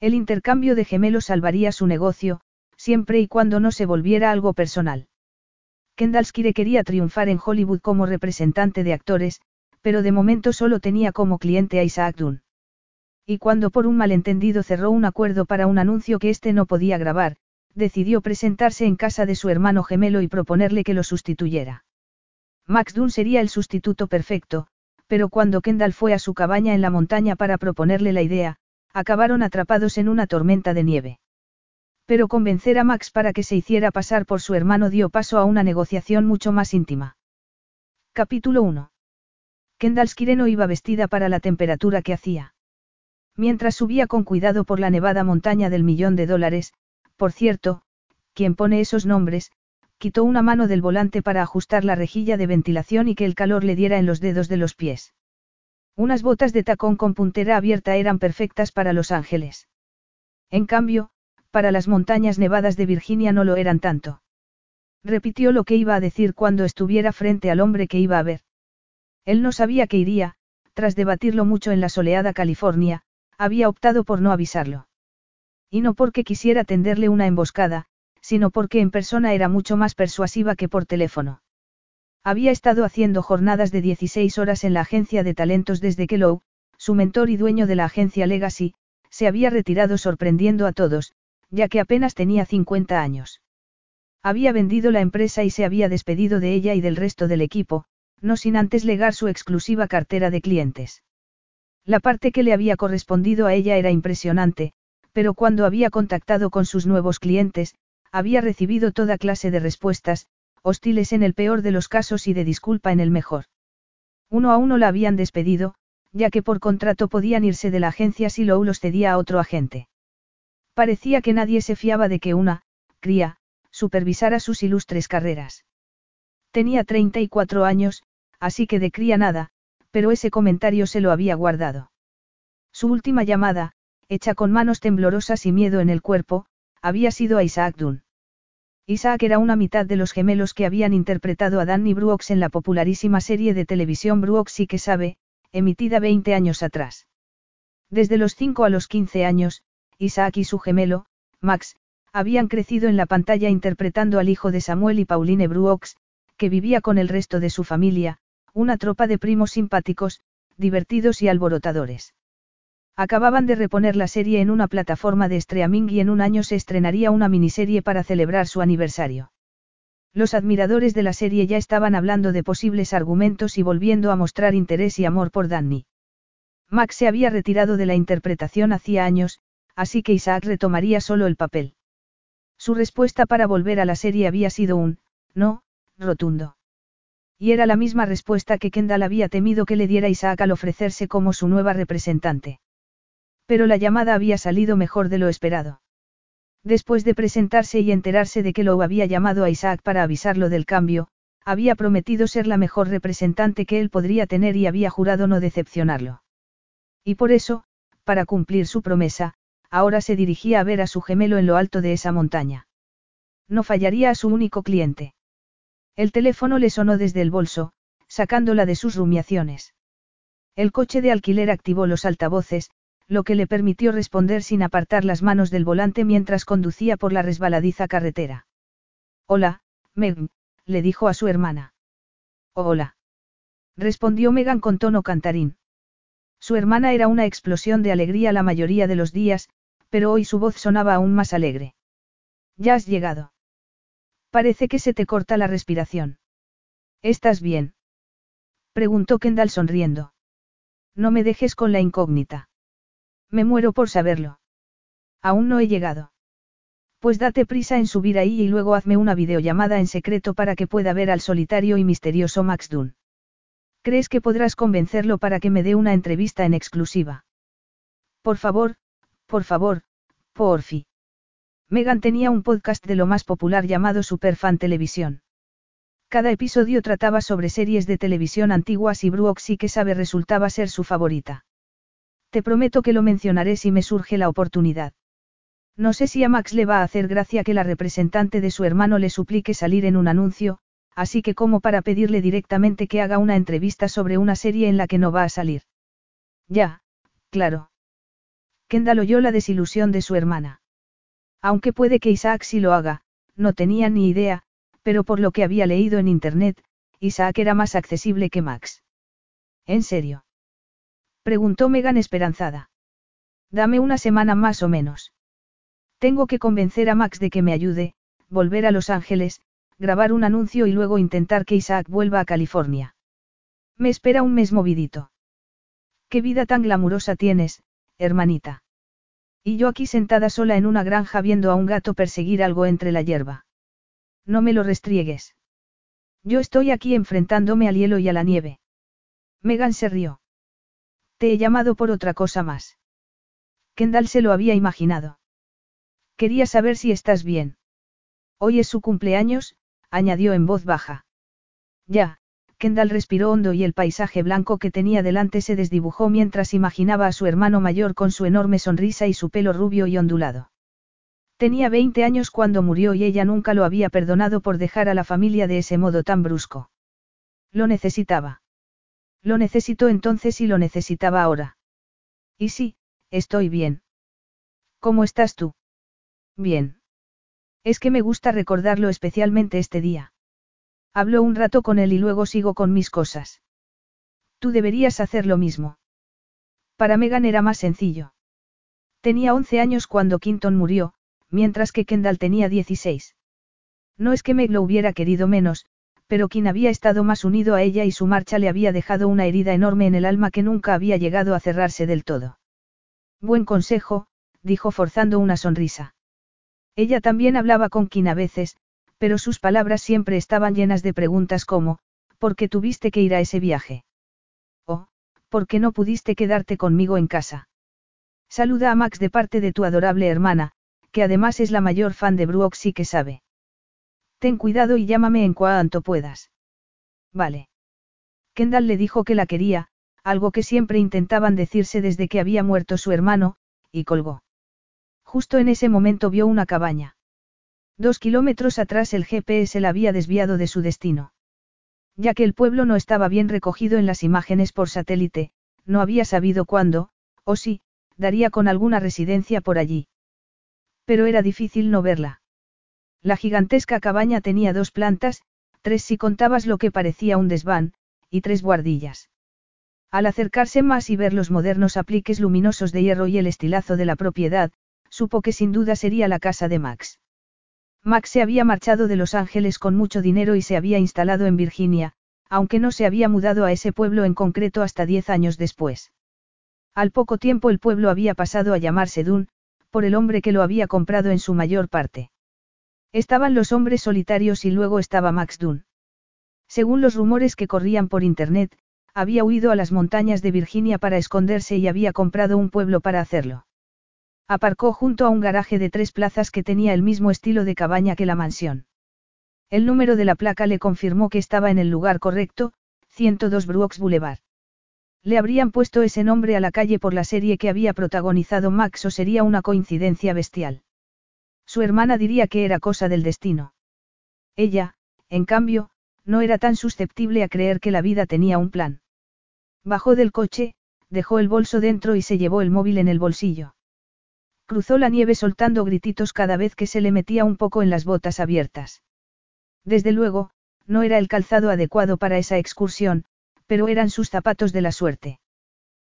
El intercambio de gemelos salvaría su negocio, siempre y cuando no se volviera algo personal. Kendallskire quería triunfar en Hollywood como representante de actores, pero de momento solo tenía como cliente a Isaac Dunn. Y cuando por un malentendido cerró un acuerdo para un anuncio que éste no podía grabar, decidió presentarse en casa de su hermano gemelo y proponerle que lo sustituyera. Max Dunn sería el sustituto perfecto, pero cuando Kendall fue a su cabaña en la montaña para proponerle la idea, acabaron atrapados en una tormenta de nieve. Pero convencer a Max para que se hiciera pasar por su hermano dio paso a una negociación mucho más íntima. Capítulo 1. Kendall Skireno iba vestida para la temperatura que hacía. Mientras subía con cuidado por la nevada montaña del millón de dólares, por cierto, quien pone esos nombres, quitó una mano del volante para ajustar la rejilla de ventilación y que el calor le diera en los dedos de los pies. Unas botas de tacón con puntera abierta eran perfectas para Los Ángeles. En cambio, para las montañas nevadas de Virginia no lo eran tanto. Repitió lo que iba a decir cuando estuviera frente al hombre que iba a ver. Él no sabía que iría, tras debatirlo mucho en la soleada California, había optado por no avisarlo. Y no porque quisiera tenderle una emboscada, sino porque en persona era mucho más persuasiva que por teléfono. Había estado haciendo jornadas de 16 horas en la agencia de talentos desde que Lowe, su mentor y dueño de la agencia Legacy, se había retirado sorprendiendo a todos, ya que apenas tenía 50 años. Había vendido la empresa y se había despedido de ella y del resto del equipo, no sin antes legar su exclusiva cartera de clientes. La parte que le había correspondido a ella era impresionante, pero cuando había contactado con sus nuevos clientes, había recibido toda clase de respuestas, hostiles en el peor de los casos y de disculpa en el mejor. Uno a uno la habían despedido, ya que por contrato podían irse de la agencia si Lou los cedía a otro agente. Parecía que nadie se fiaba de que una, cría, supervisara sus ilustres carreras. Tenía 34 años, así que de cría nada, pero ese comentario se lo había guardado. Su última llamada, hecha con manos temblorosas y miedo en el cuerpo, había sido a Isaac Dunn. Isaac era una mitad de los gemelos que habían interpretado a Danny Brooks en la popularísima serie de televisión Brooks y que sabe, emitida 20 años atrás. Desde los 5 a los 15 años, Isaac y su gemelo, Max, habían crecido en la pantalla interpretando al hijo de Samuel y Pauline Brooks, que vivía con el resto de su familia, una tropa de primos simpáticos, divertidos y alborotadores. Acababan de reponer la serie en una plataforma de streaming y en un año se estrenaría una miniserie para celebrar su aniversario. Los admiradores de la serie ya estaban hablando de posibles argumentos y volviendo a mostrar interés y amor por Danny. Max se había retirado de la interpretación hacía años, así que Isaac retomaría solo el papel. Su respuesta para volver a la serie había sido un, no, rotundo. Y era la misma respuesta que Kendall había temido que le diera Isaac al ofrecerse como su nueva representante. Pero la llamada había salido mejor de lo esperado. Después de presentarse y enterarse de que lo había llamado a Isaac para avisarlo del cambio, había prometido ser la mejor representante que él podría tener y había jurado no decepcionarlo. Y por eso, para cumplir su promesa, ahora se dirigía a ver a su gemelo en lo alto de esa montaña. No fallaría a su único cliente. El teléfono le sonó desde el bolso, sacándola de sus rumiaciones. El coche de alquiler activó los altavoces, lo que le permitió responder sin apartar las manos del volante mientras conducía por la resbaladiza carretera. Hola, Meg, le dijo a su hermana. hola. Respondió Megan con tono cantarín. Su hermana era una explosión de alegría la mayoría de los días, pero hoy su voz sonaba aún más alegre. Ya has llegado. Parece que se te corta la respiración. ¿Estás bien? Preguntó Kendall sonriendo. No me dejes con la incógnita. Me muero por saberlo. Aún no he llegado. Pues date prisa en subir ahí y luego hazme una videollamada en secreto para que pueda ver al solitario y misterioso Max Dunn. ¿Crees que podrás convencerlo para que me dé una entrevista en exclusiva? Por favor, Por favor, porfi. Megan tenía un podcast de lo más popular llamado Superfan Televisión. Cada episodio trataba sobre series de televisión antiguas y Brooke sí que sabe resultaba ser su favorita. Te prometo que lo mencionaré si me surge la oportunidad. No sé si a Max le va a hacer gracia que la representante de su hermano le suplique salir en un anuncio, así que como para pedirle directamente que haga una entrevista sobre una serie en la que no va a salir. Ya, claro. Kendall oyó la desilusión de su hermana. Aunque puede que Isaac sí lo haga, no tenía ni idea, pero por lo que había leído en Internet, Isaac era más accesible que Max. ¿En serio? Preguntó Megan esperanzada. Dame una semana más o menos. Tengo que convencer a Max de que me ayude, volver a Los Ángeles, grabar un anuncio y luego intentar que Isaac vuelva a California. Me espera un mes movidito. ¿Qué vida tan glamurosa tienes, hermanita? Y yo aquí sentada sola en una granja viendo a un gato perseguir algo entre la hierba. No me lo restriegues. Yo estoy aquí enfrentándome al hielo y a la nieve. Megan se rió. Te he llamado por otra cosa más. Kendall se lo había imaginado. Quería saber si estás bien. Hoy es su cumpleaños, añadió en voz baja. Ya, Kendall respiró hondo y el paisaje blanco que tenía delante se desdibujó mientras imaginaba a su hermano mayor con su enorme sonrisa y su pelo rubio y ondulado. Tenía 20 años cuando murió y ella nunca lo había perdonado por dejar a la familia de ese modo tan brusco. Lo necesitaba. Lo necesitó entonces y lo necesitaba ahora. Y sí, estoy bien. ¿Cómo estás tú? Bien. Es que me gusta recordarlo especialmente este día. Hablo un rato con él y luego sigo con mis cosas. Tú deberías hacer lo mismo. Para Megan era más sencillo. Tenía 11 años cuando Quinton murió, mientras que Kendall tenía 16. No es que Meg lo hubiera querido menos, pero quien había estado más unido a ella y su marcha le había dejado una herida enorme en el alma que nunca había llegado a cerrarse del todo. Buen consejo, dijo forzando una sonrisa. Ella también hablaba con Kim a veces, pero sus palabras siempre estaban llenas de preguntas como, ¿por qué tuviste que ir a ese viaje? O, ¿por qué no pudiste quedarte conmigo en casa? Saluda a Max de parte de tu adorable hermana, que además es la mayor fan de Brooks y que sabe. Ten cuidado y llámame en cuanto puedas. Vale. Kendall le dijo que la quería, algo que siempre intentaban decirse desde que había muerto su hermano, y colgó. Justo en ese momento vio una cabaña. Dos kilómetros atrás el GPS la había desviado de su destino. Ya que el pueblo no estaba bien recogido en las imágenes por satélite, no había sabido cuándo, o si, daría con alguna residencia por allí. Pero era difícil no verla. La gigantesca cabaña tenía dos plantas, tres si contabas lo que parecía un desván, y tres guardillas. Al acercarse más y ver los modernos apliques luminosos de hierro y el estilazo de la propiedad, supo que sin duda sería la casa de Max. Max se había marchado de Los Ángeles con mucho dinero y se había instalado en Virginia, aunque no se había mudado a ese pueblo en concreto hasta diez años después. Al poco tiempo el pueblo había pasado a llamarse Dun, por el hombre que lo había comprado en su mayor parte. Estaban los hombres solitarios y luego estaba Max Dunn. Según los rumores que corrían por Internet, había huido a las montañas de Virginia para esconderse y había comprado un pueblo para hacerlo. Aparcó junto a un garaje de tres plazas que tenía el mismo estilo de cabaña que la mansión. El número de la placa le confirmó que estaba en el lugar correcto, 102 Brooks Boulevard. Le habrían puesto ese nombre a la calle por la serie que había protagonizado Max o sería una coincidencia bestial. Su hermana diría que era cosa del destino. Ella, en cambio, no era tan susceptible a creer que la vida tenía un plan. Bajó del coche, dejó el bolso dentro y se llevó el móvil en el bolsillo. Cruzó la nieve soltando grititos cada vez que se le metía un poco en las botas abiertas. Desde luego, no era el calzado adecuado para esa excursión, pero eran sus zapatos de la suerte.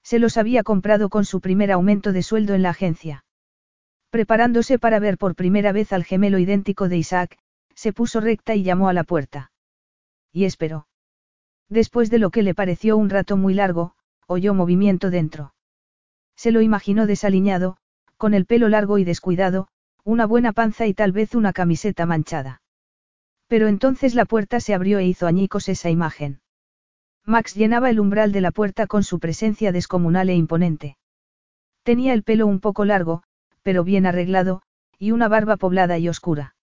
Se los había comprado con su primer aumento de sueldo en la agencia. Preparándose para ver por primera vez al gemelo idéntico de Isaac, se puso recta y llamó a la puerta. Y esperó. Después de lo que le pareció un rato muy largo, oyó movimiento dentro. Se lo imaginó desaliñado, con el pelo largo y descuidado, una buena panza y tal vez una camiseta manchada. Pero entonces la puerta se abrió e hizo añicos esa imagen. Max llenaba el umbral de la puerta con su presencia descomunal e imponente. Tenía el pelo un poco largo, pero bien arreglado, y una barba poblada y oscura.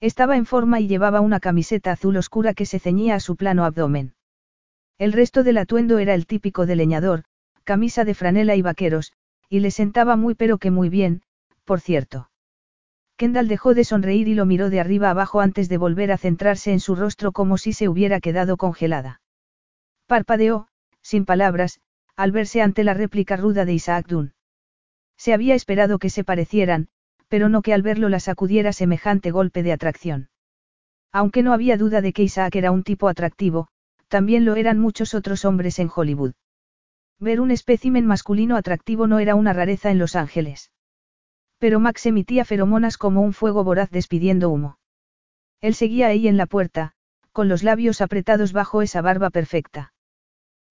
Estaba en forma y llevaba una camiseta azul oscura que se ceñía a su plano abdomen. El resto del atuendo era el típico de leñador, camisa de franela y vaqueros, y le sentaba muy pero que muy bien, por cierto. Kendall dejó de sonreír y lo miró de arriba abajo antes de volver a centrarse en su rostro como si se hubiera quedado congelada. Parpadeó, sin palabras, al verse ante la réplica ruda de Isaac Dunn. Se había esperado que se parecieran, pero no que al verlo la sacudiera semejante golpe de atracción. Aunque no había duda de que Isaac era un tipo atractivo, también lo eran muchos otros hombres en Hollywood. Ver un espécimen masculino atractivo no era una rareza en Los Ángeles. Pero Max emitía feromonas como un fuego voraz despidiendo humo. Él seguía ahí en la puerta, con los labios apretados bajo esa barba perfecta.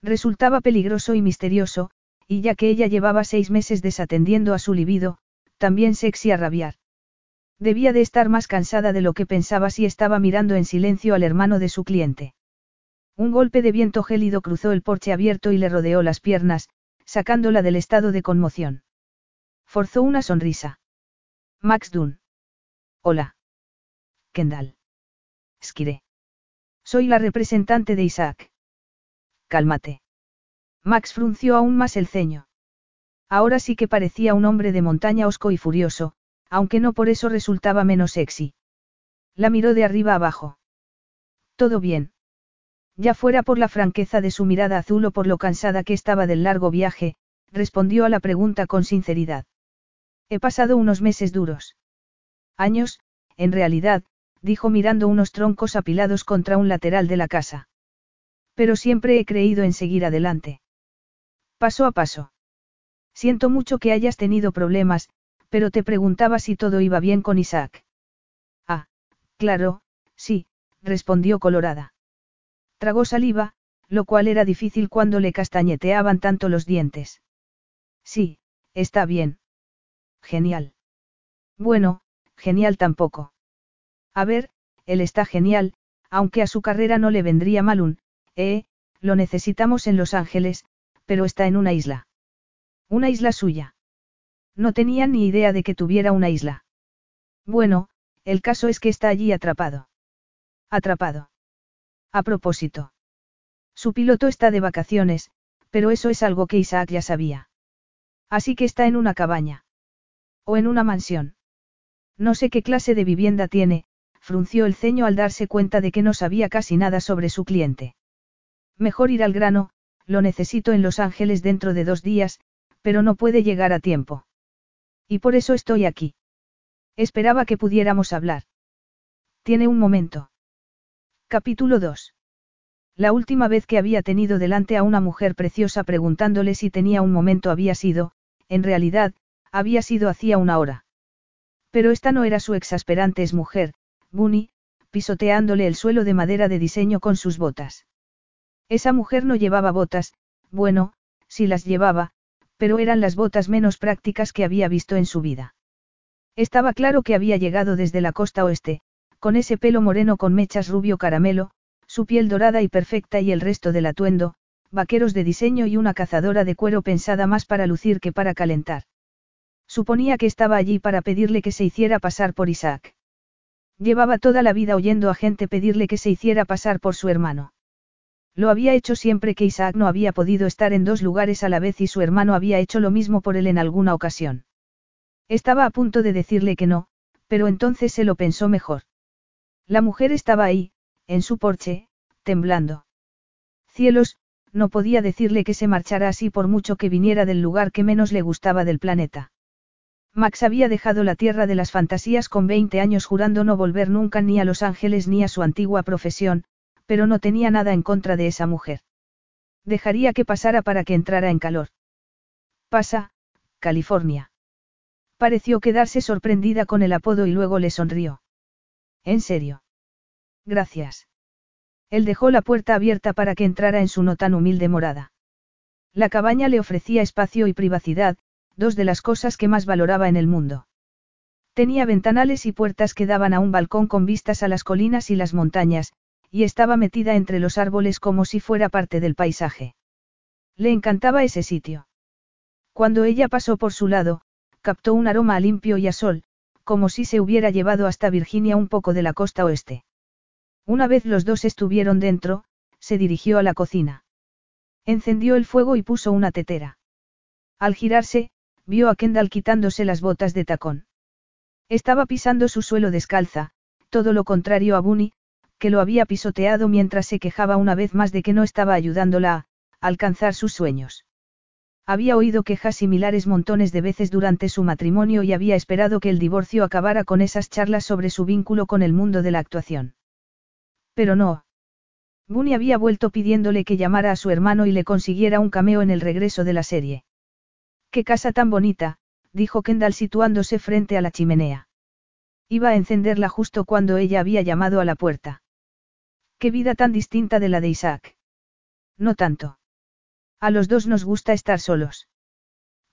Resultaba peligroso y misterioso, y ya que ella llevaba seis meses desatendiendo a su libido, también sexy a rabiar. Debía de estar más cansada de lo que pensaba si estaba mirando en silencio al hermano de su cliente. Un golpe de viento gélido cruzó el porche abierto y le rodeó las piernas, sacándola del estado de conmoción. Forzó una sonrisa. Max Dunn. Hola. Kendall. Skire. Soy la representante de Isaac. Cálmate. Max frunció aún más el ceño. Ahora sí que parecía un hombre de montaña hosco y furioso, aunque no por eso resultaba menos sexy. La miró de arriba abajo. Todo bien. Ya fuera por la franqueza de su mirada azul o por lo cansada que estaba del largo viaje, respondió a la pregunta con sinceridad. He pasado unos meses duros. Años, en realidad, dijo mirando unos troncos apilados contra un lateral de la casa. Pero siempre he creído en seguir adelante. Paso a paso. Siento mucho que hayas tenido problemas, pero te preguntaba si todo iba bien con Isaac. Ah, claro, sí, respondió colorada. Tragó saliva, lo cual era difícil cuando le castañeteaban tanto los dientes. Sí, está bien. Genial. Bueno, genial tampoco. A ver, él está genial, aunque a su carrera no le vendría mal un, eh, lo necesitamos en Los Ángeles, pero está en una isla. Una isla suya. No tenían ni idea de que tuviera una isla. Bueno, el caso es que está allí atrapado. Atrapado. A propósito. Su piloto está de vacaciones, pero eso es algo que Isaac ya sabía. Así que está en una cabaña. O en una mansión. No sé qué clase de vivienda tiene, frunció el ceño al darse cuenta de que no sabía casi nada sobre su cliente. Mejor ir al grano, lo necesito en Los Ángeles dentro de dos días, pero no puede llegar a tiempo. Y por eso estoy aquí. Esperaba que pudiéramos hablar. Tiene un momento. Capítulo 2. La última vez que había tenido delante a una mujer preciosa preguntándole si tenía un momento había sido, en realidad, había sido hacía una hora. Pero esta no era su exasperante mujer, Bunny, pisoteándole el suelo de madera de diseño con sus botas. Esa mujer no llevaba botas, bueno, sí las llevaba, pero eran las botas menos prácticas que había visto en su vida. Estaba claro que había llegado desde la costa oeste, con ese pelo moreno con mechas rubio caramelo, su piel dorada y perfecta y el resto del atuendo, vaqueros de diseño y una cazadora de cuero pensada más para lucir que para calentar. Suponía que estaba allí para pedirle que se hiciera pasar por Isaac. Llevaba toda la vida oyendo a gente pedirle que se hiciera pasar por su hermano. Lo había hecho siempre que Isaac no había podido estar en dos lugares a la vez y su hermano había hecho lo mismo por él en alguna ocasión. Estaba a punto de decirle que no, pero entonces se lo pensó mejor. La mujer estaba ahí, en su porche, temblando. Cielos, no podía decirle que se marchara así por mucho que viniera del lugar que menos le gustaba del planeta. Max había dejado la tierra de las fantasías con 20 años jurando no volver nunca ni a Los Ángeles ni a su antigua profesión, pero no tenía nada en contra de esa mujer. Dejaría que pasara para que entrara en calor. Pasa, California. Pareció quedarse sorprendida con el apodo y luego le sonrió. ¿En serio? Gracias. Él dejó la puerta abierta para que entrara en su no tan humilde morada. La cabaña le ofrecía espacio y privacidad, dos de las cosas que más valoraba en el mundo. Tenía ventanales y puertas que daban a un balcón con vistas a las colinas y las montañas, y estaba metida entre los árboles como si fuera parte del paisaje. Le encantaba ese sitio. Cuando ella pasó por su lado, captó un aroma a limpio y a sol, como si se hubiera llevado hasta Virginia un poco de la costa oeste. Una vez los dos estuvieron dentro, se dirigió a la cocina. Encendió el fuego y puso una tetera. Al girarse, vio a Kendall quitándose las botas de tacón. Estaba pisando su suelo descalza, todo lo contrario a Bunny, que lo había pisoteado mientras se quejaba una vez más de que no estaba ayudándola a alcanzar sus sueños. Había oído quejas similares montones de veces durante su matrimonio y había esperado que el divorcio acabara con esas charlas sobre su vínculo con el mundo de la actuación. Pero no. Bunny había vuelto pidiéndole que llamara a su hermano y le consiguiera un cameo en el regreso de la serie. ¡Qué casa tan bonita! dijo Kendall situándose frente a la chimenea. Iba a encenderla justo cuando ella había llamado a la puerta. ¡Qué vida tan distinta de la de Isaac! No tanto. A los dos nos gusta estar solos.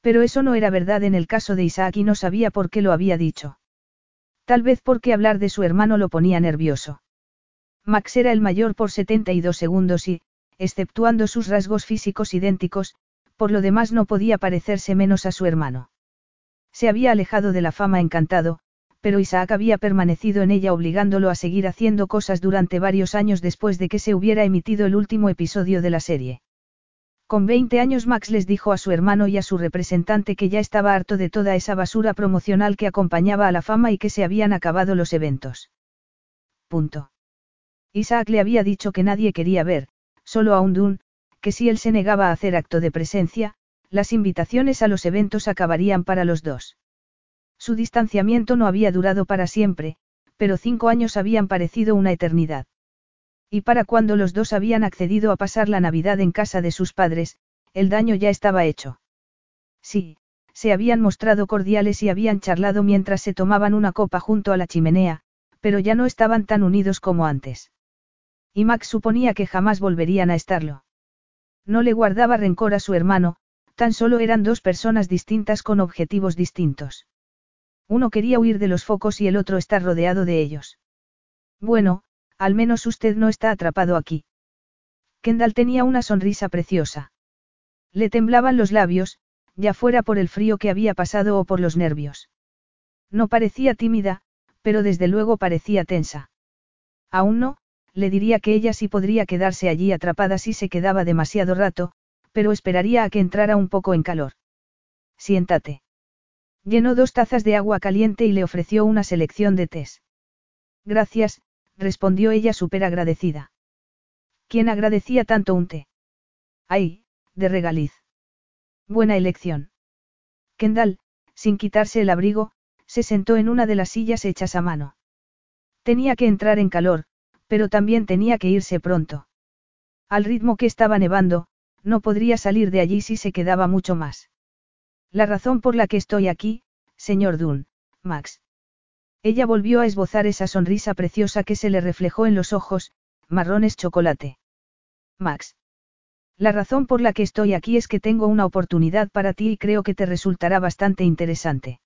Pero eso no era verdad en el caso de Isaac y no sabía por qué lo había dicho. Tal vez porque hablar de su hermano lo ponía nervioso. Max era el mayor por 72 segundos y, exceptuando sus rasgos físicos idénticos, por lo demás no podía parecerse menos a su hermano. Se había alejado de la fama encantado, pero Isaac había permanecido en ella obligándolo a seguir haciendo cosas durante varios años después de que se hubiera emitido el último episodio de la serie. Con 20 años Max les dijo a su hermano y a su representante que ya estaba harto de toda esa basura promocional que acompañaba a la fama y que se habían acabado los eventos. Punto. Isaac le había dicho que nadie quería ver, solo a Undun, que si él se negaba a hacer acto de presencia, las invitaciones a los eventos acabarían para los dos. Su distanciamiento no había durado para siempre, pero cinco años habían parecido una eternidad. Y para cuando los dos habían accedido a pasar la Navidad en casa de sus padres, el daño ya estaba hecho. Sí, se habían mostrado cordiales y habían charlado mientras se tomaban una copa junto a la chimenea, pero ya no estaban tan unidos como antes. Y Max suponía que jamás volverían a estarlo. No le guardaba rencor a su hermano, tan solo eran dos personas distintas con objetivos distintos. Uno quería huir de los focos y el otro estar rodeado de ellos. Bueno, al menos usted no está atrapado aquí. Kendall tenía una sonrisa preciosa. Le temblaban los labios, ya fuera por el frío que había pasado o por los nervios. No parecía tímida, pero desde luego parecía tensa. Aún no, le diría que ella sí podría quedarse allí atrapada si se quedaba demasiado rato, pero esperaría a que entrara un poco en calor. Siéntate. Llenó dos tazas de agua caliente y le ofreció una selección de tés. Gracias, respondió ella súper agradecida. ¿Quién agradecía tanto un té? Ay, de regaliz. Buena elección. Kendall, sin quitarse el abrigo, se sentó en una de las sillas hechas a mano. Tenía que entrar en calor, pero también tenía que irse pronto. Al ritmo que estaba nevando, no podría salir de allí si se quedaba mucho más. La razón por la que estoy aquí, señor Dunn, Max, ella volvió a esbozar esa sonrisa preciosa que se le reflejó en los ojos, marrones chocolate. Max. La razón por la que estoy aquí es que tengo una oportunidad para ti y creo que te resultará bastante interesante.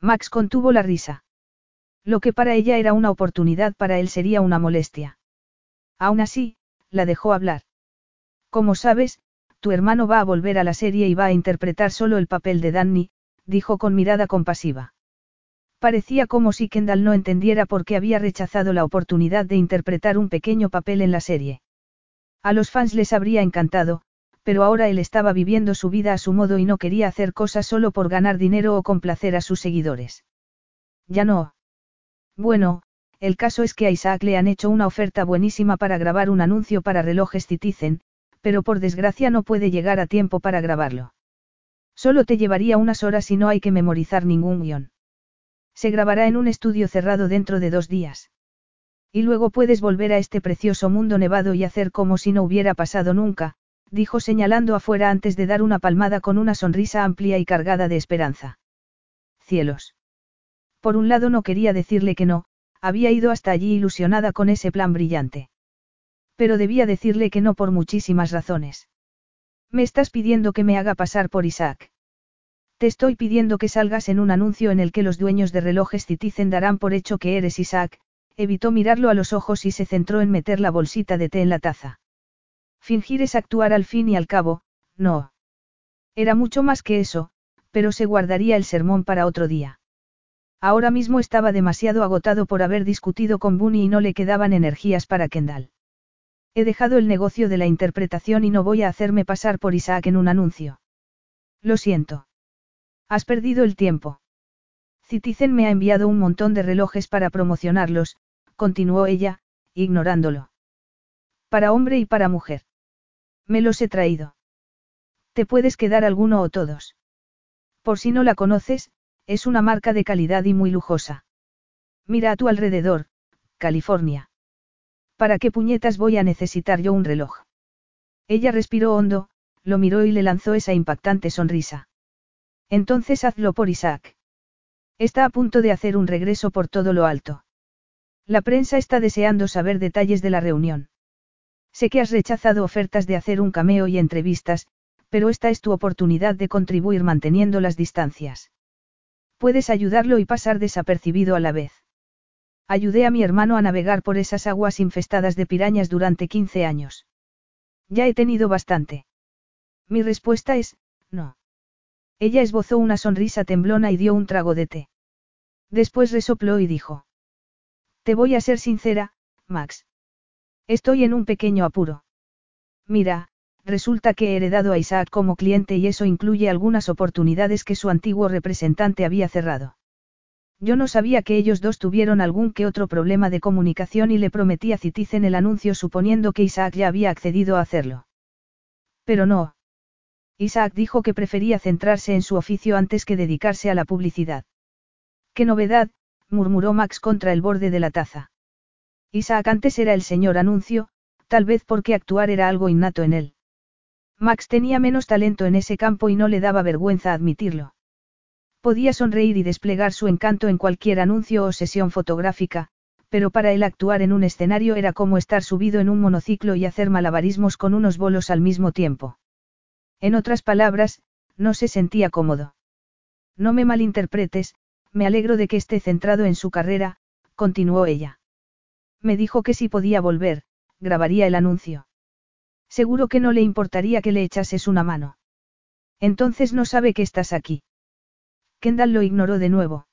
Max contuvo la risa. Lo que para ella era una oportunidad para él sería una molestia. Aún así, la dejó hablar. Como sabes, tu hermano va a volver a la serie y va a interpretar solo el papel de Danny, dijo con mirada compasiva. Parecía como si Kendall no entendiera por qué había rechazado la oportunidad de interpretar un pequeño papel en la serie. A los fans les habría encantado, pero ahora él estaba viviendo su vida a su modo y no quería hacer cosas solo por ganar dinero o complacer a sus seguidores. Ya no. Bueno, el caso es que a Isaac le han hecho una oferta buenísima para grabar un anuncio para relojes Citizen, pero por desgracia no puede llegar a tiempo para grabarlo. Solo te llevaría unas horas y no hay que memorizar ningún guion. Se grabará en un estudio cerrado dentro de dos días. Y luego puedes volver a este precioso mundo nevado y hacer como si no hubiera pasado nunca, dijo señalando afuera antes de dar una palmada con una sonrisa amplia y cargada de esperanza. Cielos. Por un lado no quería decirle que no, había ido hasta allí ilusionada con ese plan brillante. Pero debía decirle que no por muchísimas razones. Me estás pidiendo que me haga pasar por Isaac. Te estoy pidiendo que salgas en un anuncio en el que los dueños de relojes Citizen darán por hecho que eres Isaac, evitó mirarlo a los ojos y se centró en meter la bolsita de té en la taza. Fingir es actuar al fin y al cabo, no. Era mucho más que eso, pero se guardaría el sermón para otro día. Ahora mismo estaba demasiado agotado por haber discutido con Bunny y no le quedaban energías para Kendall. He dejado el negocio de la interpretación y no voy a hacerme pasar por Isaac en un anuncio. Lo siento. Has perdido el tiempo. Citizen me ha enviado un montón de relojes para promocionarlos, continuó ella, ignorándolo. Para hombre y para mujer. Me los he traído. Te puedes quedar alguno o todos. Por si no la conoces, es una marca de calidad y muy lujosa. Mira a tu alrededor, California. ¿Para qué puñetas voy a necesitar yo un reloj? Ella respiró hondo, lo miró y le lanzó esa impactante sonrisa. Entonces hazlo por Isaac. Está a punto de hacer un regreso por todo lo alto. La prensa está deseando saber detalles de la reunión. Sé que has rechazado ofertas de hacer un cameo y entrevistas, pero esta es tu oportunidad de contribuir manteniendo las distancias. Puedes ayudarlo y pasar desapercibido a la vez. Ayudé a mi hermano a navegar por esas aguas infestadas de pirañas durante 15 años. Ya he tenido bastante. Mi respuesta es, no. Ella esbozó una sonrisa temblona y dio un trago de té. Después resopló y dijo. Te voy a ser sincera, Max. Estoy en un pequeño apuro. Mira, resulta que he heredado a Isaac como cliente y eso incluye algunas oportunidades que su antiguo representante había cerrado. Yo no sabía que ellos dos tuvieron algún que otro problema de comunicación y le prometí a Citizen el anuncio suponiendo que Isaac ya había accedido a hacerlo. Pero no. Isaac dijo que prefería centrarse en su oficio antes que dedicarse a la publicidad. ¡Qué novedad! murmuró Max contra el borde de la taza. Isaac antes era el señor anuncio, tal vez porque actuar era algo innato en él. Max tenía menos talento en ese campo y no le daba vergüenza admitirlo. Podía sonreír y desplegar su encanto en cualquier anuncio o sesión fotográfica, pero para él actuar en un escenario era como estar subido en un monociclo y hacer malabarismos con unos bolos al mismo tiempo. En otras palabras, no se sentía cómodo. No me malinterpretes, me alegro de que esté centrado en su carrera, continuó ella. Me dijo que si podía volver, grabaría el anuncio. Seguro que no le importaría que le echases una mano. Entonces no sabe que estás aquí. Kendall lo ignoró de nuevo.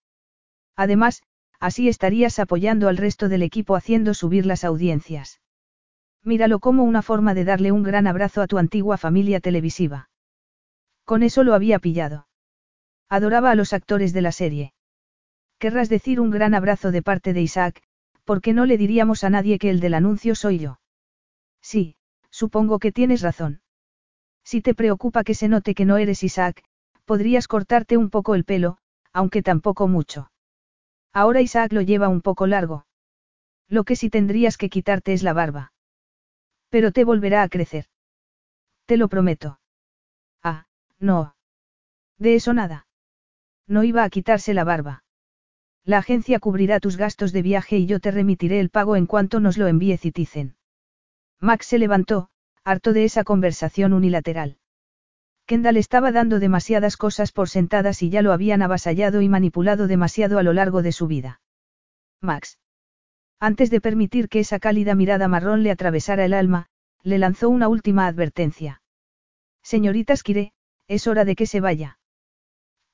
Además, así estarías apoyando al resto del equipo haciendo subir las audiencias. Míralo como una forma de darle un gran abrazo a tu antigua familia televisiva. Con eso lo había pillado. Adoraba a los actores de la serie. Querrás decir un gran abrazo de parte de Isaac, porque no le diríamos a nadie que el del anuncio soy yo. Sí, Supongo que tienes razón. Si te preocupa que se note que no eres Isaac, podrías cortarte un poco el pelo, aunque tampoco mucho. Ahora Isaac lo lleva un poco largo. Lo que sí tendrías que quitarte es la barba. Pero te volverá a crecer. Te lo prometo. Ah, no. De eso nada. No iba a quitarse la barba. La agencia cubrirá tus gastos de viaje y yo te remitiré el pago en cuanto nos lo envíe Citizen. Max se levantó, harto de esa conversación unilateral. Kendall estaba dando demasiadas cosas por sentadas y ya lo habían avasallado y manipulado demasiado a lo largo de su vida. Max. Antes de permitir que esa cálida mirada marrón le atravesara el alma, le lanzó una última advertencia. Señorita Skire, es hora de que se vaya.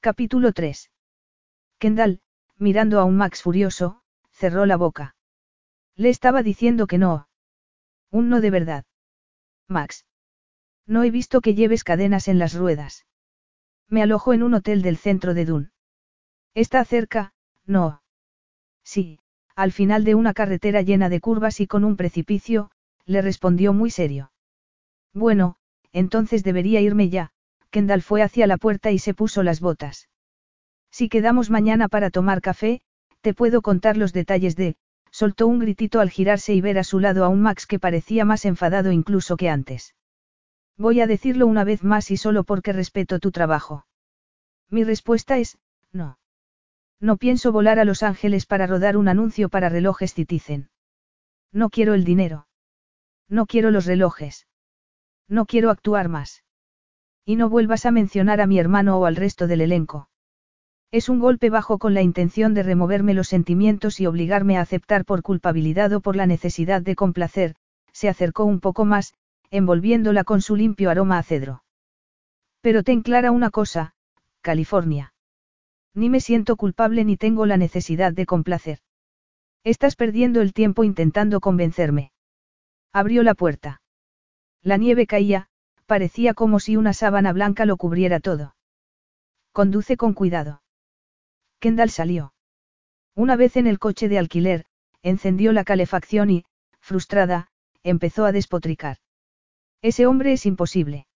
Capítulo 3. Kendall, mirando a un Max furioso, cerró la boca. Le estaba diciendo que no. Un no de verdad. Max. No he visto que lleves cadenas en las ruedas. Me alojo en un hotel del centro de Dun. ¿Está cerca? No. Sí, al final de una carretera llena de curvas y con un precipicio, le respondió muy serio. Bueno, entonces debería irme ya, Kendall fue hacia la puerta y se puso las botas. Si quedamos mañana para tomar café, te puedo contar los detalles de, soltó un gritito al girarse y ver a su lado a un Max que parecía más enfadado incluso que antes. Voy a decirlo una vez más y solo porque respeto tu trabajo. Mi respuesta es, no. No pienso volar a Los Ángeles para rodar un anuncio para relojes Citizen. No quiero el dinero. No quiero los relojes. No quiero actuar más. Y no vuelvas a mencionar a mi hermano o al resto del elenco. Es un golpe bajo con la intención de removerme los sentimientos y obligarme a aceptar por culpabilidad o por la necesidad de complacer, se acercó un poco más, envolviéndola con su limpio aroma a cedro. Pero ten clara una cosa, California. Ni me siento culpable ni tengo la necesidad de complacer. Estás perdiendo el tiempo intentando convencerme. Abrió la puerta. La nieve caía, parecía como si una sábana blanca lo cubriera todo. Conduce con cuidado. Kendall salió. Una vez en el coche de alquiler, encendió la calefacción y, frustrada, empezó a despotricar. Ese hombre es imposible.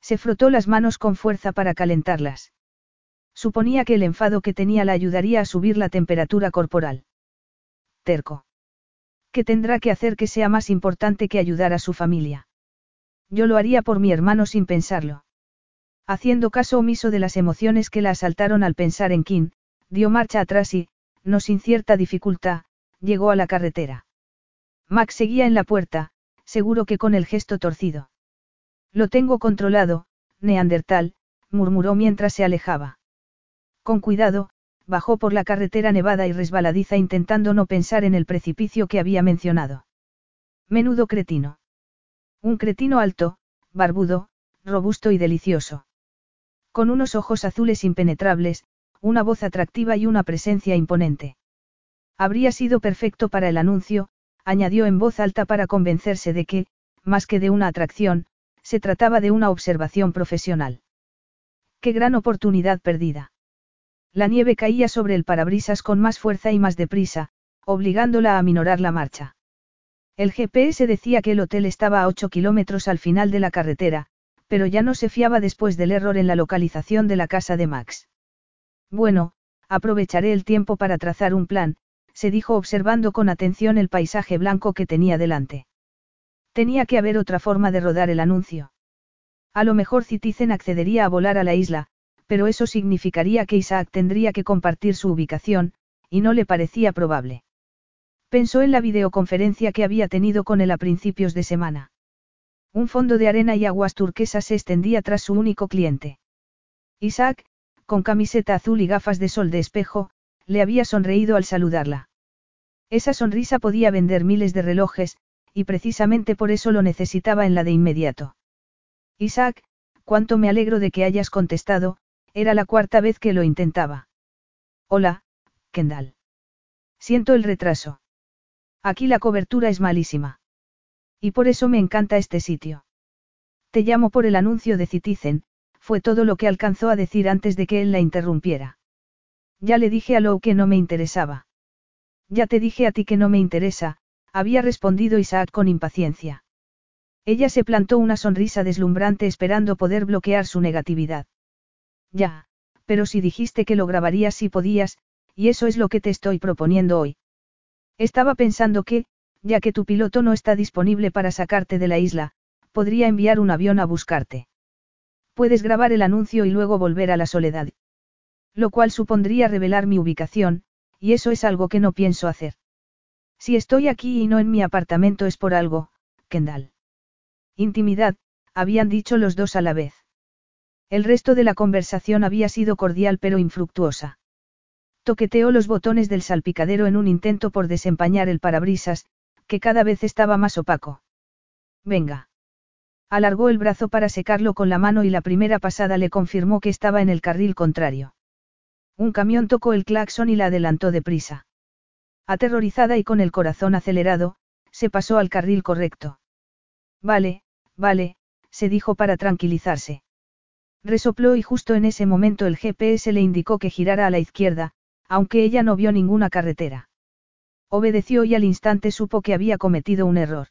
Se frotó las manos con fuerza para calentarlas. Suponía que el enfado que tenía la ayudaría a subir la temperatura corporal. Terco. ¿Qué tendrá que hacer que sea más importante que ayudar a su familia? Yo lo haría por mi hermano sin pensarlo. Haciendo caso omiso de las emociones que la asaltaron al pensar en Kim, dio marcha atrás y, no sin cierta dificultad, llegó a la carretera. Max seguía en la puerta, seguro que con el gesto torcido. Lo tengo controlado, Neandertal, murmuró mientras se alejaba. Con cuidado, bajó por la carretera nevada y resbaladiza intentando no pensar en el precipicio que había mencionado. Menudo cretino. Un cretino alto, barbudo, robusto y delicioso. Con unos ojos azules impenetrables, una voz atractiva y una presencia imponente. Habría sido perfecto para el anuncio, añadió en voz alta para convencerse de que, más que de una atracción, se trataba de una observación profesional. Qué gran oportunidad perdida. La nieve caía sobre el parabrisas con más fuerza y más deprisa, obligándola a aminorar la marcha. El GPS decía que el hotel estaba a 8 kilómetros al final de la carretera, pero ya no se fiaba después del error en la localización de la casa de Max. Bueno, aprovecharé el tiempo para trazar un plan, se dijo observando con atención el paisaje blanco que tenía delante. Tenía que haber otra forma de rodar el anuncio. A lo mejor Citizen accedería a volar a la isla, pero eso significaría que Isaac tendría que compartir su ubicación, y no le parecía probable. Pensó en la videoconferencia que había tenido con él a principios de semana. Un fondo de arena y aguas turquesas se extendía tras su único cliente. Isaac, con camiseta azul y gafas de sol de espejo, le había sonreído al saludarla. Esa sonrisa podía vender miles de relojes, y precisamente por eso lo necesitaba en la de inmediato. Isaac, cuánto me alegro de que hayas contestado, era la cuarta vez que lo intentaba. Hola, Kendall. Siento el retraso. Aquí la cobertura es malísima. Y por eso me encanta este sitio. Te llamo por el anuncio de Citizen, fue todo lo que alcanzó a decir antes de que él la interrumpiera. Ya le dije a Lou que no me interesaba. Ya te dije a ti que no me interesa, había respondido Isaac con impaciencia. Ella se plantó una sonrisa deslumbrante esperando poder bloquear su negatividad. Ya, pero si dijiste que lo grabarías si podías, y eso es lo que te estoy proponiendo hoy. Estaba pensando que, ya que tu piloto no está disponible para sacarte de la isla, podría enviar un avión a buscarte. Puedes grabar el anuncio y luego volver a la soledad. Lo cual supondría revelar mi ubicación, y eso es algo que no pienso hacer. Si estoy aquí y no en mi apartamento es por algo, Kendall. Intimidad, habían dicho los dos a la vez. El resto de la conversación había sido cordial pero infructuosa. Toqueteó los botones del salpicadero en un intento por desempañar el parabrisas, que cada vez estaba más opaco. Venga. Alargó el brazo para secarlo con la mano y la primera pasada le confirmó que estaba en el carril contrario. Un camión tocó el claxon y la adelantó deprisa. Aterrorizada y con el corazón acelerado, se pasó al carril correcto. Vale, vale, se dijo para tranquilizarse. Resopló y justo en ese momento el GPS le indicó que girara a la izquierda, aunque ella no vio ninguna carretera. Obedeció y al instante supo que había cometido un error.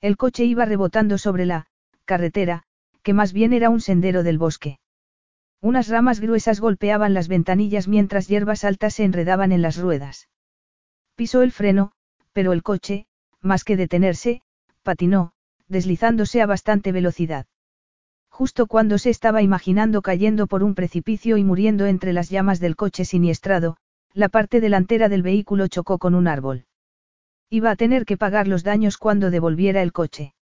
El coche iba rebotando sobre la carretera, que más bien era un sendero del bosque. Unas ramas gruesas golpeaban las ventanillas mientras hierbas altas se enredaban en las ruedas. Pisó el freno, pero el coche, más que detenerse, patinó, deslizándose a bastante velocidad. Justo cuando se estaba imaginando cayendo por un precipicio y muriendo entre las llamas del coche siniestrado, la parte delantera del vehículo chocó con un árbol. Iba a tener que pagar los daños cuando devolviera el coche.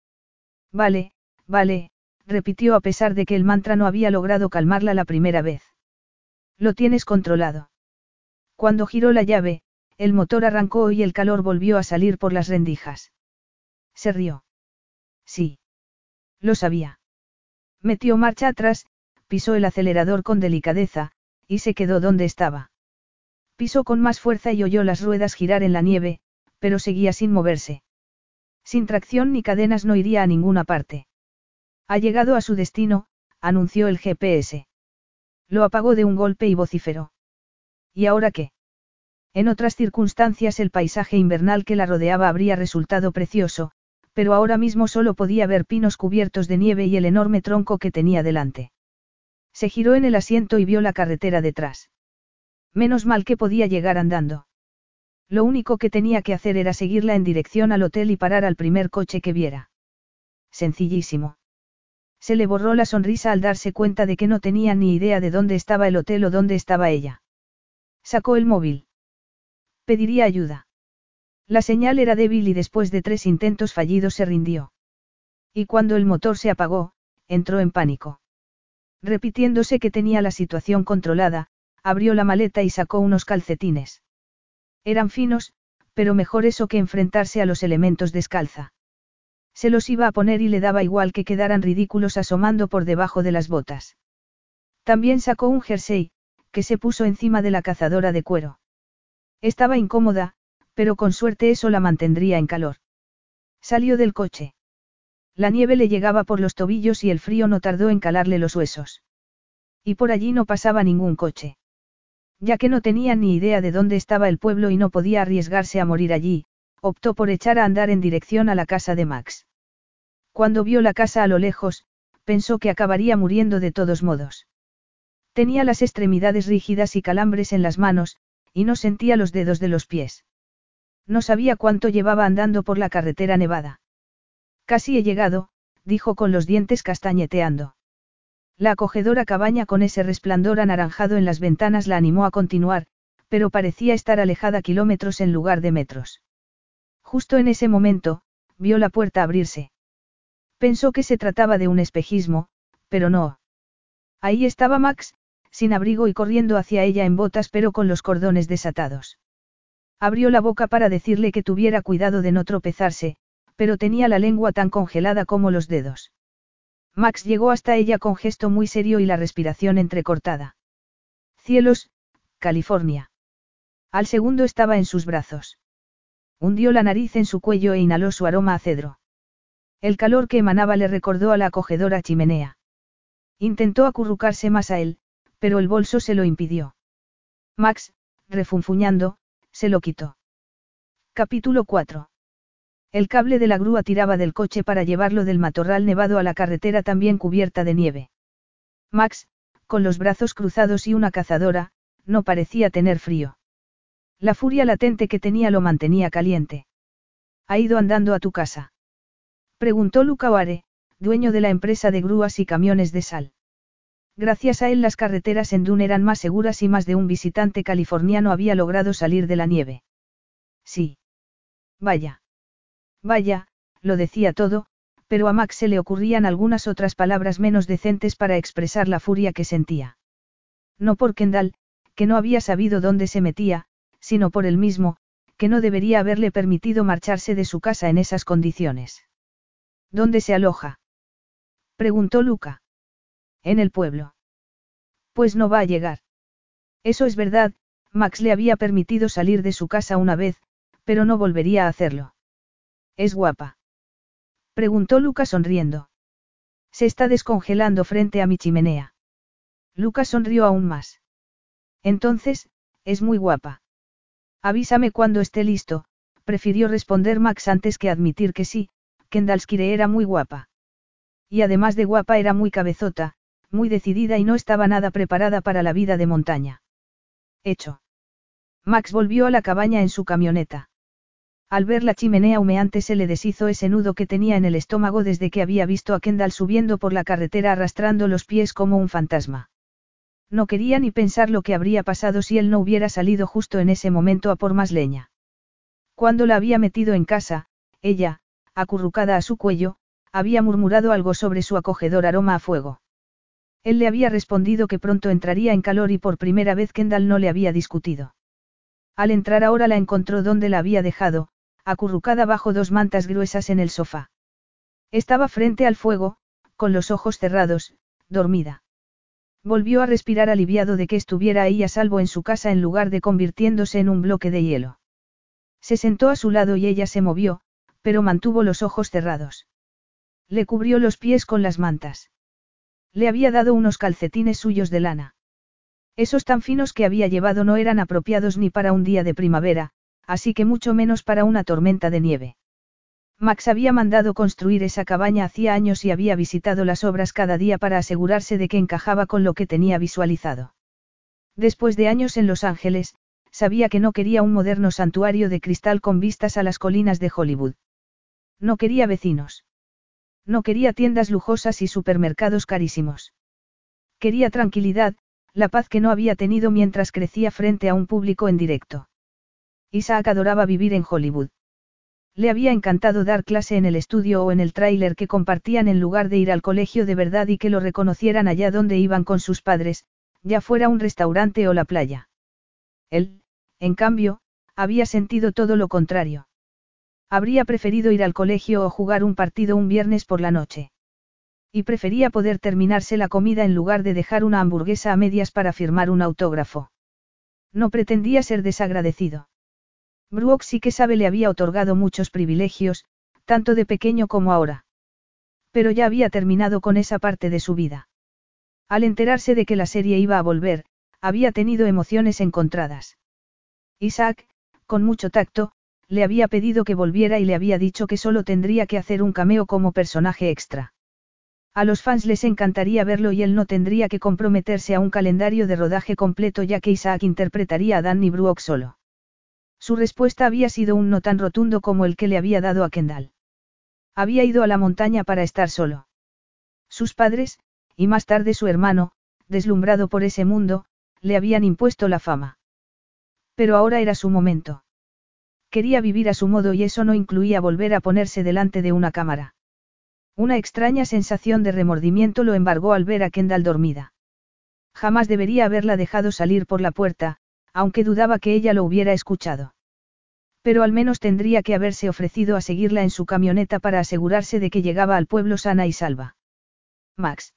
Vale, vale, repitió a pesar de que el mantra no había logrado calmarla la primera vez. Lo tienes controlado. Cuando giró la llave, el motor arrancó y el calor volvió a salir por las rendijas. Se rió. Sí. Lo sabía. Metió marcha atrás, pisó el acelerador con delicadeza, y se quedó donde estaba. Pisó con más fuerza y oyó las ruedas girar en la nieve, pero seguía sin moverse. Sin tracción ni cadenas no iría a ninguna parte. Ha llegado a su destino, anunció el GPS. Lo apagó de un golpe y vociferó. ¿Y ahora qué? En otras circunstancias el paisaje invernal que la rodeaba habría resultado precioso, pero ahora mismo solo podía ver pinos cubiertos de nieve y el enorme tronco que tenía delante. Se giró en el asiento y vio la carretera detrás. Menos mal que podía llegar andando. Lo único que tenía que hacer era seguirla en dirección al hotel y parar al primer coche que viera. Sencillísimo. Se le borró la sonrisa al darse cuenta de que no tenía ni idea de dónde estaba el hotel o dónde estaba ella. Sacó el móvil. Pediría ayuda. La señal era débil y después de tres intentos fallidos se rindió. Y cuando el motor se apagó, entró en pánico. Repitiéndose que tenía la situación controlada, abrió la maleta y sacó unos calcetines. Eran finos, pero mejor eso que enfrentarse a los elementos descalza. Se los iba a poner y le daba igual que quedaran ridículos asomando por debajo de las botas. También sacó un jersey, que se puso encima de la cazadora de cuero. Estaba incómoda, pero con suerte eso la mantendría en calor. Salió del coche. La nieve le llegaba por los tobillos y el frío no tardó en calarle los huesos. Y por allí no pasaba ningún coche. Ya que no tenía ni idea de dónde estaba el pueblo y no podía arriesgarse a morir allí, optó por echar a andar en dirección a la casa de Max. Cuando vio la casa a lo lejos, pensó que acabaría muriendo de todos modos. Tenía las extremidades rígidas y calambres en las manos, y no sentía los dedos de los pies. No sabía cuánto llevaba andando por la carretera nevada. Casi he llegado, dijo con los dientes castañeteando. La acogedora cabaña con ese resplandor anaranjado en las ventanas la animó a continuar, pero parecía estar alejada kilómetros en lugar de metros. Justo en ese momento, vio la puerta abrirse. Pensó que se trataba de un espejismo, pero no. Ahí estaba Max, sin abrigo y corriendo hacia ella en botas pero con los cordones desatados. Abrió la boca para decirle que tuviera cuidado de no tropezarse, pero tenía la lengua tan congelada como los dedos. Max llegó hasta ella con gesto muy serio y la respiración entrecortada. Cielos, California. Al segundo estaba en sus brazos. Hundió la nariz en su cuello e inhaló su aroma a cedro. El calor que emanaba le recordó a la acogedora chimenea. Intentó acurrucarse más a él, pero el bolso se lo impidió. Max, refunfuñando, se lo quitó. Capítulo 4. El cable de la grúa tiraba del coche para llevarlo del matorral nevado a la carretera también cubierta de nieve. Max, con los brazos cruzados y una cazadora, no parecía tener frío. La furia latente que tenía lo mantenía caliente. Ha ido andando a tu casa. Preguntó Luca Oare, dueño de la empresa de grúas y camiones de sal. Gracias a él las carreteras en Dune eran más seguras y más de un visitante californiano había logrado salir de la nieve. Sí. Vaya. Vaya, lo decía todo, pero a Max se le ocurrían algunas otras palabras menos decentes para expresar la furia que sentía. No por Kendall, que no había sabido dónde se metía, sino por él mismo, que no debería haberle permitido marcharse de su casa en esas condiciones. ¿Dónde se aloja? Preguntó Luca. En el pueblo. Pues no va a llegar. Eso es verdad, Max le había permitido salir de su casa una vez, pero no volvería a hacerlo. ¿Es guapa? Preguntó Luca sonriendo. Se está descongelando frente a mi chimenea. Luca sonrió aún más. Entonces, es muy guapa. Avísame cuando esté listo, prefirió responder Max antes que admitir que sí, Kendallskire era muy guapa. Y además de guapa era muy cabezota, muy decidida y no estaba nada preparada para la vida de montaña. Hecho. Max volvió a la cabaña en su camioneta. Al ver la chimenea humeante se le deshizo ese nudo que tenía en el estómago desde que había visto a Kendall subiendo por la carretera arrastrando los pies como un fantasma. No quería ni pensar lo que habría pasado si él no hubiera salido justo en ese momento a por más leña. Cuando la había metido en casa, ella, acurrucada a su cuello, había murmurado algo sobre su acogedor aroma a fuego. Él le había respondido que pronto entraría en calor y por primera vez Kendall no le había discutido. Al entrar ahora la encontró donde la había dejado, acurrucada bajo dos mantas gruesas en el sofá. Estaba frente al fuego, con los ojos cerrados, dormida. Volvió a respirar aliviado de que estuviera ahí a salvo en su casa en lugar de convirtiéndose en un bloque de hielo. Se sentó a su lado y ella se movió, pero mantuvo los ojos cerrados. Le cubrió los pies con las mantas. Le había dado unos calcetines suyos de lana. Esos tan finos que había llevado no eran apropiados ni para un día de primavera, así que mucho menos para una tormenta de nieve. Max había mandado construir esa cabaña hacía años y había visitado las obras cada día para asegurarse de que encajaba con lo que tenía visualizado. Después de años en Los Ángeles, sabía que no quería un moderno santuario de cristal con vistas a las colinas de Hollywood. No quería vecinos. No quería tiendas lujosas y supermercados carísimos. Quería tranquilidad, la paz que no había tenido mientras crecía frente a un público en directo. Isaac adoraba vivir en Hollywood. Le había encantado dar clase en el estudio o en el tráiler que compartían en lugar de ir al colegio de verdad y que lo reconocieran allá donde iban con sus padres, ya fuera un restaurante o la playa. Él, en cambio, había sentido todo lo contrario. Habría preferido ir al colegio o jugar un partido un viernes por la noche. Y prefería poder terminarse la comida en lugar de dejar una hamburguesa a medias para firmar un autógrafo. No pretendía ser desagradecido. Brooke sí que sabe le había otorgado muchos privilegios, tanto de pequeño como ahora. Pero ya había terminado con esa parte de su vida. Al enterarse de que la serie iba a volver, había tenido emociones encontradas. Isaac, con mucho tacto, le había pedido que volviera y le había dicho que solo tendría que hacer un cameo como personaje extra. A los fans les encantaría verlo y él no tendría que comprometerse a un calendario de rodaje completo ya que Isaac interpretaría a Danny Brooke solo. Su respuesta había sido un no tan rotundo como el que le había dado a Kendall. Había ido a la montaña para estar solo. Sus padres, y más tarde su hermano, deslumbrado por ese mundo, le habían impuesto la fama. Pero ahora era su momento. Quería vivir a su modo y eso no incluía volver a ponerse delante de una cámara. Una extraña sensación de remordimiento lo embargó al ver a Kendall dormida. Jamás debería haberla dejado salir por la puerta, aunque dudaba que ella lo hubiera escuchado. Pero al menos tendría que haberse ofrecido a seguirla en su camioneta para asegurarse de que llegaba al pueblo sana y salva. Max.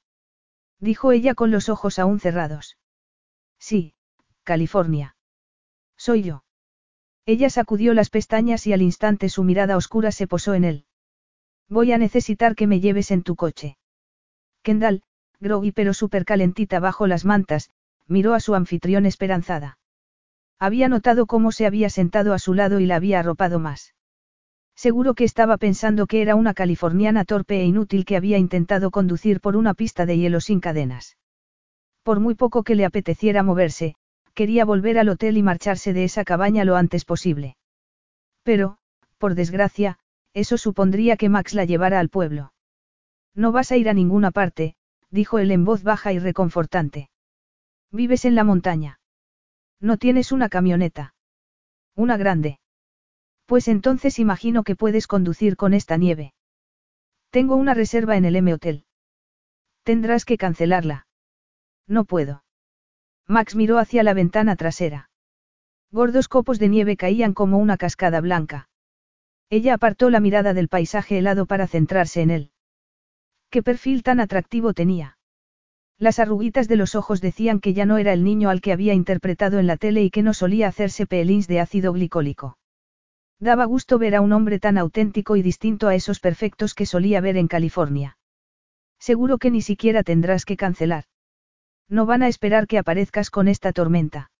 Dijo ella con los ojos aún cerrados. Sí, California. Soy yo. Ella sacudió las pestañas y al instante su mirada oscura se posó en él. Voy a necesitar que me lleves en tu coche. Kendall, groggy pero súper calentita bajo las mantas, miró a su anfitrión esperanzada. Había notado cómo se había sentado a su lado y la había arropado más. Seguro que estaba pensando que era una californiana torpe e inútil que había intentado conducir por una pista de hielo sin cadenas. Por muy poco que le apeteciera moverse, quería volver al hotel y marcharse de esa cabaña lo antes posible. Pero, por desgracia, eso supondría que Max la llevara al pueblo. No vas a ir a ninguna parte, dijo él en voz baja y reconfortante. Vives en la montaña. No tienes una camioneta. Una grande. Pues entonces imagino que puedes conducir con esta nieve. Tengo una reserva en el M Hotel. Tendrás que cancelarla. No puedo. Max miró hacia la ventana trasera. Gordos copos de nieve caían como una cascada blanca. Ella apartó la mirada del paisaje helado para centrarse en él. ¿Qué perfil tan atractivo tenía? Las arruguitas de los ojos decían que ya no era el niño al que había interpretado en la tele y que no solía hacerse pelins de ácido glicólico. Daba gusto ver a un hombre tan auténtico y distinto a esos perfectos que solía ver en California. Seguro que ni siquiera tendrás que cancelar. No van a esperar que aparezcas con esta tormenta.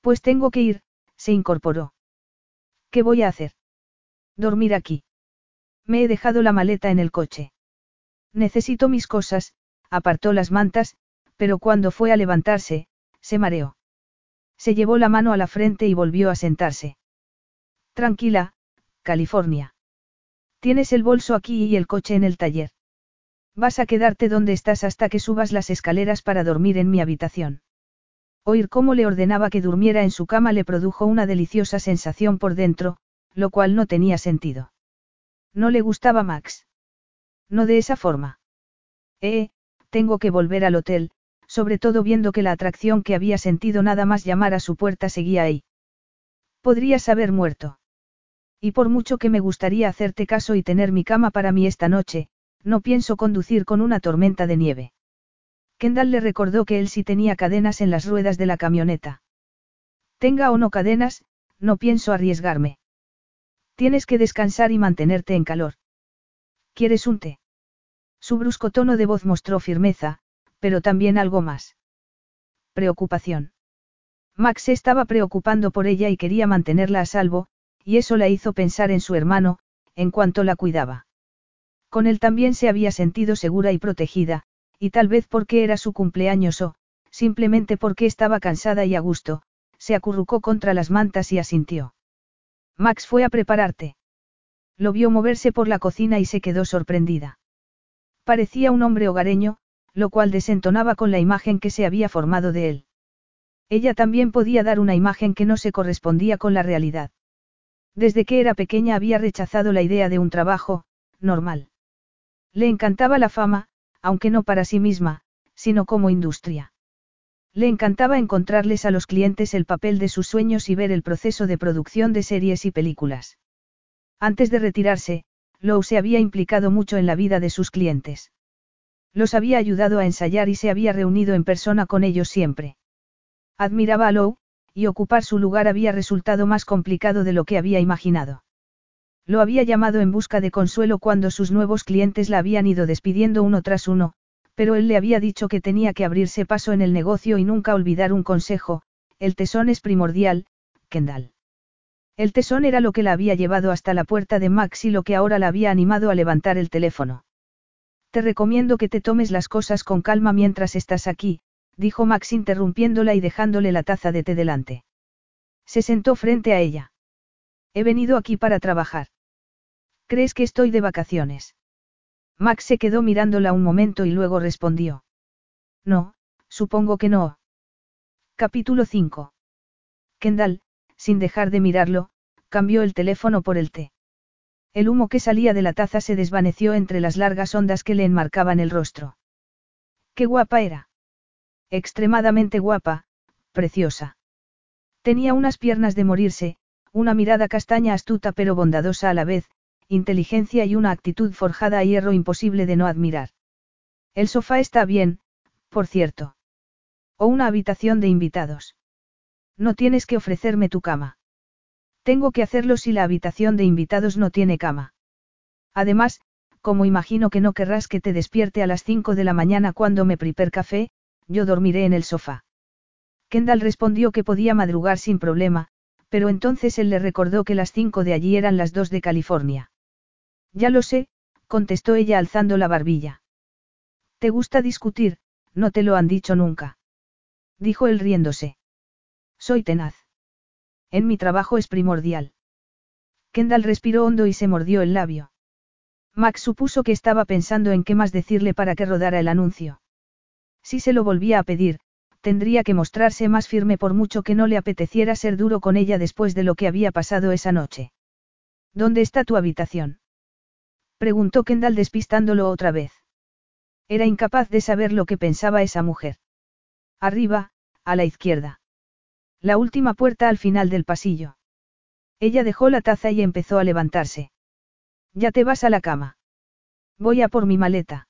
Pues tengo que ir, se incorporó. ¿Qué voy a hacer? Dormir aquí. Me he dejado la maleta en el coche. Necesito mis cosas, apartó las mantas, pero cuando fue a levantarse, se mareó. Se llevó la mano a la frente y volvió a sentarse. Tranquila, California. Tienes el bolso aquí y el coche en el taller. Vas a quedarte donde estás hasta que subas las escaleras para dormir en mi habitación. Oír cómo le ordenaba que durmiera en su cama le produjo una deliciosa sensación por dentro, lo cual no tenía sentido. No le gustaba Max. No de esa forma. Eh, tengo que volver al hotel, sobre todo viendo que la atracción que había sentido nada más llamar a su puerta seguía ahí. Podrías haber muerto. Y por mucho que me gustaría hacerte caso y tener mi cama para mí esta noche, No pienso conducir con una tormenta de nieve. Kendall le recordó que él sí tenía cadenas en las ruedas de la camioneta. Tenga o no cadenas, no pienso arriesgarme. Tienes que descansar y mantenerte en calor. ¿Quieres un té? Su brusco tono de voz mostró firmeza, pero también algo más. Preocupación. Max se estaba preocupando por ella y quería mantenerla a salvo, y eso la hizo pensar en su hermano, en cuanto la cuidaba. Con él también se había sentido segura y protegida, y tal vez porque era su cumpleaños o, simplemente porque estaba cansada y a gusto, se acurrucó contra las mantas y asintió. Max fue a prepararte. Lo vio moverse por la cocina y se quedó sorprendida. Parecía un hombre hogareño, lo cual desentonaba con la imagen que se había formado de él. Ella también podía dar una imagen que no se correspondía con la realidad. Desde que era pequeña había rechazado la idea de un trabajo, normal. Le encantaba la fama, aunque no para sí misma, sino como industria. Le encantaba encontrarles a los clientes el papel de sus sueños y ver el proceso de producción de series y películas. Antes de retirarse, Lou se había implicado mucho en la vida de sus clientes. Los había ayudado a ensayar y se había reunido en persona con ellos siempre. Admiraba a Lou, y ocupar su lugar había resultado más complicado de lo que había imaginado. Lo había llamado en busca de consuelo cuando sus nuevos clientes la habían ido despidiendo uno tras uno, pero él le había dicho que tenía que abrirse paso en el negocio y nunca olvidar un consejo, el tesón es primordial, Kendall. El tesón era lo que la había llevado hasta la puerta de Max y lo que ahora la había animado a levantar el teléfono. Te recomiendo que te tomes las cosas con calma mientras estás aquí, dijo Max interrumpiéndola y dejándole la taza de té delante. Se sentó frente a ella. He venido aquí para trabajar. ¿Crees que estoy de vacaciones? Max se quedó mirándola un momento y luego respondió. No, supongo que no. Capítulo 5. Kendall, sin dejar de mirarlo, cambió el teléfono por el té. El humo que salía de la taza se desvaneció entre las largas ondas que le enmarcaban el rostro. Qué guapa era. Extremadamente guapa, preciosa. Tenía unas piernas de morirse, una mirada castaña astuta pero bondadosa a la vez, inteligencia y una actitud forjada a hierro imposible de no admirar. El sofá está bien, por cierto. O una habitación de invitados. No tienes que ofrecerme tu cama. Tengo que hacerlo si la habitación de invitados no tiene cama. Además, como imagino que no querrás que te despierte a las 5 de la mañana cuando me prepare café, yo dormiré en el sofá. Kendall respondió que podía madrugar sin problema, pero entonces él le recordó que las 5 de allí eran las 2 de California. Ya lo sé, contestó ella alzando la barbilla. ¿Te gusta discutir? No te lo han dicho nunca. Dijo él riéndose. Soy tenaz. En mi trabajo es primordial. Kendall respiró hondo y se mordió el labio. Max supuso que estaba pensando en qué más decirle para que rodara el anuncio. Si se lo volvía a pedir, tendría que mostrarse más firme por mucho que no le apeteciera ser duro con ella después de lo que había pasado esa noche. ¿Dónde está tu habitación? Preguntó Kendall despistándolo otra vez. Era incapaz de saber lo que pensaba esa mujer. Arriba, a la izquierda. La última puerta al final del pasillo. Ella dejó la taza y empezó a levantarse. Ya te vas a la cama. Voy a por mi maleta.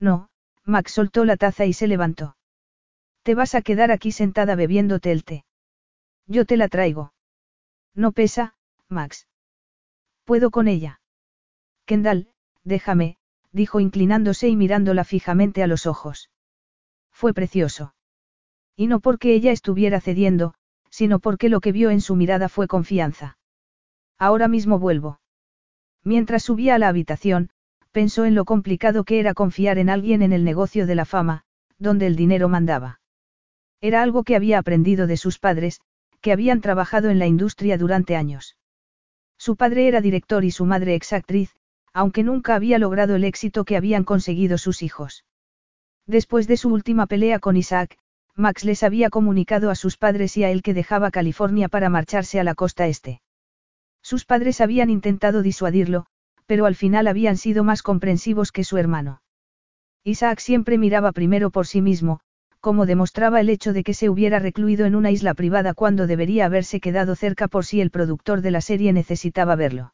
No, Max soltó la taza y se levantó. Te vas a quedar aquí sentada bebiéndote el té. Yo te la traigo. No pesa, Max. Puedo con ella. Kendall, déjame, dijo inclinándose y mirándola fijamente a los ojos. Fue precioso. Y no porque ella estuviera cediendo, sino porque lo que vio en su mirada fue confianza. Ahora mismo vuelvo. Mientras subía a la habitación, pensó en lo complicado que era confiar en alguien en el negocio de la fama, donde el dinero mandaba. Era algo que había aprendido de sus padres, que habían trabajado en la industria durante años. Su padre era director y su madre exactriz, aunque nunca había logrado el éxito que habían conseguido sus hijos. Después de su última pelea con Isaac, Max les había comunicado a sus padres y a él que dejaba California para marcharse a la costa este. Sus padres habían intentado disuadirlo, pero al final habían sido más comprensivos que su hermano. Isaac siempre miraba primero por sí mismo, como demostraba el hecho de que se hubiera recluido en una isla privada cuando debería haberse quedado cerca por si el productor de la serie necesitaba verlo.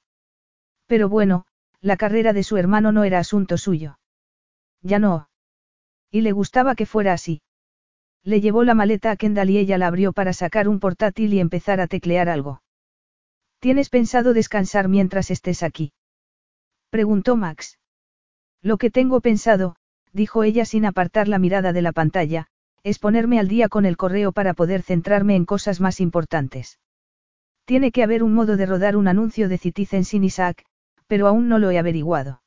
Pero bueno, La carrera de su hermano no era asunto suyo. Ya no. Y le gustaba que fuera así. Le llevó la maleta a Kendall y ella la abrió para sacar un portátil y empezar a teclear algo. ¿Tienes pensado descansar mientras estés aquí? Preguntó Max. Lo que tengo pensado, dijo ella sin apartar la mirada de la pantalla, es ponerme al día con el correo para poder centrarme en cosas más importantes. Tiene que haber un modo de rodar un anuncio de Citizen sin Isaac, pero aún no lo he averiguado.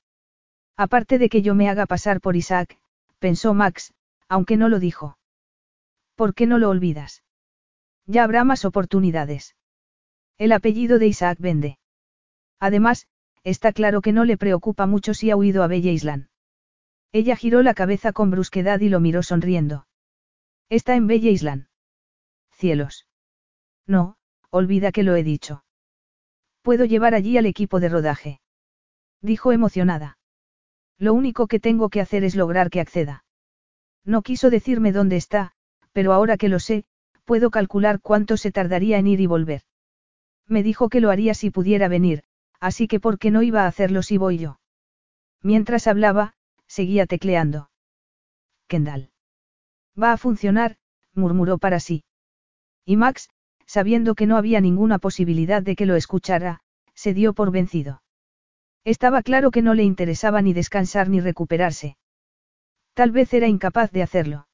Aparte de que yo me haga pasar por Isaac, pensó Max, aunque no lo dijo. ¿Por qué no lo olvidas? Ya habrá más oportunidades. El apellido de Isaac vende. Además, está claro que no le preocupa mucho si ha huido a Bella Island. Ella giró la cabeza con brusquedad y lo miró sonriendo. Está en Bella Island. Cielos. No, olvida que lo he dicho. Puedo llevar allí al equipo de rodaje. Dijo emocionada. Lo único que tengo que hacer es lograr que acceda. No quiso decirme dónde está, pero ahora que lo sé, puedo calcular cuánto se tardaría en ir y volver. Me dijo que lo haría si pudiera venir, así que ¿por qué no iba a hacerlo si voy yo? Mientras hablaba, seguía tecleando. Kendall. Va a funcionar, murmuró para sí. Y Max, sabiendo que no había ninguna posibilidad de que lo escuchara, se dio por vencido. Estaba claro que no le interesaba ni descansar ni recuperarse. Tal vez era incapaz de hacerlo.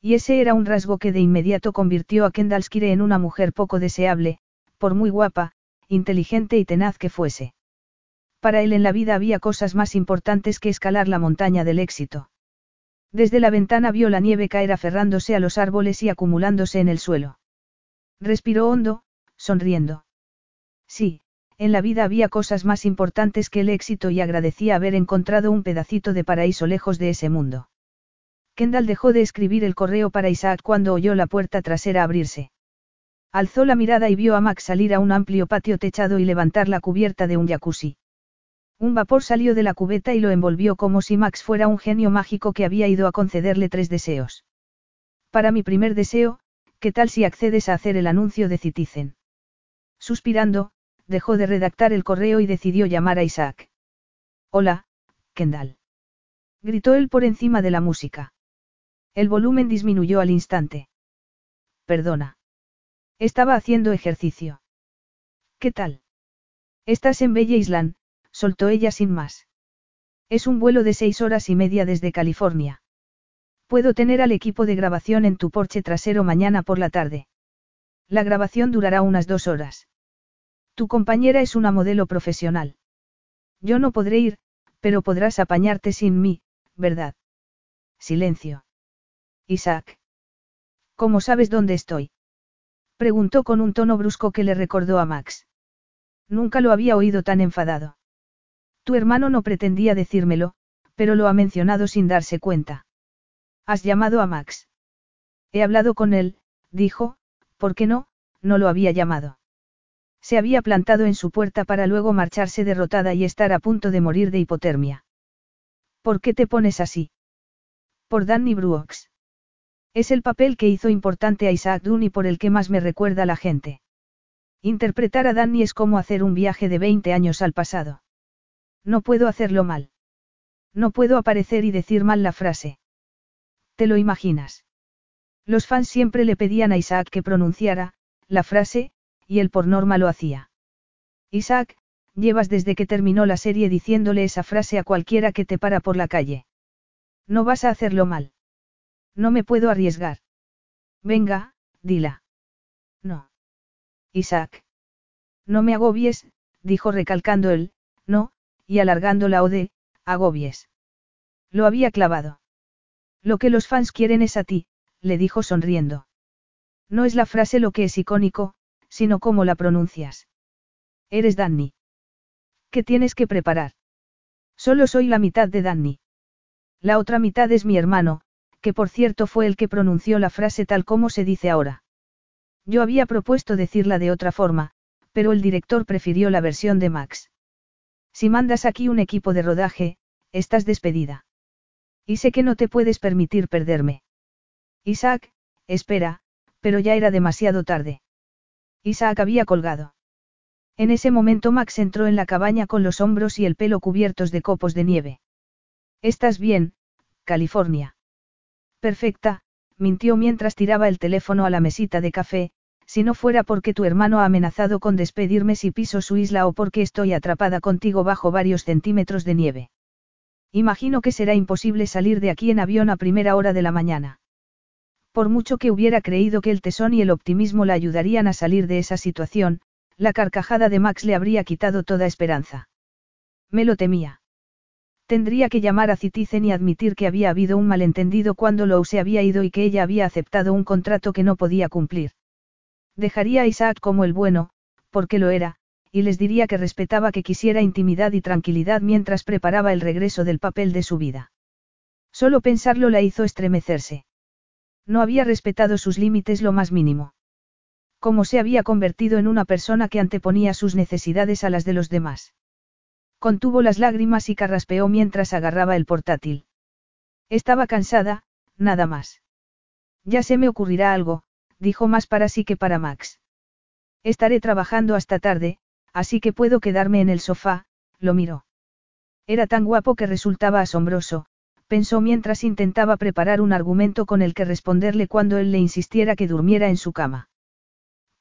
Y ese era un rasgo que de inmediato convirtió a Kendall Skire en una mujer poco deseable, por muy guapa, inteligente y tenaz que fuese. Para él en la vida había cosas más importantes que escalar la montaña del éxito. Desde la ventana vio la nieve caer aferrándose a los árboles y acumulándose en el suelo. Respiró hondo, sonriendo. Sí, en la vida había cosas más importantes que el éxito y agradecía haber encontrado un pedacito de paraíso lejos de ese mundo. Kendall dejó de escribir el correo para Isaac cuando oyó la puerta trasera abrirse. Alzó la mirada y vio a Max salir a un amplio patio techado y levantar la cubierta de un jacuzzi. Un vapor salió de la cubeta y lo envolvió como si Max fuera un genio mágico que había ido a concederle tres deseos. Para mi primer deseo, ¿qué tal si accedes a hacer el anuncio de Citizen? Suspirando, dejó de redactar el correo y decidió llamar a Isaac. Hola, Kendall. Gritó él por encima de la música. El volumen disminuyó al instante. Perdona. Estaba haciendo ejercicio. ¿Qué tal? Estás en Bella Island, soltó ella sin más. Es un vuelo de seis horas y media desde California. Puedo tener al equipo de grabación en tu porche trasero mañana por la tarde. La grabación durará unas dos horas. Tu compañera es una modelo profesional. Yo no podré ir, pero podrás apañarte sin mí, ¿verdad? Silencio. Isaac. ¿Cómo sabes dónde estoy? Preguntó con un tono brusco que le recordó a Max. Nunca lo había oído tan enfadado. Tu hermano no pretendía decírmelo, pero lo ha mencionado sin darse cuenta. ¿Has llamado a Max? He hablado con él, dijo, ¿por qué no? No lo había llamado. Se había plantado en su puerta para luego marcharse derrotada y estar a punto de morir de hipotermia. ¿Por qué te pones así? Por Danny Brooks. Es el papel que hizo importante a Isaac Dunn y por el que más me recuerda la gente. Interpretar a Danny es como hacer un viaje de 20 años al pasado. No puedo hacerlo mal. No puedo aparecer y decir mal la frase. ¿Te lo imaginas? Los fans siempre le pedían a Isaac que pronunciara, la frase, y él por norma lo hacía. Isaac, llevas desde que terminó la serie diciéndole esa frase a cualquiera que te para por la calle. No vas a hacerlo mal. No me puedo arriesgar. Venga, dila. No. Isaac. No me agobies, dijo recalcando él, no, y alargando la ode, agobies. Lo había clavado. Lo que los fans quieren es a ti, le dijo sonriendo. No es la frase lo que es icónico, sino cómo la pronuncias. Eres Danny. ¿Qué tienes que preparar? Solo soy la mitad de Danny. La otra mitad es mi hermano, que por cierto fue el que pronunció la frase tal como se dice ahora. Yo había propuesto decirla de otra forma, pero el director prefirió la versión de Max. Si mandas aquí un equipo de rodaje, estás despedida. Y sé que no te puedes permitir perderme. Isaac, espera, pero ya era demasiado tarde. Isaac había colgado. En ese momento Max entró en la cabaña con los hombros y el pelo cubiertos de copos de nieve. ¿Estás bien, California? Perfecta, mintió mientras tiraba el teléfono a la mesita de café, si no fuera porque tu hermano ha amenazado con despedirme si piso su isla o porque estoy atrapada contigo bajo varios centímetros de nieve. Imagino que será imposible salir de aquí en avión a primera hora de la mañana. Por mucho que hubiera creído que el tesón y el optimismo la ayudarían a salir de esa situación, la carcajada de Max le habría quitado toda esperanza. Me lo temía. Tendría que llamar a Citizen y admitir que había habido un malentendido cuando Lou se había ido y que ella había aceptado un contrato que no podía cumplir. Dejaría a Isaac como el bueno, porque lo era, y les diría que respetaba que quisiera intimidad y tranquilidad mientras preparaba el regreso del papel de su vida. Solo pensarlo la hizo estremecerse. No había respetado sus límites lo más mínimo. Cómo se había convertido en una persona que anteponía sus necesidades a las de los demás. Contuvo las lágrimas y carraspeó mientras agarraba el portátil. Estaba cansada, nada más. Ya se me ocurrirá algo, dijo más para sí que para Max. Estaré trabajando hasta tarde, así que puedo quedarme en el sofá, lo miró. Era tan guapo que resultaba asombroso, pensó mientras intentaba preparar un argumento con el que responderle cuando él le insistiera que durmiera en su cama.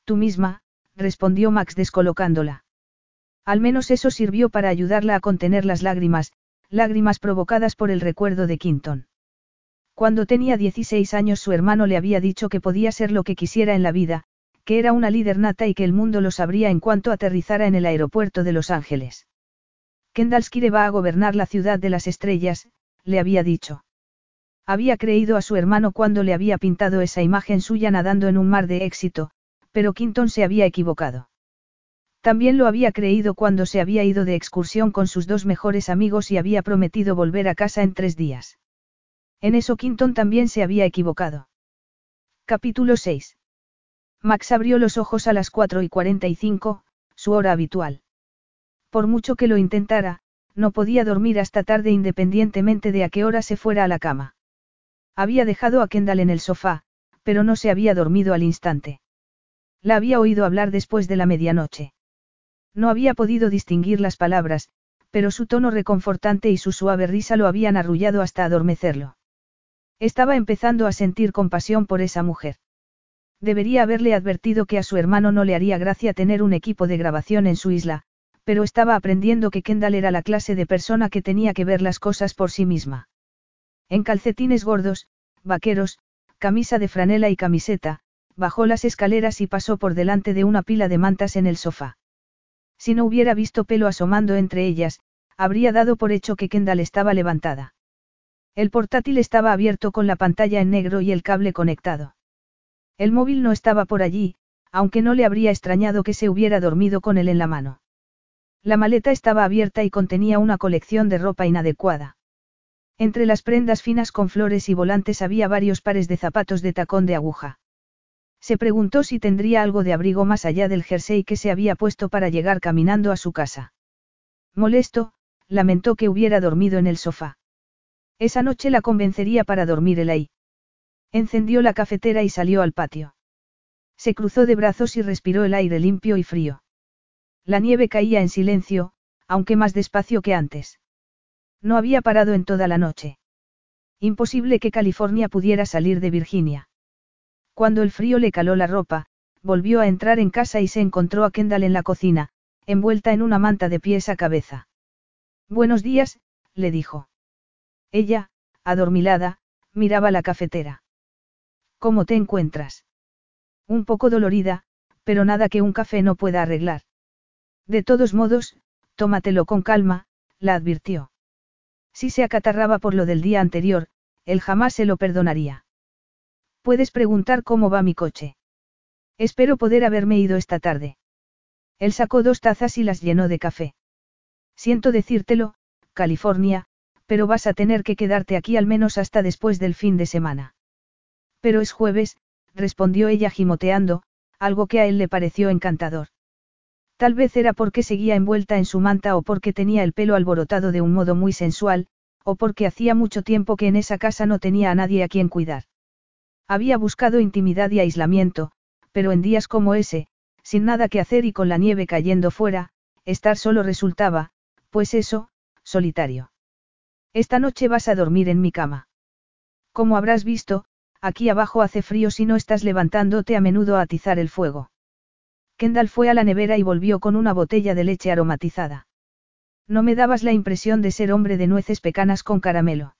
Tú misma, respondió Max descolocándola. Al menos eso sirvió para ayudarla a contener las lágrimas, lágrimas provocadas por el recuerdo de Quinton. Cuando tenía 16 años su hermano le había dicho que podía ser lo que quisiera en la vida, que era una líder nata y que el mundo lo sabría en cuanto aterrizara en el aeropuerto de Los Ángeles. Kendallskire va a gobernar la ciudad de las estrellas, le había dicho. Había creído a su hermano cuando le había pintado esa imagen suya nadando en un mar de éxito, pero Quinton se había equivocado. También lo había creído cuando se había ido de excursión con sus dos mejores amigos y había prometido volver a casa en tres días. En eso Quinton también se había equivocado. Capítulo 6. Max abrió los ojos a las 4 y 45, su hora habitual. Por mucho que lo intentara, no podía dormir hasta tarde independientemente de a qué hora se fuera a la cama. Había dejado a Kendall en el sofá, pero no se había dormido al instante. La había oído hablar después de la medianoche. No había podido distinguir las palabras, pero su tono reconfortante y su suave risa lo habían arrullado hasta adormecerlo. Estaba empezando a sentir compasión por esa mujer. Debería haberle advertido que a su hermano no le haría gracia tener un equipo de grabación en su isla, pero estaba aprendiendo que Kendall era la clase de persona que tenía que ver las cosas por sí misma. En calcetines gordos, vaqueros, camisa de franela y camiseta, bajó las escaleras y pasó por delante de una pila de mantas en el sofá. Si no hubiera visto pelo asomando entre ellas, habría dado por hecho que Kendall estaba levantada. El portátil estaba abierto con la pantalla en negro y el cable conectado. El móvil no estaba por allí, aunque no le habría extrañado que se hubiera dormido con él en la mano. La maleta estaba abierta y contenía una colección de ropa inadecuada. Entre las prendas finas con flores y volantes había varios pares de zapatos de tacón de aguja. Se preguntó si tendría algo de abrigo más allá del jersey que se había puesto para llegar caminando a su casa. Molesto, lamentó que hubiera dormido en el sofá. Esa noche la convencería para dormir él ahí. Encendió la cafetera y salió al patio. Se cruzó de brazos y respiró el aire limpio y frío. La nieve caía en silencio, aunque más despacio que antes. No había parado en toda la noche. Imposible que California pudiera salir de Virginia. Cuando el frío le caló la ropa, volvió a entrar en casa y se encontró a Kendall en la cocina, envuelta en una manta de pies a cabeza. Buenos días, le dijo. Ella, adormilada, miraba la cafetera. ¿Cómo te encuentras? Un poco dolorida, pero nada que un café no pueda arreglar. De todos modos, tómatelo con calma, la advirtió. Si se acatarraba por lo del día anterior, él jamás se lo perdonaría. Puedes preguntar cómo va mi coche. Espero poder haberme ido esta tarde. Él sacó dos tazas y las llenó de café. Siento decírtelo, California, pero vas a tener que quedarte aquí al menos hasta después del fin de semana. Pero es jueves, respondió ella gimoteando, algo que a él le pareció encantador. Tal vez era porque seguía envuelta en su manta o porque tenía el pelo alborotado de un modo muy sensual, o porque hacía mucho tiempo que en esa casa no tenía a nadie a quien cuidar. Había buscado intimidad y aislamiento, pero en días como ese, Sin nada que hacer y con la nieve cayendo fuera, estar solo resultaba, pues eso, solitario. Esta noche vas a dormir en mi cama. Como habrás visto, aquí abajo hace frío si no estás levantándote a menudo a atizar el fuego. Kendall fue a la nevera y volvió con una botella de leche aromatizada. No me dabas la impresión de ser hombre de nueces pecanas con caramelo.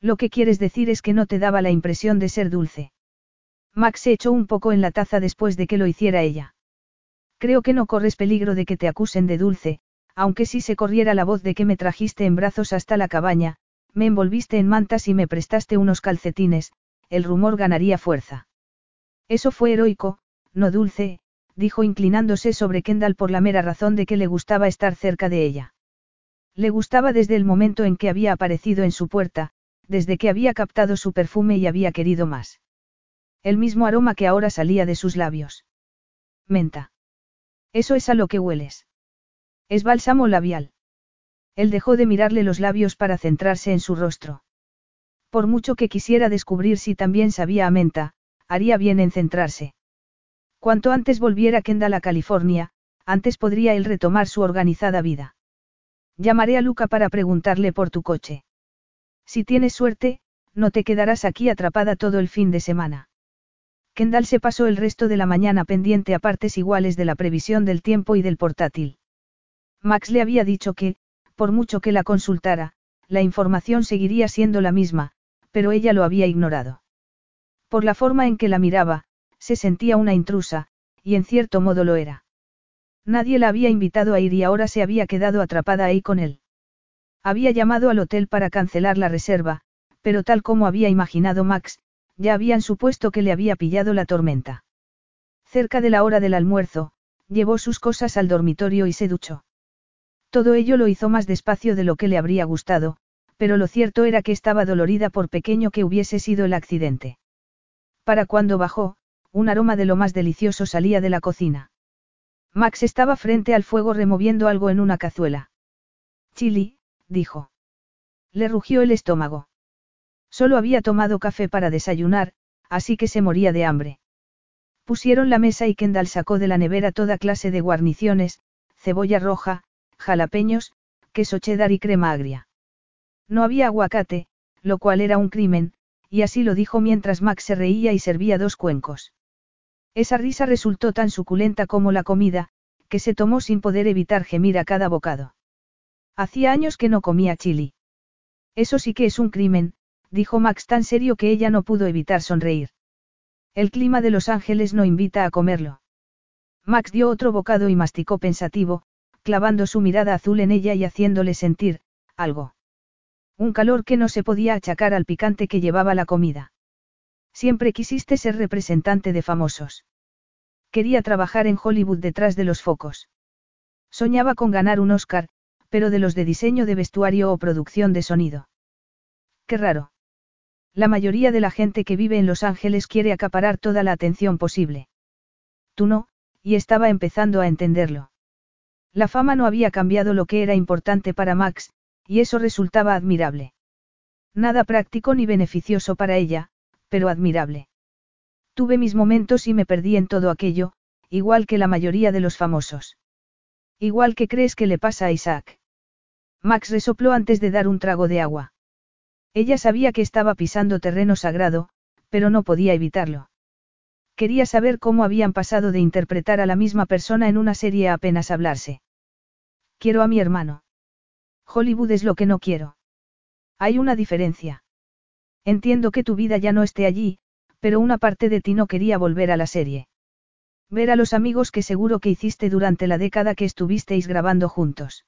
Lo que quieres decir es que no te daba la impresión de ser dulce. Max se echó un poco en la taza después de que lo hiciera ella. Creo que no corres peligro de que te acusen de dulce, aunque si se corriera la voz de que me trajiste en brazos hasta la cabaña, me envolviste en mantas y me prestaste unos calcetines, el rumor ganaría fuerza. Eso fue heroico, no dulce, dijo inclinándose sobre Kendall por la mera razón de que le gustaba estar cerca de ella. Le gustaba desde el momento en que había aparecido en su puerta, desde que había captado su perfume y había querido más. El mismo aroma que ahora salía de sus labios. Menta. Eso es a lo que hueles. Es bálsamo labial. Él dejó de mirarle los labios para centrarse en su rostro. Por mucho que quisiera descubrir si también sabía a menta, haría bien en centrarse. Cuanto antes volviera Kendall a California, antes podría él retomar su organizada vida. Llamaré a Luca para preguntarle por tu coche. Si tienes suerte, no te quedarás aquí atrapada todo el fin de semana. Kendall se pasó el resto de la mañana pendiente a partes iguales de la previsión del tiempo y del portátil. Max le había dicho que, por mucho que la consultara, la información seguiría siendo la misma, pero ella lo había ignorado. Por la forma en que la miraba, se sentía una intrusa, y en cierto modo lo era. Nadie la había invitado a ir y ahora se había quedado atrapada ahí con él. Había llamado al hotel para cancelar la reserva, pero tal como había imaginado Max, ya habían supuesto que le había pillado la tormenta. Cerca de la hora del almuerzo, llevó sus cosas al dormitorio y se duchó. Todo ello lo hizo más despacio de lo que le habría gustado, pero lo cierto era que estaba dolorida por pequeño que hubiese sido el accidente. Para cuando bajó, un aroma de lo más delicioso salía de la cocina. Max estaba frente al fuego removiendo algo en una cazuela. Chili, dijo. Le rugió el estómago. Solo había tomado café para desayunar, así que se moría de hambre. Pusieron la mesa y Kendall sacó de la nevera toda clase de guarniciones, cebolla roja, jalapeños, queso cheddar y crema agria. No había aguacate, lo cual era un crimen, y así lo dijo mientras Max se reía y servía dos cuencos. Esa risa resultó tan suculenta como la comida, que se tomó sin poder evitar gemir a cada bocado. Hacía años que no comía chili. Eso sí que es un crimen, dijo Max tan serio que ella no pudo evitar sonreír. El clima de Los Ángeles no invita a comerlo. Max dio otro bocado y masticó pensativo, clavando su mirada azul en ella y haciéndole sentir, algo. Un calor que no se podía achacar al picante que llevaba la comida. Siempre quisiste ser representante de famosos. Quería trabajar en Hollywood detrás de los focos. Soñaba con ganar un Oscar, pero de los de diseño de vestuario o producción de sonido. Qué raro. La mayoría de la gente que vive en Los Ángeles quiere acaparar toda la atención posible. Tú no, y estaba empezando a entenderlo. La fama no había cambiado lo que era importante para Max, y eso resultaba admirable. Nada práctico ni beneficioso para ella, pero admirable. Tuve mis momentos y me perdí en todo aquello, igual que la mayoría de los famosos. Igual que crees que le pasa a Isaac. Max resopló antes de dar un trago de agua. Ella sabía que estaba pisando terreno sagrado, pero no podía evitarlo. Quería saber cómo habían pasado de interpretar a la misma persona en una serie a apenas hablarse. Quiero a mi hermano. Hollywood es lo que no quiero. Hay una diferencia. Entiendo que tu vida ya no esté allí, pero una parte de ti no quería volver a la serie. Ver a los amigos que seguro que hiciste durante la década que estuvisteis grabando juntos.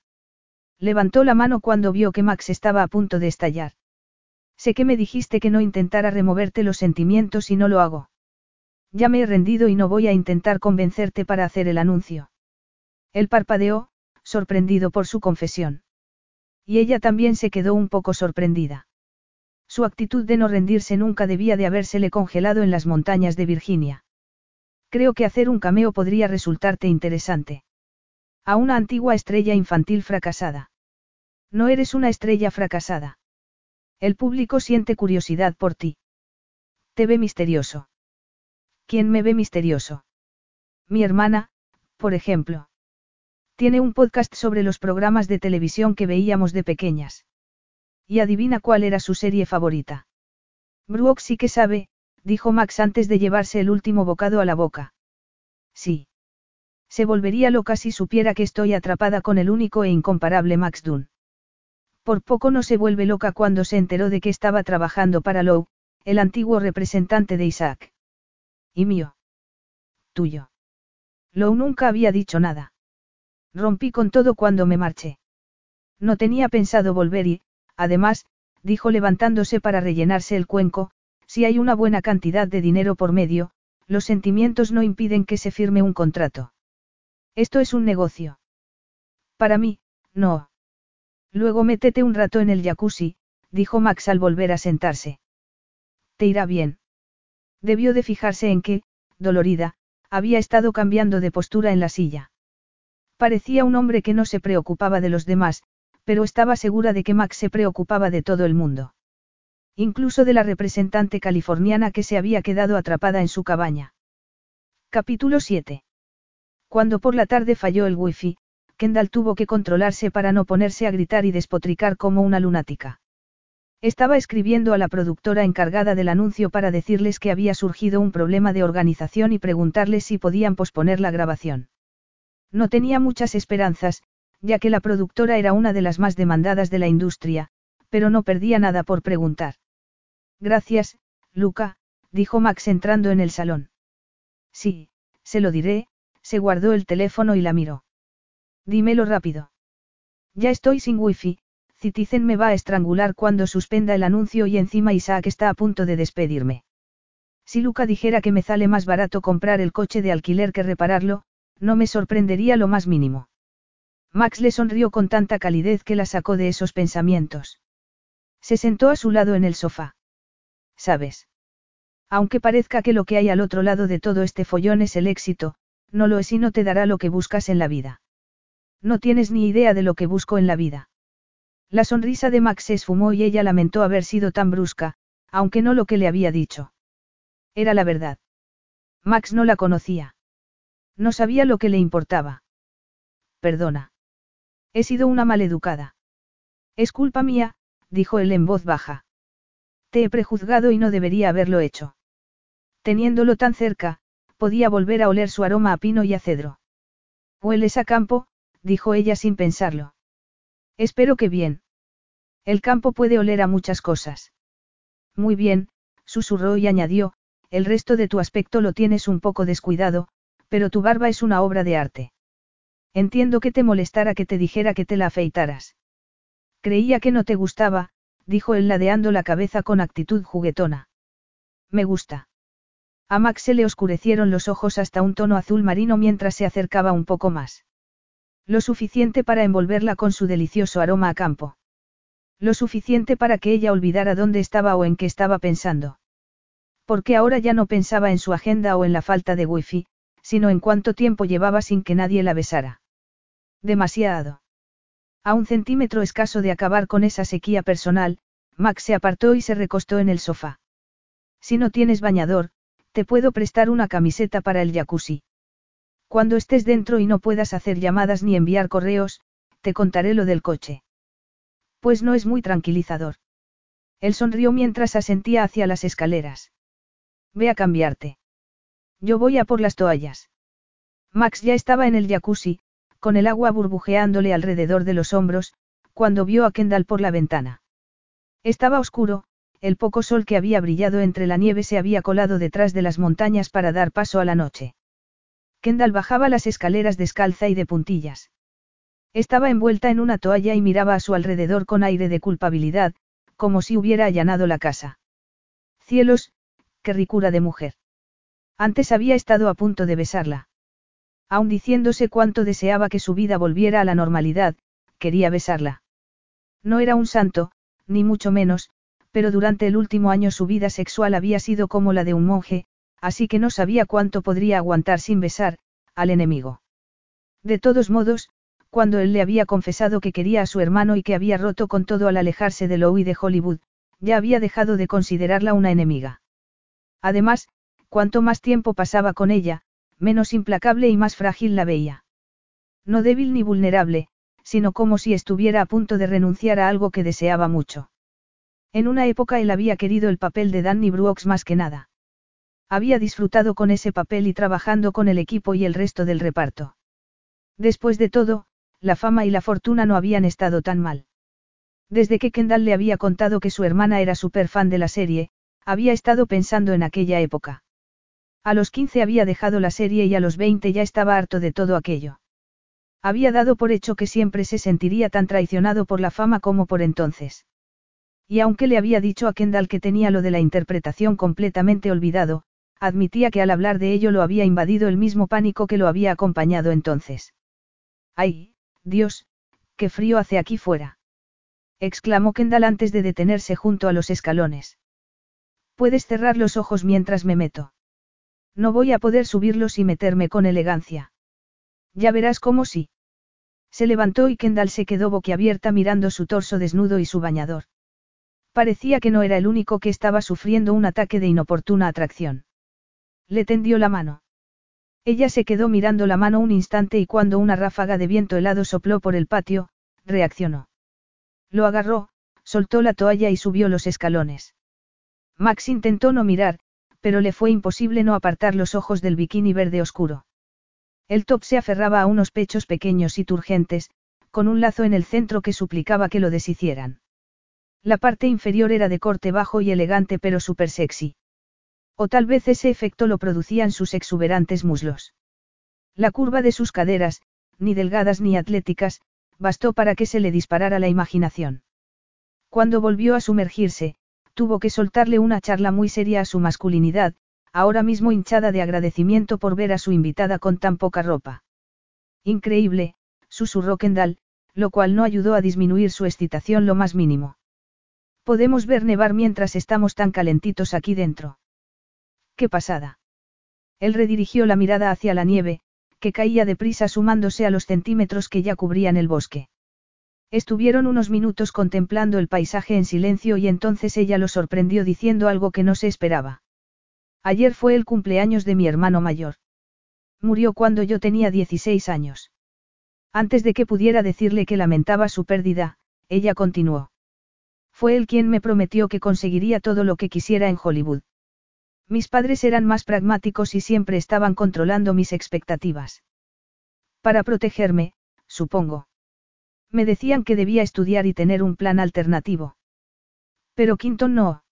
Levantó la mano cuando vio que Max estaba a punto de estallar. Sé que me dijiste que no intentara removerte los sentimientos y no lo hago. Ya me he rendido y no voy a intentar convencerte para hacer el anuncio. Él parpadeó, sorprendido por su confesión. Y ella también se quedó un poco sorprendida. Su actitud de no rendirse nunca debía de habérsele congelado en las montañas de Virginia. Creo que hacer un cameo podría resultarte interesante. A una antigua estrella infantil fracasada. No eres una estrella fracasada. El público siente curiosidad por ti. Te ve misterioso. ¿Quién me ve misterioso? Mi hermana, Por ejemplo. Tiene un podcast sobre los programas de televisión que veíamos de pequeñas. Y adivina cuál era su serie favorita. Brooke sí que sabe, dijo Max antes de llevarse el último bocado a la boca. Sí. Se volvería loca si supiera que estoy atrapada con el único e incomparable Max Dunn. Por poco no se vuelve loca cuando se enteró de que estaba trabajando para Lowe, el antiguo representante de Isaac. Y mío. Tuyo. Lowe nunca había dicho nada. Rompí con todo cuando me marché. No tenía pensado volver y, además, dijo levantándose para rellenarse el cuenco, si hay una buena cantidad de dinero por medio, los sentimientos no impiden que se firme un contrato. Esto es un negocio. Para mí, no. Luego métete un rato en el jacuzzi, dijo Max al volver a sentarse. Te irá bien. Debió de fijarse en que, dolorida, había estado cambiando de postura en la silla. Parecía un hombre que no se preocupaba de los demás, pero estaba segura de que Max se preocupaba de todo el mundo. Incluso de la representante californiana que se había quedado atrapada en su cabaña. Capítulo 7. Cuando por la tarde falló el wifi, Kendall tuvo que controlarse para no ponerse a gritar y despotricar como una lunática. Estaba escribiendo a la productora encargada del anuncio para decirles que había surgido un problema de organización y preguntarles si podían posponer la grabación. No tenía muchas esperanzas, ya que la productora era una de las más demandadas de la industria, pero no perdía nada por preguntar. Gracias, Luca, dijo Max entrando en el salón. Sí, se lo diré, se guardó el teléfono y la miró. Dímelo rápido. Ya estoy sin wifi, Citizen me va a estrangular cuando suspenda el anuncio y encima Isaac está a punto de despedirme. Si Luca dijera que me sale más barato comprar el coche de alquiler que repararlo, no me sorprendería lo más mínimo. Max le sonrió con tanta calidez que la sacó de esos pensamientos. Se sentó a su lado en el sofá. ¿Sabes? Aunque parezca que lo que hay al otro lado de todo este follón es el éxito, no lo es y no te dará lo que buscas en la vida. No tienes ni idea de lo que busco en la vida. La sonrisa de Max se esfumó y ella lamentó haber sido tan brusca, aunque no lo que le había dicho. Era la verdad. Max no la conocía. No sabía lo que le importaba. Perdona. He sido una maleducada. Es culpa mía, dijo él en voz baja. Te he prejuzgado y no debería haberlo hecho. Teniéndolo tan cerca, podía volver a oler su aroma a pino y a cedro. Hueles a campo, dijo ella sin pensarlo. Espero que bien. El campo puede oler a muchas cosas. Muy bien, susurró y añadió, el resto de tu aspecto lo tienes un poco descuidado, pero tu barba es una obra de arte. Entiendo que te molestara que te dijera que te la afeitaras. Creía que no te gustaba, dijo él ladeando la cabeza con actitud juguetona. Me gusta. A Max se le oscurecieron los ojos hasta un tono azul marino mientras se acercaba un poco más. Lo suficiente para envolverla con su delicioso aroma a campo. Lo suficiente para que ella olvidara dónde estaba o en qué estaba pensando. Porque ahora ya no pensaba en su agenda o en la falta de wifi, sino en cuánto tiempo llevaba sin que nadie la besara. Demasiado. A un centímetro escaso de acabar con esa sequía personal, Max se apartó y se recostó en el sofá. Si no tienes bañador, te puedo prestar una camiseta para el jacuzzi. Cuando estés dentro y no puedas hacer llamadas ni enviar correos, te contaré lo del coche. Pues no es muy tranquilizador. Él sonrió mientras asentía hacia las escaleras. Ve a cambiarte. Yo voy a por las toallas. Max ya estaba en el jacuzzi, con el agua burbujeándole alrededor de los hombros, cuando vio a Kendall por la ventana. Estaba oscuro, el poco sol que había brillado entre la nieve se había colado detrás de las montañas para dar paso a la noche. Kendall bajaba las escaleras descalza y de puntillas. Estaba envuelta en una toalla y miraba a su alrededor con aire de culpabilidad, como si hubiera allanado la casa. Cielos, qué ricura de mujer. Antes había estado a punto de besarla. Aun diciéndose cuánto deseaba que su vida volviera a la normalidad, quería besarla. No era un santo, ni mucho menos, pero durante el último año su vida sexual había sido como la de un monje, así que no sabía cuánto podría aguantar sin besar, al enemigo. De todos modos, cuando él le había confesado que quería a su hermano y que había roto con todo al alejarse de Lou y de Hollywood, ya había dejado de considerarla una enemiga. Además, cuanto más tiempo pasaba con ella, menos implacable y más frágil la veía. No débil ni vulnerable, sino como si estuviera a punto de renunciar a algo que deseaba mucho. En una época él había querido el papel de Danny Brooks más que nada. Había disfrutado con ese papel y trabajando con el equipo y el resto del reparto. Después de todo, la fama y la fortuna no habían estado tan mal. Desde que Kendall le había contado que su hermana era súper fan de la serie, había estado pensando en aquella época. A los 15 había dejado la serie y a los 20 ya estaba harto de todo aquello. Había dado por hecho que siempre se sentiría tan traicionado por la fama como por entonces. Y aunque le había dicho a Kendall que tenía lo de la interpretación completamente olvidado, admitía que al hablar de ello lo había invadido el mismo pánico que lo había acompañado entonces. ¡Ay, Dios, qué frío hace aquí fuera! exclamó Kendall antes de detenerse junto a los escalones. Puedes cerrar los ojos mientras me meto. No voy a poder subirlos y meterme con elegancia. Ya verás cómo sí. Se levantó y Kendall se quedó boquiabierta mirando su torso desnudo y su bañador. Parecía que no era el único que estaba sufriendo un ataque de inoportuna atracción. Le tendió la mano. Ella se quedó mirando la mano un instante y cuando una ráfaga de viento helado sopló por el patio, reaccionó. Lo agarró, soltó la toalla y subió los escalones. Max intentó no mirar, pero le fue imposible no apartar los ojos del bikini verde oscuro. El top se aferraba a unos pechos pequeños y turgentes, con un lazo en el centro que suplicaba que lo deshicieran. La parte inferior era de corte bajo y elegante pero súper sexy. O tal vez ese efecto lo producían sus exuberantes muslos. La curva de sus caderas, ni delgadas ni atléticas, bastó para que se le disparara la imaginación. Cuando volvió a sumergirse, tuvo que soltarle una charla muy seria a su masculinidad, ahora mismo hinchada de agradecimiento por ver a su invitada con tan poca ropa. Increíble, susurró Kendall, lo cual no ayudó a disminuir su excitación lo más mínimo. Podemos ver nevar mientras estamos tan calentitos aquí dentro. ¡Qué pasada! Él redirigió la mirada hacia la nieve, que caía deprisa sumándose a los centímetros que ya cubrían el bosque. Estuvieron unos minutos contemplando el paisaje en silencio y entonces ella lo sorprendió diciendo algo que no se esperaba. Ayer fue el cumpleaños de mi hermano mayor. Murió cuando yo tenía 16 años. Antes de que pudiera decirle que lamentaba su pérdida, ella continuó. Fue él quien me prometió que conseguiría todo lo que quisiera en Hollywood. Mis padres eran más pragmáticos y siempre estaban controlando mis expectativas. Para protegerme, supongo. Me decían que debía estudiar y tener un plan alternativo. Pero Quinton no.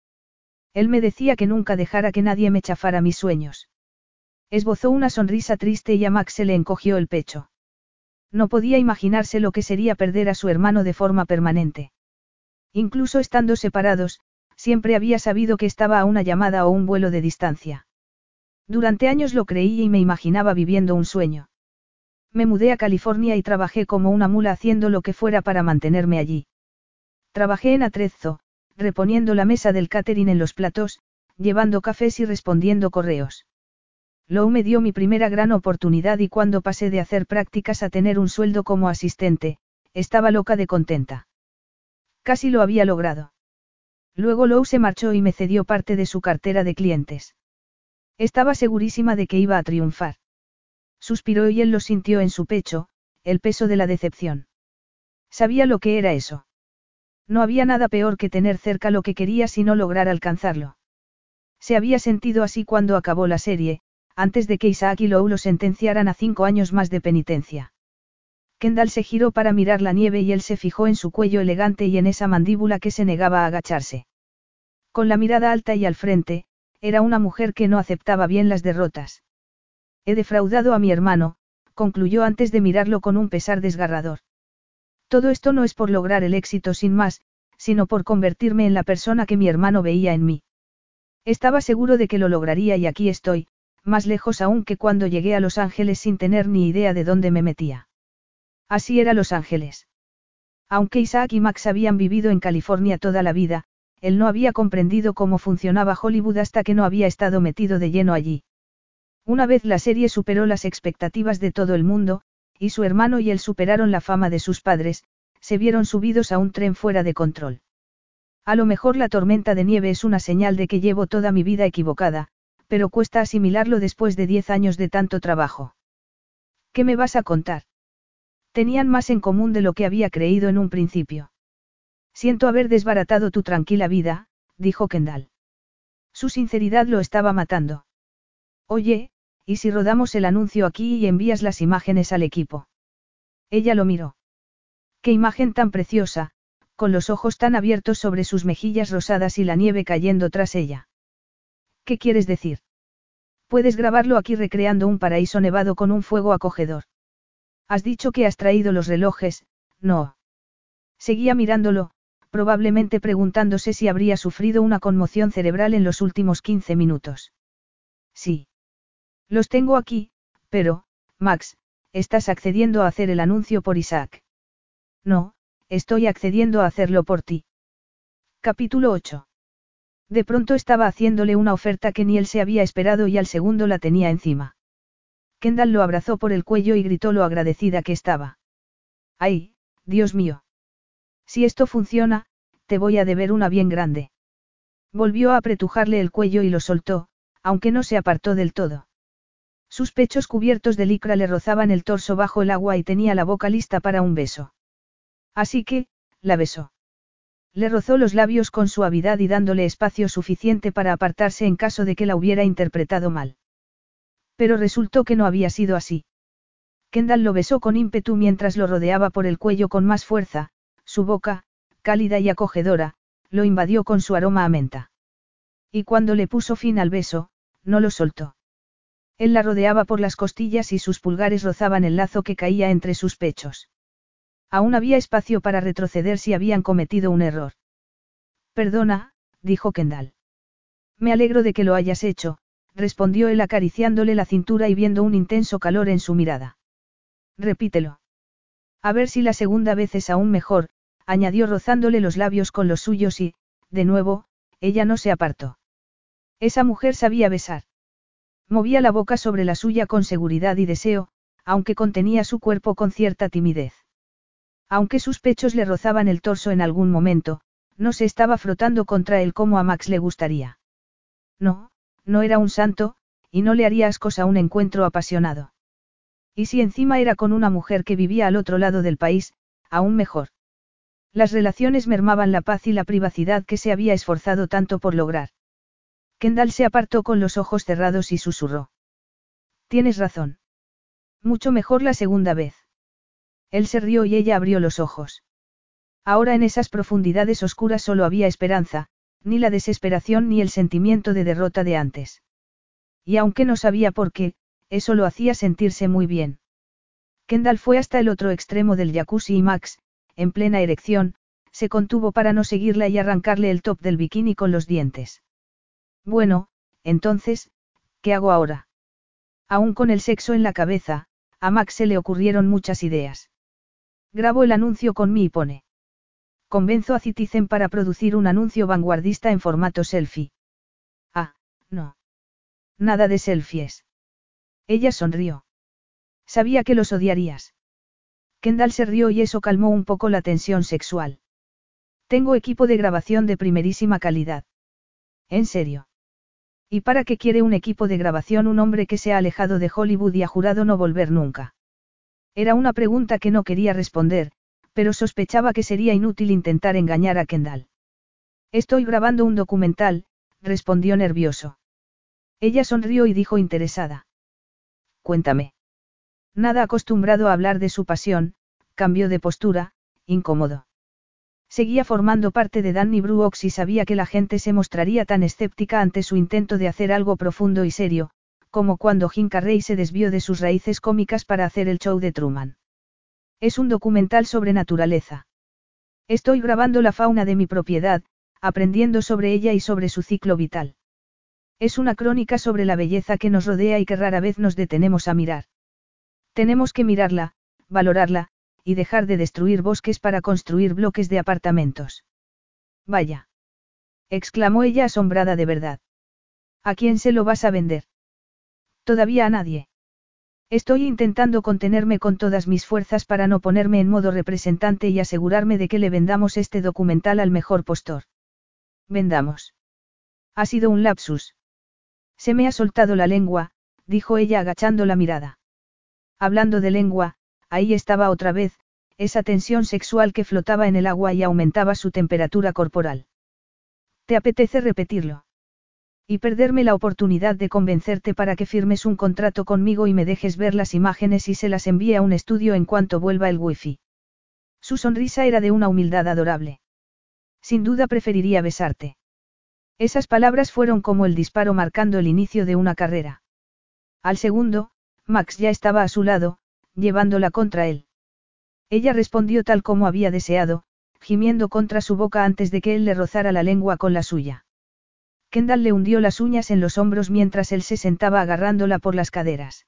Él me decía que nunca dejara que nadie me chafara mis sueños. Esbozó una sonrisa triste y a Max se le encogió el pecho. No podía imaginarse lo que sería perder a su hermano de forma permanente. Incluso estando separados, siempre había sabido que estaba a una llamada o un vuelo de distancia. Durante años lo creí y me imaginaba viviendo un sueño. Me mudé a California y trabajé como una mula haciendo lo que fuera para mantenerme allí. Trabajé en Atrezzo, reponiendo la mesa del catering en los platos, llevando cafés y respondiendo correos. Lou me dio mi primera gran oportunidad y cuando pasé de hacer prácticas a tener un sueldo como asistente, estaba loca de contenta. Casi lo había logrado. Luego Lou se marchó y me cedió parte de su cartera de clientes. Estaba segurísima de que iba a triunfar. Suspiró y él lo sintió en su pecho, el peso de la decepción. Sabía lo que era eso. No había nada peor que tener cerca lo que quería si no lograr alcanzarlo. Se había sentido así cuando acabó la serie, antes de que Isaac y Lou lo sentenciaran a cinco años más de penitencia. Kendall se giró para mirar la nieve y él se fijó en su cuello elegante y en esa mandíbula que se negaba a agacharse. Con la mirada alta y al frente, era una mujer que no aceptaba bien las derrotas. He defraudado a mi hermano, concluyó antes de mirarlo con un pesar desgarrador. Todo esto no es por lograr el éxito sin más, sino por convertirme en la persona que mi hermano veía en mí. Estaba seguro de que lo lograría y aquí estoy, más lejos aún que cuando llegué a Los Ángeles sin tener ni idea de dónde me metía. Así era Los Ángeles. Aunque Isaac y Max habían vivido en California toda la vida, él no había comprendido cómo funcionaba Hollywood hasta que no había estado metido de lleno allí. Una vez la serie superó las expectativas de todo el mundo, y su hermano y él superaron la fama de sus padres, se vieron subidos a un tren fuera de control. A lo mejor la tormenta de nieve es una señal de que llevo toda mi vida equivocada, pero cuesta asimilarlo después de diez años de tanto trabajo. ¿Qué me vas a contar? Tenían más en común de lo que había creído en un principio. Siento haber desbaratado tu tranquila vida, dijo Kendall. Su sinceridad lo estaba matando. Oye, ¿y si rodamos el anuncio aquí y envías las imágenes al equipo? Ella lo miró. Qué imagen tan preciosa, con los ojos tan abiertos sobre sus mejillas rosadas y la nieve cayendo tras ella. ¿Qué quieres decir? Puedes grabarlo aquí recreando un paraíso nevado con un fuego acogedor. Has dicho que has traído los relojes, no. Seguía mirándolo, probablemente preguntándose si habría sufrido una conmoción cerebral en los últimos 15 minutos. Sí. Los tengo aquí, pero, Max, estás accediendo a hacer el anuncio por Isaac. No, estoy accediendo a hacerlo por ti. Capítulo 8. De pronto estaba haciéndole una oferta que ni él se había esperado y al segundo la tenía encima. Kendall lo abrazó por el cuello y gritó lo agradecida que estaba. ¡Ay, Dios mío! Si esto funciona, te voy a deber una bien grande. Volvió a apretujarle el cuello y lo soltó, aunque no se apartó del todo. Sus pechos cubiertos de licra le rozaban el torso bajo el agua y tenía la boca lista para un beso. Así que, la besó. Le rozó los labios con suavidad y dándole espacio suficiente para apartarse en caso de que la hubiera interpretado mal. Pero resultó que no había sido así. Kendall lo besó con ímpetu mientras lo rodeaba por el cuello con más fuerza, su boca, cálida y acogedora, lo invadió con su aroma a menta. Y cuando le puso fin al beso, no lo soltó. Él la rodeaba por las costillas y sus pulgares rozaban el lazo que caía entre sus pechos. Aún había espacio para retroceder si habían cometido un error. Perdona, dijo Kendall. Me alegro de que lo hayas hecho, respondió él acariciándole la cintura y viendo un intenso calor en su mirada. Repítelo. A ver si la segunda vez es aún mejor, añadió rozándole los labios con los suyos y, de nuevo, ella no se apartó. Esa mujer sabía besar. Movía la boca sobre la suya con seguridad y deseo, aunque contenía su cuerpo con cierta timidez. Aunque sus pechos le rozaban el torso en algún momento, no se estaba frotando contra él como a Max le gustaría. No, no era un santo, y no le haría ascos a un encuentro apasionado. Y si encima era con una mujer que vivía al otro lado del país, aún mejor. Las relaciones mermaban la paz y la privacidad que se había esforzado tanto por lograr. Kendall se apartó con los ojos cerrados y susurró. Tienes razón. Mucho mejor la segunda vez. Él se rió y ella abrió los ojos. Ahora en esas profundidades oscuras solo había esperanza, ni la desesperación ni el sentimiento de derrota de antes. Y aunque no sabía por qué, eso lo hacía sentirse muy bien. Kendall fue hasta el otro extremo del jacuzzi y Max, en plena erección, se contuvo para no seguirla y arrancarle el top del bikini con los dientes. Bueno, entonces, ¿qué hago ahora? Aún con el sexo en la cabeza, a Max se le ocurrieron muchas ideas. Grabo el anuncio con mi pone. Convenzo a Citizen para producir un anuncio vanguardista en formato selfie. Ah, no. Nada de selfies. Ella sonrió. Sabía que los odiarías. Kendall se rió y eso calmó un poco la tensión sexual. Tengo equipo de grabación de primerísima calidad. ¿En serio? ¿Y para qué quiere un equipo de grabación un hombre que se ha alejado de Hollywood y ha jurado no volver nunca? Era una pregunta que no quería responder, pero sospechaba que sería inútil intentar engañar a Kendall. Estoy grabando un documental, respondió nervioso. Ella sonrió y dijo interesada. Cuéntame. Nada acostumbrado a hablar de su pasión, cambió de postura, incómodo. Seguía formando parte de Danny Brooks y sabía que la gente se mostraría tan escéptica ante su intento de hacer algo profundo y serio, como cuando Jim Carrey se desvió de sus raíces cómicas para hacer el show de Truman. Es un documental sobre naturaleza. Estoy grabando la fauna de mi propiedad, aprendiendo sobre ella y sobre su ciclo vital. Es una crónica sobre la belleza que nos rodea y que rara vez nos detenemos a mirar. Tenemos que mirarla, valorarla, y dejar de destruir bosques para construir bloques de apartamentos. Vaya. exclamó ella asombrada de verdad. ¿A quién se lo vas a vender? Todavía a nadie. Estoy intentando contenerme con todas mis fuerzas para no ponerme en modo representante y asegurarme de que le vendamos este documental al mejor postor. Vendamos. Ha sido un lapsus. Se me ha soltado la lengua, dijo ella agachando la mirada. Hablando de lengua, ahí estaba otra vez, esa tensión sexual que flotaba en el agua y aumentaba su temperatura corporal. ¿Te apetece repetirlo? Y perderme la oportunidad de convencerte para que firmes un contrato conmigo y me dejes ver las imágenes y se las envíe a un estudio en cuanto vuelva el wifi. Su sonrisa era de una humildad adorable. Sin duda preferiría besarte. Esas palabras fueron como el disparo marcando el inicio de una carrera. Al segundo, Max ya estaba a su lado, llevándola contra él. Ella respondió tal como había deseado, gimiendo contra su boca antes de que él le rozara la lengua con la suya. Kendall le hundió las uñas en los hombros mientras él se sentaba agarrándola por las caderas.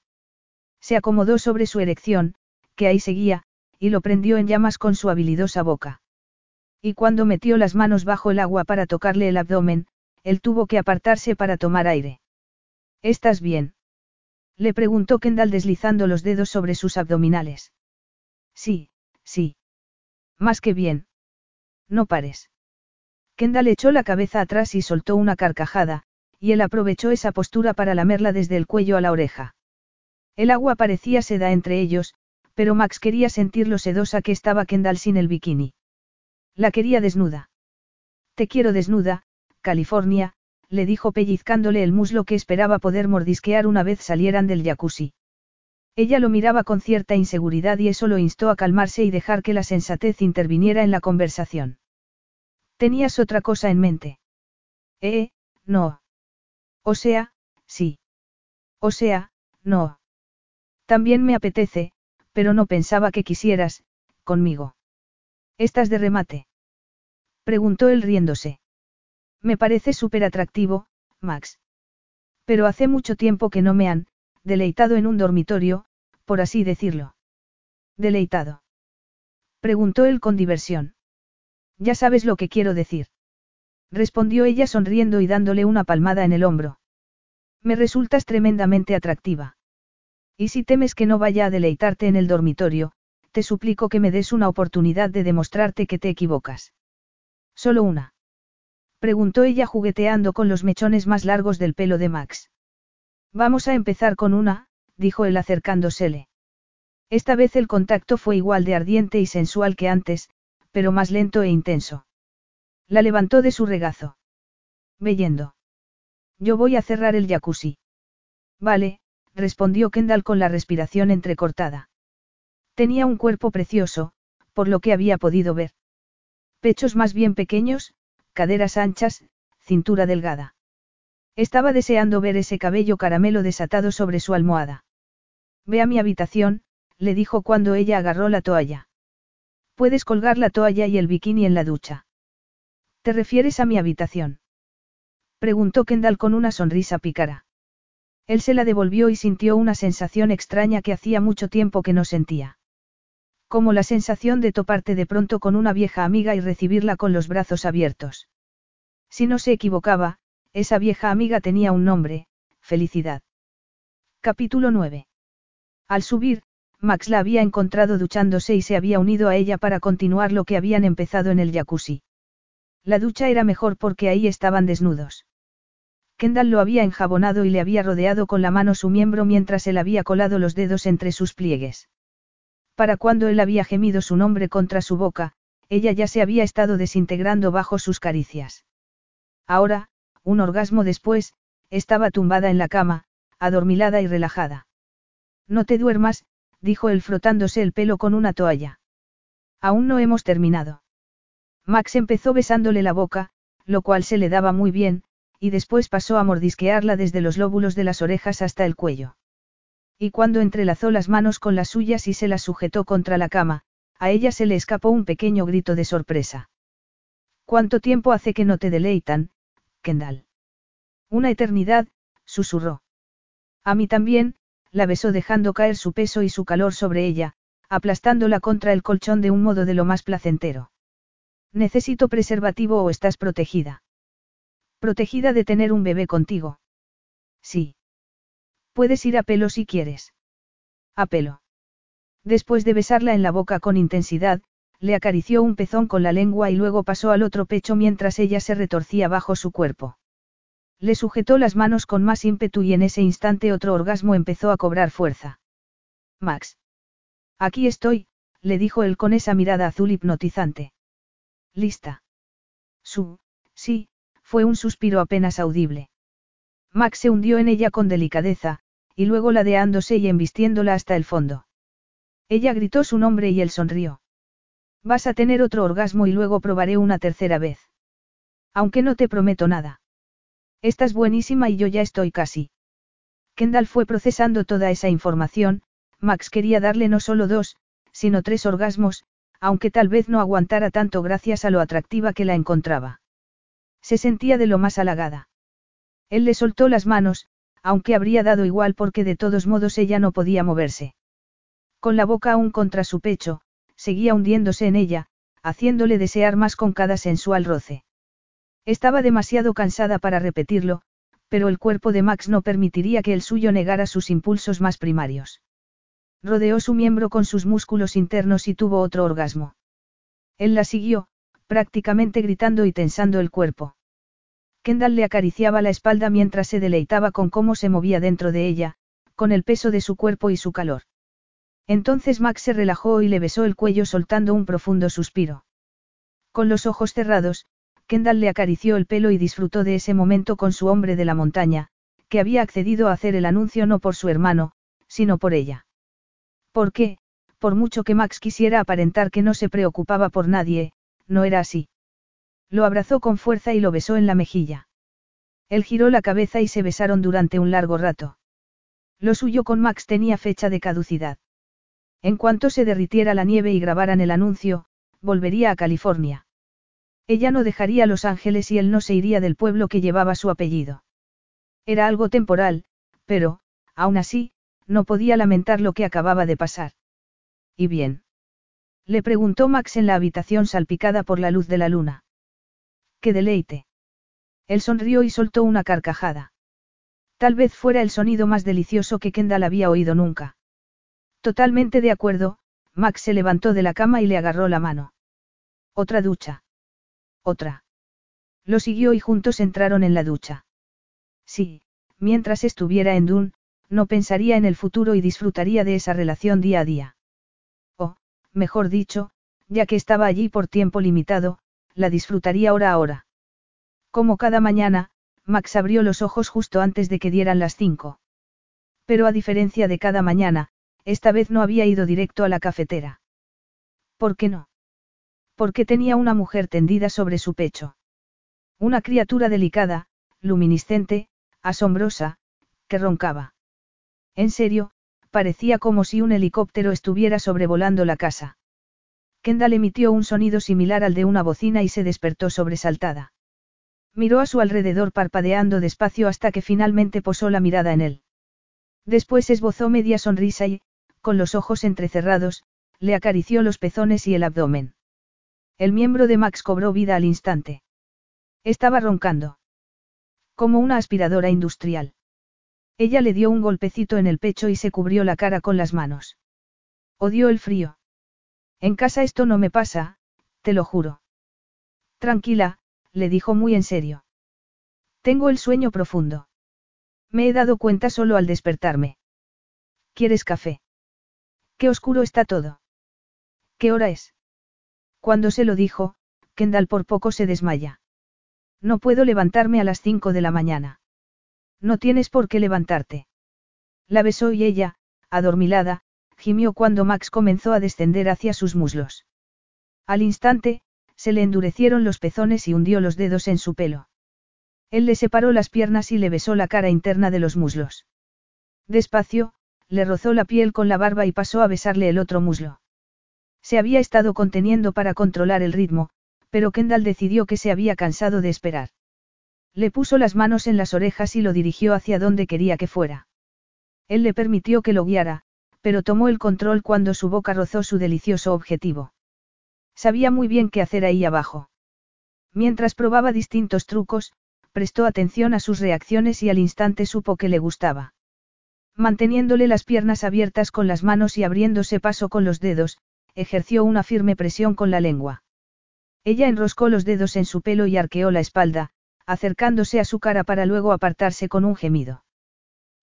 Se acomodó sobre su erección, que ahí seguía, y lo prendió en llamas con su habilidosa boca. Y cuando metió las manos bajo el agua para tocarle el abdomen, él tuvo que apartarse para tomar aire. ¿Estás bien? Le preguntó Kendall deslizando los dedos sobre sus abdominales. Sí, sí. Más que bien. No pares. Kendall echó la cabeza atrás y soltó una carcajada, y él aprovechó esa postura para lamerla desde el cuello a la oreja. El agua parecía seda entre ellos, pero Max quería sentir lo sedosa que estaba Kendall sin el bikini. La quería desnuda. Te quiero desnuda, California, le dijo pellizcándole el muslo que esperaba poder mordisquear una vez salieran del jacuzzi. Ella lo miraba con cierta inseguridad y eso lo instó a calmarse y dejar que la sensatez interviniera en la conversación. Tenías otra cosa en mente. Eh, no. O sea, sí. O sea, no. También me apetece, pero no pensaba que quisieras, conmigo. ¿Estás de remate? Preguntó él riéndose. Me parece súper atractivo, Max. Pero hace mucho tiempo que no me han, deleitado en un dormitorio, por así decirlo. ¿Deleitado? Preguntó él con diversión. Ya sabes lo que quiero decir. Respondió ella sonriendo y dándole una palmada en el hombro. Me resultas tremendamente atractiva. Y si temes que no vaya a deleitarte en el dormitorio, te suplico que me des una oportunidad de demostrarte que te equivocas. Solo una. Preguntó ella jugueteando con los mechones más largos del pelo de Max. Vamos a empezar con una, dijo él acercándosele. Esta vez el contacto fue igual de ardiente y sensual que antes, pero más lento e intenso. La levantó de su regazo. Veyendo. Yo voy a cerrar el jacuzzi. Vale, respondió Kendall con la respiración entrecortada. Tenía un cuerpo precioso, por lo que había podido ver. Pechos más bien pequeños, caderas anchas, cintura delgada. Estaba deseando ver ese cabello caramelo desatado sobre su almohada. Ve a mi habitación, le dijo cuando ella agarró la toalla. Puedes colgar la toalla y el bikini en la ducha. ¿Te refieres a mi habitación? Preguntó Kendall con una sonrisa pícara. Él se la devolvió y sintió una sensación extraña que hacía mucho tiempo que no sentía. Como la sensación de toparte de pronto con una vieja amiga y recibirla con los brazos abiertos. Si no se equivocaba, esa vieja amiga tenía un nombre, Felicidad. Capítulo 9. Al subir, Max la había encontrado duchándose y se había unido a ella para continuar lo que habían empezado en el jacuzzi. La ducha era mejor porque ahí estaban desnudos. Kendall lo había enjabonado y le había rodeado con la mano su miembro mientras él había colado los dedos entre sus pliegues. Para cuando él había gemido su nombre contra su boca, ella ya se había estado desintegrando bajo sus caricias. Ahora, un orgasmo después, estaba tumbada en la cama, adormilada y relajada. No te duermas, dijo él frotándose el pelo con una toalla. Aún no hemos terminado. Max empezó besándole la boca, lo cual se le daba muy bien, y después pasó a mordisquearla desde los lóbulos de las orejas hasta el cuello. Y cuando entrelazó las manos con las suyas y se las sujetó contra la cama, a ella se le escapó un pequeño grito de sorpresa. ¿Cuánto tiempo hace que no te deleitan, Kendall? Una eternidad, susurró. A mí también, la besó dejando caer su peso y su calor sobre ella, aplastándola contra el colchón de un modo de lo más placentero. ¿Necesito preservativo o estás protegida? Protegida de tener un bebé contigo. Sí. Puedes ir a pelo si quieres. A pelo. Después de besarla en la boca con intensidad, le acarició un pezón con la lengua y luego pasó al otro pecho mientras ella se retorcía bajo su cuerpo. Le sujetó las manos con más ímpetu y en ese instante otro orgasmo empezó a cobrar fuerza. Max. Aquí estoy, le dijo él con esa mirada azul hipnotizante. ¿Lista? Su, sí, fue un suspiro apenas audible. Max se hundió en ella con delicadeza, y luego ladeándose y embistiéndola hasta el fondo. Ella gritó su nombre y él sonrió. Vas a tener otro orgasmo y luego probaré una tercera vez. Aunque no te prometo nada. Estás buenísima y yo ya estoy casi. Kendall fue procesando toda esa información, Max quería darle no solo dos, sino tres orgasmos, aunque tal vez no aguantara tanto gracias a lo atractiva que la encontraba. Se sentía de lo más halagada. Él le soltó las manos, aunque habría dado igual porque de todos modos ella no podía moverse. Con la boca aún contra su pecho, seguía hundiéndose en ella, haciéndole desear más con cada sensual roce. Estaba demasiado cansada para repetirlo, pero el cuerpo de Max no permitiría que el suyo negara sus impulsos más primarios. Rodeó su miembro con sus músculos internos y tuvo otro orgasmo. Él la siguió, prácticamente gritando y tensando el cuerpo. Kendall le acariciaba la espalda mientras se deleitaba con cómo se movía dentro de ella, con el peso de su cuerpo y su calor. Entonces Max se relajó y le besó el cuello soltando un profundo suspiro. Con los ojos cerrados, Kendall le acarició el pelo y disfrutó de ese momento con su hombre de la montaña, que había accedido a hacer el anuncio no por su hermano, sino por ella. ¿Por qué? Por mucho que Max quisiera aparentar que no se preocupaba por nadie, no era así. Lo abrazó con fuerza y lo besó en la mejilla. Él giró la cabeza y se besaron durante un largo rato. Lo suyo con Max tenía fecha de caducidad. En cuanto se derritiera la nieve y grabaran el anuncio, volvería a California. Ella no dejaría Los Ángeles y él no se iría del pueblo que llevaba su apellido. Era algo temporal, pero, aún así, no podía lamentar lo que acababa de pasar. ¿Y bien? Le preguntó Max en la habitación salpicada por la luz de la luna. ¡Qué deleite! Él sonrió y soltó una carcajada. Tal vez fuera el sonido más delicioso que Kendall había oído nunca. Totalmente de acuerdo, Max se levantó de la cama y le agarró la mano. Otra ducha. Otra. Lo siguió y juntos entraron en la ducha. Sí, mientras estuviera en Dune, no pensaría en el futuro y disfrutaría de esa relación día a día. O, mejor dicho, ya que estaba allí por tiempo limitado, la disfrutaría hora a hora. Como cada mañana, Max abrió los ojos justo antes de que dieran las cinco. Pero a diferencia de cada mañana, esta vez no había ido directo a la cafetera. ¿Por qué no? Porque tenía una mujer tendida sobre su pecho. Una criatura delicada, luminiscente, asombrosa, que roncaba. En serio, parecía como si un helicóptero estuviera sobrevolando la casa. Kendall emitió un sonido similar al de una bocina y se despertó sobresaltada. Miró a su alrededor parpadeando despacio hasta que finalmente posó la mirada en él. Después esbozó media sonrisa y, con los ojos entrecerrados, le acarició los pezones y el abdomen. El miembro de Max cobró vida al instante. Estaba roncando. Como una aspiradora industrial. Ella le dio un golpecito en el pecho y se cubrió la cara con las manos. Odió el frío. En casa esto no me pasa, te lo juro. Tranquila, le dijo muy en serio. Tengo el sueño profundo. Me he dado cuenta solo al despertarme. ¿Quieres café? Qué oscuro está todo. ¿Qué hora es? Cuando se lo dijo, Kendall por poco se desmaya. No puedo levantarme a las cinco de la mañana. No tienes por qué levantarte. La besó y ella, adormilada, gimió cuando Max comenzó a descender hacia sus muslos. Al instante, se le endurecieron los pezones y hundió los dedos en su pelo. Él le separó las piernas y le besó la cara interna de los muslos. Despacio, le rozó la piel con la barba y pasó a besarle el otro muslo. Se había estado conteniendo para controlar el ritmo, pero Kendall decidió que se había cansado de esperar. Le puso las manos en las orejas y lo dirigió hacia donde quería que fuera. Él le permitió que lo guiara, pero tomó el control cuando su boca rozó su delicioso objetivo. Sabía muy bien qué hacer ahí abajo. Mientras probaba distintos trucos, prestó atención a sus reacciones y al instante supo que le gustaba. Manteniéndole las piernas abiertas con las manos y abriéndose paso con los dedos, ejerció una firme presión con la lengua. Ella enroscó los dedos en su pelo y arqueó la espalda, acercándose a su cara para luego apartarse con un gemido.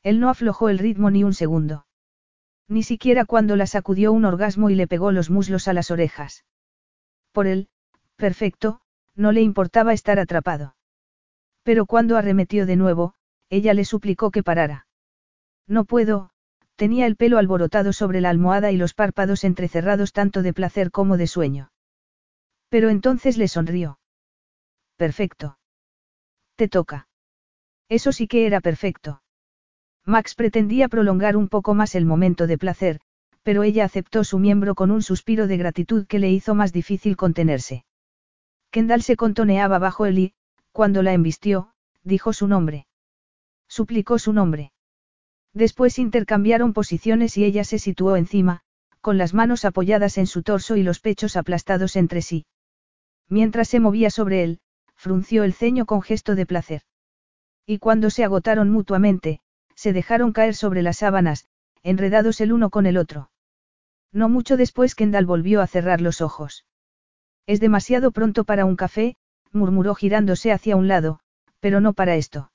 Él no aflojó el ritmo ni un segundo. Ni siquiera cuando la sacudió un orgasmo y le pegó los muslos a las orejas. Por él, perfecto, no le importaba estar atrapado. Pero cuando arremetió de nuevo, ella le suplicó que parara. No puedo, tenía el pelo alborotado sobre la almohada y los párpados entrecerrados tanto de placer como de sueño. Pero entonces le sonrió. Perfecto. Te toca. Eso sí que era perfecto. Max pretendía prolongar un poco más el momento de placer, pero ella aceptó su miembro con un suspiro de gratitud que le hizo más difícil contenerse. Kendall se contoneaba bajo él y, cuando la embistió, dijo su nombre. Suplicó su nombre. Después intercambiaron posiciones y ella se situó encima, con las manos apoyadas en su torso y los pechos aplastados entre sí. Mientras se movía sobre él, frunció el ceño con gesto de placer. Y cuando se agotaron mutuamente, se dejaron caer sobre las sábanas, enredados el uno con el otro. No mucho después Kendall volvió a cerrar los ojos. Es demasiado pronto para un café, murmuró girándose hacia un lado, pero no para esto.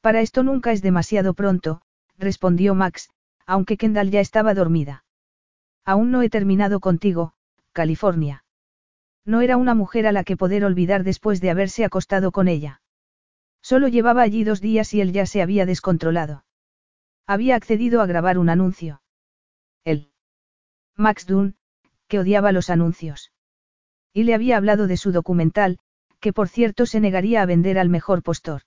Para esto nunca es demasiado pronto, respondió Max, aunque Kendall ya estaba dormida. Aún no he terminado contigo, California. No era una mujer a la que poder olvidar después de haberse acostado con ella. Solo llevaba allí dos días y él ya se había descontrolado. Había accedido a grabar un anuncio. Él. Max Dunn, que odiaba los anuncios. Y le había hablado de su documental, que por cierto se negaría a vender al mejor postor.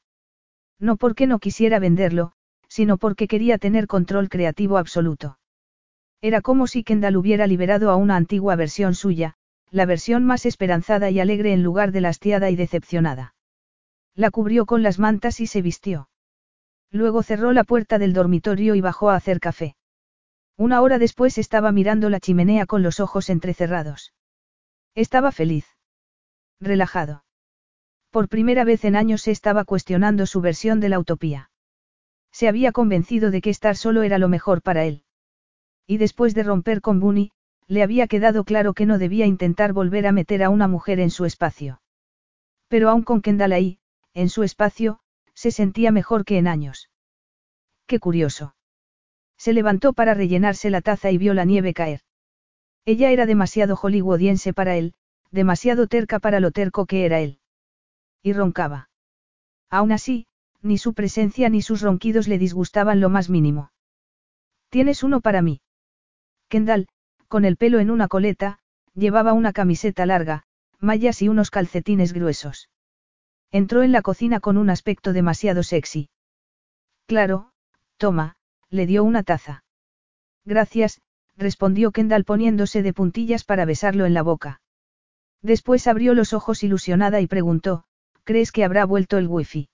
No porque no quisiera venderlo, sino porque quería tener control creativo absoluto. Era como si Kendall hubiera liberado a una antigua versión suya, la versión más esperanzada y alegre en lugar de la y decepcionada. La cubrió con las mantas y se vistió. Luego cerró la puerta del dormitorio y bajó a hacer café. Una hora después estaba mirando la chimenea con los ojos entrecerrados. Estaba feliz. Relajado. Por primera vez en años se estaba cuestionando su versión de la utopía. Se había convencido de que estar solo era lo mejor para él. Y después de romper con Bunny, le había quedado claro que no debía intentar volver a meter a una mujer en su espacio. Pero aún con Kendall ahí, en su espacio, se sentía mejor que en años. Qué curioso. Se levantó para rellenarse la taza y vio la nieve caer. Ella era demasiado hollywoodiense para él, demasiado terca para lo terco que era él. Y roncaba. Aún así, ni su presencia ni sus ronquidos le disgustaban lo más mínimo. Tienes uno para mí. Kendall, con el pelo en una coleta, llevaba una camiseta larga, mallas y unos calcetines gruesos. Entró en la cocina con un aspecto demasiado sexy. Claro, toma, le dio una taza. Gracias, respondió Kendall poniéndose de puntillas para besarlo en la boca. Después abrió los ojos ilusionada y preguntó, ¿crees que habrá vuelto el wifi?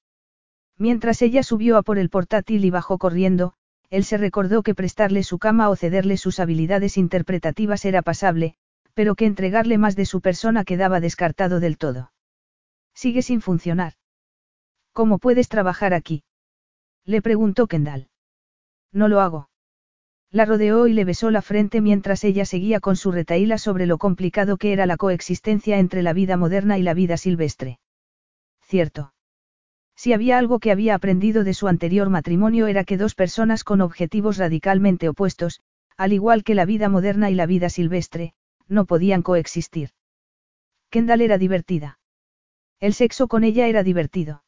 Mientras ella subió a por el portátil y bajó corriendo, él se recordó que prestarle su cama o cederle sus habilidades interpretativas era pasable, pero que entregarle más de su persona quedaba descartado del todo. Sigue sin funcionar. ¿Cómo puedes trabajar aquí? Le preguntó Kendall. No lo hago. La rodeó y le besó la frente mientras ella seguía con su retaíla sobre lo complicado que era la coexistencia entre la vida moderna y la vida silvestre. Cierto. Si había algo que había aprendido de su anterior matrimonio era que dos personas con objetivos radicalmente opuestos, al igual que la vida moderna y la vida silvestre, no podían coexistir. Kendall era divertida. El sexo con ella era divertido.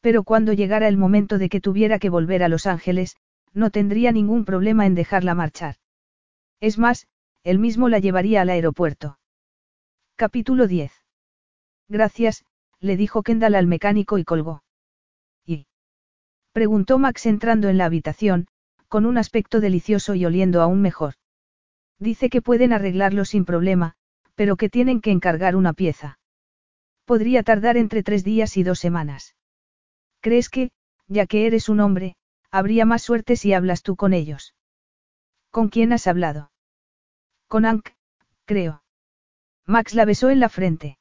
Pero cuando llegara el momento de que tuviera que volver a Los Ángeles, no tendría ningún problema en dejarla marchar. Es más, él mismo la llevaría al aeropuerto. Capítulo 10. Gracias, le dijo Kendall al mecánico y colgó. ¿Y? Preguntó Max entrando en la habitación, con un aspecto delicioso y oliendo aún mejor. Dice que pueden arreglarlo sin problema, pero que tienen que encargar una pieza. Podría tardar entre tres días y dos semanas. ¿Crees que, ya que eres un hombre, habría más suerte si hablas tú con ellos? ¿Con quién has hablado? Con Ank, creo. Max la besó en la frente.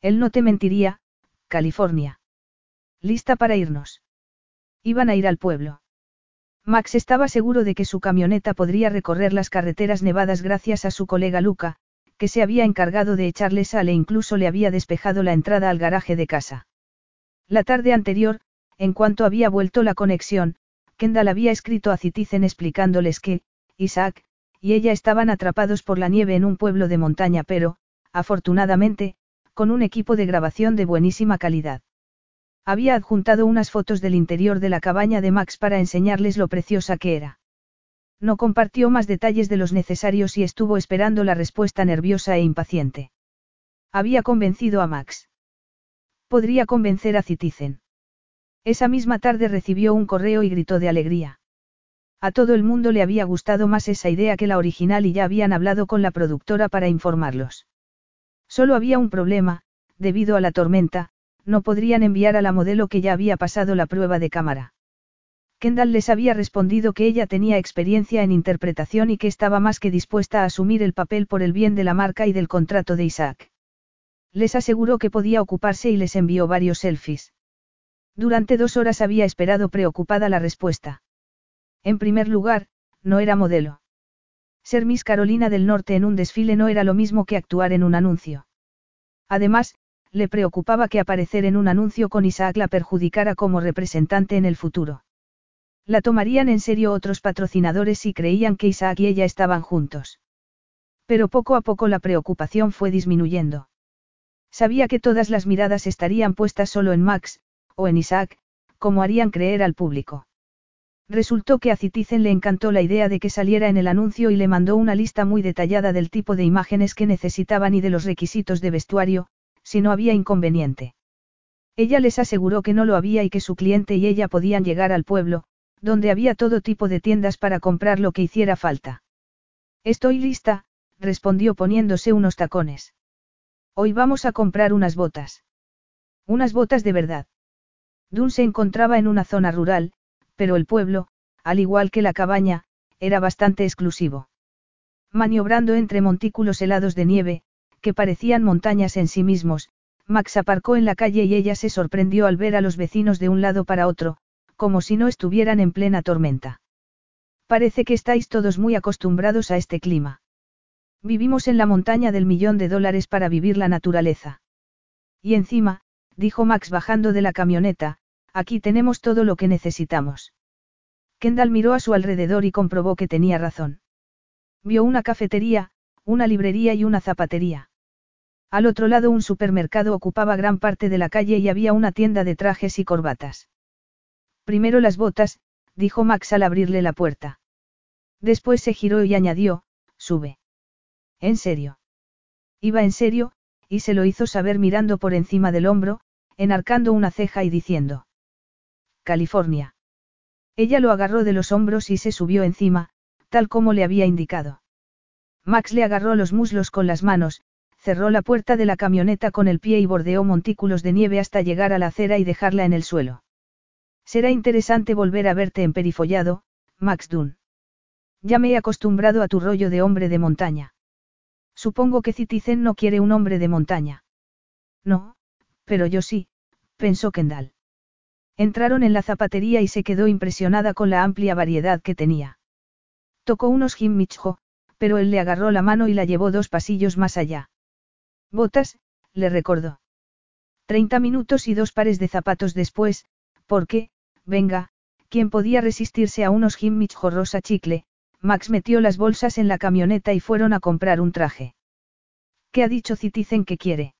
Él no te mentiría, California. Lista para irnos. Iban a ir al pueblo. Max estaba seguro de que su camioneta podría recorrer las carreteras nevadas gracias a su colega Luca, que se había encargado de echarle sal e incluso le había despejado la entrada al garaje de casa. La tarde anterior, en cuanto había vuelto la conexión, Kendall había escrito a Citizen explicándoles que, Isaac, y ella estaban atrapados por la nieve en un pueblo de montaña pero, afortunadamente, con un equipo de grabación de buenísima calidad. Había adjuntado unas fotos del interior de la cabaña de Max para enseñarles lo preciosa que era. No compartió más detalles de los necesarios y estuvo esperando la respuesta nerviosa e impaciente. Había convencido a Max. Podría convencer a Citizen. Esa misma tarde recibió un correo y gritó de alegría. A todo el mundo le había gustado más esa idea que la original y ya habían hablado con la productora para informarlos. Solo había un problema, debido a la tormenta, no podrían enviar a la modelo que ya había pasado la prueba de cámara. Kendall les había respondido que ella tenía experiencia en interpretación y que estaba más que dispuesta a asumir el papel por el bien de la marca y del contrato de Isaac. Les aseguró que podía ocuparse y les envió varios selfies. Durante dos horas había esperado preocupada la respuesta. En primer lugar, no era modelo. Ser Miss Carolina del Norte en un desfile no era lo mismo que actuar en un anuncio. Además, le preocupaba que aparecer en un anuncio con Isaac la perjudicara como representante en el futuro. La tomarían en serio otros patrocinadores y creían que Isaac y ella estaban juntos. Pero poco a poco la preocupación fue disminuyendo. Sabía que todas las miradas estarían puestas solo en Max, o en Isaac, como harían creer al público. Resultó que a Citizen le encantó la idea de que saliera en el anuncio y le mandó una lista muy detallada del tipo de imágenes que necesitaban y de los requisitos de vestuario, si no había inconveniente. Ella les aseguró que no lo había y que su cliente y ella podían llegar al pueblo, donde había todo tipo de tiendas para comprar lo que hiciera falta. Estoy lista, respondió poniéndose unos tacones. Hoy vamos a comprar unas botas. Unas botas de verdad. Dun se encontraba en una zona rural, pero el pueblo, al igual que la cabaña, era bastante exclusivo. Maniobrando entre montículos helados de nieve, que parecían montañas en sí mismos, Max aparcó en la calle y ella se sorprendió al ver a los vecinos de un lado para otro, como si no estuvieran en plena tormenta. Parece que estáis todos muy acostumbrados a este clima. Vivimos en la montaña del millón de dólares para vivir la naturaleza. Y encima, dijo Max bajando de la camioneta, aquí tenemos todo lo que necesitamos. Kendall miró a su alrededor y comprobó que tenía razón. Vio una cafetería, una librería y una zapatería. Al otro lado un supermercado ocupaba gran parte de la calle y había una tienda de trajes y corbatas. Primero las botas, dijo Max al abrirle la puerta. Después se giró y añadió, sube. ¿En serio? Iba en serio, y se lo hizo saber mirando por encima del hombro, enarcando una ceja y diciendo. California. Ella lo agarró de los hombros y se subió encima, tal como le había indicado. Max le agarró los muslos con las manos, cerró la puerta de la camioneta con el pie y bordeó montículos de nieve hasta llegar a la acera y dejarla en el suelo. Será interesante volver a verte emperifollado, Max Dunn. Ya me he acostumbrado a tu rollo de hombre de montaña. Supongo que Citizen no quiere un hombre de montaña. No, pero yo sí, pensó Kendall. Entraron en la zapatería y se quedó impresionada con la amplia variedad que tenía. Tocó unos Micho, pero él le agarró la mano y la llevó dos pasillos más allá. Botas, le recordó. Treinta minutos y dos pares de zapatos después, porque, venga, quien podía resistirse a unos Micho rosa chicle, Max metió las bolsas en la camioneta y fueron a comprar un traje. ¿Qué ha dicho Citizen que quiere?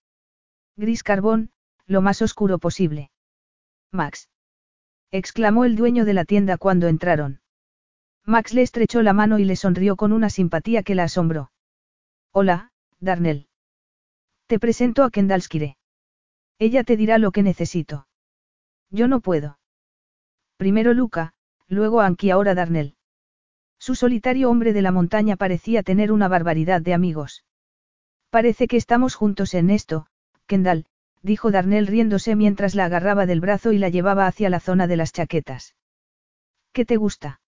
Gris carbón, lo más oscuro posible. Max. exclamó el dueño de la tienda cuando entraron. Max le estrechó la mano y le sonrió con una simpatía que la asombró. Hola, Darnell. Te presento a Kendallskire. Ella te dirá lo que necesito. Yo no puedo. Primero Luca, luego Anki ahora Darnell. Su solitario hombre de la montaña parecía tener una barbaridad de amigos. Parece que estamos juntos en esto, Kendall, dijo Darnell riéndose mientras la agarraba del brazo y la llevaba hacia la zona de las chaquetas. ¿Qué te gusta?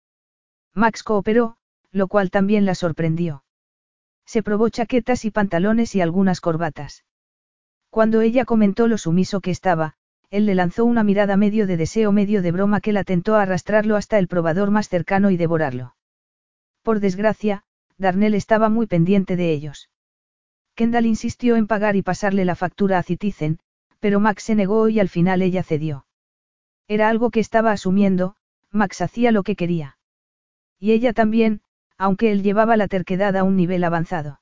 Max cooperó, lo cual también la sorprendió. Se probó chaquetas y pantalones y algunas corbatas. Cuando ella comentó lo sumiso que estaba, él le lanzó una mirada medio de deseo medio de broma que la tentó a arrastrarlo hasta el probador más cercano y devorarlo. Por desgracia, Darnell estaba muy pendiente de ellos. Kendall insistió en pagar y pasarle la factura a Citizen, pero Max se negó y al final ella cedió. Era algo que estaba asumiendo, Max hacía lo que quería. Y ella también, aunque él llevaba la terquedad a un nivel avanzado.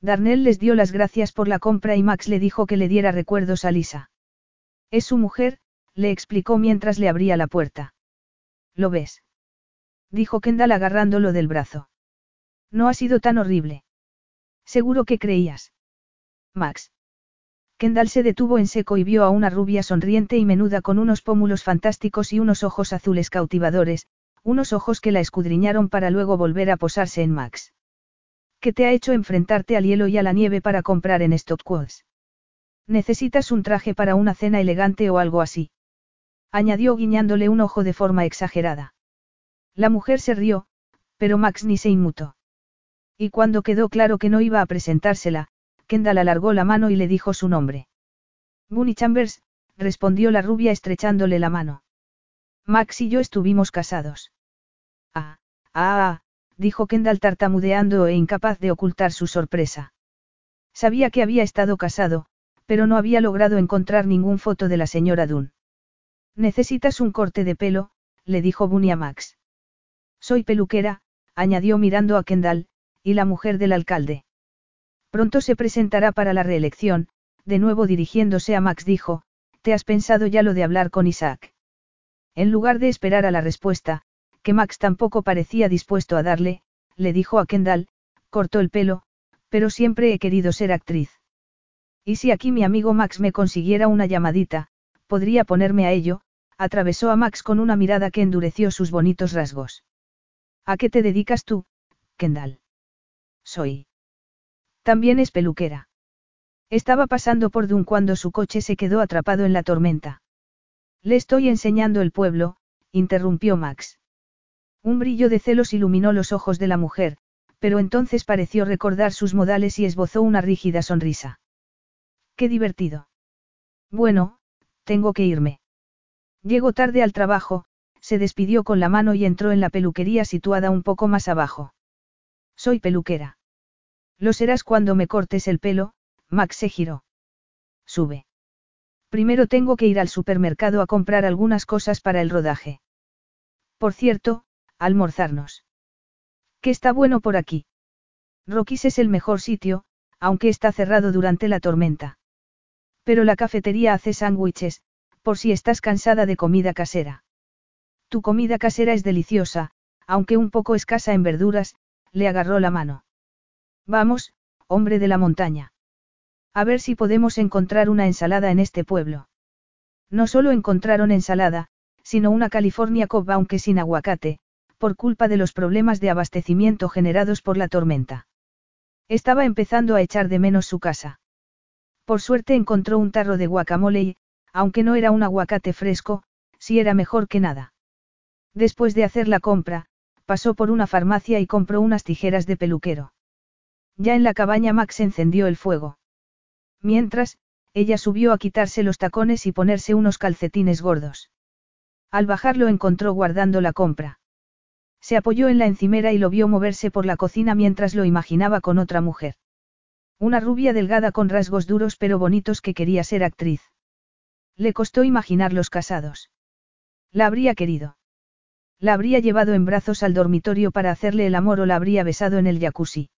Darnell les dio las gracias por la compra y Max le dijo que le diera recuerdos a Lisa. Es su mujer, le explicó mientras le abría la puerta. ¿Lo ves? Dijo Kendall agarrándolo del brazo. No ha sido tan horrible. Seguro que creías. Max. Kendall se detuvo en seco y vio a una rubia sonriente y menuda con unos pómulos fantásticos y unos ojos azules cautivadores, unos ojos que la escudriñaron para luego volver a posarse en Max. ¿Qué te ha hecho enfrentarte al hielo y a la nieve para comprar en Stockquotes? Necesitas un traje para una cena elegante o algo así. Añadió guiñándole un ojo de forma exagerada. La mujer se rió, pero Max ni se inmutó. Y cuando quedó claro que no iba a presentársela, Kendall alargó la mano y le dijo su nombre. Bunny Chambers, respondió la rubia estrechándole la mano. Max y yo estuvimos casados. Ah, ah, ah, dijo Kendall tartamudeando e incapaz de ocultar su sorpresa. Sabía que había estado casado, pero no había logrado encontrar ningún foto de la señora Dunn. Necesitas un corte de pelo, le dijo Bunny a Max. Soy peluquera, añadió mirando a Kendall, y la mujer del alcalde. Pronto se presentará para la reelección, de nuevo dirigiéndose a Max dijo, ¿te has pensado ya lo de hablar con Isaac? En lugar de esperar a la respuesta, que Max tampoco parecía dispuesto a darle, le dijo a Kendall, cortó el pelo, pero siempre he querido ser actriz. Y si aquí mi amigo Max me consiguiera una llamadita, podría ponerme a ello, atravesó a Max con una mirada que endureció sus bonitos rasgos. ¿A qué te dedicas tú, Kendall? Soy. También es peluquera. Estaba pasando por Dun cuando su coche se quedó atrapado en la tormenta. Le estoy enseñando el pueblo, interrumpió Max. Un brillo de celos iluminó los ojos de la mujer, pero entonces pareció recordar sus modales y esbozó una rígida sonrisa. Qué divertido. Bueno, tengo que irme. Llego tarde al trabajo, se despidió con la mano y entró en la peluquería situada un poco más abajo. Soy peluquera. Lo serás cuando me cortes el pelo, Max se giró. Sube. Primero tengo que ir al supermercado a comprar algunas cosas para el rodaje. Por cierto, almorzarnos. ¿Qué está bueno por aquí? Rocky's es el mejor sitio, aunque está cerrado durante la tormenta. Pero la cafetería hace sándwiches, por si estás cansada de comida casera. Tu comida casera es deliciosa, aunque un poco escasa en verduras, le agarró la mano. Vamos, hombre de la montaña. A ver si podemos encontrar una ensalada en este pueblo. No solo encontraron ensalada, sino una California Cobb aunque sin aguacate, por culpa de los problemas de abastecimiento generados por la tormenta. Estaba empezando a echar de menos su casa. Por suerte encontró un tarro de guacamole y, aunque no era un aguacate fresco, sí era mejor que nada. Después de hacer la compra, pasó por una farmacia y compró unas tijeras de peluquero. Ya en la cabaña Max encendió el fuego. Mientras, ella subió a quitarse los tacones y ponerse unos calcetines gordos. Al bajar lo encontró guardando la compra. Se apoyó en la encimera y lo vio moverse por la cocina mientras lo imaginaba con otra mujer. Una rubia delgada con rasgos duros pero bonitos que quería ser actriz. Le costó imaginarlos casados. La habría querido. La habría llevado en brazos al dormitorio para hacerle el amor o la habría besado en el jacuzzi.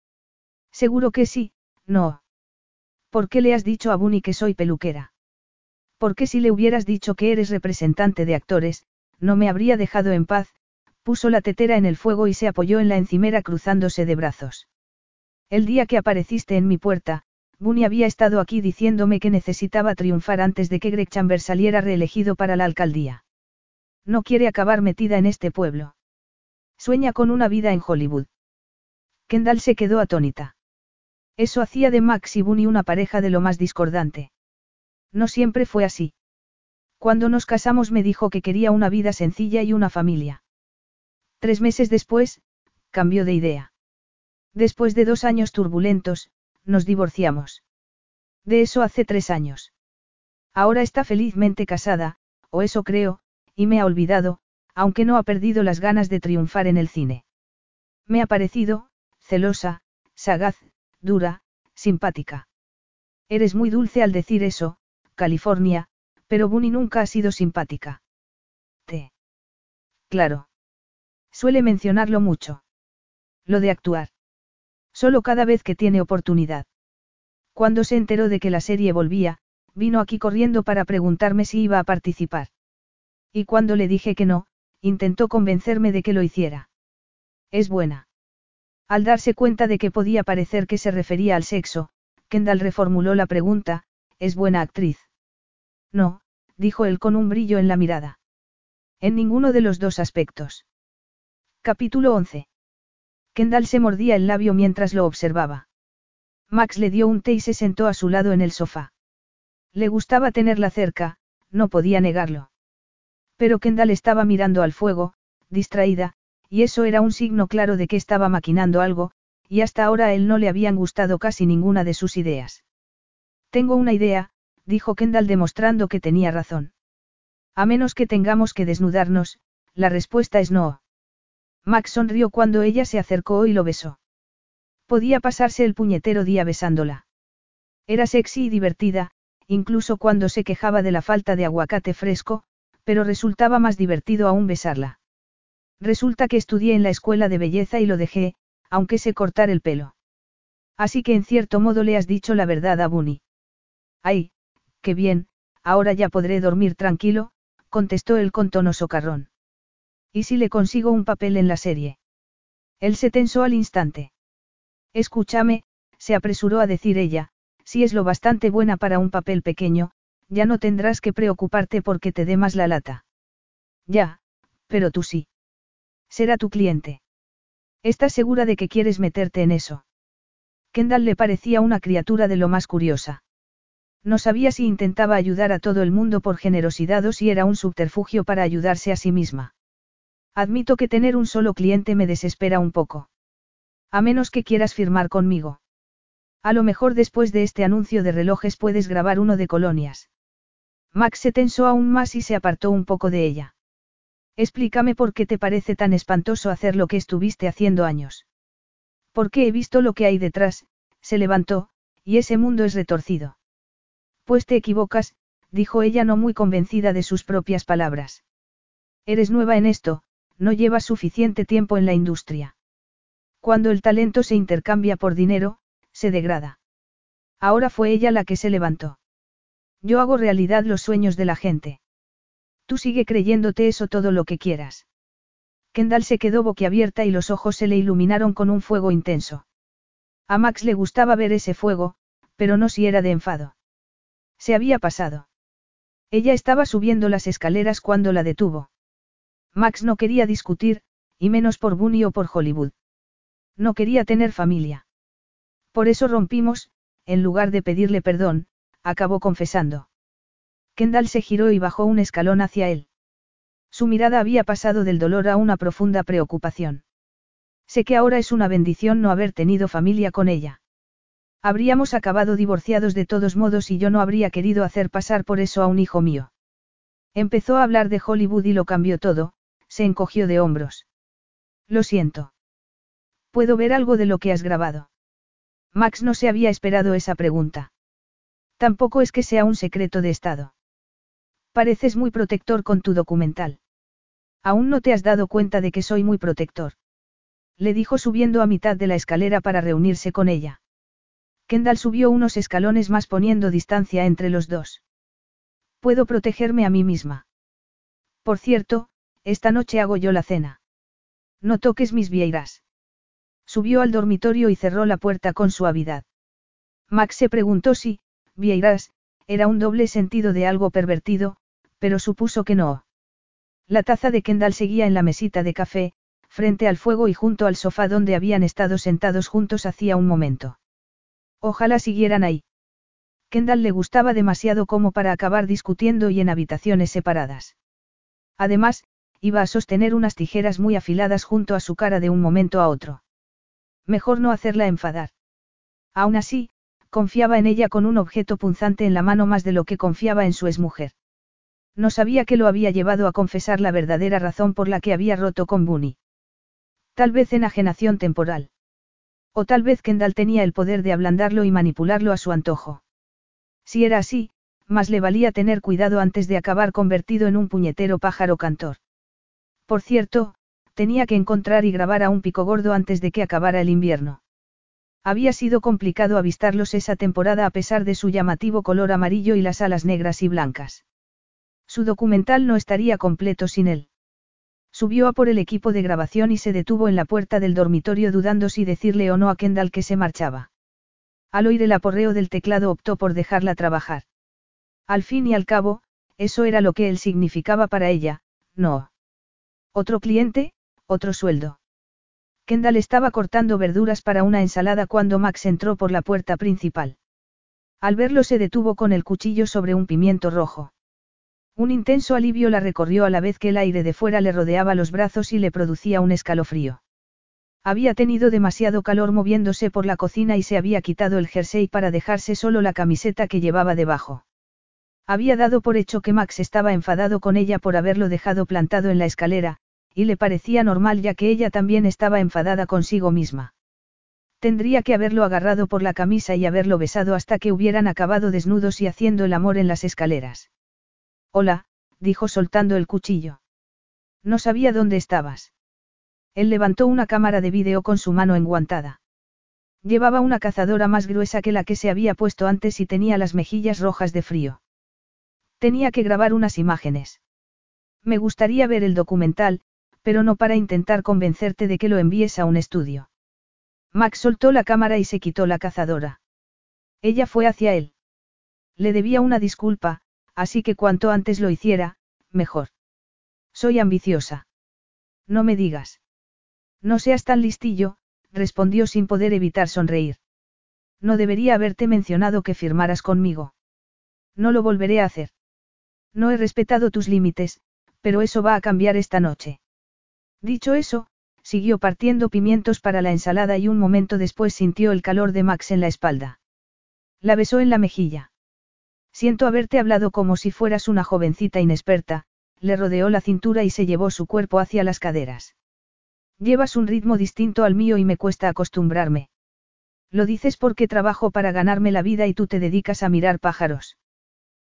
Seguro que sí, no. ¿Por qué le has dicho a Bunny que soy peluquera? Porque si le hubieras dicho que eres representante de actores, no me habría dejado en paz, puso la tetera en el fuego y se apoyó en la encimera cruzándose de brazos. El día que apareciste en mi puerta, Bunny había estado aquí diciéndome que necesitaba triunfar antes de que Greg Chambers saliera reelegido para la alcaldía. No quiere acabar metida en este pueblo. Sueña con una vida en Hollywood. Kendall se quedó atónita. Eso hacía de Max y Bunny una pareja de lo más discordante. No siempre fue así. Cuando nos casamos me dijo que quería una vida sencilla y una familia. Tres meses después, cambió de idea. Después de dos años turbulentos, nos divorciamos. De eso hace tres años. Ahora está felizmente casada, o eso creo, y me ha olvidado, aunque no ha perdido las ganas de triunfar en el cine. Me ha parecido, celosa, sagaz, dura, simpática. Eres muy dulce al decir eso, California, pero Bunny nunca ha sido simpática. Te. Claro. Suele mencionarlo mucho. Lo de actuar. Solo cada vez que tiene oportunidad. Cuando se enteró de que la serie volvía, vino aquí corriendo para preguntarme si iba a participar. Y cuando le dije que no, intentó convencerme de que lo hiciera. Es buena. Al darse cuenta de que podía parecer que se refería al sexo, Kendall reformuló la pregunta, ¿es buena actriz? No, dijo él con un brillo en la mirada. En ninguno de los dos aspectos. Capítulo 11. Kendall se mordía el labio mientras lo observaba. Max le dio un té y se sentó a su lado en el sofá. Le gustaba tenerla cerca, no podía negarlo. Pero Kendall estaba mirando al fuego, distraída, y eso era un signo claro de que estaba maquinando algo, y hasta ahora a él no le habían gustado casi ninguna de sus ideas. Tengo una idea, dijo Kendall demostrando que tenía razón. A menos que tengamos que desnudarnos, la respuesta es no. Max sonrió cuando ella se acercó y lo besó. Podía pasarse el puñetero día besándola. Era sexy y divertida, incluso cuando se quejaba de la falta de aguacate fresco, pero resultaba más divertido aún besarla. Resulta que estudié en la escuela de belleza y lo dejé, aunque sé cortar el pelo. Así que en cierto modo le has dicho la verdad a Bunny. Ay, qué bien, ahora ya podré dormir tranquilo, contestó él con tono socarrón. ¿Y si le consigo un papel en la serie? Él se tensó al instante. Escúchame, se apresuró a decir ella, si es lo bastante buena para un papel pequeño, ya no tendrás que preocuparte porque te dé más la lata. Ya, pero tú sí. Será tu cliente. ¿Estás segura de que quieres meterte en eso? Kendall le parecía una criatura de lo más curiosa. No sabía si intentaba ayudar a todo el mundo por generosidad o si era un subterfugio para ayudarse a sí misma. Admito que tener un solo cliente me desespera un poco. A menos que quieras firmar conmigo. A lo mejor después de este anuncio de relojes puedes grabar uno de colonias. Max se tensó aún más y se apartó un poco de ella. Explícame por qué te parece tan espantoso hacer lo que estuviste haciendo años. Porque he visto lo que hay detrás, se levantó, y ese mundo es retorcido. Pues te equivocas, dijo ella no muy convencida de sus propias palabras. Eres nueva en esto, no llevas suficiente tiempo en la industria. Cuando el talento se intercambia por dinero, se degrada. Ahora fue ella la que se levantó. Yo hago realidad los sueños de la gente. Tú sigue creyéndote eso todo lo que quieras. Kendall se quedó boquiabierta y los ojos se le iluminaron con un fuego intenso. A Max le gustaba ver ese fuego, pero no si era de enfado. Se había pasado. Ella estaba subiendo las escaleras cuando la detuvo. Max no quería discutir, y menos por Bunny o por Hollywood. No quería tener familia. Por eso rompimos, en lugar de pedirle perdón, acabó confesando. Kendall se giró y bajó un escalón hacia él. Su mirada había pasado del dolor a una profunda preocupación. Sé que ahora es una bendición no haber tenido familia con ella. Habríamos acabado divorciados de todos modos y yo no habría querido hacer pasar por eso a un hijo mío. Empezó a hablar de Hollywood y lo cambió todo, se encogió de hombros. Lo siento. ¿Puedo ver algo de lo que has grabado? Max no se había esperado esa pregunta. Tampoco es que sea un secreto de Estado. Pareces muy protector con tu documental. Aún no te has dado cuenta de que soy muy protector. Le dijo subiendo a mitad de la escalera para reunirse con ella. Kendall subió unos escalones más poniendo distancia entre los dos. Puedo protegerme a mí misma. Por cierto, esta noche hago yo la cena. No toques mis vieiras. Subió al dormitorio y cerró la puerta con suavidad. Max se preguntó si, Vieiras, era un doble sentido de algo pervertido, pero supuso que no. La taza de Kendall seguía en la mesita de café, frente al fuego y junto al sofá donde habían estado sentados juntos hacía un momento. Ojalá siguieran ahí. Kendall le gustaba demasiado como para acabar discutiendo y en habitaciones separadas. Además, iba a sostener unas tijeras muy afiladas junto a su cara de un momento a otro. Mejor no hacerla enfadar. Aún así, confiaba en ella con un objeto punzante en la mano más de lo que confiaba en su exmujer. No sabía que lo había llevado a confesar la verdadera razón por la que había roto con Bunny. Tal vez enajenación temporal. O tal vez Kendall tenía el poder de ablandarlo y manipularlo a su antojo. Si era así, más le valía tener cuidado antes de acabar convertido en un puñetero pájaro cantor. Por cierto, tenía que encontrar y grabar a un pico gordo antes de que acabara el invierno. Había sido complicado avistarlos esa temporada a pesar de su llamativo color amarillo y las alas negras y blancas. Su documental no estaría completo sin él. Subió a por el equipo de grabación y se detuvo en la puerta del dormitorio dudando si decirle o no a Kendall que se marchaba. Al oír el aporreo del teclado optó por dejarla trabajar. Al fin y al cabo, eso era lo que él significaba para ella, no. Otro cliente, otro sueldo. Kendall estaba cortando verduras para una ensalada cuando Max entró por la puerta principal. Al verlo se detuvo con el cuchillo sobre un pimiento rojo. Un intenso alivio la recorrió a la vez que el aire de fuera le rodeaba los brazos y le producía un escalofrío. Había tenido demasiado calor moviéndose por la cocina y se había quitado el jersey para dejarse solo la camiseta que llevaba debajo. Había dado por hecho que Max estaba enfadado con ella por haberlo dejado plantado en la escalera, y le parecía normal ya que ella también estaba enfadada consigo misma. Tendría que haberlo agarrado por la camisa y haberlo besado hasta que hubieran acabado desnudos y haciendo el amor en las escaleras. Hola, dijo soltando el cuchillo. No sabía dónde estabas. Él levantó una cámara de vídeo con su mano enguantada. Llevaba una cazadora más gruesa que la que se había puesto antes y tenía las mejillas rojas de frío. Tenía que grabar unas imágenes. Me gustaría ver el documental, pero no para intentar convencerte de que lo envíes a un estudio. Max soltó la cámara y se quitó la cazadora. Ella fue hacia él. Le debía una disculpa, así que cuanto antes lo hiciera, mejor. Soy ambiciosa. No me digas. No seas tan listillo, respondió sin poder evitar sonreír. No debería haberte mencionado que firmaras conmigo. No lo volveré a hacer. No he respetado tus límites, pero eso va a cambiar esta noche. Dicho eso, siguió partiendo pimientos para la ensalada y un momento después sintió el calor de Max en la espalda. La besó en la mejilla. Siento haberte hablado como si fueras una jovencita inexperta, le rodeó la cintura y se llevó su cuerpo hacia las caderas. Llevas un ritmo distinto al mío y me cuesta acostumbrarme. Lo dices porque trabajo para ganarme la vida y tú te dedicas a mirar pájaros.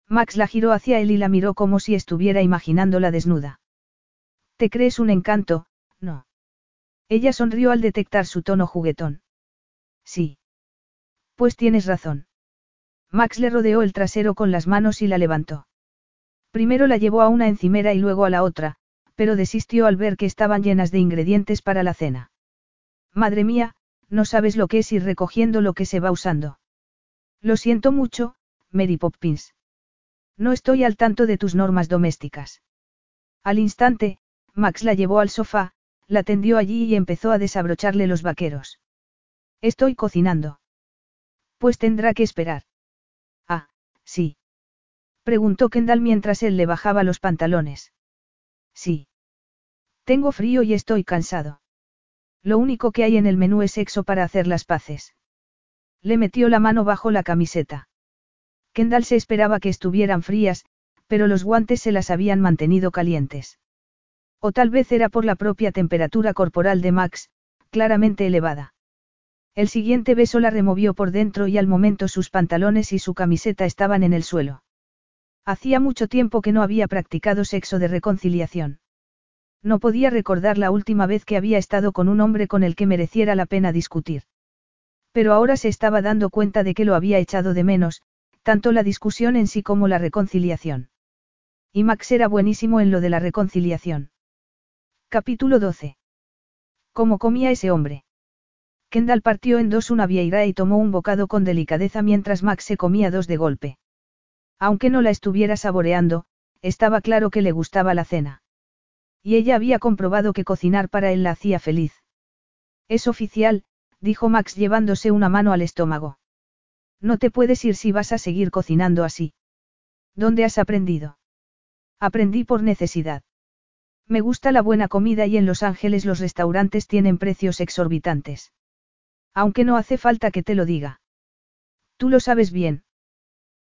Max la giró hacia él y la miró como si estuviera imaginándola desnuda. ¿Te crees un encanto? No. Ella sonrió al detectar su tono juguetón. Sí. Pues tienes razón. Max le rodeó el trasero con las manos y la levantó. Primero la llevó a una encimera y luego a la otra, pero desistió al ver que estaban llenas de ingredientes para la cena. Madre mía, no sabes lo que es ir recogiendo lo que se va usando. Lo siento mucho, Mary Poppins. No estoy al tanto de tus normas domésticas. Al instante, Max la llevó al sofá, la tendió allí y empezó a desabrocharle los vaqueros. Estoy cocinando. Pues tendrá que esperar. Ah, sí. Preguntó Kendall mientras él le bajaba los pantalones. Sí. Tengo frío y estoy cansado. Lo único que hay en el menú es sexo para hacer las paces. Le metió la mano bajo la camiseta. Kendall se esperaba que estuvieran frías, pero los guantes se las habían mantenido calientes. O tal vez era por la propia temperatura corporal de Max, claramente elevada. El siguiente beso la removió por dentro y al momento sus pantalones y su camiseta estaban en el suelo. Hacía mucho tiempo que no había practicado sexo de reconciliación. No podía recordar la última vez que había estado con un hombre con el que mereciera la pena discutir. Pero ahora se estaba dando cuenta de que lo había echado de menos, tanto la discusión en sí como la reconciliación. Y Max era buenísimo en lo de la reconciliación. Capítulo 12. ¿Cómo comía ese hombre? Kendall partió en dos una vieira y tomó un bocado con delicadeza mientras Max se comía dos de golpe. Aunque no la estuviera saboreando, estaba claro que le gustaba la cena. Y ella había comprobado que cocinar para él la hacía feliz. Es oficial, dijo Max llevándose una mano al estómago. No te puedes ir si vas a seguir cocinando así. ¿Dónde has aprendido? Aprendí por necesidad. Me gusta la buena comida y en Los Ángeles los restaurantes tienen precios exorbitantes. Aunque no hace falta que te lo diga. Tú lo sabes bien.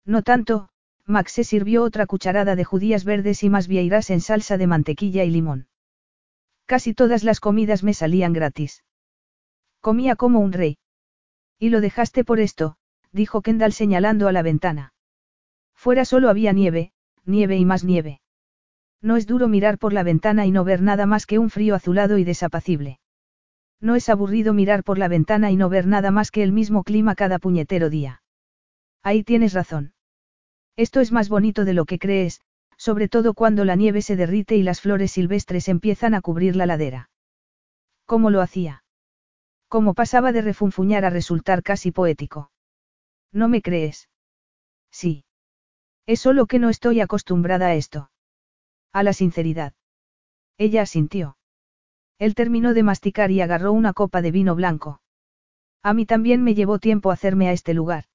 No tanto, Max se sirvió otra cucharada de judías verdes y más vieiras en salsa de mantequilla y limón. Casi todas las comidas me salían gratis. Comía como un rey. Y lo dejaste por esto, dijo Kendall señalando a la ventana. Fuera solo había nieve, nieve y más nieve. No es duro mirar por la ventana y no ver nada más que un frío azulado y desapacible. No es aburrido mirar por la ventana y no ver nada más que el mismo clima cada puñetero día. Ahí tienes razón. Esto es más bonito de lo que crees, sobre todo cuando la nieve se derrite y las flores silvestres empiezan a cubrir la ladera. ¿Cómo lo hacía? ¿Cómo pasaba de refunfuñar a resultar casi poético? ¿No me crees? Sí. Es solo que no estoy acostumbrada a esto. A la sinceridad. Ella asintió. Él terminó de masticar y agarró una copa de vino blanco. A mí también me llevó tiempo hacerme a este lugar.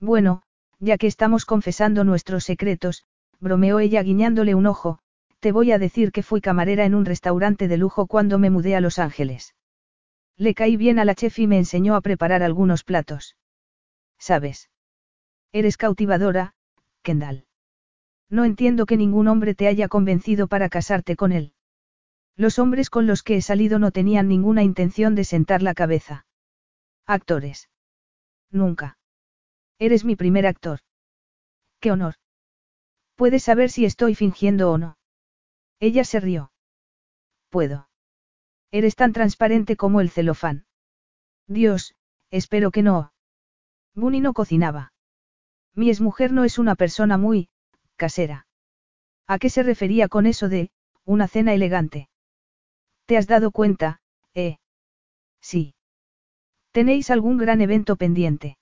Bueno, ya que estamos confesando nuestros secretos, bromeó ella guiñándole un ojo, te voy a decir que fui camarera en un restaurante de lujo cuando me mudé a Los Ángeles. Le caí bien a la chef y me enseñó a preparar algunos platos. ¿Sabes? Eres cautivadora, Kendall. No entiendo que ningún hombre te haya convencido para casarte con él. Los hombres con los que he salido no tenían ninguna intención de sentar la cabeza. Actores. Nunca. Eres mi primer actor. ¡Qué honor! Puedes saber si estoy fingiendo o no. Ella se rió. Puedo. Eres tan transparente como el celofán. Dios, espero que no. Bunny no cocinaba. Mi exmujer no es una persona muy, casera. ¿A qué se refería con eso de, una cena elegante? ¿Te has dado cuenta, eh? Sí. ¿Tenéis algún gran evento pendiente?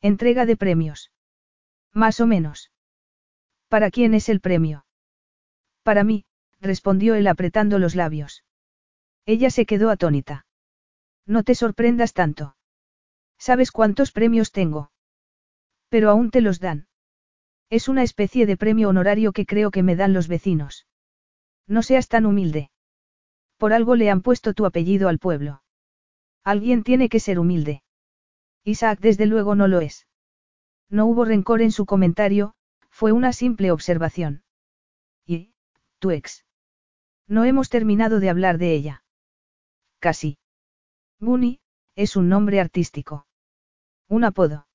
Entrega de premios. Más o menos. ¿Para quién es el premio? Para mí, respondió él apretando los labios. Ella se quedó atónita. No te sorprendas tanto. ¿Sabes cuántos premios tengo? Pero aún te los dan. Es una especie de premio honorario que creo que me dan los vecinos. No seas tan humilde. Por algo le han puesto tu apellido al pueblo. Alguien tiene que ser humilde. Isaac desde luego no lo es. No hubo rencor en su comentario, fue una simple observación. ¿Y, tu ex? No hemos terminado de hablar de ella. Casi. Bunny, es un nombre artístico. Un apodo.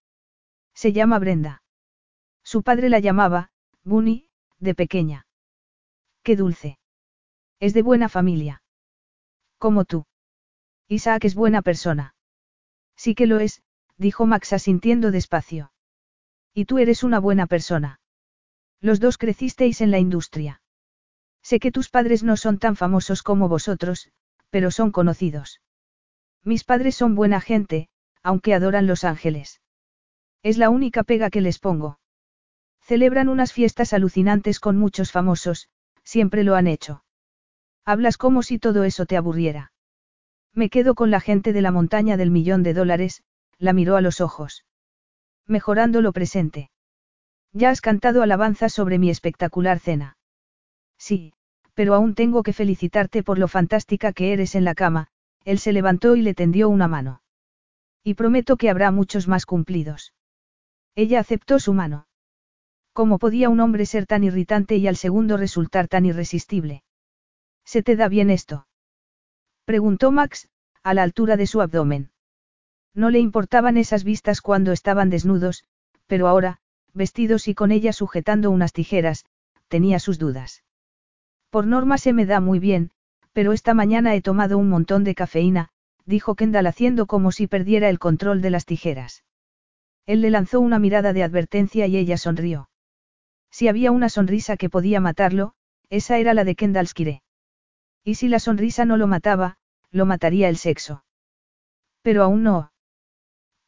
Se llama Brenda. Su padre la llamaba, Bunny, de pequeña. Qué dulce. Es de buena familia. Como tú. Isaac es buena persona. Sí que lo es, dijo Max asintiendo despacio. Y tú eres una buena persona. Los dos crecisteis en la industria. Sé que tus padres no son tan famosos como vosotros, pero son conocidos. Mis padres son buena gente, aunque adoran Los Ángeles. Es la única pega que les pongo. Celebran unas fiestas alucinantes con muchos famosos, siempre lo han hecho. Hablas como si todo eso te aburriera. Me quedo con la gente de la montaña del millón de dólares, la miró a los ojos. Mejorando lo presente. Ya has cantado alabanzas sobre mi espectacular cena. Sí, pero aún tengo que felicitarte por lo fantástica que eres en la cama, él se levantó y le tendió una mano. Y prometo que habrá muchos más cumplidos. Ella aceptó su mano. ¿Cómo podía un hombre ser tan irritante y al segundo resultar tan irresistible? ¿Se te da bien esto? Preguntó Max, a la altura de su abdomen. No le importaban esas vistas cuando estaban desnudos, pero ahora, vestidos y con ella sujetando unas tijeras, tenía sus dudas. Por norma se me da muy bien, pero esta mañana he tomado un montón de cafeína, dijo Kendall haciendo como si perdiera el control de las tijeras. Él le lanzó una mirada de advertencia y ella sonrió. Si había una sonrisa que podía matarlo, esa era la de Kendall Skire. Y si la sonrisa no lo mataba, lo mataría el sexo. Pero aún no.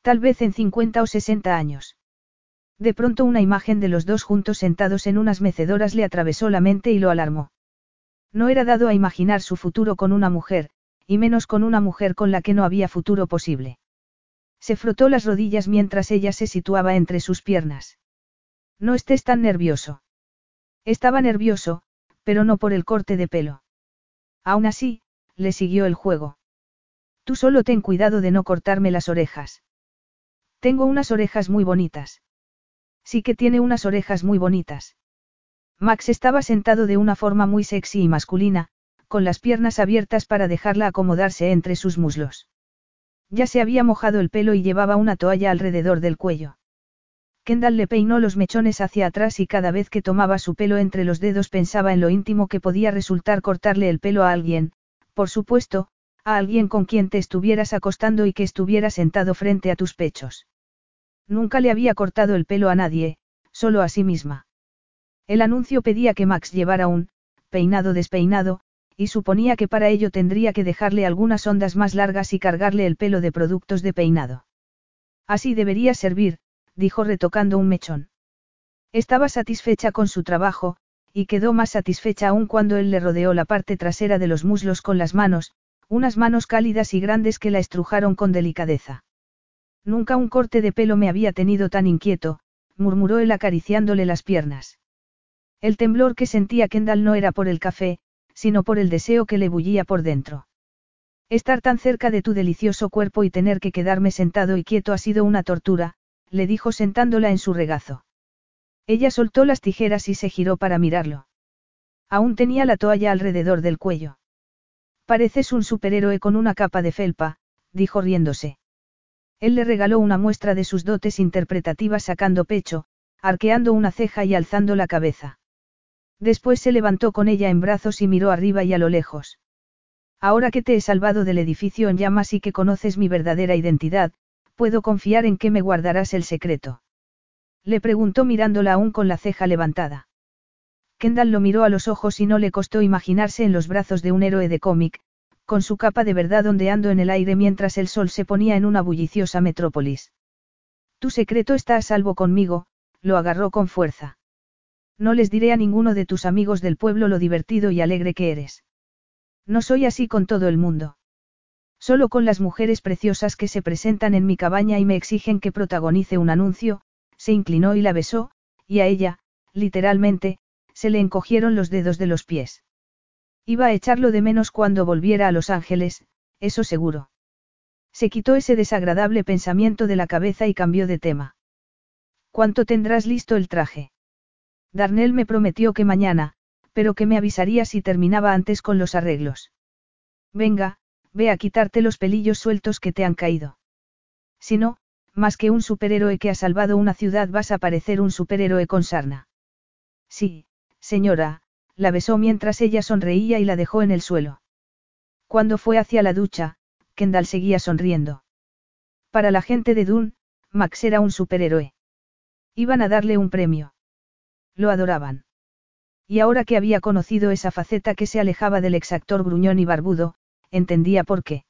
Tal vez en 50 o 60 años. De pronto una imagen de los dos juntos sentados en unas mecedoras le atravesó la mente y lo alarmó. No era dado a imaginar su futuro con una mujer, y menos con una mujer con la que no había futuro posible. Se frotó las rodillas mientras ella se situaba entre sus piernas. No estés tan nervioso. Estaba nervioso, pero no por el corte de pelo. Aún así, le siguió el juego. Tú solo ten cuidado de no cortarme las orejas. Tengo unas orejas muy bonitas. Sí que tiene unas orejas muy bonitas. Max estaba sentado de una forma muy sexy y masculina, con las piernas abiertas para dejarla acomodarse entre sus muslos. Ya se había mojado el pelo y llevaba una toalla alrededor del cuello. Le peinó los mechones hacia atrás y cada vez que tomaba su pelo entre los dedos pensaba en lo íntimo que podía resultar cortarle el pelo a alguien, por supuesto, a alguien con quien te estuvieras acostando y que estuviera sentado frente a tus pechos. Nunca le había cortado el pelo a nadie, solo a sí misma. El anuncio pedía que Max llevara un peinado despeinado, y suponía que para ello tendría que dejarle algunas ondas más largas y cargarle el pelo de productos de peinado. Así debería servir, dijo retocando un mechón. Estaba satisfecha con su trabajo, y quedó más satisfecha aún cuando él le rodeó la parte trasera de los muslos con las manos, unas manos cálidas y grandes que la estrujaron con delicadeza. Nunca un corte de pelo me había tenido tan inquieto, murmuró él acariciándole las piernas. El temblor que sentía Kendall no era por el café, sino por el deseo que le bullía por dentro. Estar tan cerca de tu delicioso cuerpo y tener que quedarme sentado y quieto ha sido una tortura, le dijo sentándola en su regazo. Ella soltó las tijeras y se giró para mirarlo. Aún tenía la toalla alrededor del cuello. Pareces un superhéroe con una capa de felpa, dijo riéndose. Él le regaló una muestra de sus dotes interpretativas sacando pecho, arqueando una ceja y alzando la cabeza. Después se levantó con ella en brazos y miró arriba y a lo lejos. Ahora que te he salvado del edificio en llamas y que conoces mi verdadera identidad, puedo confiar en que me guardarás el secreto. Le preguntó mirándola aún con la ceja levantada. Kendall lo miró a los ojos y no le costó imaginarse en los brazos de un héroe de cómic, con su capa de verdad ondeando en el aire mientras el sol se ponía en una bulliciosa metrópolis. Tu secreto está a salvo conmigo, lo agarró con fuerza. No les diré a ninguno de tus amigos del pueblo lo divertido y alegre que eres. No soy así con todo el mundo. Solo con las mujeres preciosas que se presentan en mi cabaña y me exigen que protagonice un anuncio, se inclinó y la besó, y a ella, literalmente, se le encogieron los dedos de los pies. Iba a echarlo de menos cuando volviera a Los Ángeles, eso seguro. Se quitó ese desagradable pensamiento de la cabeza y cambió de tema. ¿Cuánto tendrás listo el traje? Darnell me prometió que mañana, pero que me avisaría si terminaba antes con los arreglos. Venga, ve a quitarte los pelillos sueltos que te han caído. Si no, más que un superhéroe que ha salvado una ciudad vas a parecer un superhéroe con sarna. Sí, señora, la besó mientras ella sonreía y la dejó en el suelo. Cuando fue hacia la ducha, Kendall seguía sonriendo. Para la gente de Dune, Max era un superhéroe. Iban a darle un premio. Lo adoraban. Y ahora que había conocido esa faceta que se alejaba del exactor gruñón y barbudo, entendía por qué.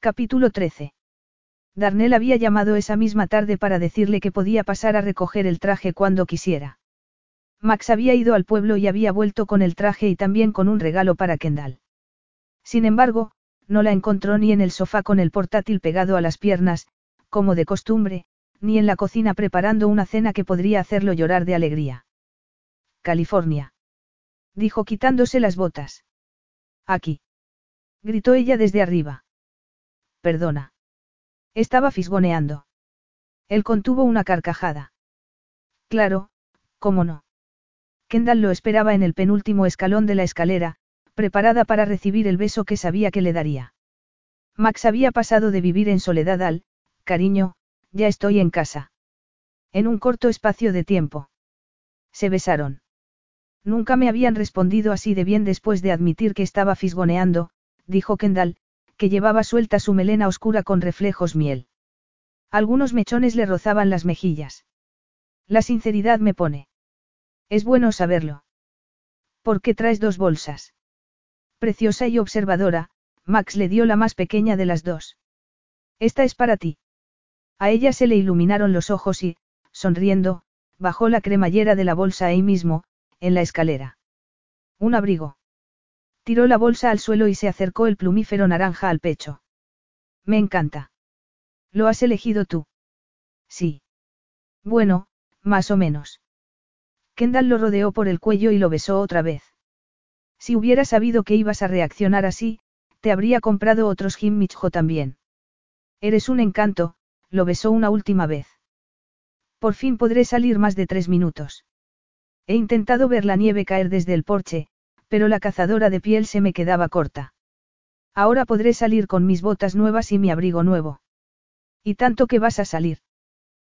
Capítulo 13. Darnell había llamado esa misma tarde para decirle que podía pasar a recoger el traje cuando quisiera. Max había ido al pueblo y había vuelto con el traje y también con un regalo para Kendall. Sin embargo, no la encontró ni en el sofá con el portátil pegado a las piernas, como de costumbre, ni en la cocina preparando una cena que podría hacerlo llorar de alegría. California. Dijo quitándose las botas. Aquí. Gritó ella desde arriba. Perdona. Estaba fisgoneando. Él contuvo una carcajada. Claro, cómo no. Kendall lo esperaba en el penúltimo escalón de la escalera, preparada para recibir el beso que sabía que le daría. Max había pasado de vivir en soledad al, cariño, ya estoy en casa. En un corto espacio de tiempo. Se besaron. Nunca me habían respondido así de bien después de admitir que estaba fisgoneando, dijo Kendall, que llevaba suelta su melena oscura con reflejos miel. Algunos mechones le rozaban las mejillas. La sinceridad me pone. Es bueno saberlo. ¿Por qué traes dos bolsas? Preciosa y observadora, Max le dio la más pequeña de las dos. Esta es para ti. A ella se le iluminaron los ojos y, sonriendo, bajó la cremallera de la bolsa ahí mismo, en la escalera. Un abrigo. Tiró la bolsa al suelo y se acercó el plumífero naranja al pecho. Me encanta. ¿Lo has elegido tú? Sí. Bueno, más o menos. Kendall lo rodeó por el cuello y lo besó otra vez. Si hubiera sabido que ibas a reaccionar así, te habría comprado otros Jim también. Eres un encanto, lo besó una última vez. Por fin podré salir más de tres minutos. He intentado ver la nieve caer desde el porche, pero la cazadora de piel se me quedaba corta. Ahora podré salir con mis botas nuevas y mi abrigo nuevo. ¿Y tanto que vas a salir?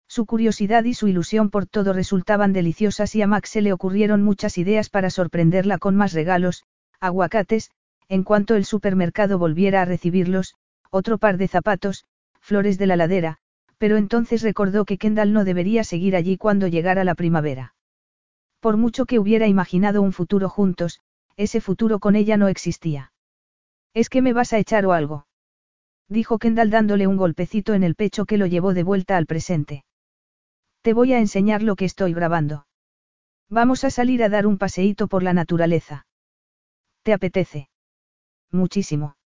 Su curiosidad y su ilusión por todo resultaban deliciosas y a Max se le ocurrieron muchas ideas para sorprenderla con más regalos, aguacates, en cuanto el supermercado volviera a recibirlos, otro par de zapatos, flores de la ladera, pero entonces recordó que Kendall no debería seguir allí cuando llegara la primavera. Por mucho que hubiera imaginado un futuro juntos, ese futuro con ella no existía. ¿Es que me vas a echar o algo? Dijo Kendall dándole un golpecito en el pecho que lo llevó de vuelta al presente. Te voy a enseñar lo que estoy grabando. Vamos a salir a dar un paseíto por la naturaleza. ¿Te apetece? Muchísimo.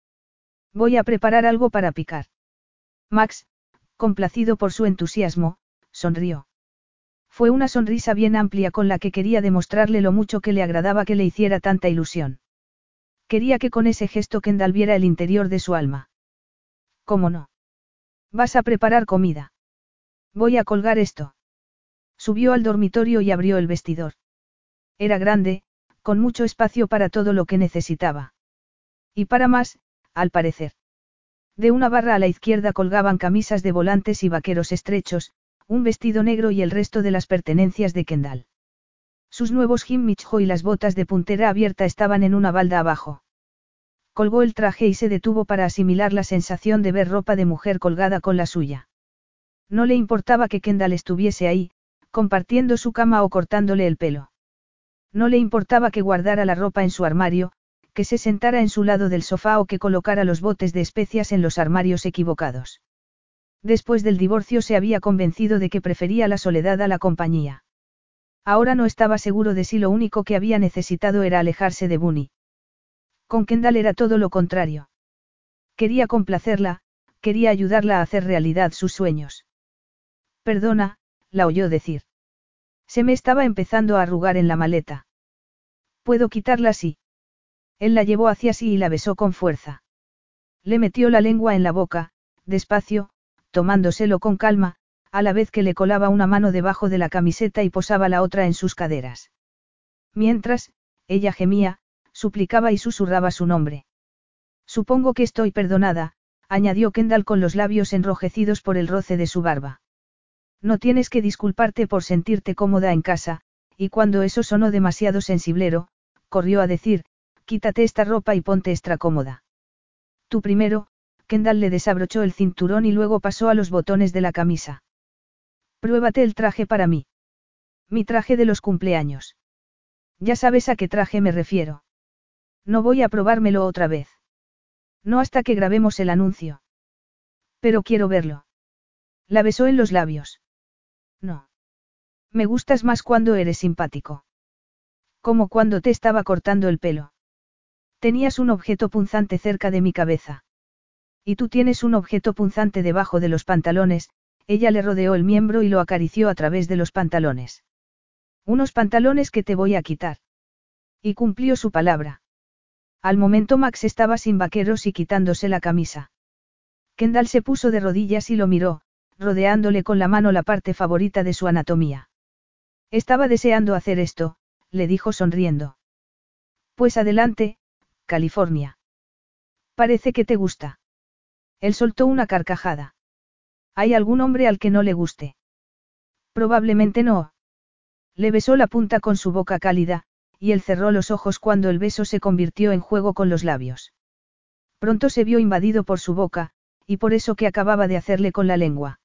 Voy a preparar algo para picar. Max, complacido por su entusiasmo, sonrió. Fue una sonrisa bien amplia con la que quería demostrarle lo mucho que le agradaba que le hiciera tanta ilusión. Quería que con ese gesto Kendall viera el interior de su alma. ¿Cómo no? Vas a preparar comida. Voy a colgar esto. Subió al dormitorio y abrió el vestidor. Era grande, con mucho espacio para todo lo que necesitaba. Y para más, al parecer. De una barra a la izquierda colgaban camisas de volantes y vaqueros estrechos, un vestido negro y el resto de las pertenencias de Kendall. Sus nuevos Micho y las botas de puntera abierta estaban en una balda abajo. Colgó el traje y se detuvo para asimilar la sensación de ver ropa de mujer colgada con la suya. No le importaba que Kendall estuviese ahí, compartiendo su cama o cortándole el pelo. No le importaba que guardara la ropa en su armario, que se sentara en su lado del sofá o que colocara los botes de especias en los armarios equivocados. Después del divorcio se había convencido de que prefería la soledad a la compañía. Ahora no estaba seguro de si lo único que había necesitado era alejarse de Bunny. Con Kendall era todo lo contrario. Quería complacerla, quería ayudarla a hacer realidad sus sueños. Perdona, la oyó decir. Se me estaba empezando a arrugar en la maleta. ¿Puedo quitarla así? Él la llevó hacia sí y la besó con fuerza. Le metió la lengua en la boca, despacio, tomándoselo con calma, a la vez que le colaba una mano debajo de la camiseta y posaba la otra en sus caderas. Mientras, ella gemía, suplicaba y susurraba su nombre. Supongo que estoy perdonada, añadió Kendall con los labios enrojecidos por el roce de su barba. No tienes que disculparte por sentirte cómoda en casa, y cuando eso sonó demasiado sensiblero, corrió a decir, quítate esta ropa y ponte extra cómoda. Tú primero, Kendall le desabrochó el cinturón y luego pasó a los botones de la camisa. Pruébate el traje para mí. Mi traje de los cumpleaños. Ya sabes a qué traje me refiero. No voy a probármelo otra vez. No hasta que grabemos el anuncio. Pero quiero verlo. La besó en los labios. No. Me gustas más cuando eres simpático. Como cuando te estaba cortando el pelo. Tenías un objeto punzante cerca de mi cabeza. Y tú tienes un objeto punzante debajo de los pantalones, ella le rodeó el miembro y lo acarició a través de los pantalones. Unos pantalones que te voy a quitar. Y cumplió su palabra. Al momento Max estaba sin vaqueros y quitándose la camisa. Kendall se puso de rodillas y lo miró, rodeándole con la mano la parte favorita de su anatomía. Estaba deseando hacer esto, le dijo sonriendo. Pues adelante, California. Parece que te gusta. Él soltó una carcajada. ¿Hay algún hombre al que no le guste? Probablemente no. Le besó la punta con su boca cálida, y él cerró los ojos cuando el beso se convirtió en juego con los labios. Pronto se vio invadido por su boca, y por eso que acababa de hacerle con la lengua.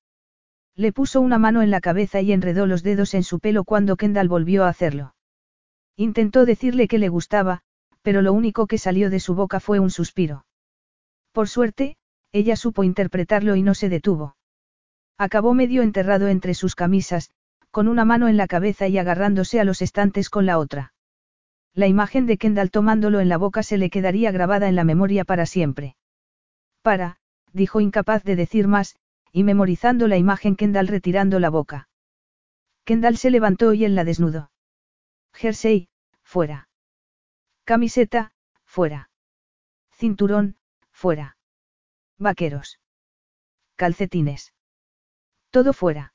Le puso una mano en la cabeza y enredó los dedos en su pelo cuando Kendall volvió a hacerlo. Intentó decirle que le gustaba, pero lo único que salió de su boca fue un suspiro. Por suerte, ella supo interpretarlo y no se detuvo. Acabó medio enterrado entre sus camisas, con una mano en la cabeza y agarrándose a los estantes con la otra. La imagen de Kendall tomándolo en la boca se le quedaría grabada en la memoria para siempre. Para, dijo incapaz de decir más, y memorizando la imagen Kendall retirando la boca. Kendall se levantó y él la desnudó. Jersey, fuera. Camiseta, fuera. Cinturón, fuera. Vaqueros. Calcetines. Todo fuera.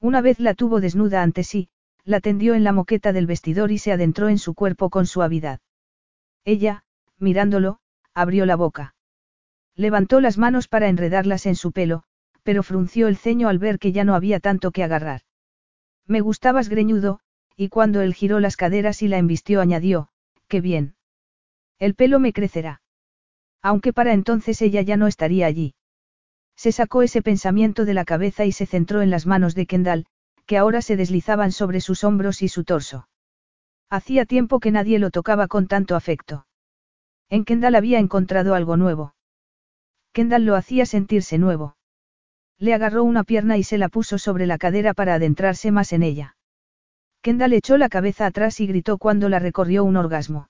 Una vez la tuvo desnuda ante sí, la tendió en la moqueta del vestidor y se adentró en su cuerpo con suavidad. Ella, mirándolo, abrió la boca. Levantó las manos para enredarlas en su pelo, pero frunció el ceño al ver que ya no había tanto que agarrar. Me gustabas greñudo, y cuando él giró las caderas y la embistió añadió, qué bien. El pelo me crecerá. Aunque para entonces ella ya no estaría allí. Se sacó ese pensamiento de la cabeza y se centró en las manos de Kendall, que ahora se deslizaban sobre sus hombros y su torso. Hacía tiempo que nadie lo tocaba con tanto afecto. En Kendall había encontrado algo nuevo. Kendall lo hacía sentirse nuevo. Le agarró una pierna y se la puso sobre la cadera para adentrarse más en ella. Kendall echó la cabeza atrás y gritó cuando la recorrió un orgasmo.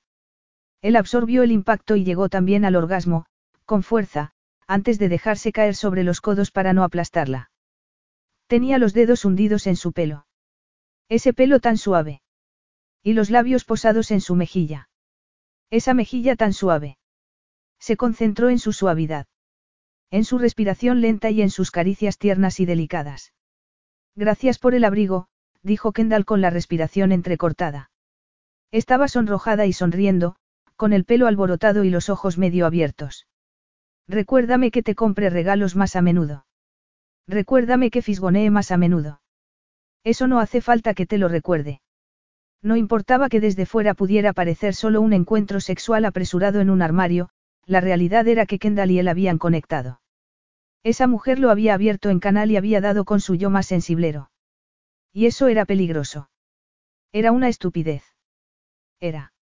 Él absorbió el impacto y llegó también al orgasmo, con fuerza, antes de dejarse caer sobre los codos para no aplastarla. Tenía los dedos hundidos en su pelo. Ese pelo tan suave. Y los labios posados en su mejilla. Esa mejilla tan suave. Se concentró en su suavidad. En su respiración lenta y en sus caricias tiernas y delicadas. Gracias por el abrigo, dijo Kendall con la respiración entrecortada. Estaba sonrojada y sonriendo, con el pelo alborotado y los ojos medio abiertos. Recuérdame que te compre regalos más a menudo. Recuérdame que fisgonee más a menudo. Eso no hace falta que te lo recuerde. No importaba que desde fuera pudiera parecer solo un encuentro sexual apresurado en un armario, la realidad era que Kendall y él habían conectado. Esa mujer lo había abierto en canal y había dado con su yo más sensiblero. Y eso era peligroso. Era una estupidez. Era.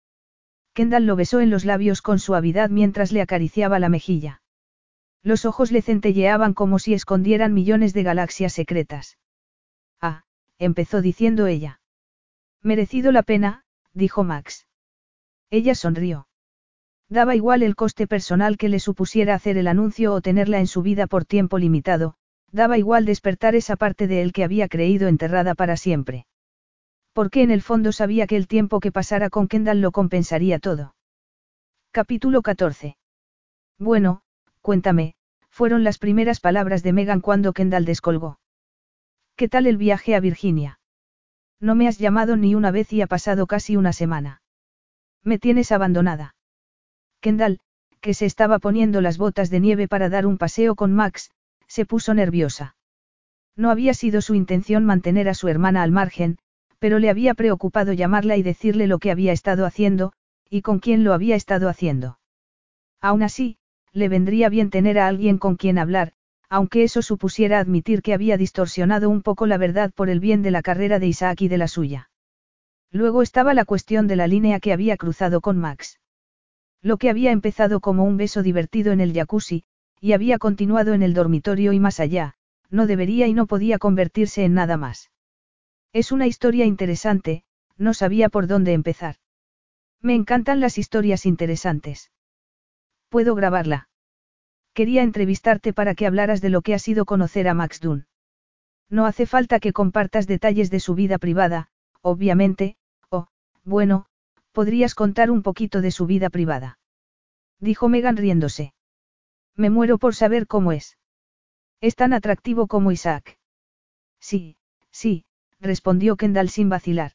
Kendall lo besó en los labios con suavidad mientras le acariciaba la mejilla. Los ojos le centelleaban como si escondieran millones de galaxias secretas. Ah, empezó diciendo ella. Merecido la pena, dijo Max. Ella sonrió. Daba igual el coste personal que le supusiera hacer el anuncio o tenerla en su vida por tiempo limitado, daba igual despertar esa parte de él que había creído enterrada para siempre. Porque en el fondo sabía que el tiempo que pasara con Kendall lo compensaría todo. Capítulo 14. Bueno, cuéntame, fueron las primeras palabras de Megan cuando Kendall descolgó. ¿Qué tal el viaje a Virginia? No me has llamado ni una vez y ha pasado casi una semana. Me tienes abandonada. Kendall, que se estaba poniendo las botas de nieve para dar un paseo con Max, se puso nerviosa. No había sido su intención mantener a su hermana al margen, pero le había preocupado llamarla y decirle lo que había estado haciendo, y con quién lo había estado haciendo. Aún así, le vendría bien tener a alguien con quien hablar, aunque eso supusiera admitir que había distorsionado un poco la verdad por el bien de la carrera de Isaac y de la suya. Luego estaba la cuestión de la línea que había cruzado con Max. Lo que había empezado como un beso divertido en el jacuzzi, y había continuado en el dormitorio y más allá, no debería y no podía convertirse en nada más. Es una historia interesante, no sabía por dónde empezar. Me encantan las historias interesantes. ¿Puedo grabarla? Quería entrevistarte para que hablaras de lo que ha sido conocer a Max Dunn. No hace falta que compartas detalles de su vida privada, obviamente, o, bueno, podrías contar un poquito de su vida privada. Dijo Megan riéndose. Me muero por saber cómo es. Es tan atractivo como Isaac. Sí, sí, respondió Kendall sin vacilar.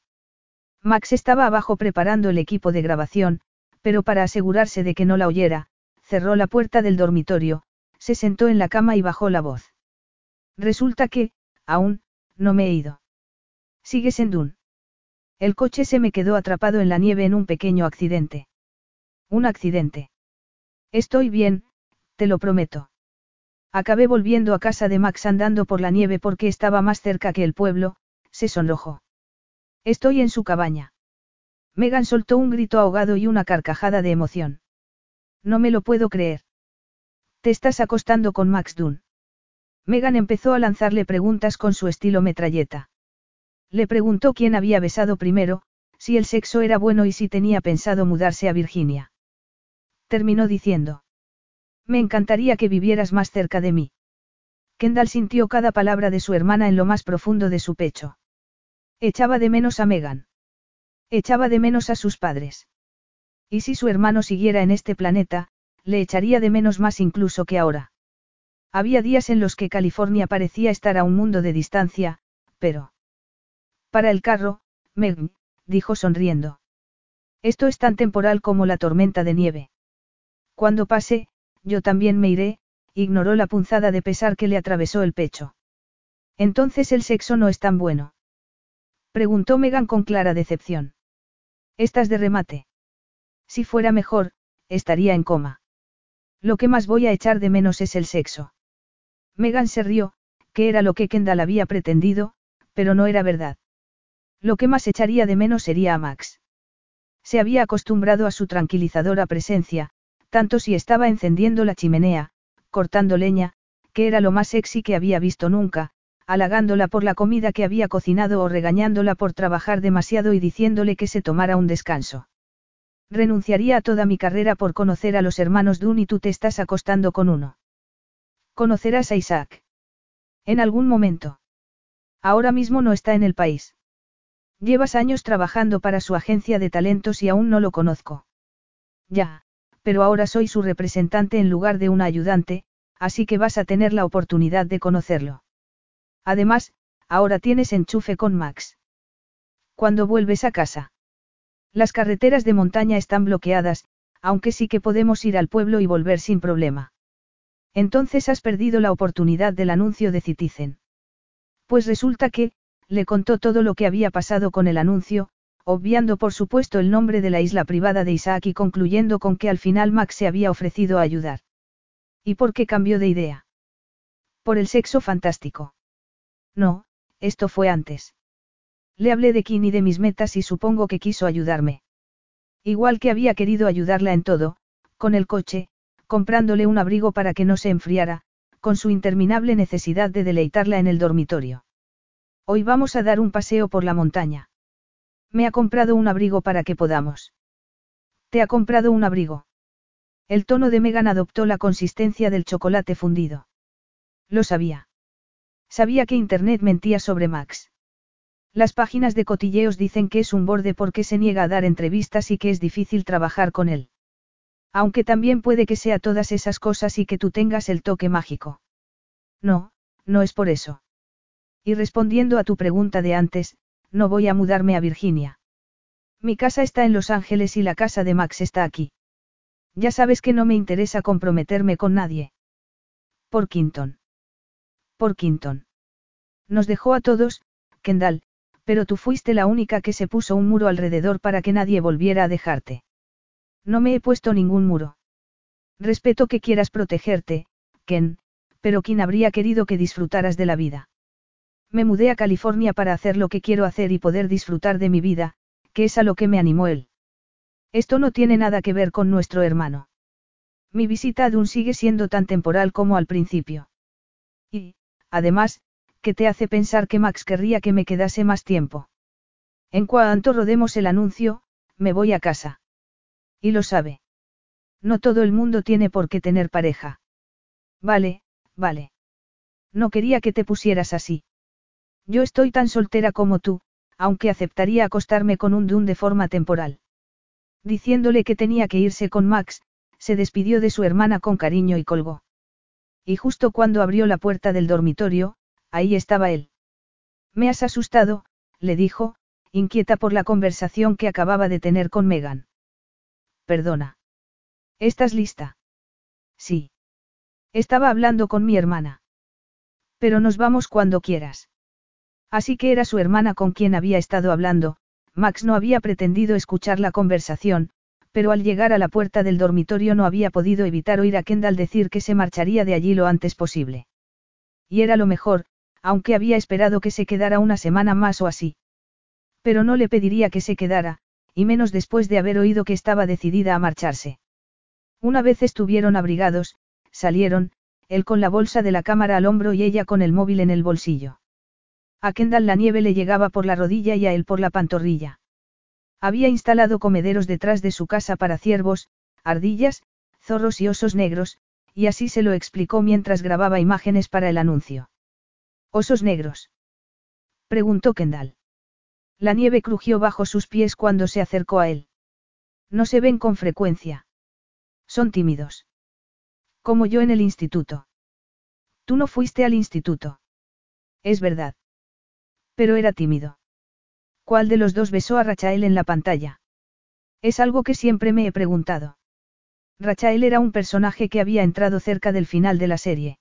Max estaba abajo preparando el equipo de grabación, pero para asegurarse de que no la oyera, cerró la puerta del dormitorio, se sentó en la cama y bajó la voz. Resulta que, aún, no me he ido. Sigues en Dun. El coche se me quedó atrapado en la nieve en un pequeño accidente. Un accidente. Estoy bien, te lo prometo. Acabé volviendo a casa de Max andando por la nieve porque estaba más cerca que el pueblo, se sonrojó. Estoy en su cabaña. Megan soltó un grito ahogado y una carcajada de emoción. No me lo puedo creer. Te estás acostando con Max Dunn. Megan empezó a lanzarle preguntas con su estilo metralleta. Le preguntó quién había besado primero, si el sexo era bueno y si tenía pensado mudarse a Virginia. Terminó diciendo. Me encantaría que vivieras más cerca de mí. Kendall sintió cada palabra de su hermana en lo más profundo de su pecho. Echaba de menos a Megan. Echaba de menos a sus padres. Y si su hermano siguiera en este planeta, le echaría de menos más incluso que ahora. Había días en los que California parecía estar a un mundo de distancia, pero... Para el carro, Meg, dijo sonriendo. Esto es tan temporal como la tormenta de nieve. Cuando pase, yo también me iré, ignoró la punzada de pesar que le atravesó el pecho. Entonces el sexo no es tan bueno. Preguntó Megan con clara decepción. ¿Estás de remate? Si fuera mejor, estaría en coma. Lo que más voy a echar de menos es el sexo. Megan se rió, que era lo que Kendall había pretendido, pero no era verdad. Lo que más echaría de menos sería a Max. Se había acostumbrado a su tranquilizadora presencia, tanto si estaba encendiendo la chimenea, cortando leña, que era lo más sexy que había visto nunca, halagándola por la comida que había cocinado o regañándola por trabajar demasiado y diciéndole que se tomara un descanso. Renunciaría a toda mi carrera por conocer a los hermanos Dunn y tú te estás acostando con uno. Conocerás a Isaac. En algún momento. Ahora mismo no está en el país. Llevas años trabajando para su agencia de talentos y aún no lo conozco. Ya, pero ahora soy su representante en lugar de una ayudante, así que vas a tener la oportunidad de conocerlo. Además, ahora tienes enchufe con Max. ¿Cuándo vuelves a casa? Las carreteras de montaña están bloqueadas, aunque sí que podemos ir al pueblo y volver sin problema. Entonces has perdido la oportunidad del anuncio de Citizen. Pues resulta que, le contó todo lo que había pasado con el anuncio, obviando por supuesto el nombre de la isla privada de Isaac y concluyendo con que al final Max se había ofrecido a ayudar. ¿Y por qué cambió de idea? Por el sexo fantástico. No, esto fue antes. Le hablé de Kim y de mis metas y supongo que quiso ayudarme. Igual que había querido ayudarla en todo, con el coche, comprándole un abrigo para que no se enfriara, con su interminable necesidad de deleitarla en el dormitorio. Hoy vamos a dar un paseo por la montaña. Me ha comprado un abrigo para que podamos. ¿Te ha comprado un abrigo? El tono de Megan adoptó la consistencia del chocolate fundido. Lo sabía. Sabía que Internet mentía sobre Max. Las páginas de cotilleos dicen que es un borde porque se niega a dar entrevistas y que es difícil trabajar con él. Aunque también puede que sea todas esas cosas y que tú tengas el toque mágico. No, no es por eso. Y respondiendo a tu pregunta de antes, no voy a mudarme a Virginia. Mi casa está en Los Ángeles y la casa de Max está aquí. Ya sabes que no me interesa comprometerme con nadie. Por Quinton. Por Quinton. Nos dejó a todos, Kendall, pero tú fuiste la única que se puso un muro alrededor para que nadie volviera a dejarte. No me he puesto ningún muro. Respeto que quieras protegerte, Ken, pero ¿quién habría querido que disfrutaras de la vida? Me mudé a California para hacer lo que quiero hacer y poder disfrutar de mi vida, que es a lo que me animó él. Esto no tiene nada que ver con nuestro hermano. Mi visita a Dun sigue siendo tan temporal como al principio. Además, ¿qué te hace pensar que Max querría que me quedase más tiempo? En cuanto rodemos el anuncio, me voy a casa. Y lo sabe. No todo el mundo tiene por qué tener pareja. Vale, vale. No quería que te pusieras así. Yo estoy tan soltera como tú, aunque aceptaría acostarme con un Dun de forma temporal. Diciéndole que tenía que irse con Max, se despidió de su hermana con cariño y colgó. Y justo cuando abrió la puerta del dormitorio, ahí estaba él. Me has asustado, le dijo, inquieta por la conversación que acababa de tener con Megan. Perdona. ¿Estás lista? Sí. Estaba hablando con mi hermana. Pero nos vamos cuando quieras. Así que era su hermana con quien había estado hablando, Max no había pretendido escuchar la conversación, pero al llegar a la puerta del dormitorio no había podido evitar oír a Kendall decir que se marcharía de allí lo antes posible. Y era lo mejor, aunque había esperado que se quedara una semana más o así. Pero no le pediría que se quedara, y menos después de haber oído que estaba decidida a marcharse. Una vez estuvieron abrigados, salieron, él con la bolsa de la cámara al hombro y ella con el móvil en el bolsillo. A Kendall la nieve le llegaba por la rodilla y a él por la pantorrilla. Había instalado comederos detrás de su casa para ciervos, ardillas, zorros y osos negros, y así se lo explicó mientras grababa imágenes para el anuncio. ¿Osos negros? preguntó Kendall. La nieve crujió bajo sus pies cuando se acercó a él. No se ven con frecuencia. Son tímidos. Como yo en el instituto. Tú no fuiste al instituto. Es verdad. Pero era tímido. ¿Cuál de los dos besó a Rachael en la pantalla? Es algo que siempre me he preguntado. Rachael era un personaje que había entrado cerca del final de la serie.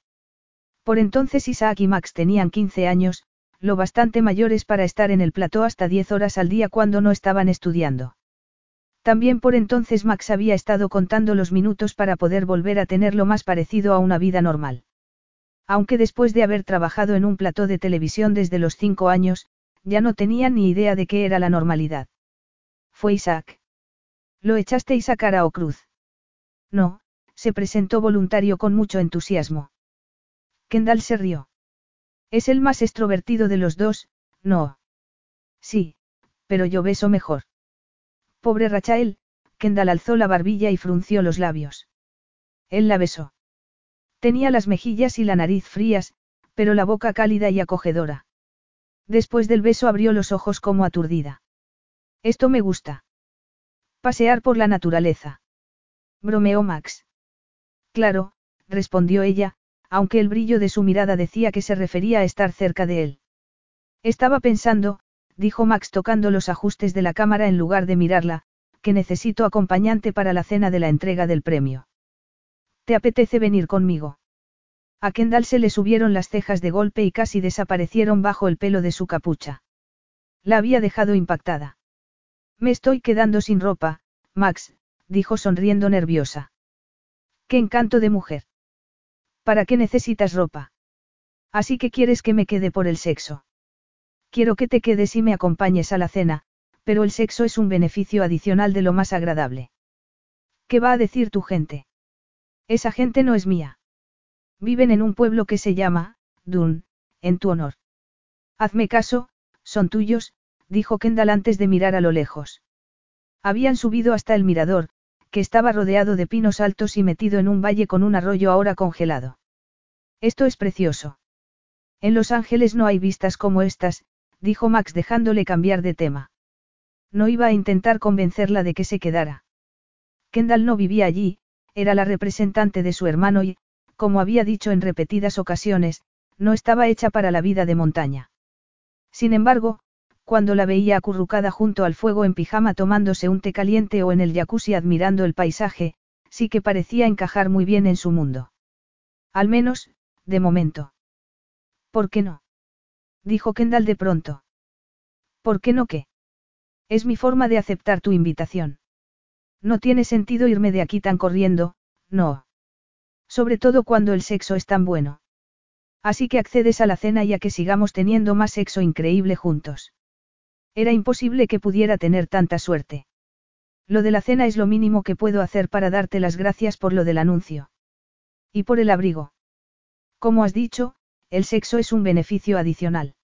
Por entonces Isaac y Max tenían 15 años, lo bastante mayores para estar en el plató hasta 10 horas al día cuando no estaban estudiando. También por entonces Max había estado contando los minutos para poder volver a tener lo más parecido a una vida normal. Aunque después de haber trabajado en un plató de televisión desde los cinco años, ya no tenía ni idea de qué era la normalidad. Fue Isaac. ¿Lo echasteis a cara o cruz? No, se presentó voluntario con mucho entusiasmo. Kendall se rió. Es el más extrovertido de los dos, no. Sí, pero yo beso mejor. Pobre Rachael, Kendall alzó la barbilla y frunció los labios. Él la besó. Tenía las mejillas y la nariz frías, pero la boca cálida y acogedora. Después del beso abrió los ojos como aturdida. Esto me gusta. Pasear por la naturaleza. Bromeó Max. Claro, respondió ella, aunque el brillo de su mirada decía que se refería a estar cerca de él. Estaba pensando, dijo Max tocando los ajustes de la cámara en lugar de mirarla, que necesito acompañante para la cena de la entrega del premio. ¿Te apetece venir conmigo? A Kendall se le subieron las cejas de golpe y casi desaparecieron bajo el pelo de su capucha. La había dejado impactada. Me estoy quedando sin ropa, Max, dijo sonriendo nerviosa. Qué encanto de mujer. ¿Para qué necesitas ropa? Así que quieres que me quede por el sexo. Quiero que te quedes y me acompañes a la cena, pero el sexo es un beneficio adicional de lo más agradable. ¿Qué va a decir tu gente? Esa gente no es mía. Viven en un pueblo que se llama, Dun, en tu honor. Hazme caso, son tuyos, dijo Kendall antes de mirar a lo lejos. Habían subido hasta el mirador, que estaba rodeado de pinos altos y metido en un valle con un arroyo ahora congelado. Esto es precioso. En Los Ángeles no hay vistas como estas, dijo Max dejándole cambiar de tema. No iba a intentar convencerla de que se quedara. Kendall no vivía allí, era la representante de su hermano y, como había dicho en repetidas ocasiones, no estaba hecha para la vida de montaña. Sin embargo, cuando la veía acurrucada junto al fuego en pijama tomándose un té caliente o en el jacuzzi admirando el paisaje, sí que parecía encajar muy bien en su mundo. Al menos, de momento. ¿Por qué no? Dijo Kendall de pronto. ¿Por qué no qué? Es mi forma de aceptar tu invitación. No tiene sentido irme de aquí tan corriendo, no. Sobre todo cuando el sexo es tan bueno. Así que accedes a la cena y a que sigamos teniendo más sexo increíble juntos. Era imposible que pudiera tener tanta suerte. Lo de la cena es lo mínimo que puedo hacer para darte las gracias por lo del anuncio. Y por el abrigo. Como has dicho, el sexo es un beneficio adicional.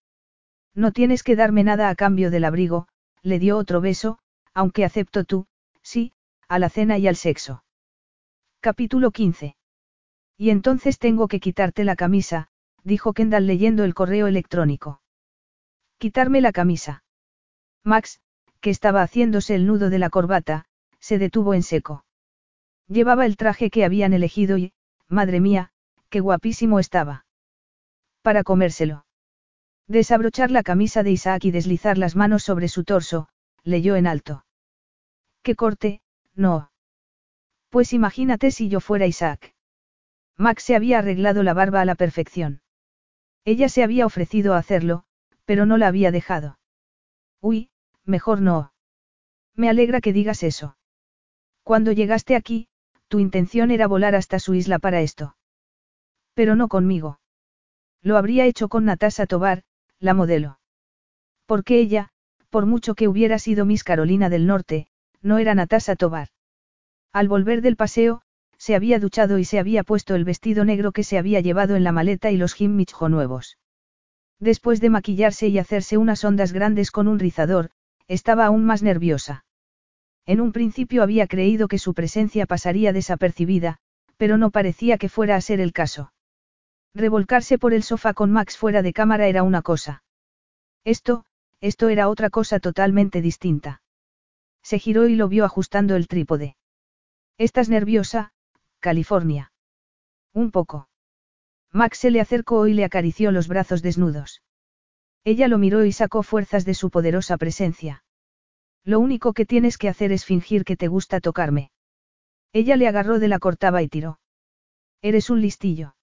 No tienes que darme nada a cambio del abrigo, le dio otro beso, aunque acepto tú, sí, a la cena y al sexo. Capítulo 15. Y entonces tengo que quitarte la camisa, dijo Kendall leyendo el correo electrónico. Quitarme la camisa. Max, que estaba haciéndose el nudo de la corbata, se detuvo en seco. Llevaba el traje que habían elegido y, madre mía, qué guapísimo estaba. Para comérselo. Desabrochar la camisa de Isaac y deslizar las manos sobre su torso, leyó en alto. ¿Qué corte? No. Pues imagínate si yo fuera Isaac. Max se había arreglado la barba a la perfección. Ella se había ofrecido a hacerlo, pero no la había dejado. Uy, mejor no. Me alegra que digas eso. Cuando llegaste aquí, tu intención era volar hasta su isla para esto. Pero no conmigo. Lo habría hecho con Natasha Tobar, la modelo. Porque ella, por mucho que hubiera sido Miss Carolina del Norte, no era Natasha Tobar. Al volver del paseo, se había duchado y se había puesto el vestido negro que se había llevado en la maleta y los gimmichjo nuevos. Después de maquillarse y hacerse unas ondas grandes con un rizador, estaba aún más nerviosa. En un principio había creído que su presencia pasaría desapercibida, pero no parecía que fuera a ser el caso. Revolcarse por el sofá con Max fuera de cámara era una cosa. Esto, esto era otra cosa totalmente distinta. Se giró y lo vio ajustando el trípode. ¿Estás nerviosa, California? Un poco. Max se le acercó y le acarició los brazos desnudos. Ella lo miró y sacó fuerzas de su poderosa presencia. Lo único que tienes que hacer es fingir que te gusta tocarme. Ella le agarró de la cortaba y tiró. Eres un listillo.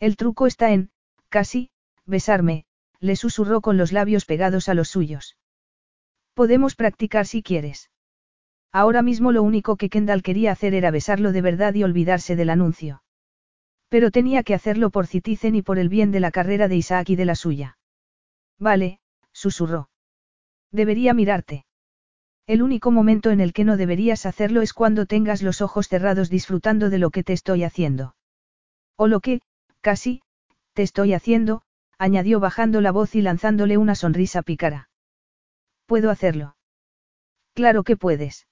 El truco está en, casi, besarme, le susurró con los labios pegados a los suyos. Podemos practicar si quieres. Ahora mismo lo único que Kendall quería hacer era besarlo de verdad y olvidarse del anuncio. Pero tenía que hacerlo por Citizen y por el bien de la carrera de Isaac y de la suya. Vale, susurró. Debería mirarte. El único momento en el que no deberías hacerlo es cuando tengas los ojos cerrados disfrutando de lo que te estoy haciendo. O lo que, casi, te estoy haciendo, añadió bajando la voz y lanzándole una sonrisa pícara. ¿Puedo hacerlo? Claro que puedes.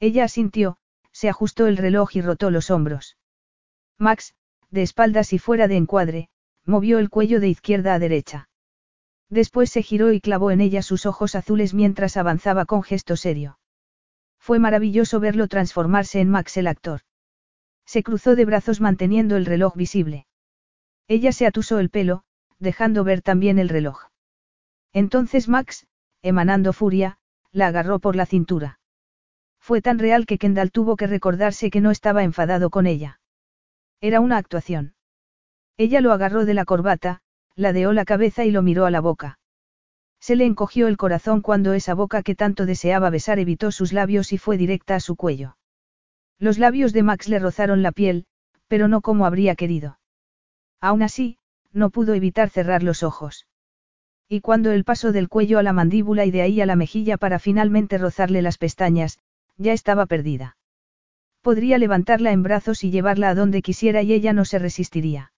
Ella asintió, se ajustó el reloj y rotó los hombros. Max, de espaldas y fuera de encuadre, movió el cuello de izquierda a derecha. Después se giró y clavó en ella sus ojos azules mientras avanzaba con gesto serio. Fue maravilloso verlo transformarse en Max el actor. Se cruzó de brazos manteniendo el reloj visible. Ella se atusó el pelo, dejando ver también el reloj. Entonces Max, emanando furia, la agarró por la cintura. Fue tan real que Kendall tuvo que recordarse que no estaba enfadado con ella. Era una actuación. Ella lo agarró de la corbata, ladeó la cabeza y lo miró a la boca. Se le encogió el corazón cuando esa boca que tanto deseaba besar evitó sus labios y fue directa a su cuello. Los labios de Max le rozaron la piel, pero no como habría querido. Aún así, no pudo evitar cerrar los ojos. Y cuando él pasó del cuello a la mandíbula y de ahí a la mejilla para finalmente rozarle las pestañas, ya estaba perdida. Podría levantarla en brazos y llevarla a donde quisiera y ella no se resistiría.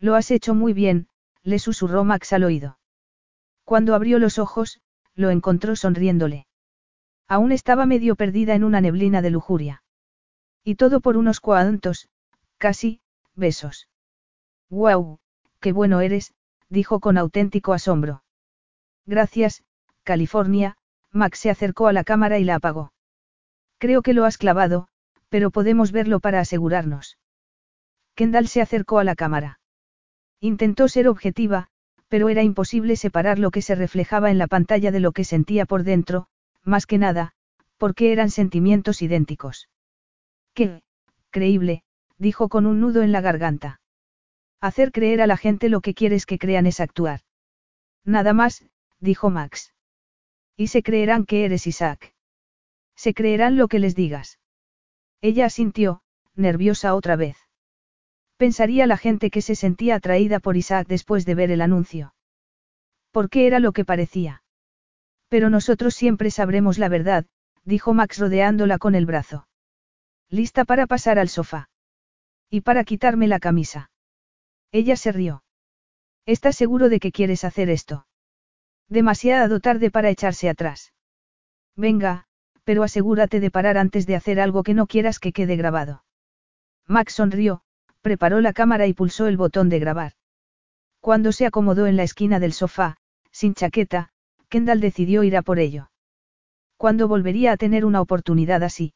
Lo has hecho muy bien, le susurró Max al oído. Cuando abrió los ojos, lo encontró sonriéndole. Aún estaba medio perdida en una neblina de lujuria. Y todo por unos cuantos, casi, besos. ¡Guau! ¡Qué bueno eres! dijo con auténtico asombro. Gracias, California, Max se acercó a la cámara y la apagó. Creo que lo has clavado, pero podemos verlo para asegurarnos. Kendall se acercó a la cámara. Intentó ser objetiva, pero era imposible separar lo que se reflejaba en la pantalla de lo que sentía por dentro, más que nada, porque eran sentimientos idénticos. ¡Qué! Creíble, dijo con un nudo en la garganta. Hacer creer a la gente lo que quieres que crean es actuar. Nada más, dijo Max. Y se creerán que eres Isaac. Se creerán lo que les digas. Ella asintió, nerviosa otra vez. Pensaría la gente que se sentía atraída por Isaac después de ver el anuncio. ¿Por qué era lo que parecía? Pero nosotros siempre sabremos la verdad, dijo Max rodeándola con el brazo. Lista para pasar al sofá. Y para quitarme la camisa. Ella se rió. ¿Estás seguro de que quieres hacer esto? Demasiado tarde para echarse atrás. Venga, pero asegúrate de parar antes de hacer algo que no quieras que quede grabado. Max sonrió, preparó la cámara y pulsó el botón de grabar. Cuando se acomodó en la esquina del sofá, sin chaqueta, Kendall decidió ir a por ello. ¿Cuándo volvería a tener una oportunidad así?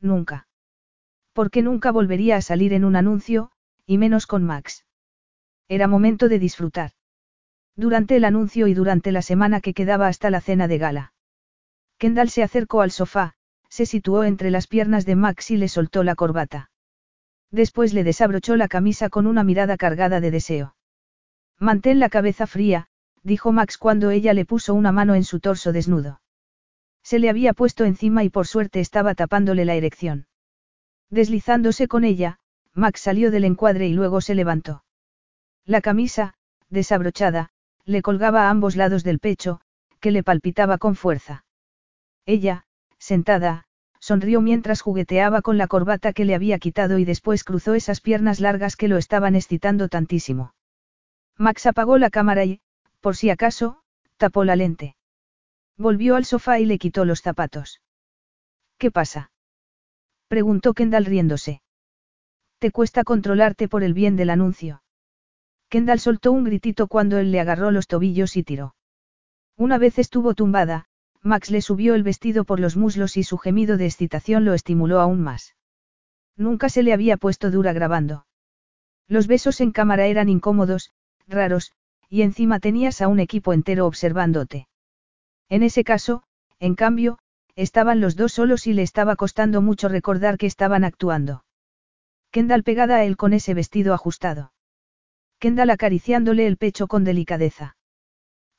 Nunca. Porque nunca volvería a salir en un anuncio, y menos con Max. Era momento de disfrutar. Durante el anuncio y durante la semana que quedaba hasta la cena de gala. Kendall se acercó al sofá, se situó entre las piernas de Max y le soltó la corbata. Después le desabrochó la camisa con una mirada cargada de deseo. Mantén la cabeza fría, dijo Max cuando ella le puso una mano en su torso desnudo. Se le había puesto encima y por suerte estaba tapándole la erección. Deslizándose con ella, Max salió del encuadre y luego se levantó. La camisa, desabrochada, le colgaba a ambos lados del pecho, que le palpitaba con fuerza. Ella, sentada, sonrió mientras jugueteaba con la corbata que le había quitado y después cruzó esas piernas largas que lo estaban excitando tantísimo. Max apagó la cámara y, por si acaso, tapó la lente. Volvió al sofá y le quitó los zapatos. ¿Qué pasa? preguntó Kendall riéndose. Te cuesta controlarte por el bien del anuncio. Kendall soltó un gritito cuando él le agarró los tobillos y tiró. Una vez estuvo tumbada, Max le subió el vestido por los muslos y su gemido de excitación lo estimuló aún más. Nunca se le había puesto dura grabando. Los besos en cámara eran incómodos, raros, y encima tenías a un equipo entero observándote. En ese caso, en cambio, estaban los dos solos y le estaba costando mucho recordar que estaban actuando. Kendall pegada a él con ese vestido ajustado. Kendall acariciándole el pecho con delicadeza.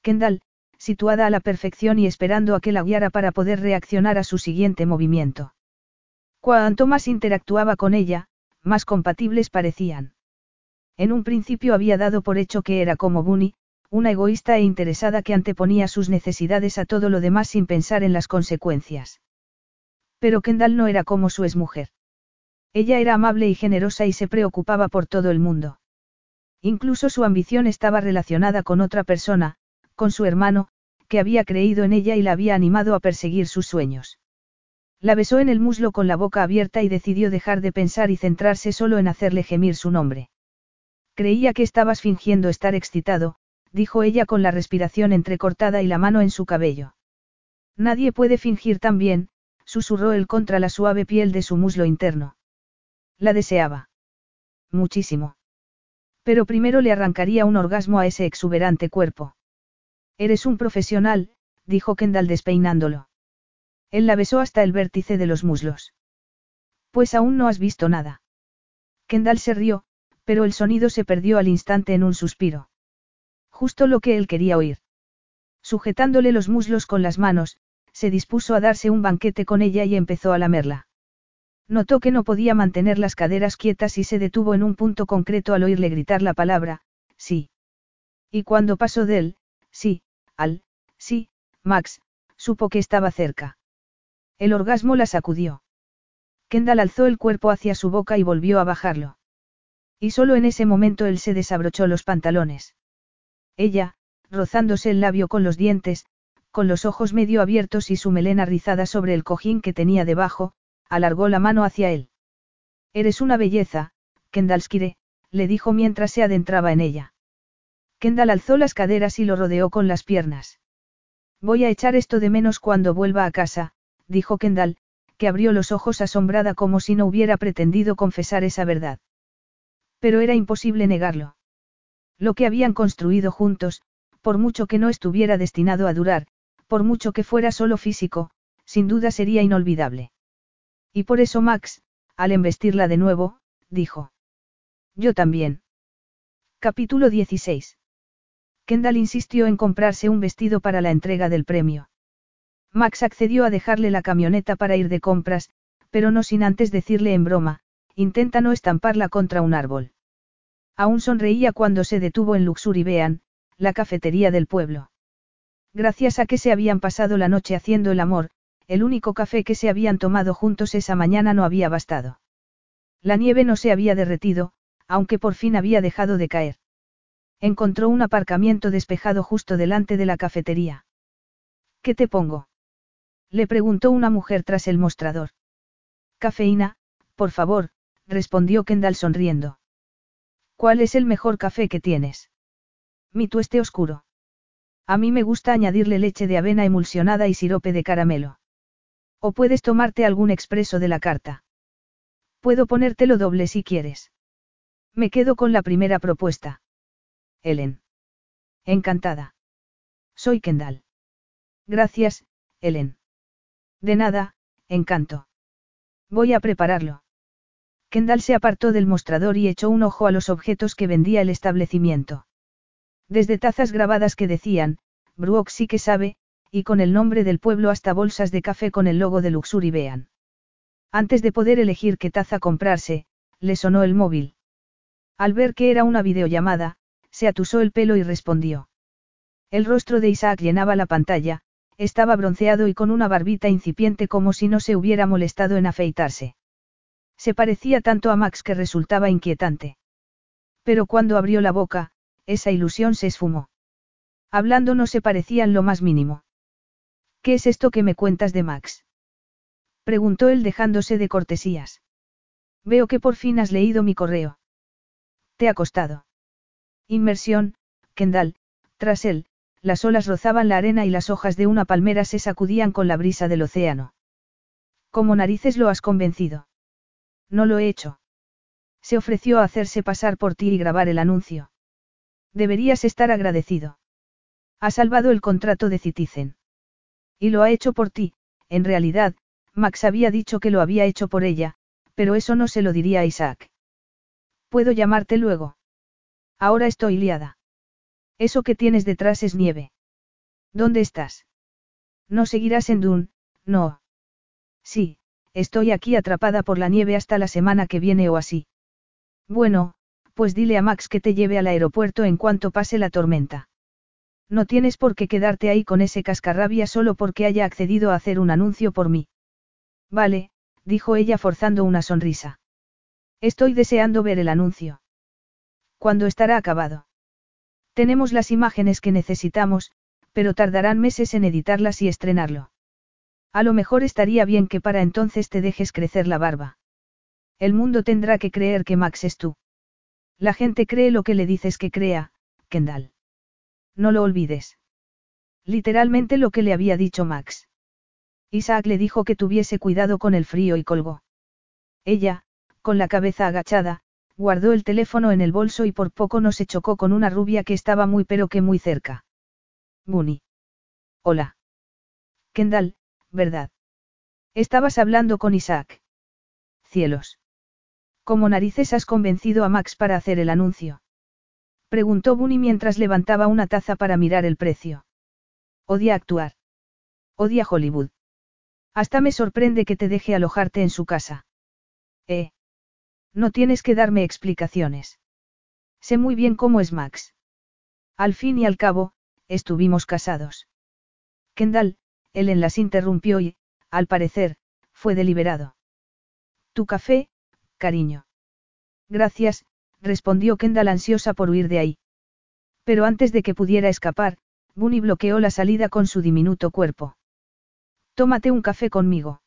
Kendall, situada a la perfección y esperando a que la guiara para poder reaccionar a su siguiente movimiento. Cuanto más interactuaba con ella, más compatibles parecían. En un principio había dado por hecho que era como Bunny, una egoísta e interesada que anteponía sus necesidades a todo lo demás sin pensar en las consecuencias. Pero Kendall no era como su exmujer. Ella era amable y generosa y se preocupaba por todo el mundo. Incluso su ambición estaba relacionada con otra persona, con su hermano, que había creído en ella y la había animado a perseguir sus sueños. La besó en el muslo con la boca abierta y decidió dejar de pensar y centrarse solo en hacerle gemir su nombre. Creía que estabas fingiendo estar excitado, dijo ella con la respiración entrecortada y la mano en su cabello. Nadie puede fingir tan bien, susurró él contra la suave piel de su muslo interno. La deseaba. Muchísimo. Pero primero le arrancaría un orgasmo a ese exuberante cuerpo. Eres un profesional, dijo Kendall despeinándolo. Él la besó hasta el vértice de los muslos. Pues aún no has visto nada. Kendall se rió, pero el sonido se perdió al instante en un suspiro. Justo lo que él quería oír. Sujetándole los muslos con las manos, se dispuso a darse un banquete con ella y empezó a lamerla. Notó que no podía mantener las caderas quietas y se detuvo en un punto concreto al oírle gritar la palabra, sí. Y cuando pasó de él, sí, al, sí, Max, supo que estaba cerca. El orgasmo la sacudió. Kendall alzó el cuerpo hacia su boca y volvió a bajarlo. Y solo en ese momento él se desabrochó los pantalones. Ella, rozándose el labio con los dientes, con los ojos medio abiertos y su melena rizada sobre el cojín que tenía debajo, alargó la mano hacia él. Eres una belleza, Kendallskire, le dijo mientras se adentraba en ella. Kendall alzó las caderas y lo rodeó con las piernas. Voy a echar esto de menos cuando vuelva a casa, dijo Kendall, que abrió los ojos asombrada como si no hubiera pretendido confesar esa verdad. Pero era imposible negarlo. Lo que habían construido juntos, por mucho que no estuviera destinado a durar, por mucho que fuera solo físico, sin duda sería inolvidable. Y por eso Max, al embestirla de nuevo, dijo. Yo también. Capítulo 16. Kendall insistió en comprarse un vestido para la entrega del premio. Max accedió a dejarle la camioneta para ir de compras, pero no sin antes decirle en broma, intenta no estamparla contra un árbol. Aún sonreía cuando se detuvo en Luxuribean, la cafetería del pueblo. Gracias a que se habían pasado la noche haciendo el amor, el único café que se habían tomado juntos esa mañana no había bastado. La nieve no se había derretido, aunque por fin había dejado de caer. Encontró un aparcamiento despejado justo delante de la cafetería. ¿Qué te pongo? Le preguntó una mujer tras el mostrador. Cafeína, por favor, respondió Kendall sonriendo. ¿Cuál es el mejor café que tienes? Mi tueste oscuro. A mí me gusta añadirle leche de avena emulsionada y sirope de caramelo. O puedes tomarte algún expreso de la carta. Puedo ponértelo doble si quieres. Me quedo con la primera propuesta. Ellen. Encantada. Soy Kendall. Gracias, Ellen. De nada, encanto. Voy a prepararlo. Kendall se apartó del mostrador y echó un ojo a los objetos que vendía el establecimiento. Desde tazas grabadas que decían, Bruok sí que sabe, y con el nombre del pueblo hasta bolsas de café con el logo de Luxury Vean. Antes de poder elegir qué taza comprarse, le sonó el móvil. Al ver que era una videollamada, se atusó el pelo y respondió. El rostro de Isaac llenaba la pantalla, estaba bronceado y con una barbita incipiente como si no se hubiera molestado en afeitarse. Se parecía tanto a Max que resultaba inquietante. Pero cuando abrió la boca, esa ilusión se esfumó. Hablando no se parecía en lo más mínimo. ¿Qué es esto que me cuentas de Max? Preguntó él dejándose de cortesías. Veo que por fin has leído mi correo. ¿Te ha costado? Inmersión, Kendall, tras él, las olas rozaban la arena y las hojas de una palmera se sacudían con la brisa del océano. ¿Cómo narices lo has convencido? No lo he hecho. Se ofreció a hacerse pasar por ti y grabar el anuncio. Deberías estar agradecido. Ha salvado el contrato de Citizen. Y lo ha hecho por ti, en realidad, Max había dicho que lo había hecho por ella, pero eso no se lo diría a Isaac. ¿Puedo llamarte luego? Ahora estoy liada. Eso que tienes detrás es nieve. ¿Dónde estás? No seguirás en Dune, no. Sí, estoy aquí atrapada por la nieve hasta la semana que viene o así. Bueno, pues dile a Max que te lleve al aeropuerto en cuanto pase la tormenta. No tienes por qué quedarte ahí con ese cascarrabia solo porque haya accedido a hacer un anuncio por mí. Vale, dijo ella forzando una sonrisa. Estoy deseando ver el anuncio. ¿Cuándo estará acabado? Tenemos las imágenes que necesitamos, pero tardarán meses en editarlas y estrenarlo. A lo mejor estaría bien que para entonces te dejes crecer la barba. El mundo tendrá que creer que Max es tú. La gente cree lo que le dices que crea, Kendall. No lo olvides. Literalmente lo que le había dicho Max. Isaac le dijo que tuviese cuidado con el frío y colgó. Ella, con la cabeza agachada, guardó el teléfono en el bolso y por poco no se chocó con una rubia que estaba muy pero que muy cerca. Bunny. Hola. Kendall, ¿verdad? Estabas hablando con Isaac. Cielos. ¿Cómo narices has convencido a Max para hacer el anuncio? Preguntó Bunny mientras levantaba una taza para mirar el precio. Odia actuar. Odia Hollywood. Hasta me sorprende que te deje alojarte en su casa. Eh. No tienes que darme explicaciones. Sé muy bien cómo es Max. Al fin y al cabo, estuvimos casados. Kendall, Ellen las interrumpió y, al parecer, fue deliberado. Tu café, cariño. Gracias, respondió Kendall ansiosa por huir de ahí. Pero antes de que pudiera escapar, Bunny bloqueó la salida con su diminuto cuerpo. Tómate un café conmigo.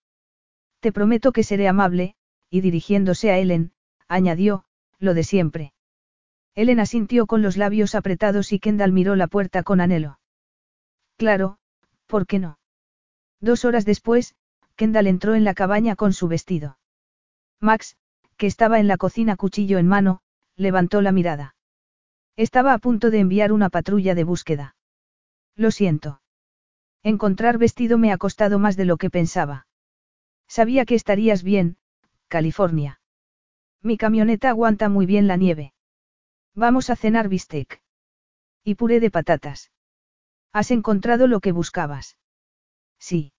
Te prometo que seré amable, y dirigiéndose a Ellen, añadió, lo de siempre. Ellen asintió con los labios apretados y Kendall miró la puerta con anhelo. Claro, ¿por qué no? Dos horas después, Kendall entró en la cabaña con su vestido. Max, que estaba en la cocina cuchillo en mano, levantó la mirada. Estaba a punto de enviar una patrulla de búsqueda. Lo siento. Encontrar vestido me ha costado más de lo que pensaba. Sabía que estarías bien, California. Mi camioneta aguanta muy bien la nieve. Vamos a cenar bistec. Y puré de patatas. ¿Has encontrado lo que buscabas? Sí.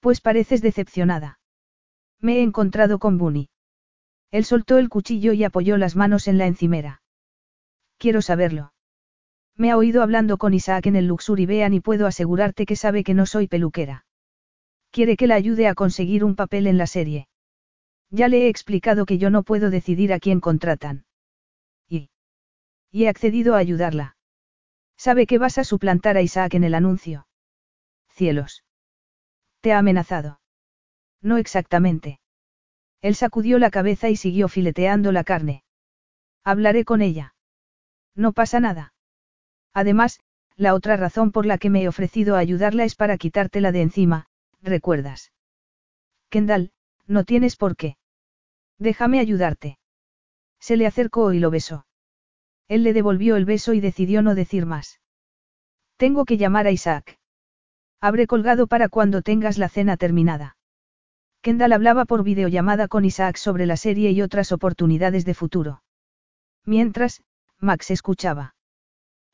Pues pareces decepcionada. Me he encontrado con Bunny. Él soltó el cuchillo y apoyó las manos en la encimera. Quiero saberlo. Me ha oído hablando con Isaac en el Luxury Bean y puedo asegurarte que sabe que no soy peluquera. Quiere que la ayude a conseguir un papel en la serie. Ya le he explicado que yo no puedo decidir a quién contratan. Y. Y he accedido a ayudarla. Sabe que vas a suplantar a Isaac en el anuncio. Cielos. ¿Te ha amenazado? No exactamente. Él sacudió la cabeza y siguió fileteando la carne. Hablaré con ella. No pasa nada. Además, la otra razón por la que me he ofrecido a ayudarla es para quitártela de encima, ¿recuerdas? Kendall, no tienes por qué. Déjame ayudarte. Se le acercó y lo besó. Él le devolvió el beso y decidió no decir más. Tengo que llamar a Isaac. Habré colgado para cuando tengas la cena terminada. Kendall hablaba por videollamada con Isaac sobre la serie y otras oportunidades de futuro. Mientras, Max escuchaba.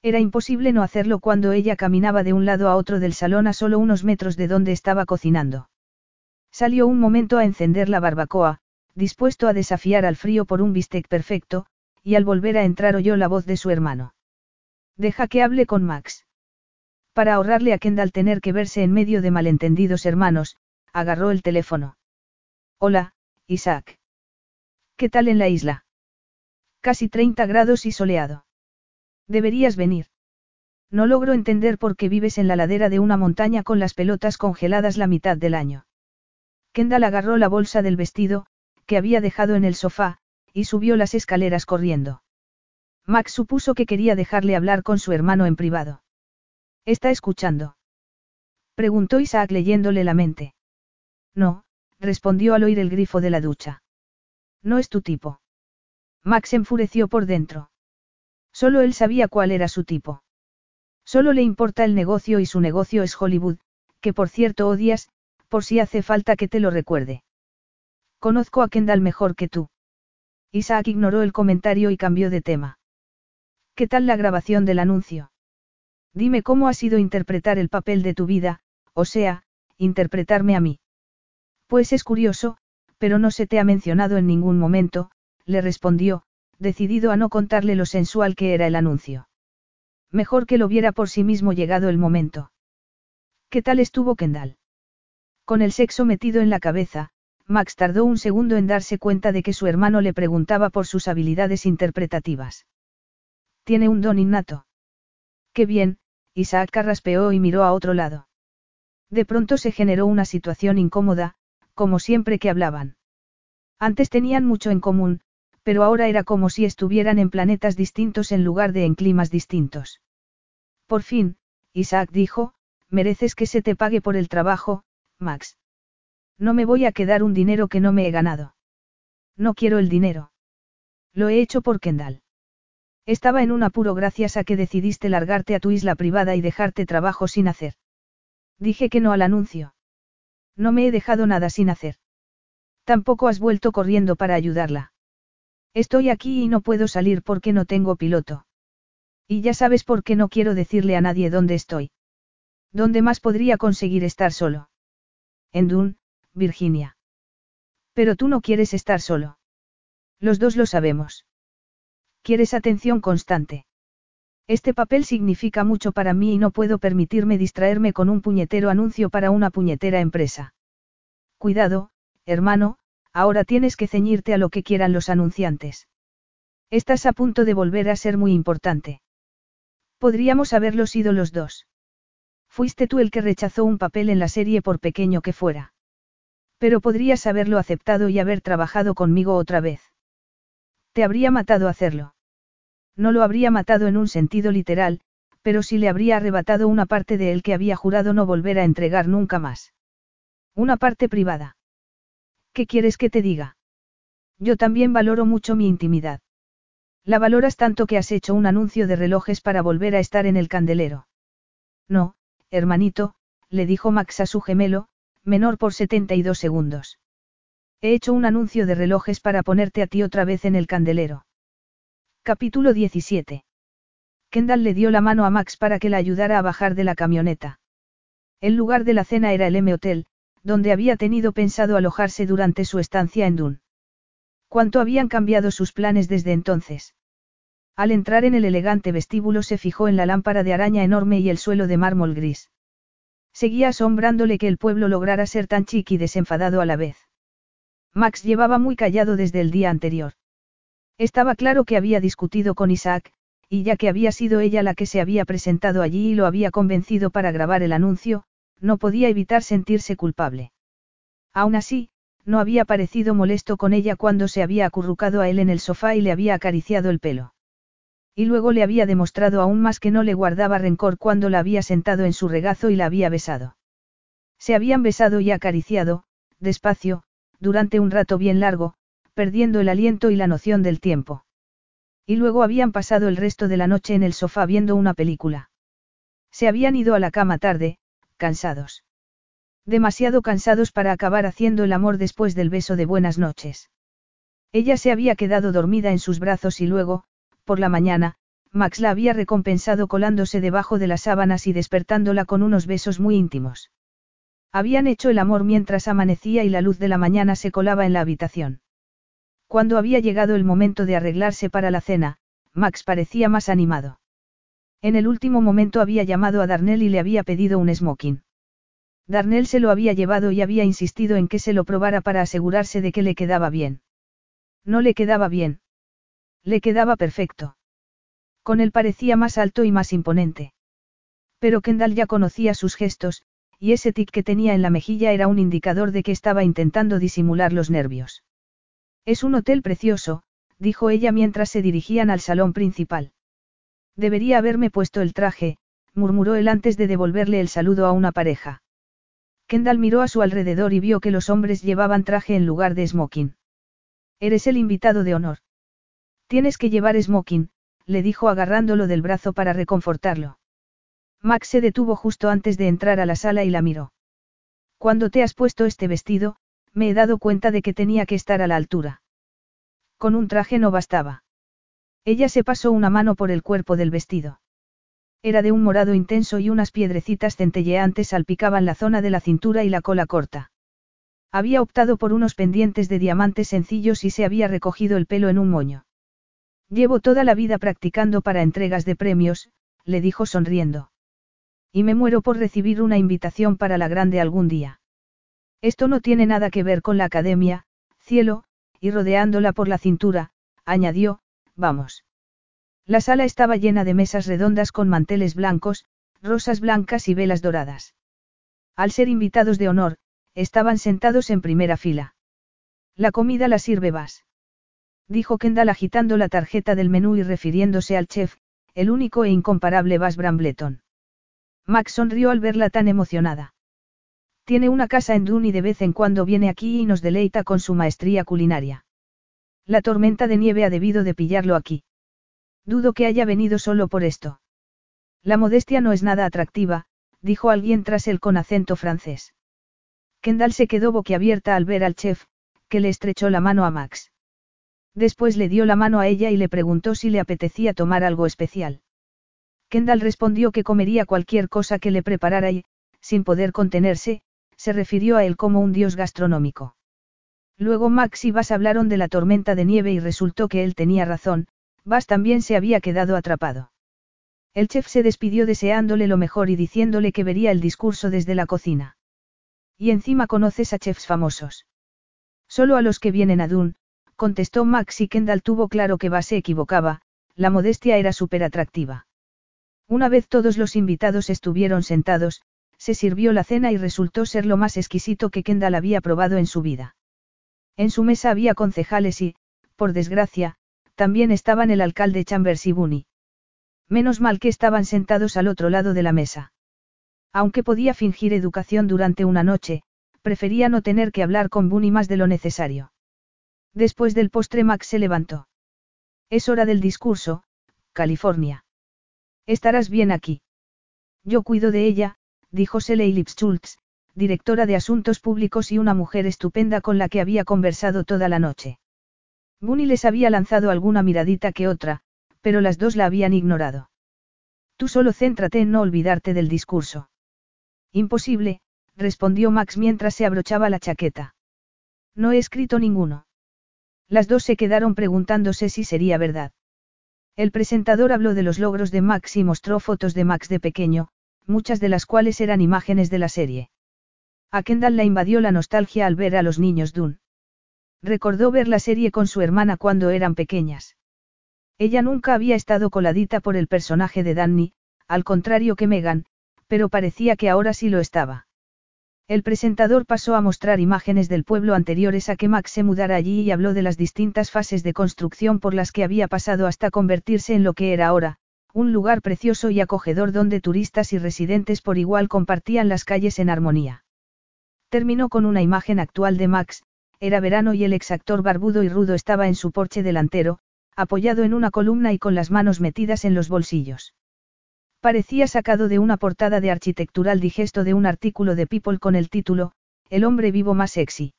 Era imposible no hacerlo cuando ella caminaba de un lado a otro del salón a solo unos metros de donde estaba cocinando. Salió un momento a encender la barbacoa, dispuesto a desafiar al frío por un bistec perfecto, y al volver a entrar oyó la voz de su hermano. Deja que hable con Max. Para ahorrarle a Kendall tener que verse en medio de malentendidos hermanos, agarró el teléfono. Hola, Isaac. ¿Qué tal en la isla? Casi 30 grados y soleado. Deberías venir. No logro entender por qué vives en la ladera de una montaña con las pelotas congeladas la mitad del año. Kendall agarró la bolsa del vestido, que había dejado en el sofá, y subió las escaleras corriendo. Max supuso que quería dejarle hablar con su hermano en privado. ¿Está escuchando? Preguntó Isaac leyéndole la mente. No, respondió al oír el grifo de la ducha. No es tu tipo. Max enfureció por dentro. Solo él sabía cuál era su tipo. Solo le importa el negocio y su negocio es Hollywood, que por cierto odias, Por si hace falta que te lo recuerde. Conozco a Kendall mejor que tú. Isaac ignoró el comentario y cambió de tema. ¿Qué tal la grabación del anuncio? Dime cómo ha sido interpretar el papel de tu vida, o sea, interpretarme a mí. Pues es curioso, pero no se te ha mencionado en ningún momento, le respondió, decidido a no contarle lo sensual que era el anuncio. Mejor que lo viera por sí mismo llegado el momento. ¿Qué tal estuvo Kendall? Con el sexo metido en la cabeza, Max tardó un segundo en darse cuenta de que su hermano le preguntaba por sus habilidades interpretativas. Tiene un don innato. Qué bien, Isaac carraspeó y miró a otro lado. De pronto se generó una situación incómoda, como siempre que hablaban. Antes tenían mucho en común, pero ahora era como si estuvieran en planetas distintos en lugar de en climas distintos. Por fin, Isaac dijo, mereces que se te pague por el trabajo, Max. No me voy a quedar un dinero que no me he ganado. No quiero el dinero. Lo he hecho por Kendall. Estaba en un apuro gracias a que decidiste largarte a tu isla privada y dejarte trabajo sin hacer. Dije que no al anuncio. No me he dejado nada sin hacer. Tampoco has vuelto corriendo para ayudarla. Estoy aquí y no puedo salir porque no tengo piloto. Y ya sabes por qué no quiero decirle a nadie dónde estoy. ¿Dónde más podría conseguir estar solo? En Dune, Virginia. Pero tú no quieres estar solo. Los dos lo sabemos. Quieres atención constante. Este papel significa mucho para mí y no puedo permitirme distraerme con un puñetero anuncio para una puñetera empresa. Cuidado, hermano, ahora tienes que ceñirte a lo que quieran los anunciantes. Estás a punto de volver a ser muy importante. Podríamos haberlo sido los dos. Fuiste tú el que rechazó un papel en la serie por pequeño que fuera. Pero podrías haberlo aceptado y haber trabajado conmigo otra vez. Te habría matado hacerlo. No lo habría matado en un sentido literal, pero sí le habría arrebatado una parte de él que había jurado no volver a entregar nunca más. Una parte privada. ¿Qué quieres que te diga? Yo también valoro mucho mi intimidad. La valoras tanto que has hecho un anuncio de relojes para volver a estar en el candelero. No, hermanito, le dijo Max a su gemelo, menor por 72 segundos. He hecho un anuncio de relojes para ponerte a ti otra vez en el candelero. Capítulo 17. Kendall le dio la mano a Max para que la ayudara a bajar de la camioneta. El lugar de la cena era el M Hotel, donde había tenido pensado alojarse durante su estancia en Dune. ¿Cuánto habían cambiado sus planes desde entonces? Al entrar en el elegante vestíbulo se fijó en la lámpara de araña enorme y el suelo de mármol gris. Seguía asombrándole que el pueblo lograra ser tan chic y desenfadado a la vez. Max llevaba muy callado desde el día anterior. Estaba claro que había discutido con Isaac, y ya que había sido ella la que se había presentado allí y lo había convencido para grabar el anuncio, no podía evitar sentirse culpable. Aún así, no había parecido molesto con ella cuando se había acurrucado a él en el sofá y le había acariciado el pelo. Y luego le había demostrado aún más que no le guardaba rencor cuando la había sentado en su regazo y la había besado. Se habían besado y acariciado, despacio, durante un rato bien largo, perdiendo el aliento y la noción del tiempo. Y luego habían pasado el resto de la noche en el sofá viendo una película. Se habían ido a la cama tarde, cansados. Demasiado cansados para acabar haciendo el amor después del beso de buenas noches. Ella se había quedado dormida en sus brazos y luego, por la mañana, Max la había recompensado colándose debajo de las sábanas y despertándola con unos besos muy íntimos. Habían hecho el amor mientras amanecía y la luz de la mañana se colaba en la habitación. Cuando había llegado el momento de arreglarse para la cena, Max parecía más animado. En el último momento había llamado a Darnell y le había pedido un smoking. Darnell se lo había llevado y había insistido en que se lo probara para asegurarse de que le quedaba bien. No le quedaba bien. Le quedaba perfecto. Con él parecía más alto y más imponente. Pero Kendall ya conocía sus gestos, y ese tic que tenía en la mejilla era un indicador de que estaba intentando disimular los nervios. Es un hotel precioso, dijo ella mientras se dirigían al salón principal. Debería haberme puesto el traje, murmuró él antes de devolverle el saludo a una pareja. Kendall miró a su alrededor y vio que los hombres llevaban traje en lugar de smoking. Eres el invitado de honor. Tienes que llevar smoking, le dijo agarrándolo del brazo para reconfortarlo. Max se detuvo justo antes de entrar a la sala y la miró. Cuando te has puesto este vestido, me he dado cuenta de que tenía que estar a la altura. Con un traje no bastaba. Ella se pasó una mano por el cuerpo del vestido. Era de un morado intenso y unas piedrecitas centelleantes salpicaban la zona de la cintura y la cola corta. Había optado por unos pendientes de diamantes sencillos y se había recogido el pelo en un moño. Llevo toda la vida practicando para entregas de premios, le dijo sonriendo. Y me muero por recibir una invitación para la grande algún día. Esto no tiene nada que ver con la academia, cielo, y rodeándola por la cintura, añadió, vamos. La sala estaba llena de mesas redondas con manteles blancos, rosas blancas y velas doradas. Al ser invitados de honor, estaban sentados en primera fila. La comida la sirve Vas. Dijo Kendall agitando la tarjeta del menú y refiriéndose al chef, el único e incomparable Vas Brambleton. Max sonrió al verla tan emocionada. Tiene una casa en Dune y de vez en cuando viene aquí y nos deleita con su maestría culinaria. La tormenta de nieve ha debido de pillarlo aquí. Dudo que haya venido solo por esto. La modestia no es nada atractiva, dijo alguien tras él con acento francés. Kendall se quedó boquiabierta al ver al chef, que le estrechó la mano a Max. Después le dio la mano a ella y le preguntó si le apetecía tomar algo especial. Kendall respondió que comería cualquier cosa que le preparara y, sin poder contenerse, se refirió a él como un dios gastronómico. Luego Max y Vas hablaron de la tormenta de nieve y resultó que él tenía razón, Vas también se había quedado atrapado. El chef se despidió deseándole lo mejor y diciéndole que vería el discurso desde la cocina. Y encima conoces a chefs famosos. Solo a los que vienen a Dune, contestó Max y Kendall tuvo claro que Vas se equivocaba, la modestia era súper atractiva. Una vez todos los invitados estuvieron sentados, se sirvió la cena y resultó ser lo más exquisito que Kendall había probado en su vida. En su mesa había concejales y, por desgracia, también estaban el alcalde Chambers y Bunny. Menos mal que estaban sentados al otro lado de la mesa. Aunque podía fingir educación durante una noche, prefería no tener que hablar con Bunny más de lo necesario. Después del postre Max se levantó. Es hora del discurso, California. Estarás bien aquí. Yo cuido de ella, dijo Seley Lipschultz, directora de Asuntos Públicos y una mujer estupenda con la que había conversado toda la noche. Bunny les había lanzado alguna miradita que otra, pero las dos la habían ignorado. Tú solo céntrate en no olvidarte del discurso. Imposible, respondió Max mientras se abrochaba la chaqueta. No he escrito ninguno. Las dos se quedaron preguntándose si sería verdad. El presentador habló de los logros de Max y mostró fotos de Max de pequeño, muchas de las cuales eran imágenes de la serie. A Kendall la invadió la nostalgia al ver a los niños Dune. Recordó ver la serie con su hermana cuando eran pequeñas. Ella nunca había estado coladita por el personaje de Danny, al contrario que Megan, pero parecía que ahora sí lo estaba. El presentador pasó a mostrar imágenes del pueblo anteriores a que Max se mudara allí y habló de las distintas fases de construcción por las que había pasado hasta convertirse en lo que era ahora, un lugar precioso y acogedor donde turistas y residentes por igual compartían las calles en armonía. Terminó con una imagen actual de Max, era verano y el exactor barbudo y rudo estaba en su porche delantero, apoyado en una columna y con las manos metidas en los bolsillos. Parecía sacado de una portada de arquitectural digesto de un artículo de People con el título, El hombre vivo más sexy.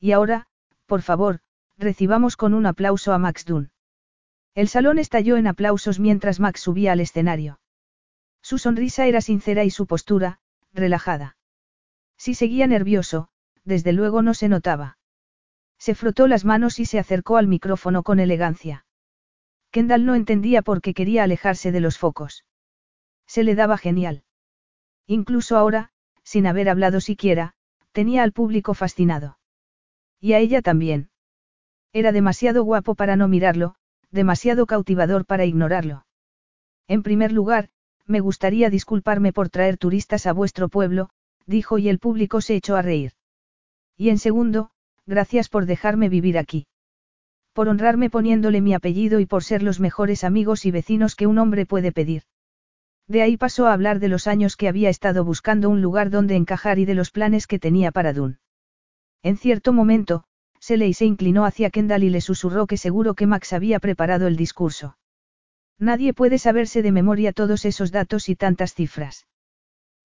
Y ahora, por favor, recibamos con un aplauso a Max Dunn. El salón estalló en aplausos mientras Max subía al escenario. Su sonrisa era sincera y su postura, relajada. Si seguía nervioso, desde luego no se notaba. Se frotó las manos y se acercó al micrófono con elegancia. Kendall no entendía por qué quería alejarse de los focos. Se le daba genial. Incluso ahora, sin haber hablado siquiera, tenía al público fascinado. Y a ella también. Era demasiado guapo para no mirarlo, demasiado cautivador para ignorarlo. En primer lugar, me gustaría disculparme por traer turistas a vuestro pueblo, dijo y el público se echó a reír. Y en segundo, gracias por dejarme vivir aquí. Por honrarme poniéndole mi apellido y por ser los mejores amigos y vecinos que un hombre puede pedir. De ahí pasó a hablar de los años que había estado buscando un lugar donde encajar y de los planes que tenía para Dun. En cierto momento, Seley se inclinó hacia Kendall y le susurró que seguro que Max había preparado el discurso. Nadie puede saberse de memoria todos esos datos y tantas cifras.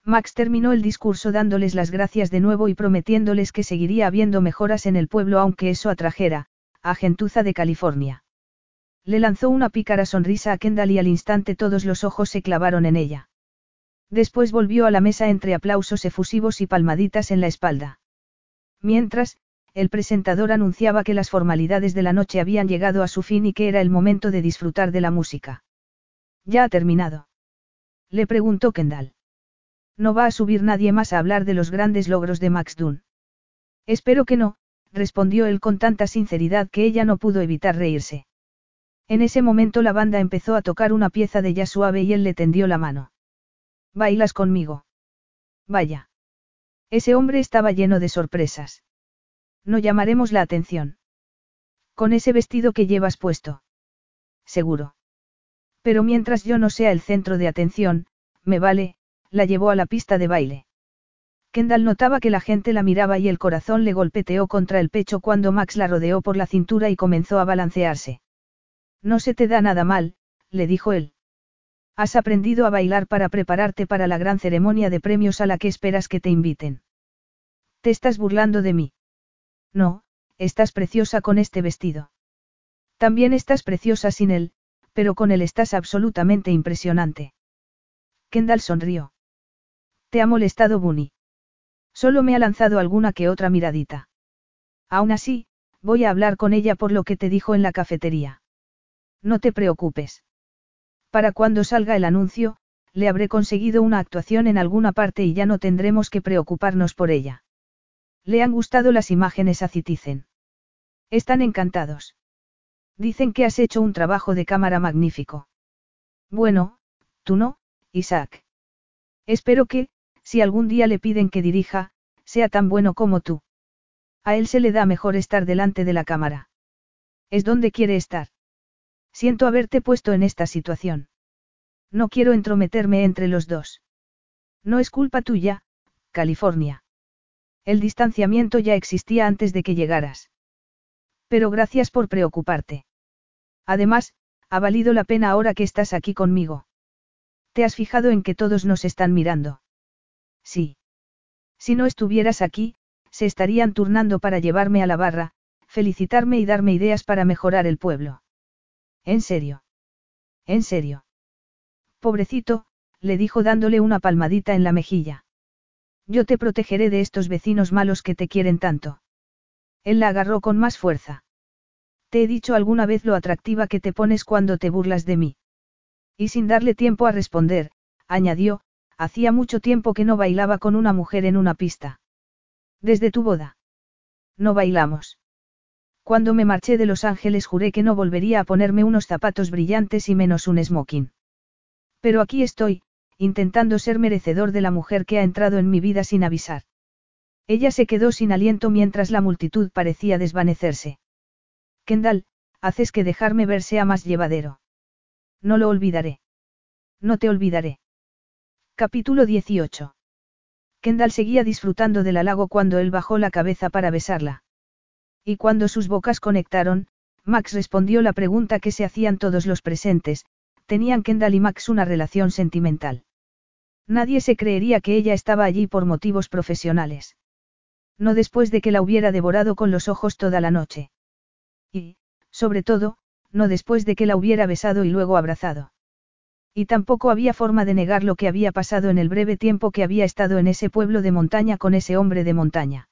Max terminó el discurso dándoles las gracias de nuevo y prometiéndoles que seguiría habiendo mejoras en el pueblo aunque eso atrajera, a gentuza de California. Le lanzó una pícara sonrisa a Kendall y al instante todos los ojos se clavaron en ella. Después volvió a la mesa entre aplausos efusivos y palmaditas en la espalda. Mientras, el presentador anunciaba que las formalidades de la noche habían llegado a su fin y que era el momento de disfrutar de la música. ¿Ya ha terminado? Le preguntó Kendall. No va a subir nadie más a hablar de los grandes logros de Max Dunn. Espero que no, respondió él con tanta sinceridad que ella no pudo evitar reírse. En ese momento la banda empezó a tocar una pieza de jazz suave y él le tendió la mano. ¿Bailas conmigo? Vaya. Ese hombre estaba lleno de sorpresas. No llamaremos la atención. Con ese vestido que llevas puesto. Seguro. Pero mientras yo no sea el centro de atención, me vale, la llevó a la pista de baile. Kendall notaba que la gente la miraba y el corazón le golpeteó contra el pecho cuando Max la rodeó por la cintura y comenzó a balancearse. No se te da nada mal, le dijo él. Has aprendido a bailar para prepararte para la gran ceremonia de premios a la que esperas que te inviten. ¿Te estás burlando de mí? No, estás preciosa con este vestido. También estás preciosa sin él, pero con él estás absolutamente impresionante. Kendall sonrió. ¿Te ha molestado Bunny? Solo me ha lanzado alguna que otra miradita. Aún así, voy a hablar con ella por lo que te dijo en la cafetería. No te preocupes. Para cuando salga el anuncio, le habré conseguido una actuación en alguna parte y ya no tendremos que preocuparnos por ella. Le han gustado las imágenes a Citizen. Están encantados. Dicen que has hecho un trabajo de cámara magnífico. Bueno, tú no, Isaac. Espero que, si algún día le piden que dirija, sea tan bueno como tú. A él se le da mejor estar delante de la cámara. Es donde quiere estar. Siento haberte puesto en esta situación. No quiero entrometerme entre los dos. No es culpa tuya, California. El distanciamiento ya existía antes de que llegaras. Pero gracias por preocuparte. Además, ha valido la pena ahora que estás aquí conmigo. ¿Te has fijado en que todos nos están mirando? Sí. Si no estuvieras aquí, se estarían turnando para llevarme a la barra, felicitarme y darme ideas para mejorar el pueblo. ¿En serio? ¿En serio? Pobrecito, le dijo dándole una palmadita en la mejilla. Yo te protegeré de estos vecinos malos que te quieren tanto. Él la agarró con más fuerza. Te he dicho alguna vez lo atractiva que te pones cuando te burlas de mí. Y sin darle tiempo a responder, añadió, hacía mucho tiempo que no bailaba con una mujer en una pista. Desde tu boda. No bailamos. Cuando me marché de Los Ángeles juré que no volvería a ponerme unos zapatos brillantes y menos un smoking. Pero aquí estoy, intentando ser merecedor de la mujer que ha entrado en mi vida sin avisar. Ella se quedó sin aliento mientras la multitud parecía desvanecerse. Kendall, haces que dejarme ver sea más llevadero. No lo olvidaré. No te olvidaré. Capítulo 18. Kendall seguía disfrutando del halago cuando él bajó la cabeza para besarla. Y cuando sus bocas conectaron, Max respondió la pregunta que se hacían todos los presentes, ¿tenían Kendall y Max una relación sentimental? Nadie se creería que ella estaba allí por motivos profesionales. No después de que la hubiera devorado con los ojos toda la noche. Y, sobre todo, no después de que la hubiera besado y luego abrazado. Y tampoco había forma de negar lo que había pasado en el breve tiempo que había estado en ese pueblo de montaña con ese hombre de montaña.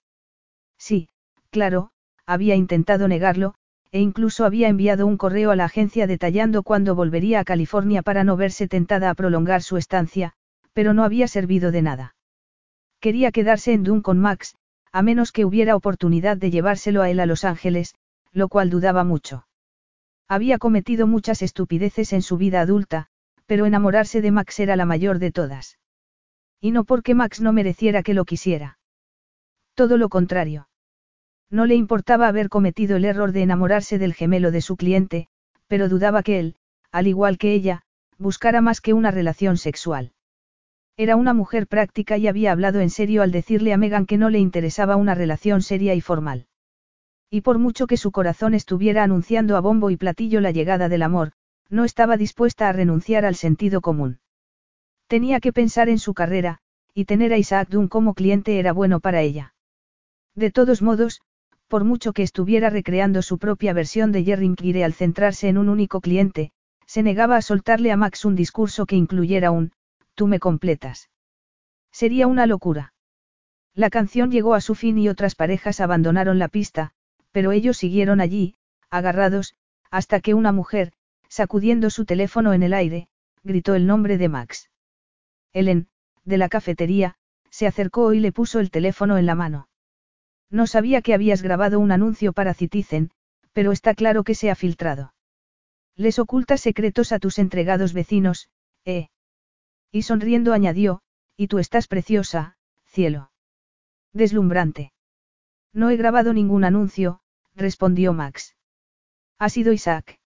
Sí, claro, había intentado negarlo, e incluso había enviado un correo a la agencia detallando cuándo volvería a California para no verse tentada a prolongar su estancia, pero no había servido de nada. Quería quedarse en Dune con Max, a menos que hubiera oportunidad de llevárselo a él a Los Ángeles, lo cual dudaba mucho. Había cometido muchas estupideces en su vida adulta, pero enamorarse de Max era la mayor de todas. Y no porque Max no mereciera que lo quisiera. Todo lo contrario. No le importaba haber cometido el error de enamorarse del gemelo de su cliente, pero dudaba que él, al igual que ella, buscara más que una relación sexual. Era una mujer práctica y había hablado en serio al decirle a Megan que no le interesaba una relación seria y formal. Y por mucho que su corazón estuviera anunciando a bombo y platillo la llegada del amor, no estaba dispuesta a renunciar al sentido común. Tenía que pensar en su carrera, y tener a Isaac Dunn como cliente era bueno para ella. De todos modos, por mucho que estuviera recreando su propia versión de Jerry Kire al centrarse en un único cliente, se negaba a soltarle a Max un discurso que incluyera un, tú me completas. Sería una locura. La canción llegó a su fin y otras parejas abandonaron la pista, pero ellos siguieron allí, agarrados, hasta que una mujer, sacudiendo su teléfono en el aire, gritó el nombre de Max. Ellen, de la cafetería, se acercó y le puso el teléfono en la mano. No sabía que habías grabado un anuncio para Citizen, pero está claro que se ha filtrado. Les ocultas secretos a tus entregados vecinos, ¿eh? Y sonriendo añadió, y tú estás preciosa, cielo. Deslumbrante. No he grabado ningún anuncio, respondió Max. Ha sido Isaac.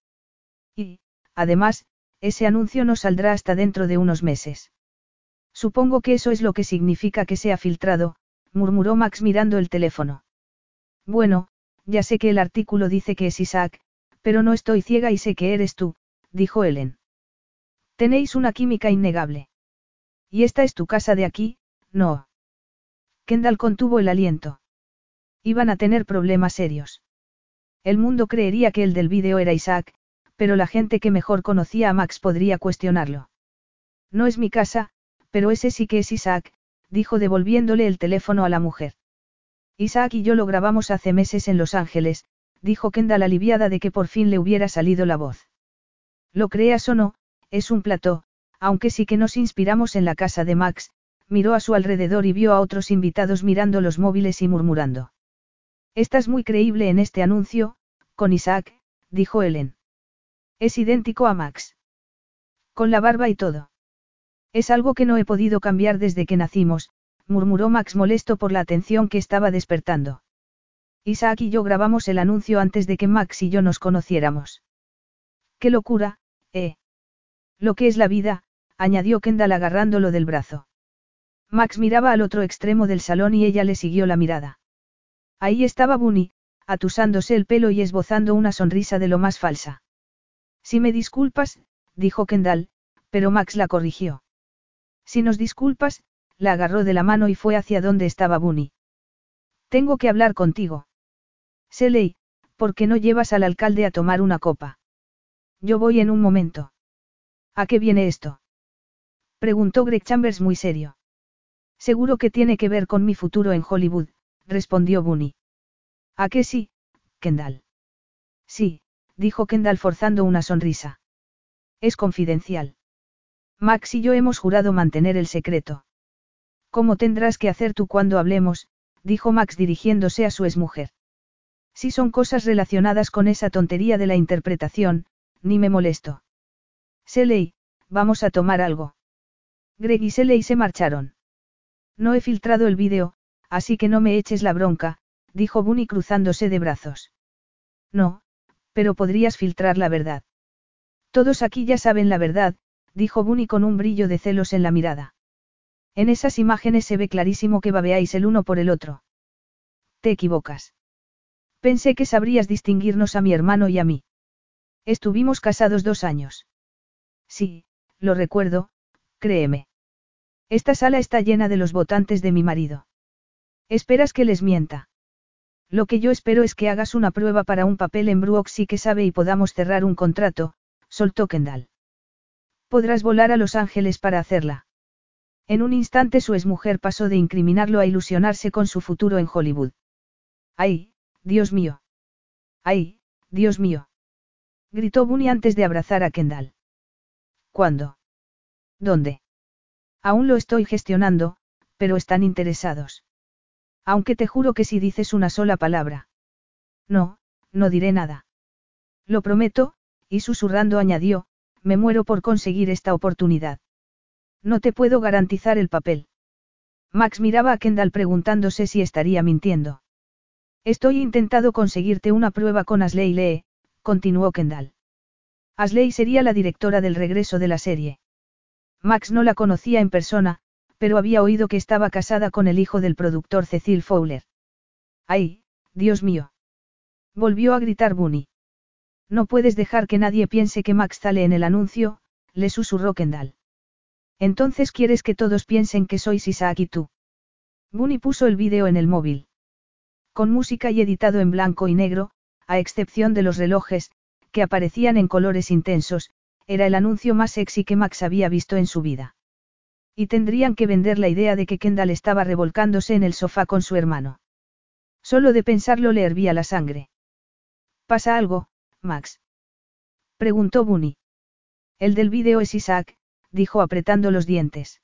Y, además, ese anuncio no saldrá hasta dentro de unos meses. Supongo que eso es lo que significa que se ha filtrado, murmuró Max mirando el teléfono. Bueno, ya sé que el artículo dice que es Isaac, pero no estoy ciega y sé que eres tú, dijo Ellen. Tenéis una química innegable. Y esta es tu casa de aquí, no. Kendall contuvo el aliento. Iban a tener problemas serios. El mundo creería que el del vídeo era Isaac, pero la gente que mejor conocía a Max podría cuestionarlo. No es mi casa, pero ese sí que es Isaac, dijo devolviéndole el teléfono a la mujer. Isaac y yo lo grabamos hace meses en Los Ángeles, dijo Kendall aliviada de que por fin le hubiera salido la voz. Lo creas o no, es un plató, aunque sí que nos inspiramos en la casa de Max, miró a su alrededor y vio a otros invitados mirando los móviles y murmurando. Estás muy creíble en este anuncio, con Isaac, dijo Ellen. Es idéntico a Max. Con la barba y todo. Es algo que no he podido cambiar desde que nacimos, murmuró Max molesto por la atención que estaba despertando. Isaac y yo grabamos el anuncio antes de que Max y yo nos conociéramos. ¡Qué locura, eh! Lo que es la vida, añadió Kendall agarrándolo del brazo. Max miraba al otro extremo del salón y ella le siguió la mirada. Ahí estaba Bunny, atusándose el pelo y esbozando una sonrisa de lo más falsa. Si me disculpas, dijo Kendall, pero Max la corrigió. Si nos disculpas, la agarró de la mano y fue hacia donde estaba Bunny. Tengo que hablar contigo. Seley, ¿por qué no llevas al alcalde a tomar una copa? Yo voy en un momento. ¿A qué viene esto? Preguntó Greg Chambers muy serio. Seguro que tiene que ver con mi futuro en Hollywood, respondió Bunny. ¿A qué sí, Kendall? Sí, dijo Kendall forzando una sonrisa. Es confidencial. Max y yo hemos jurado mantener el secreto. ¿Cómo tendrás que hacer tú cuando hablemos? dijo Max dirigiéndose a su exmujer. Si son cosas relacionadas con esa tontería de la interpretación, ni me molesto. Seley, vamos a tomar algo. Greg y Seley se marcharon. No he filtrado el vídeo, así que no me eches la bronca, dijo Bunny cruzándose de brazos. No, pero podrías filtrar la verdad. Todos aquí ya saben la verdad, dijo Bunny con un brillo de celos en la mirada. En esas imágenes se ve clarísimo que babeáis el uno por el otro. Te equivocas. Pensé que sabrías distinguirnos a mi hermano y a mí. Estuvimos casados dos años. Sí, lo recuerdo, créeme. Esta sala está llena de los votantes de mi marido. Esperas que les mienta. Lo que yo espero es que hagas una prueba para un papel en Brooks y que sabe y podamos cerrar un contrato, soltó Kendall. Podrás volar a Los Ángeles para hacerla. En un instante su exmujer pasó de incriminarlo a ilusionarse con su futuro en Hollywood. ¡Ay, Dios mío! ¡Ay, Dios mío! Gritó Bunny antes de abrazar a Kendall. ¿Cuándo? ¿Dónde? Aún lo estoy gestionando, pero están interesados. Aunque te juro que si dices una sola palabra. No, no diré nada. Lo prometo, y susurrando añadió, me muero por conseguir esta oportunidad. No te puedo garantizar el papel. Max miraba a Kendall preguntándose si estaría mintiendo. Estoy intentando conseguirte una prueba con Asley Lee, continuó Kendall. Asley sería la directora del regreso de la serie. Max no la conocía en persona, pero había oído que estaba casada con el hijo del productor Cecil Fowler. ¡Ay, Dios mío! Volvió a gritar Bunny. No puedes dejar que nadie piense que Max sale en el anuncio, le susurró Kendall. Entonces quieres que todos piensen que sois Isaac y tú. Bunny puso el vídeo en el móvil. Con música y editado en blanco y negro, a excepción de los relojes, que aparecían en colores intensos, era el anuncio más sexy que Max había visto en su vida. Y tendrían que vender la idea de que Kendall estaba revolcándose en el sofá con su hermano. Solo de pensarlo le hervía la sangre. ¿Pasa algo, Max? Preguntó Bunny. El del vídeo es Isaac, dijo apretando los dientes.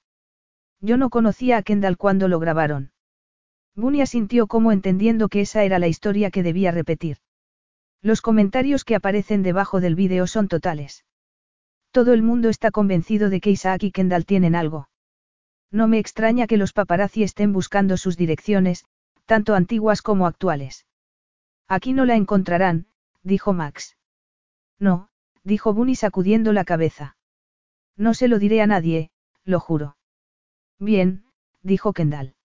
Yo no conocía a Kendall cuando lo grabaron. Bunny asintió como entendiendo que esa era la historia que debía repetir. Los comentarios que aparecen debajo del vídeo son totales. Todo el mundo está convencido de que Isaac y Kendall tienen algo. No me extraña que los paparazzi estén buscando sus direcciones, tanto antiguas como actuales. Aquí no la encontrarán, dijo Max. No, dijo Bunny sacudiendo la cabeza. No se lo diré a nadie, lo juro. Bien, dijo Kendall.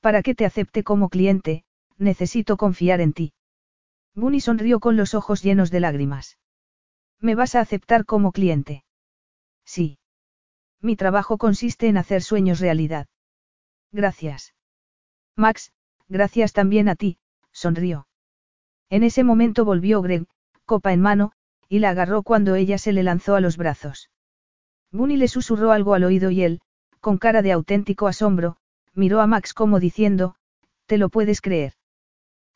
Para que te acepte como cliente, necesito confiar en ti. Bunny sonrió con los ojos llenos de lágrimas. ¿Me vas a aceptar como cliente? Sí. Mi trabajo consiste en hacer sueños realidad. Gracias. Max, gracias también a ti, sonrió. En ese momento volvió Greg, copa en mano, y la agarró cuando ella se le lanzó a los brazos. Bunny le susurró algo al oído y él, con cara de auténtico asombro, miró a Max como diciendo, ¿te lo puedes creer?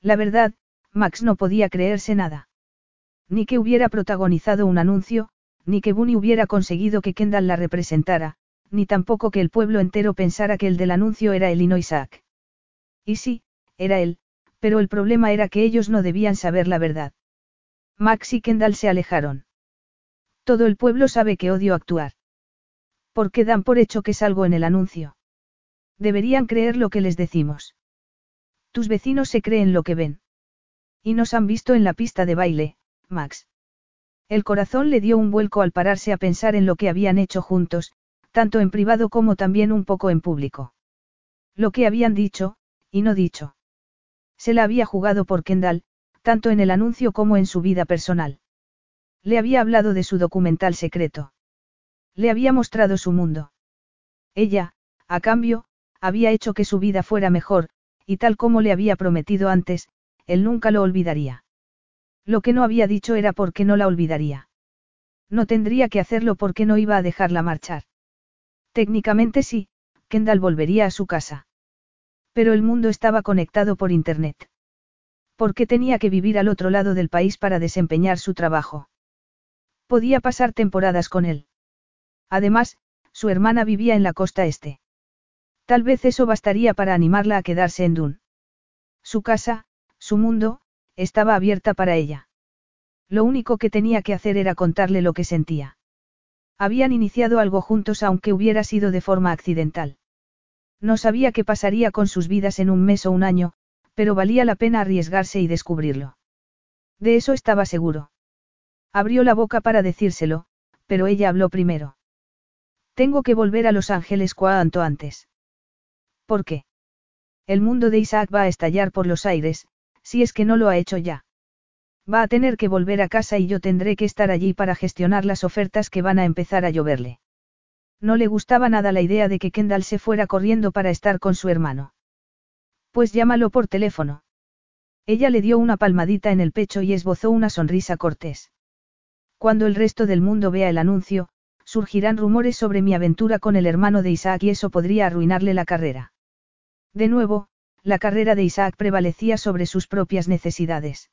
La verdad, Max no podía creerse nada. Ni que hubiera protagonizado un anuncio, ni que Bunny hubiera conseguido que Kendall la representara, ni tampoco que el pueblo entero pensara que el del anuncio era él y Isaac. Y sí, era él, pero el problema era que ellos no debían saber la verdad. Max y Kendall se alejaron. Todo el pueblo sabe que odio actuar. ¿Por qué dan por hecho que salgo en el anuncio? Deberían creer lo que les decimos. Tus vecinos se creen lo que ven. Y nos han visto en la pista de baile, Max. El corazón le dio un vuelco al pararse a pensar en lo que habían hecho juntos, tanto en privado como también un poco en público. Lo que habían dicho, y no dicho. Se la había jugado por Kendall, tanto en el anuncio como en su vida personal. Le había hablado de su documental secreto. Le había mostrado su mundo. Ella, a cambio, había hecho que su vida fuera mejor, y tal como le había prometido antes, él nunca lo olvidaría. Lo que no había dicho era por qué no la olvidaría. No tendría que hacerlo porque no iba a dejarla marchar. Técnicamente sí, Kendall volvería a su casa. Pero el mundo estaba conectado por Internet. ¿Por qué tenía que vivir al otro lado del país para desempeñar su trabajo? Podía pasar temporadas con él. Además, su hermana vivía en la costa este. Tal vez eso bastaría para animarla a quedarse en Dun. Su casa, su mundo, estaba abierta para ella. Lo único que tenía que hacer era contarle lo que sentía. Habían iniciado algo juntos aunque hubiera sido de forma accidental. No sabía qué pasaría con sus vidas en un mes o un año, pero valía la pena arriesgarse y descubrirlo. De eso estaba seguro. Abrió la boca para decírselo, pero ella habló primero. Tengo que volver a Los Ángeles cuanto antes. ¿Por qué? El mundo de Isaac va a estallar por los aires, si es que no lo ha hecho ya. Va a tener que volver a casa y yo tendré que estar allí para gestionar las ofertas que van a empezar a lloverle. No le gustaba nada la idea de que Kendall se fuera corriendo para estar con su hermano. Pues llámalo por teléfono. Ella le dio una palmadita en el pecho y esbozó una sonrisa cortés. Cuando el resto del mundo vea el anuncio, surgirán rumores sobre mi aventura con el hermano de Isaac y eso podría arruinarle la carrera. De nuevo, la carrera de Isaac prevalecía sobre sus propias necesidades.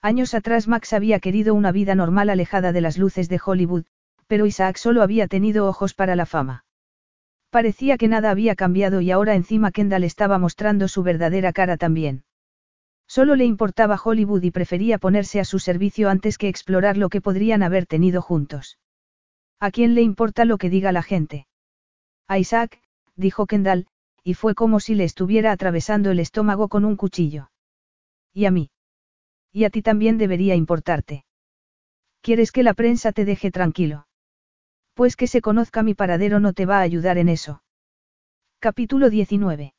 Años atrás Max había querido una vida normal alejada de las luces de Hollywood, pero Isaac solo había tenido ojos para la fama. Parecía que nada había cambiado y ahora encima Kendall estaba mostrando su verdadera cara también. Solo le importaba Hollywood y prefería ponerse a su servicio antes que explorar lo que podrían haber tenido juntos. ¿A quién le importa lo que diga la gente? A Isaac, dijo Kendall, y fue como si le estuviera atravesando el estómago con un cuchillo. ¿Y a mí? Y a ti también debería importarte. ¿Quieres que la prensa te deje tranquilo? Pues que se conozca mi paradero no te va a ayudar en eso. Capítulo 19.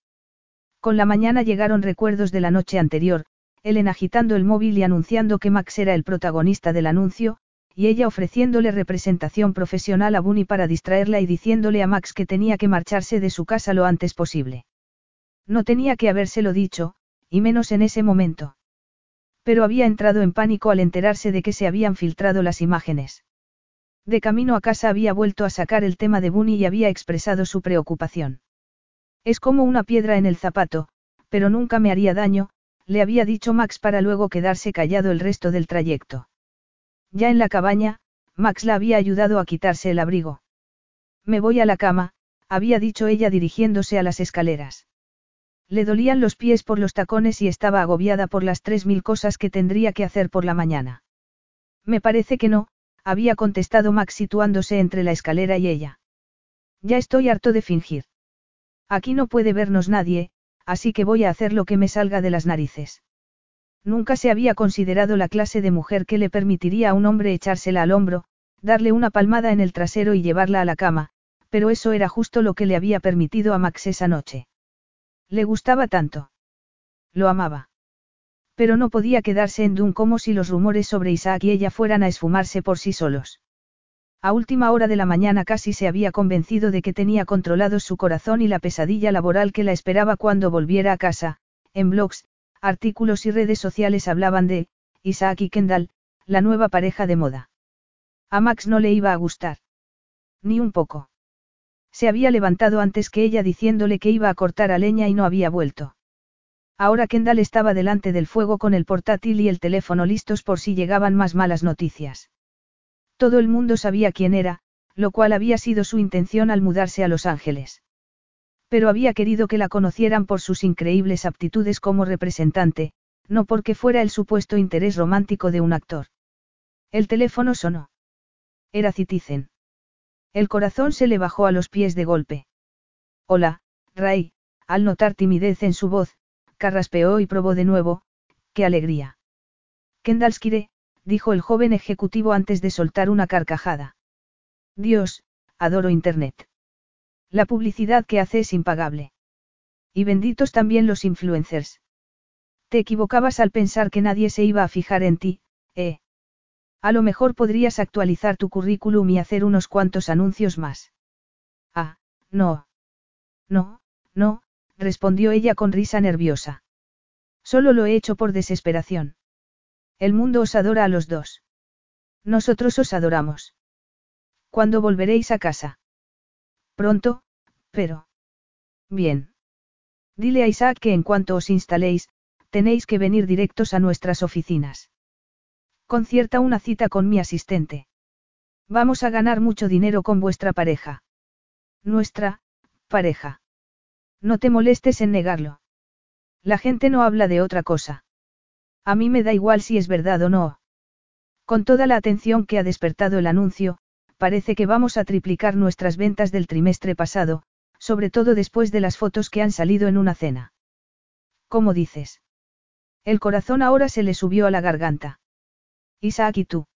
Con la mañana llegaron recuerdos de la noche anterior, Ellen agitando el móvil y anunciando que Max era el protagonista del anuncio, y ella ofreciéndole representación profesional a Bunny para distraerla y diciéndole a Max que tenía que marcharse de su casa lo antes posible. No tenía que habérselo dicho, y menos en ese momento. Pero había entrado en pánico al enterarse de que se habían filtrado las imágenes. De camino a casa había vuelto a sacar el tema de Bunny y había expresado su preocupación. Es como una piedra en el zapato, pero nunca me haría daño, le había dicho Max para luego quedarse callado el resto del trayecto. Ya en la cabaña, Max la había ayudado a quitarse el abrigo. Me voy a la cama, había dicho ella dirigiéndose a las escaleras. Le dolían los pies por los tacones y estaba agobiada por las tres mil cosas que tendría que hacer por la mañana. Me parece que no, había contestado Max situándose entre la escalera y ella. Ya estoy harto de fingir. Aquí no puede vernos nadie, así que voy a hacer lo que me salga de las narices. Nunca se había considerado la clase de mujer que le permitiría a un hombre echársela al hombro, darle una palmada en el trasero y llevarla a la cama, pero eso era justo lo que le había permitido a Max esa noche. Le gustaba tanto. Lo amaba. Pero no podía quedarse en Dun como si los rumores sobre Isaac y ella fueran a esfumarse por sí solos. A última hora de la mañana casi se había convencido de que tenía controlados su corazón y la pesadilla laboral que la esperaba cuando volviera a casa. En blogs, artículos y redes sociales hablaban de, Isaac y Kendall, la nueva pareja de moda. A Max no le iba a gustar. Ni un poco. Se había levantado antes que ella diciéndole que iba a cortar a leña y no había vuelto. Ahora Kendall estaba delante del fuego con el portátil y el teléfono listos por si llegaban más malas noticias. Todo el mundo sabía quién era, lo cual había sido su intención al mudarse a Los Ángeles. Pero había querido que la conocieran por sus increíbles aptitudes como representante, no porque fuera el supuesto interés romántico de un actor. El teléfono sonó. Era Citizen. El corazón se le bajó a los pies de golpe. Hola, Ray, al notar timidez en su voz, carraspeó y probó de nuevo, qué alegría. Kendallskire, dijo el joven ejecutivo antes de soltar una carcajada. Dios, adoro Internet. La publicidad que hace es impagable. Y benditos también los influencers. Te equivocabas al pensar que nadie se iba a fijar en ti, ¿eh? A lo mejor podrías actualizar tu currículum y hacer unos cuantos anuncios más. Ah, no. No, no, respondió ella con risa nerviosa. Solo lo he hecho por desesperación. El mundo os adora a los dos. Nosotros os adoramos. ¿Cuándo volveréis a casa? Pronto, pero. Bien. Dile a Isaac que en cuanto os instaléis, tenéis que venir directos a nuestras oficinas. Concierta una cita con mi asistente. Vamos a ganar mucho dinero con vuestra pareja. Nuestra, pareja. No te molestes en negarlo. La gente no habla de otra cosa. A mí me da igual si es verdad o no. Con toda la atención que ha despertado el anuncio, parece que vamos a triplicar nuestras ventas del trimestre pasado, sobre todo después de las fotos que han salido en una cena. ¿Cómo dices? El corazón ahora se le subió a la garganta. Isaac y tú.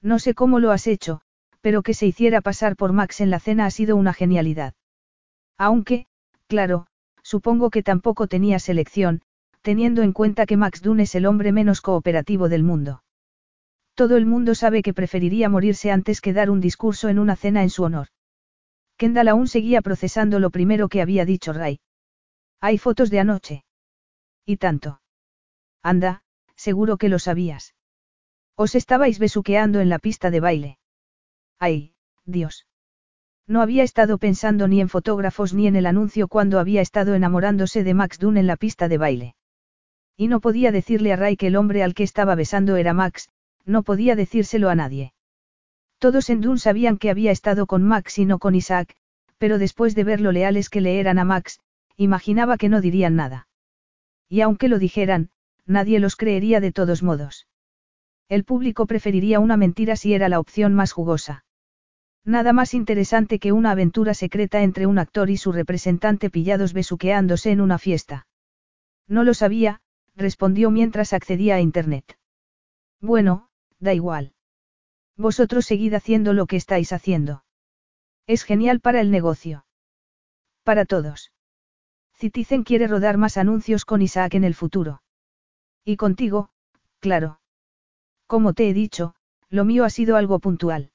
No sé cómo lo has hecho, pero que se hiciera pasar por Max en la cena ha sido una genialidad. Aunque, claro, supongo que tampoco tenía selección, teniendo en cuenta que Max Dunn es el hombre menos cooperativo del mundo. Todo el mundo sabe que preferiría morirse antes que dar un discurso en una cena en su honor. Kendall aún seguía procesando lo primero que había dicho Ray. Hay fotos de anoche. Y tanto. Anda, seguro que lo sabías. Os estabais besuqueando en la pista de baile. Ay, Dios. No había estado pensando ni en fotógrafos ni en el anuncio cuando había estado enamorándose de Max Dunn en la pista de baile. Y no podía decirle a Ray que el hombre al que estaba besando era Max, no podía decírselo a nadie. Todos en Dune sabían que había estado con Max y no con Isaac, pero después de ver lo leales que le eran a Max, imaginaba que no dirían nada. Y aunque lo dijeran, nadie los creería de todos modos. El público preferiría una mentira si era la opción más jugosa. Nada más interesante que una aventura secreta entre un actor y su representante pillados besuqueándose en una fiesta. No lo sabía, respondió mientras accedía a Internet. Bueno, da igual. Vosotros seguid haciendo lo que estáis haciendo. Es genial para el negocio. Para todos. Citizen quiere rodar más anuncios con Isaac en el futuro. Y contigo, claro. Como te he dicho, Lo mío ha sido algo puntual.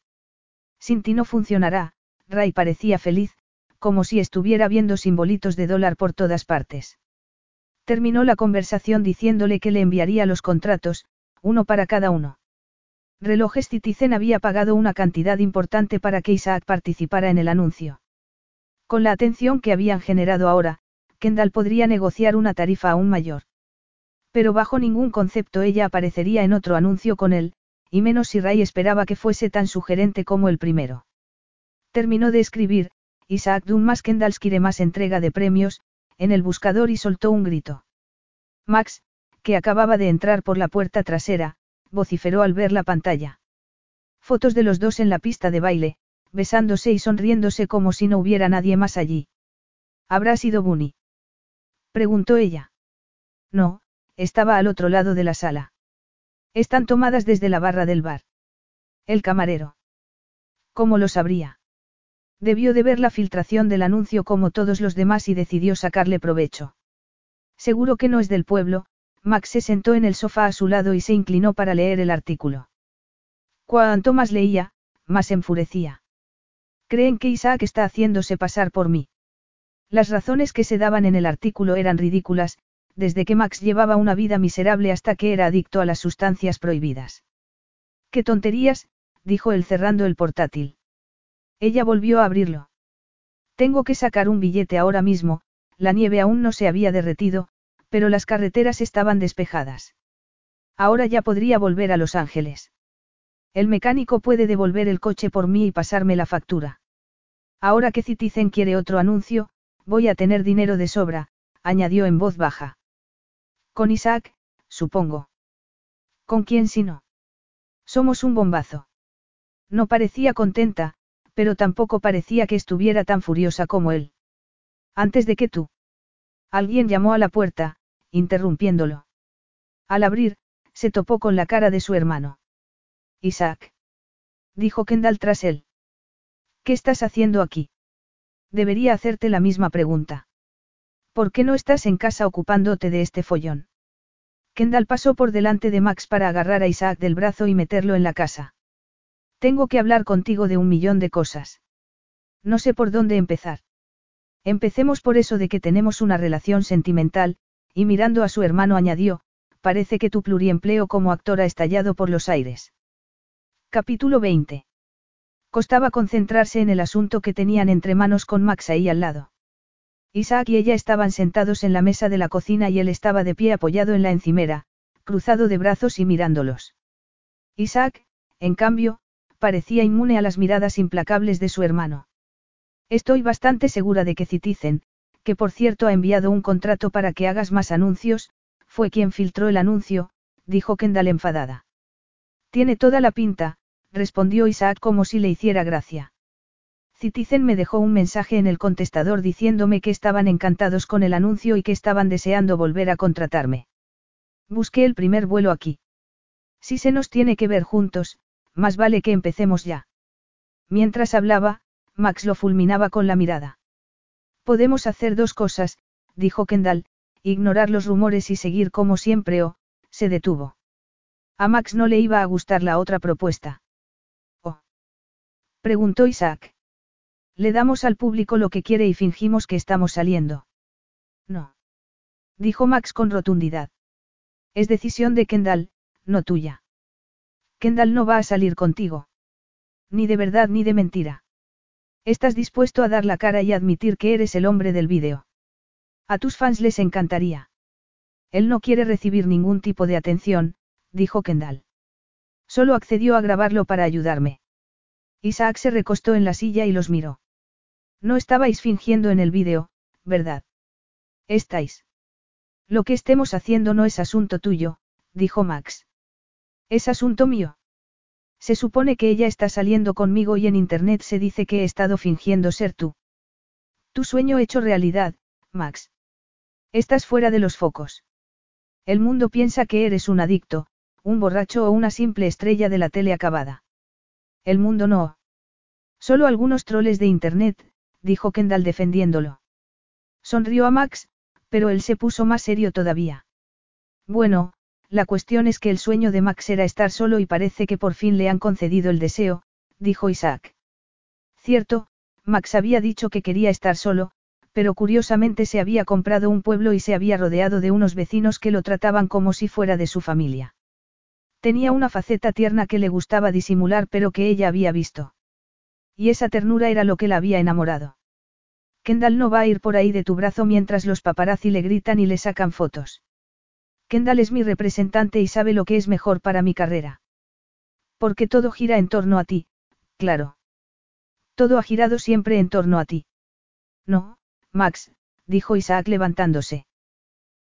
Sin ti no funcionará, Ray parecía feliz, como si estuviera viendo simbolitos de dólar por todas partes. Terminó la conversación diciéndole que le enviaría los contratos, uno para cada uno. Relojes Citizen había pagado una cantidad importante para que Isaac participara en el anuncio. Con la atención que habían generado ahora, Kendall podría negociar una tarifa aún mayor. Pero bajo ningún concepto ella aparecería en otro anuncio con él, y menos si Ray esperaba que fuese tan sugerente como el primero. Terminó de escribir, Isaac Dunmas Kendall's quiere más entrega de premios, en el buscador y soltó un grito. Max, que acababa de entrar por la puerta trasera, vociferó al ver la pantalla. Fotos de los dos en la pista de baile, besándose y sonriéndose como si no hubiera nadie más allí. ¿Habrá sido Bunny? preguntó ella. No, estaba al otro lado de la sala. Están tomadas desde la barra del bar. El camarero. ¿Cómo lo sabría? Debió de ver la filtración del anuncio como todos los demás y decidió sacarle provecho. Seguro que no es del pueblo, Max se sentó en el sofá a su lado y se inclinó para leer el artículo. Cuanto más leía, más enfurecía. Creen que Isaac está haciéndose pasar por mí. Las razones que se daban en el artículo eran ridículas, desde que Max llevaba una vida miserable hasta que era adicto a las sustancias prohibidas. ¡Qué tonterías! dijo él cerrando el portátil. Ella volvió a abrirlo. Tengo que sacar un billete ahora mismo, la nieve aún no se había derretido, pero las carreteras estaban despejadas. Ahora ya podría volver a Los Ángeles. El mecánico puede devolver el coche por mí y pasarme la factura. Ahora que Citizen quiere otro anuncio, voy a tener dinero de sobra, añadió en voz baja. Con Isaac, supongo. ¿Con quién si no? Somos un bombazo. No parecía contenta, pero tampoco parecía que estuviera tan furiosa como él. Antes de que tú. Alguien llamó a la puerta, interrumpiéndolo. Al abrir, se topó con la cara de su hermano. Isaac. Dijo Kendall tras él. ¿Qué estás haciendo aquí? Debería hacerte la misma pregunta. ¿Por qué no estás en casa ocupándote de este follón? Kendall pasó por delante de Max para agarrar a Isaac del brazo y meterlo en la casa. Tengo que hablar contigo de un millón de cosas. No sé por dónde empezar. Empecemos por eso de que tenemos una relación sentimental, y mirando a su hermano añadió, parece que tu pluriempleo como actor ha estallado por los aires. Capítulo 20. Costaba concentrarse en el asunto que tenían entre manos con Max ahí al lado. Isaac y ella estaban sentados en la mesa de la cocina y él estaba de pie apoyado en la encimera, cruzado de brazos y mirándolos. Isaac, en cambio, parecía inmune a las miradas implacables de su hermano. Estoy bastante segura de que Citizen, que por cierto ha enviado un contrato para que hagas más anuncios, fue quien filtró el anuncio, dijo Kendall enfadada. Tiene toda la pinta, respondió Isaac como si le hiciera gracia. Citizen me dejó un mensaje en el contestador diciéndome que estaban encantados con el anuncio y que estaban deseando volver a contratarme. Busqué el primer vuelo aquí. Si se nos tiene que ver juntos, más vale que empecemos ya. Mientras hablaba, Max lo fulminaba con la mirada. Podemos hacer dos cosas, dijo Kendall, ignorar los rumores y seguir como siempre o, se detuvo. A Max no le iba a gustar la otra propuesta. Oh. Preguntó Isaac. Le damos al público lo que quiere y fingimos que estamos saliendo. No. Dijo Max con rotundidad. Es decisión de Kendall, no tuya. Kendall no va a salir contigo. Ni de verdad ni de mentira. Estás dispuesto a dar la cara y admitir que eres el hombre del vídeo. A tus fans les encantaría. Él no quiere recibir ningún tipo de atención, dijo Kendall. Solo accedió a grabarlo para ayudarme. Isaac se recostó en la silla y los miró. No estabais fingiendo en el vídeo, ¿verdad? Estáis. Lo que estemos haciendo no es asunto tuyo, dijo Max. Es asunto mío. Se supone que ella está saliendo conmigo y en internet se dice que he estado fingiendo ser tú. Tu sueño hecho realidad, Max. Estás fuera de los focos. El mundo piensa que eres un adicto, un borracho o una simple estrella de la tele acabada. El mundo no. Solo algunos troles de internet, dijo Kendall defendiéndolo. Sonrió a Max, pero él se puso más serio todavía. Bueno, la cuestión es que el sueño de Max era estar solo y parece que por fin le han concedido el deseo, dijo Isaac. Cierto, Max había dicho que quería estar solo, pero curiosamente se había comprado un pueblo y se había rodeado de unos vecinos que lo trataban como si fuera de su familia. Tenía una faceta tierna que le gustaba disimular pero que ella había visto. Y esa ternura era lo que la había enamorado. Kendall no va a ir por ahí de tu brazo mientras los paparazzi le gritan y le sacan fotos. Kendall es mi representante y sabe lo que es mejor para mi carrera. Porque todo gira en torno a ti, claro. Todo ha girado siempre en torno a ti. No, Max, dijo Isaac levantándose.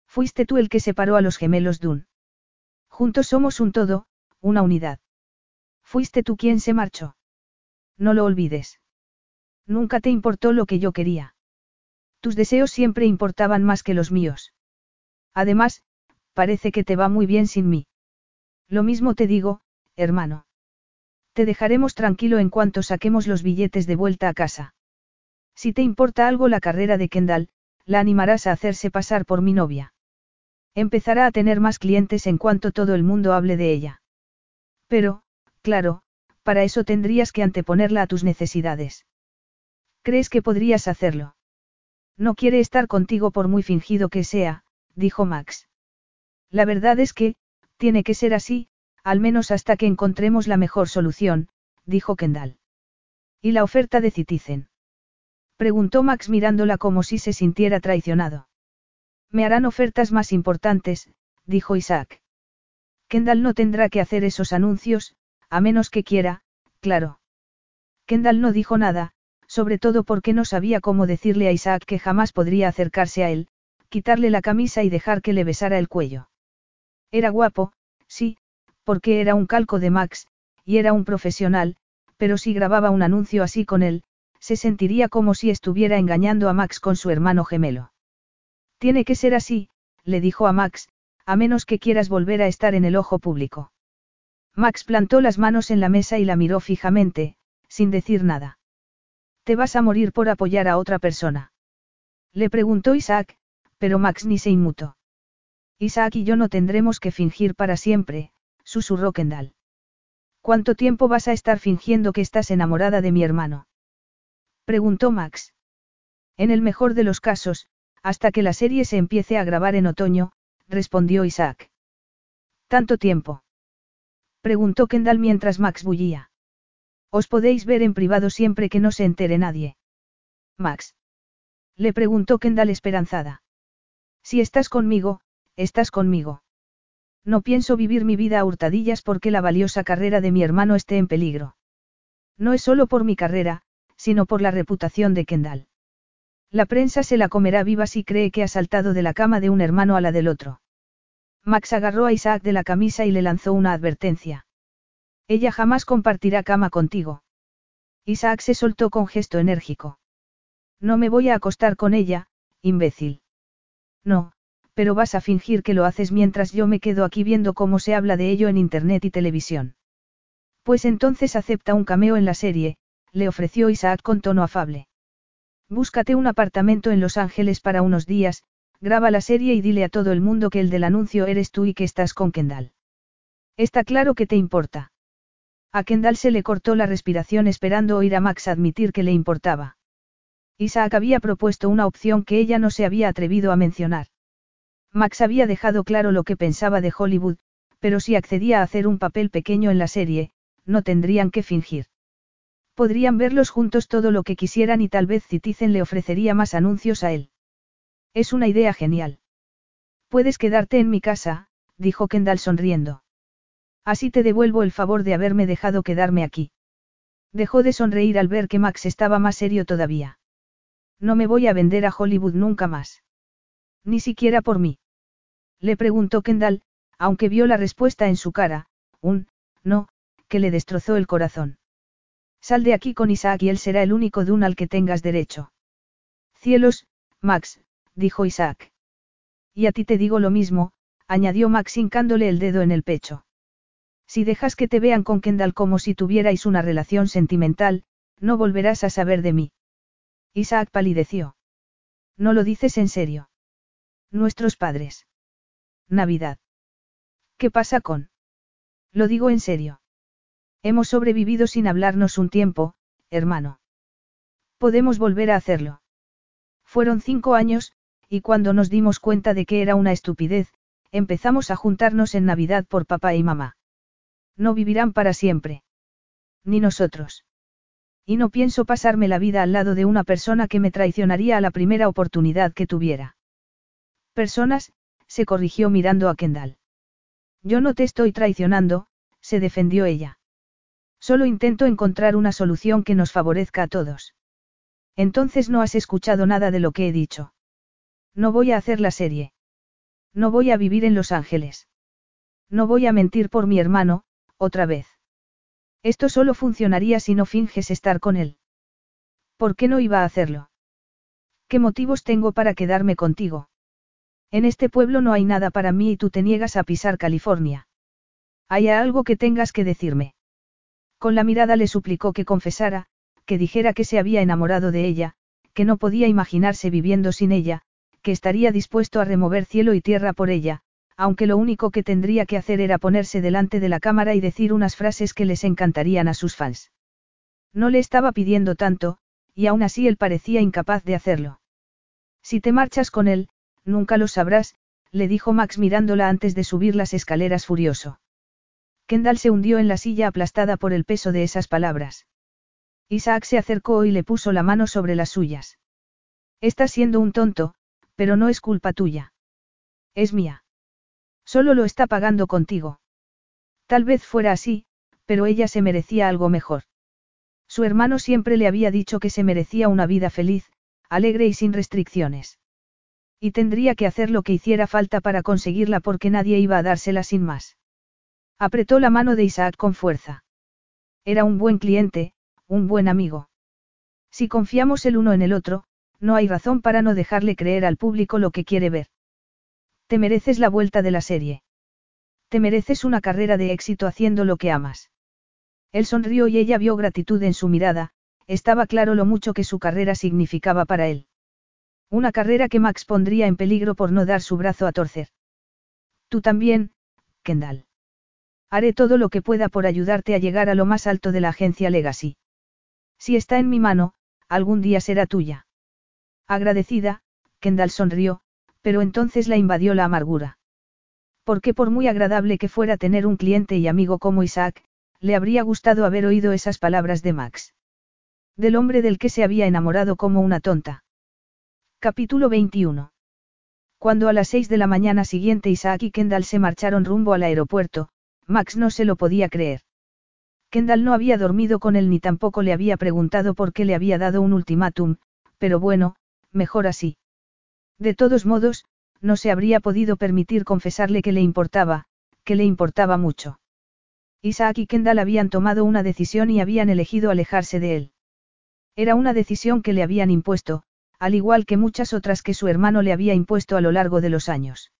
Fuiste tú el que separó a los gemelos Dun. Juntos somos un todo, una unidad. Fuiste tú quien se marchó. No lo olvides. Nunca te importó lo que yo quería. Tus deseos siempre importaban más que los míos. Además, parece que te va muy bien sin mí. Lo mismo te digo, hermano. Te dejaremos tranquilo en cuanto saquemos los billetes de vuelta a casa. Si te importa algo la carrera de Kendall, la animarás a hacerse pasar por mi novia. Empezará a tener más clientes en cuanto todo el mundo hable de ella. Pero, claro, para eso tendrías que anteponerla a tus necesidades. ¿Crees que podrías hacerlo? No quiere estar contigo por muy fingido que sea, dijo Max. La verdad es que, tiene que ser así, al menos hasta que encontremos la mejor solución, dijo Kendall. ¿Y la oferta de Citizen? Preguntó Max mirándola como si se sintiera traicionado. Me harán ofertas más importantes, dijo Isaac. Kendall no tendrá que hacer esos anuncios, a menos que quiera, claro. Kendall no dijo nada, sobre todo porque no sabía cómo decirle a Isaac que jamás podría acercarse a él, quitarle la camisa y dejar que le besara el cuello. Era guapo, sí, porque era un calco de Max, y era un profesional, pero si grababa un anuncio así con él, se sentiría como si estuviera engañando a Max con su hermano gemelo. Tiene que ser así, le dijo a Max, a menos que quieras volver a estar en el ojo público. Max plantó las manos en la mesa y la miró fijamente, sin decir nada. ¿Te vas a morir por apoyar a otra persona? Le preguntó Isaac, pero Max ni se inmutó. Isaac y yo no tendremos que fingir para siempre, susurró Kendall. ¿Cuánto tiempo vas a estar fingiendo que estás enamorada de mi hermano? Preguntó Max. En el mejor de los casos, hasta que la serie se empiece a grabar en otoño, respondió Isaac. ¿Tanto tiempo? Preguntó Kendall mientras Max bullía. Os podéis ver en privado siempre que no se entere nadie. Max. Le preguntó Kendall esperanzada. Si estás conmigo, estás conmigo. No pienso vivir mi vida a hurtadillas porque la valiosa carrera de mi hermano esté en peligro. No es solo por mi carrera, sino por la reputación de Kendall. La prensa se la comerá viva si cree que ha saltado de la cama de un hermano a la del otro. Max agarró a Isaac de la camisa y le lanzó una advertencia. Ella jamás compartirá cama contigo. Isaac se soltó con gesto enérgico. No me voy a acostar con ella, imbécil. No, pero vas a fingir que lo haces mientras yo me quedo aquí viendo cómo se habla de ello en Internet y televisión. Pues entonces acepta un cameo en la serie, le ofreció Isaac con tono afable. Búscate un apartamento en Los Ángeles para unos días, graba la serie y dile a todo el mundo que el del anuncio eres tú y que estás con Kendall. Está claro que te importa. A Kendall se le cortó la respiración esperando oír a Max admitir que le importaba. Isaac había propuesto una opción que ella no se había atrevido a mencionar. Max había dejado claro lo que pensaba de Hollywood, pero si accedía a hacer un papel pequeño en la serie, no tendrían que fingir. Podrían verlos juntos todo lo que quisieran y tal vez Citizen le ofrecería más anuncios a él. Es una idea genial. Puedes quedarte en mi casa, dijo Kendall sonriendo. Así te devuelvo el favor de haberme dejado quedarme aquí. Dejó de sonreír al ver que Max estaba más serio todavía. No me voy a vender a Hollywood nunca más. Ni siquiera por mí. Le preguntó Kendall, aunque vio la respuesta en su cara, un, no, que le destrozó el corazón. Sal de aquí con Isaac y él será el único Dun al que tengas derecho. Cielos, Max, dijo Isaac. Y a ti te digo lo mismo, añadió Max hincándole el dedo en el pecho. Si dejas que te vean con Kendall como si tuvierais una relación sentimental, no volverás a saber de mí. Isaac palideció. No lo dices en serio. Nuestros padres. Navidad. ¿Qué pasa con? Lo digo en serio. Hemos sobrevivido sin hablarnos un tiempo, hermano. Podemos volver a hacerlo. Fueron cinco años, y cuando nos dimos cuenta de que era una estupidez, empezamos a juntarnos en Navidad por papá y mamá. No vivirán para siempre. Ni nosotros. Y no pienso pasarme la vida al lado de una persona que me traicionaría a la primera oportunidad que tuviera. Personas, se corrigió mirando a Kendall. Yo no te estoy traicionando, se defendió ella. Solo intento encontrar una solución que nos favorezca a todos. Entonces no has escuchado nada de lo que he dicho. No voy a hacer la serie. No voy a vivir en Los Ángeles. No voy a mentir por mi hermano, otra vez. Esto solo funcionaría si no finges estar con él. ¿Por qué no iba a hacerlo? ¿Qué motivos tengo para quedarme contigo? En este pueblo no hay nada para mí y tú te niegas a pisar California. ¿Hay algo que tengas que decirme? Con la mirada le suplicó que confesara, que dijera que se había enamorado de ella, que no podía imaginarse viviendo sin ella, que estaría dispuesto a remover cielo y tierra por ella, aunque lo único que tendría que hacer era ponerse delante de la cámara y decir unas frases que les encantarían a sus fans. No le estaba pidiendo tanto, y aún así él parecía incapaz de hacerlo. Si te marchas con él, nunca lo sabrás, le dijo Max mirándola antes de subir las escaleras furioso. Kendall se hundió en la silla aplastada por el peso de esas palabras. Isaac se acercó y le puso la mano sobre las suyas. Estás siendo un tonto, pero no es culpa tuya. Es mía. Solo lo está pagando contigo. Tal vez fuera así, pero ella se merecía algo mejor. Su hermano siempre le había dicho que se merecía una vida feliz, alegre y sin restricciones. Y tendría que hacer lo que hiciera falta para conseguirla porque nadie iba a dársela sin más. Apretó la mano de Isaac con fuerza. Era un buen cliente, un buen amigo. Si confiamos el uno en el otro, no hay razón para no dejarle creer al público lo que quiere ver. Te mereces la vuelta de la serie. Te mereces una carrera de éxito haciendo lo que amas. Él sonrió y ella vio gratitud en su mirada, estaba claro lo mucho que su carrera significaba para él. Una carrera que Max pondría en peligro por no dar su brazo a torcer. Tú también, Kendall. Haré todo lo que pueda por ayudarte a llegar a lo más alto de la agencia Legacy. Si está en mi mano, algún día será tuya. Agradecida, Kendall sonrió, pero entonces la invadió la amargura. Porque por muy agradable que fuera tener un cliente y amigo como Isaac, le habría gustado haber oído esas palabras de Max. Del hombre del que se había enamorado como una tonta. Capítulo 21. Cuando a las seis de la mañana siguiente Isaac y Kendall se marcharon rumbo al aeropuerto, Max no se lo podía creer. Kendall no había dormido con él ni tampoco le había preguntado por qué le había dado un ultimátum, pero bueno, mejor así. De todos modos, no se habría podido permitir confesarle que le importaba, que le importaba mucho. Isaac y Kendall habían tomado una decisión y habían elegido alejarse de él. Era una decisión que le habían impuesto, al igual que muchas otras que su hermano le había impuesto a lo largo de los años.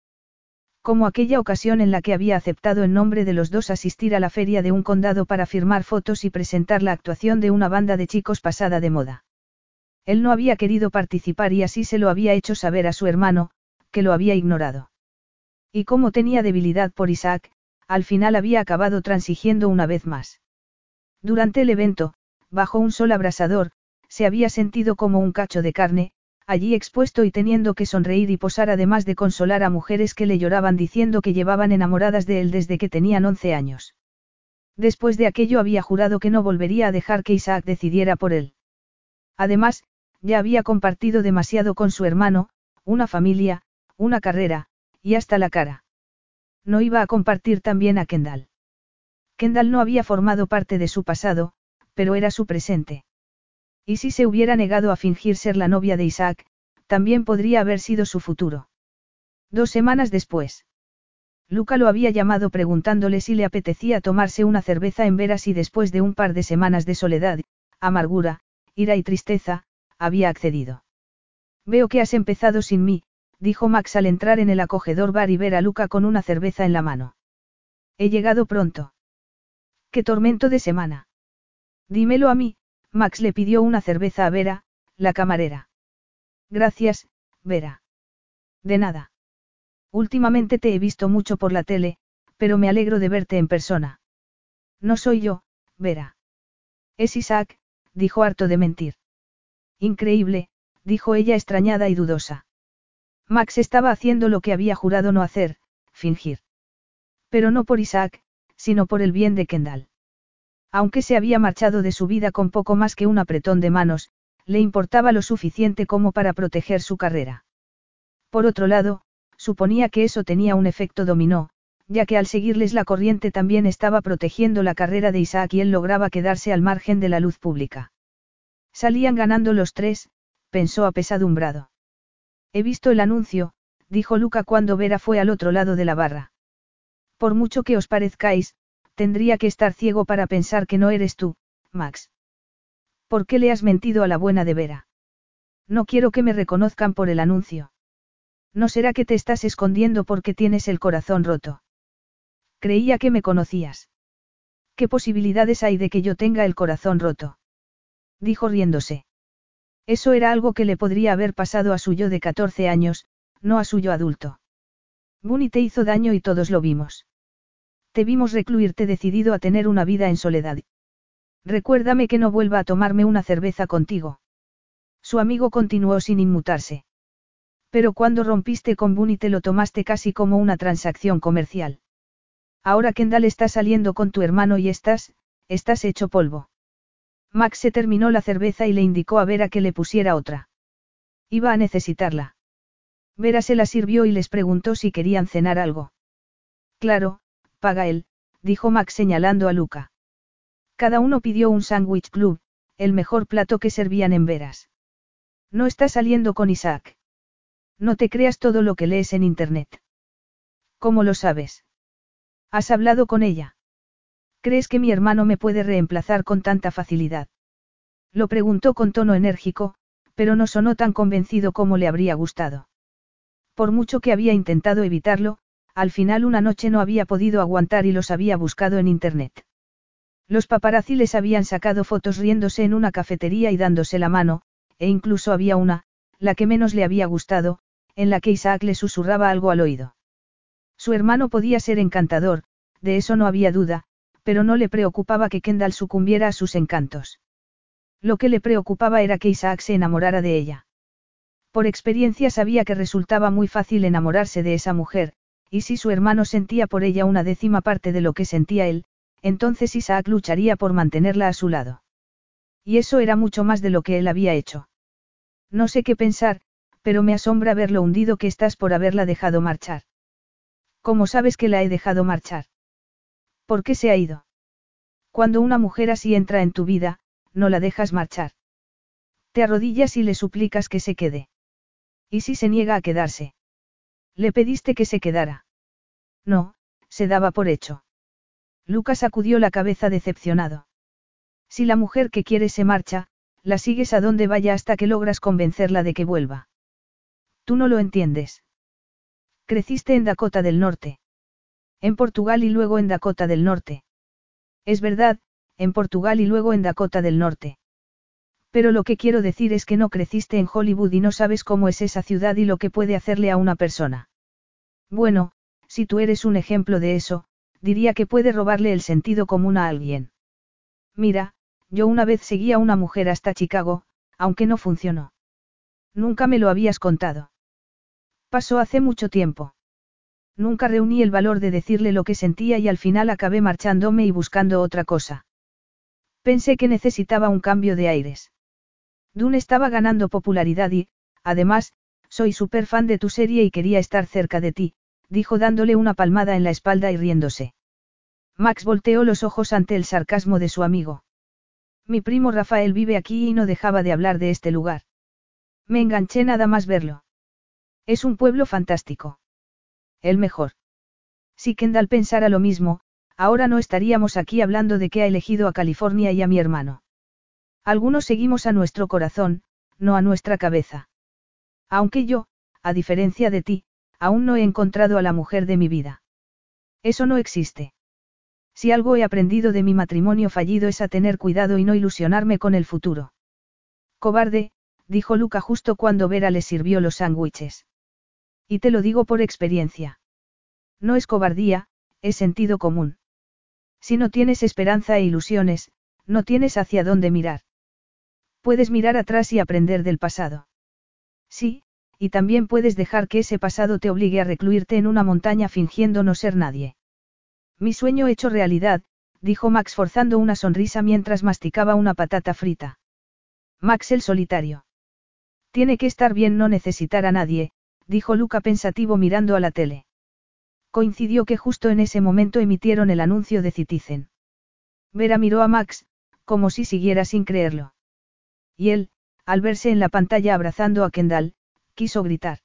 Como aquella ocasión en la que había aceptado en nombre de los dos asistir a la feria de un condado para firmar fotos y presentar la actuación de una banda de chicos pasada de moda. Él no había querido participar y así se lo había hecho saber a su hermano, que lo había ignorado. Y como tenía debilidad por Isaac, al final había acabado transigiendo una vez más. Durante el evento, bajo un sol abrasador, se había sentido como un cacho de carne, allí expuesto y teniendo que sonreír y posar además de consolar a mujeres que le lloraban diciendo que llevaban enamoradas de él desde que tenían 11 años. Después de aquello había jurado que no volvería a dejar que Isaac decidiera por él. Además, ya había compartido demasiado con su hermano, una familia, una carrera, y hasta la cara. No iba a compartir también a Kendall. Kendall no había formado parte de su pasado, pero era su presente. Y si se hubiera negado a fingir ser la novia de Isaac, también podría haber sido su futuro. Dos semanas después. Luca lo había llamado preguntándole si le apetecía tomarse una cerveza en veras y después de un par de semanas de soledad, amargura, ira y tristeza, había accedido. Veo que has empezado sin mí, dijo Max al entrar en el acogedor bar y ver a Luca con una cerveza en la mano. He llegado pronto. ¡Qué tormento de semana! Dímelo a mí, Max le pidió una cerveza a Vera, la camarera. Gracias, Vera. De nada. Últimamente te he visto mucho por la tele, pero me alegro de verte en persona. No soy yo, Vera. Es Isaac, dijo harto de mentir. Increíble, dijo ella extrañada y dudosa. Max estaba haciendo lo que había jurado no hacer, fingir. Pero no por Isaac, sino por el bien de Kendall. Aunque se había marchado de su vida con poco más que un apretón de manos, le importaba lo suficiente como para proteger su carrera. Por otro lado, suponía que eso tenía un efecto dominó, ya que al seguirles la corriente también estaba protegiendo la carrera de Isaac y él lograba quedarse al margen de la luz pública. Salían ganando los tres, pensó apesadumbrado. He visto el anuncio, dijo Luca cuando Vera fue al otro lado de la barra. Por mucho que os parezcáis, tendría que estar ciego para pensar que no eres tú, Max. ¿Por qué le has mentido a la buena de Vera? No quiero que me reconozcan por el anuncio. ¿No será que te estás escondiendo porque tienes el corazón roto? Creía que me conocías. ¿Qué posibilidades hay de que yo tenga el corazón roto? Dijo riéndose. Eso era algo que le podría haber pasado a su yo de 14 años, no a su yo adulto. Bunny te hizo daño y todos lo vimos. Te vimos recluirte decidido a tener una vida en soledad. Recuérdame que no vuelva a tomarme una cerveza contigo. Su amigo continuó sin inmutarse. Pero cuando rompiste con Bunny te lo tomaste casi como una transacción comercial. Ahora Kendall está saliendo con tu hermano y estás, estás hecho polvo. Max se terminó la cerveza y le indicó a Vera que le pusiera otra. Iba a necesitarla. Vera se la sirvió y les preguntó si querían cenar algo. Claro, paga él, dijo Max señalando a Luca. Cada uno pidió un sándwich club, el mejor plato que servían en Veras. No está saliendo con Isaac. No te creas todo lo que lees en Internet. ¿Cómo lo sabes? ¿Has hablado con ella? ¿Crees que mi hermano me puede reemplazar con tanta facilidad? Lo preguntó con tono enérgico, pero no sonó tan convencido como le habría gustado. Por mucho que había intentado evitarlo, al final una noche no había podido aguantar y los había buscado en Internet. Los paparazzi les habían sacado fotos riéndose en una cafetería y dándose la mano, e incluso había una, la que menos le había gustado, en la que Isaac le susurraba algo al oído. Su hermano podía ser encantador, de eso no había duda, pero no le preocupaba que Kendall sucumbiera a sus encantos. Lo que le preocupaba era que Isaac se enamorara de ella. Por experiencia sabía que resultaba muy fácil enamorarse de esa mujer, y si su hermano sentía por ella una décima parte de lo que sentía él, entonces Isaac lucharía por mantenerla a su lado. Y eso era mucho más de lo que él había hecho. No sé qué pensar, pero me asombra ver lo hundido que estás por haberla dejado marchar. ¿Cómo sabes que la he dejado marchar? ¿Por qué se ha ido? Cuando una mujer así entra en tu vida, no la dejas marchar. Te arrodillas y le suplicas que se quede. ¿Y si se niega a quedarse? Le pediste que se quedara. No, se daba por hecho. Lucas sacudió la cabeza decepcionado. Si la mujer que quieres se marcha, la sigues a donde vaya hasta que logras convencerla de que vuelva. Tú no lo entiendes. Creciste en Dakota del Norte. En Portugal y luego en Dakota del Norte. Es verdad, en Portugal y luego en Dakota del Norte. Pero lo que quiero decir es que no creciste en Hollywood y no sabes cómo es esa ciudad y lo que puede hacerle a una persona. Bueno, si tú eres un ejemplo de eso, diría que puede robarle el sentido común a alguien. Mira, yo una vez seguí a una mujer hasta Chicago, aunque no funcionó. Nunca me lo habías contado. Pasó hace mucho tiempo. Nunca reuní el valor de decirle lo que sentía y al final acabé marchándome y buscando otra cosa. Pensé que necesitaba un cambio de aires. Dune estaba ganando popularidad y, además, soy súper fan de tu serie y quería estar cerca de ti, dijo dándole una palmada en la espalda y riéndose. Max volteó los ojos ante el sarcasmo de su amigo. Mi primo Rafael vive aquí y no dejaba de hablar de este lugar. Me enganché nada más verlo. Es un pueblo fantástico. El mejor. Si Kendall pensara lo mismo, ahora no estaríamos aquí hablando de que ha elegido a California y a mi hermano. Algunos seguimos a nuestro corazón, no a nuestra cabeza. Aunque yo, a diferencia de ti, aún no he encontrado a la mujer de mi vida. Eso no existe. Si algo he aprendido de mi matrimonio fallido es a tener cuidado y no ilusionarme con el futuro. Cobarde, dijo Luca justo cuando Vera le sirvió los sándwiches. Y te lo digo por experiencia. No es cobardía, es sentido común. Si no tienes esperanza e ilusiones, no tienes hacia dónde mirar. Puedes mirar atrás y aprender del pasado. Sí, y también puedes dejar que ese pasado te obligue a recluirte en una montaña fingiendo no ser nadie. Mi sueño hecho realidad, dijo Max forzando una sonrisa mientras masticaba una patata frita. Max el solitario. Tiene que estar bien no necesitar a nadie, dijo Luca pensativo mirando a la tele. Coincidió que justo en ese momento emitieron el anuncio de Citizen. Vera miró a Max, como si siguiera sin creerlo. Y él, al verse en la pantalla abrazando a Kendall, quiso gritar.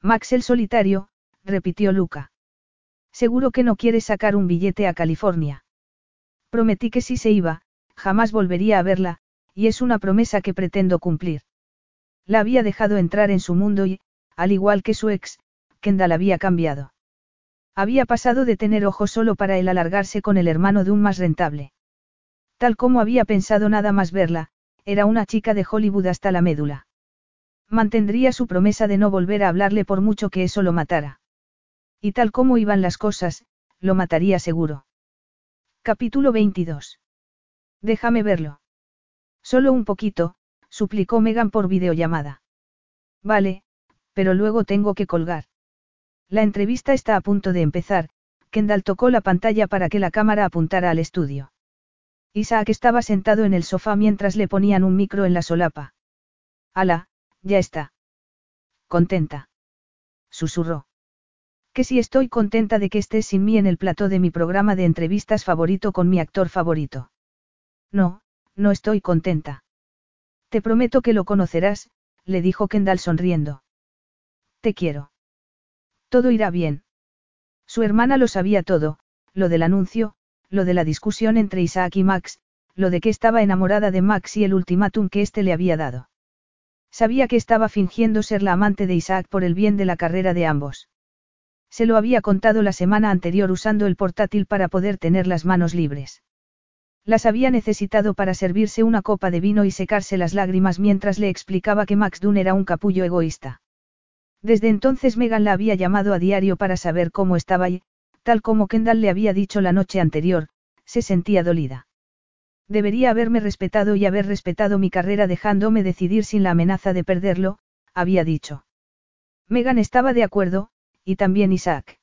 Max el solitario, repitió Luca. Seguro que no quiere sacar un billete a California. Prometí que si se iba, jamás volvería a verla, y es una promesa que pretendo cumplir. La había dejado entrar en su mundo y, al igual que su ex, Kendall había cambiado. Había pasado de tener ojos solo para él alargarse con el hermano de un más rentable. Tal como había pensado nada más verla, era una chica de Hollywood hasta la médula. Mantendría su promesa de no volver a hablarle por mucho que eso lo matara. Y tal como iban las cosas, lo mataría seguro. Capítulo 22. Déjame verlo. Solo un poquito, suplicó Megan por videollamada. Vale, pero luego tengo que colgar. La entrevista está a punto de empezar, Kendall tocó la pantalla para que la cámara apuntara al estudio. Isaac estaba sentado en el sofá mientras le ponían un micro en la solapa. Ala, ya está. Contenta. Susurró. Que si estoy contenta de que estés sin mí en el plató de mi programa de entrevistas favorito con mi actor favorito. No, no estoy contenta. Te prometo que lo conocerás, le dijo Kendall sonriendo. Te quiero. Todo irá bien. Su hermana lo sabía todo, lo del anuncio, lo de la discusión entre Isaac y Max, lo de que estaba enamorada de Max y el ultimátum que éste le había dado. Sabía que estaba fingiendo ser la amante de Isaac por el bien de la carrera de ambos. Se lo había contado la semana anterior usando el portátil para poder tener las manos libres. Las había necesitado para servirse una copa de vino y secarse las lágrimas mientras le explicaba que Max Dunn era un capullo egoísta. Desde entonces Megan la había llamado a diario para saber cómo estaba y, tal como Kendall le había dicho la noche anterior, se sentía dolida. Debería haberme respetado y haber respetado mi carrera dejándome decidir sin la amenaza de perderlo, había dicho. Megan estaba de acuerdo, y también Isaac.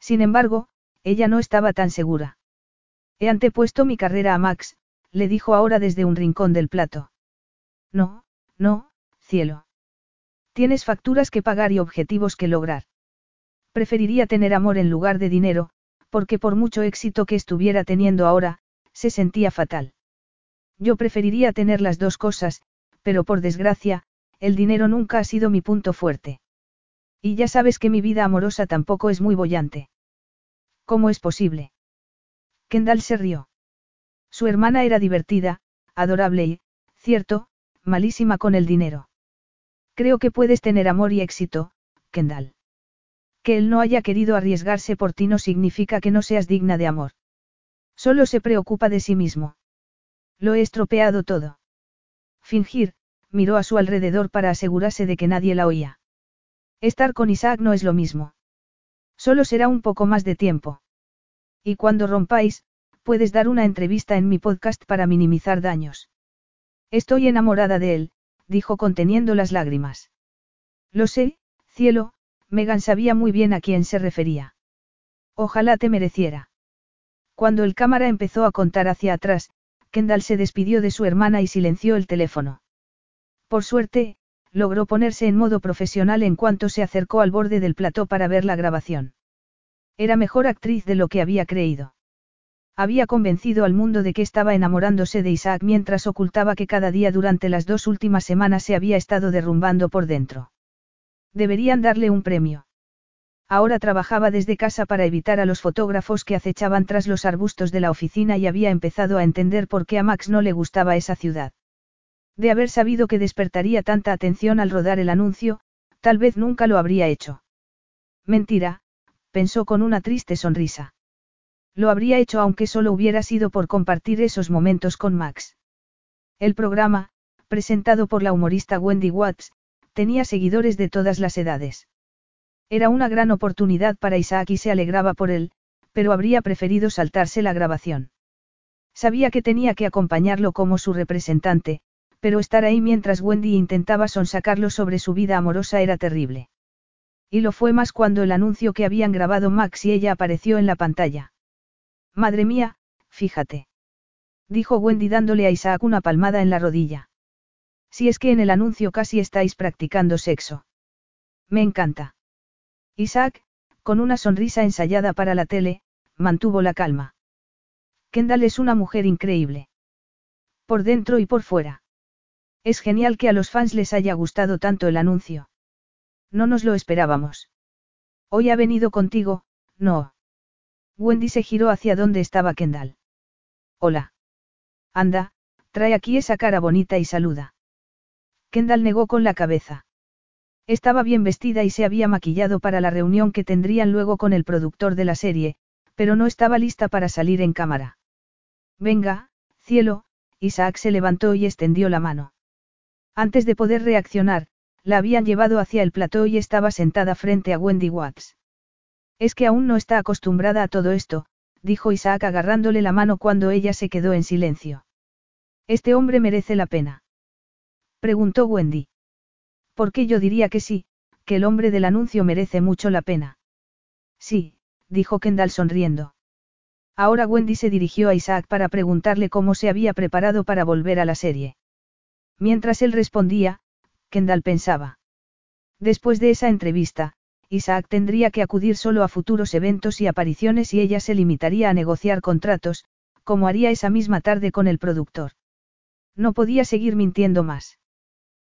Sin embargo, ella no estaba tan segura. He antepuesto mi carrera a Max, le dijo ahora desde un rincón del plato. No, no, cielo. Tienes facturas que pagar y objetivos que lograr. Preferiría tener amor en lugar de dinero, porque por mucho éxito que estuviera teniendo ahora, se sentía fatal. Yo preferiría tener las dos cosas, pero por desgracia, el dinero nunca ha sido mi punto fuerte. Y ya sabes que mi vida amorosa tampoco es muy bollante. ¿Cómo es posible? Kendall se rió. Su hermana era divertida, adorable y, cierto, malísima con el dinero. Creo que puedes tener amor y éxito, Kendall. Que él no haya querido arriesgarse por ti no significa que no seas digna de amor. Solo se preocupa de sí mismo. Lo he estropeado todo. Fingir, miró a su alrededor para asegurarse de que nadie la oía. Estar con Isaac no es lo mismo. Solo será un poco más de tiempo. Y cuando rompáis, puedes dar una entrevista en mi podcast para minimizar daños. Estoy enamorada de él, dijo conteniendo las lágrimas. Lo sé, cielo, Megan sabía muy bien a quién se refería. Ojalá te mereciera. Cuando el cámara empezó a contar hacia atrás, Kendall se despidió de su hermana y silenció el teléfono. Por suerte, logró ponerse en modo profesional en cuanto se acercó al borde del plató para ver la grabación. Era mejor actriz de lo que había creído. Había convencido al mundo de que estaba enamorándose de Isaac mientras ocultaba que cada día durante las dos últimas semanas se había estado derrumbando por dentro. Deberían darle un premio. Ahora trabajaba desde casa para evitar a los fotógrafos que acechaban tras los arbustos de la oficina y había empezado a entender por qué a Max no le gustaba esa ciudad. De haber sabido que despertaría tanta atención al rodar el anuncio, tal vez nunca lo habría hecho. Mentira, pensó con una triste sonrisa. Lo habría hecho aunque solo hubiera sido por compartir esos momentos con Max. El programa, presentado por la humorista Wendy Watts, tenía seguidores de todas las edades. Era una gran oportunidad para Isaac y se alegraba por él, pero habría preferido saltarse la grabación. Sabía que tenía que acompañarlo como su representante, pero estar ahí mientras Wendy intentaba sonsacarlo sobre su vida amorosa era terrible. Y lo fue más cuando el anuncio que habían grabado Max y ella apareció en la pantalla. Madre mía, fíjate. Dijo Wendy dándole a Isaac una palmada en la rodilla. Si es que en el anuncio casi estáis practicando sexo. Me encanta. Isaac, con una sonrisa ensayada para la tele, mantuvo la calma. Kendall es una mujer increíble. Por dentro y por fuera. Es genial que a los fans les haya gustado tanto el anuncio. No nos lo esperábamos. Hoy ha venido contigo, no. Wendy se giró hacia donde estaba Kendall. Hola. Anda, trae aquí esa cara bonita y saluda. Kendall negó con la cabeza. Estaba bien vestida y se había maquillado para la reunión que tendrían luego con el productor de la serie, pero no estaba lista para salir en cámara. Venga, cielo, Isaac se levantó y extendió la mano. Antes de poder reaccionar, la habían llevado hacia el plató y estaba sentada frente a Wendy Watts. Es que aún no está acostumbrada a todo esto, dijo Isaac agarrándole la mano cuando ella se quedó en silencio. ¿Este hombre merece la pena? Preguntó Wendy. ¿Por qué yo diría que sí, que el hombre del anuncio merece mucho la pena? Sí, dijo Kendall sonriendo. Ahora Wendy se dirigió a Isaac para preguntarle cómo se había preparado para volver a la serie. Mientras él respondía, Kendall pensaba. Después de esa entrevista, Isaac tendría que acudir solo a futuros eventos y apariciones y ella se limitaría a negociar contratos, como haría esa misma tarde con el productor. No podía seguir mintiendo más.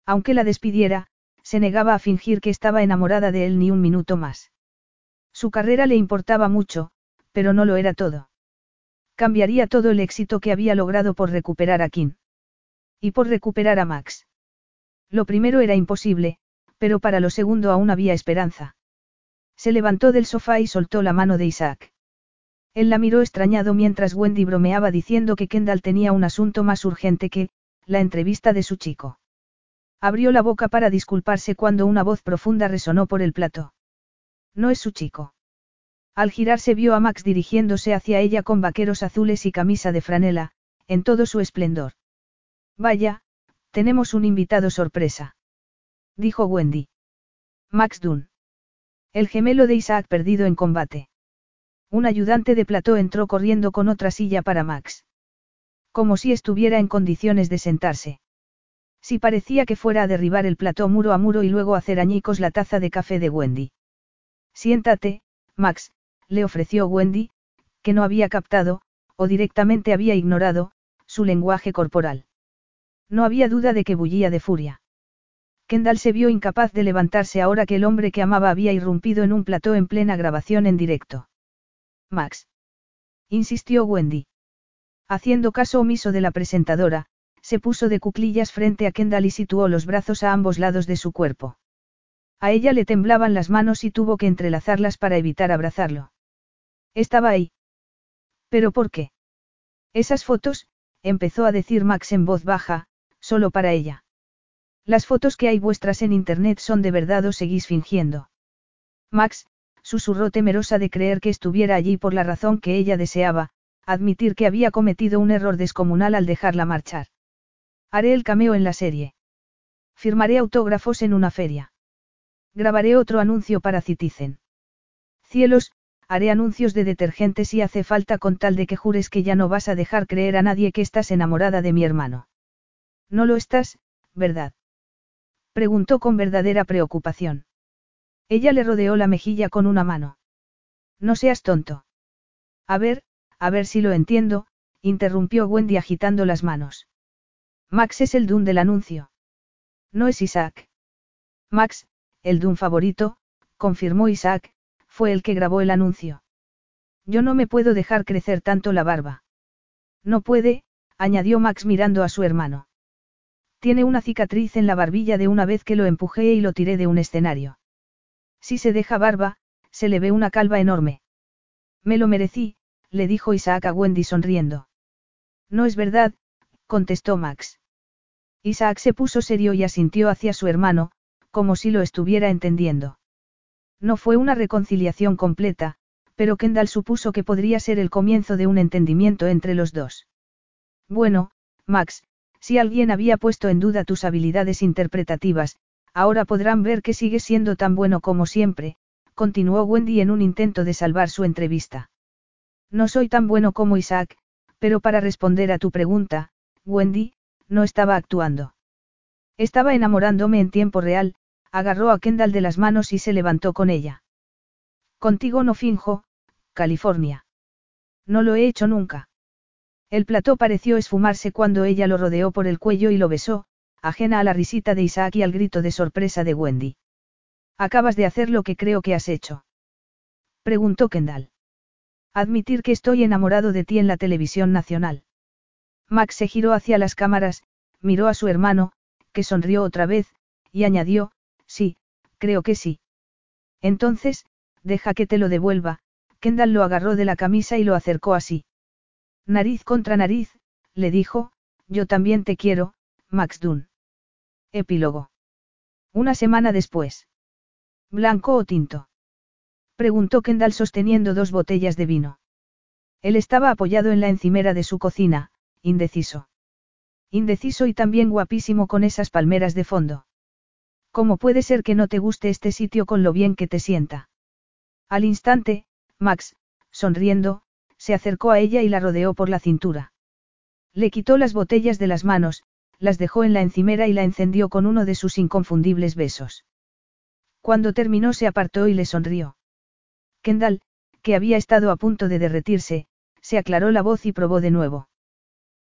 Aunque la despidiera, se negaba a fingir que estaba enamorada de él ni un minuto más. Su carrera le importaba mucho, pero no lo era todo. Cambiaría todo el éxito que había logrado por recuperar a Kim. Y por recuperar a Max. Lo primero era imposible, pero para lo segundo aún había esperanza. Se levantó del sofá y soltó la mano de Isaac. Él la miró extrañado mientras Wendy bromeaba diciendo que Kendall tenía un asunto más urgente que, la entrevista de su chico. Abrió la boca para disculparse cuando una voz profunda resonó por el plato. No es su chico. Al girarse vio a Max dirigiéndose hacia ella con vaqueros azules y camisa de franela, en todo su esplendor. Vaya, tenemos un invitado sorpresa. Dijo Wendy. Max Dunn. El gemelo de Isaac perdido en combate. Un ayudante de plató entró corriendo con otra silla para Max. Como si estuviera en condiciones de sentarse. Si parecía que fuera a derribar el plató muro a muro y luego hacer añicos la taza de café de Wendy. Siéntate, Max, le ofreció Wendy, que no había captado, o directamente había ignorado, su lenguaje corporal. No había duda de que bullía de furia. Kendall se vio incapaz de levantarse ahora que el hombre que amaba había irrumpido en un plató en plena grabación en directo. Max. Insistió Wendy. Haciendo caso omiso de la presentadora, se puso de cuclillas frente a Kendall y situó los brazos a ambos lados de su cuerpo. A ella le temblaban las manos y tuvo que entrelazarlas para evitar abrazarlo. Estaba ahí. ¿Pero por qué? Esas fotos, empezó a decir Max en voz baja, solo para ella. Las fotos que hay vuestras en internet son de verdad o seguís fingiendo. Max, susurró temerosa de creer que estuviera allí por la razón que ella deseaba, admitir que había cometido un error descomunal al dejarla marchar. Haré el cameo en la serie. Firmaré autógrafos en una feria. Grabaré otro anuncio para Citizen. Cielos, haré anuncios de detergente si hace falta con tal de que jures que ya no vas a dejar creer a nadie que estás enamorada de mi hermano. No lo estás, ¿verdad? Preguntó con verdadera preocupación. Ella le rodeó la mejilla con una mano. No seas tonto. A ver, a ver si lo entiendo, interrumpió Wendy agitando las manos. Max es el Dun del anuncio. No es Isaac. Max, el Dun favorito, confirmó Isaac, fue el que grabó el anuncio. Yo no me puedo dejar crecer tanto la barba. No puede, añadió Max mirando a su hermano. Tiene una cicatriz en la barbilla de una vez que lo empujé y lo tiré de un escenario. Si se deja barba, se le ve una calva enorme. Me lo merecí, le dijo Isaac a Wendy sonriendo. No es verdad, contestó Max. Isaac se puso serio y asintió hacia su hermano, como si lo estuviera entendiendo. No fue una reconciliación completa, Pero Kendall supuso que podría ser el comienzo de un entendimiento entre los dos. Bueno, Max, si alguien había puesto en duda tus habilidades interpretativas, ahora podrán ver que sigues siendo tan bueno como siempre, continuó Wendy en un intento de salvar su entrevista. No soy tan bueno como Isaac, pero para responder a tu pregunta, Wendy, no estaba actuando. Estaba enamorándome en tiempo real, agarró a Kendall de las manos y se levantó con ella. Contigo no finjo, California. No lo he hecho nunca. El plató pareció esfumarse cuando ella lo rodeó por el cuello y lo besó, ajena a la risita de Isaac y al grito de sorpresa de Wendy. Acabas de hacer lo que creo que has hecho. Preguntó Kendall. Admitir que estoy enamorado de ti en la televisión nacional. Max se giró hacia las cámaras, miró a su hermano, que sonrió otra vez, y añadió, sí, creo que sí. Entonces, deja que te lo devuelva, Kendall lo agarró de la camisa y lo acercó así. Nariz contra nariz, le dijo, yo también te quiero, Max Dunn. Epílogo. Una semana después. ¿Blanco o tinto? Preguntó Kendall sosteniendo dos botellas de vino. Él estaba apoyado en la encimera de su cocina, indeciso. Indeciso y también guapísimo con esas palmeras de fondo. ¿Cómo puede ser que no te guste este sitio con lo bien que te sienta? Al instante, Max, sonriendo, se acercó a ella y la rodeó por la cintura. Le quitó las botellas de las manos, las dejó en la encimera y la encendió con uno de sus inconfundibles besos. Cuando terminó se apartó y le sonrió. Kendall, que había estado a punto de derretirse, se aclaró la voz y probó de nuevo.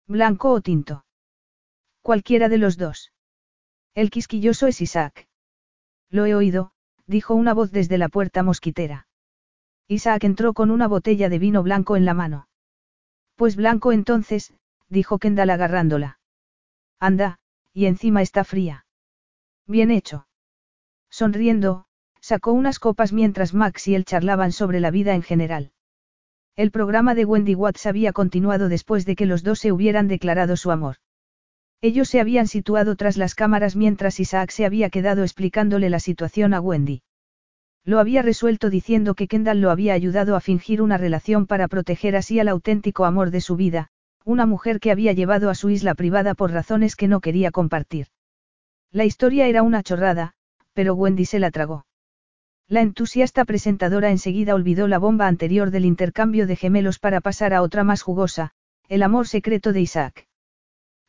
¿Blanco o tinto? Cualquiera de los dos. El quisquilloso es Isaac. Lo he oído, dijo una voz desde la puerta mosquitera. Isaac entró con una botella de vino blanco en la mano. Pues blanco entonces, dijo Kendall agarrándola. Anda, y encima está fría. Bien hecho. Sonriendo, sacó unas copas mientras Max y él charlaban sobre la vida en general. El programa de Wendy Watts había continuado después de que los dos se hubieran declarado su amor. Ellos se habían situado tras las cámaras mientras Isaac se había quedado explicándole la situación a Wendy. Lo había resuelto diciendo que Kendall lo había ayudado a fingir una relación para proteger así al auténtico amor de su vida, una mujer que había llevado a su isla privada por razones que no quería compartir. La historia era una chorrada, pero Wendy se la tragó. La entusiasta presentadora enseguida olvidó la bomba anterior del intercambio de gemelos para pasar a otra más jugosa, el amor secreto de Isaac.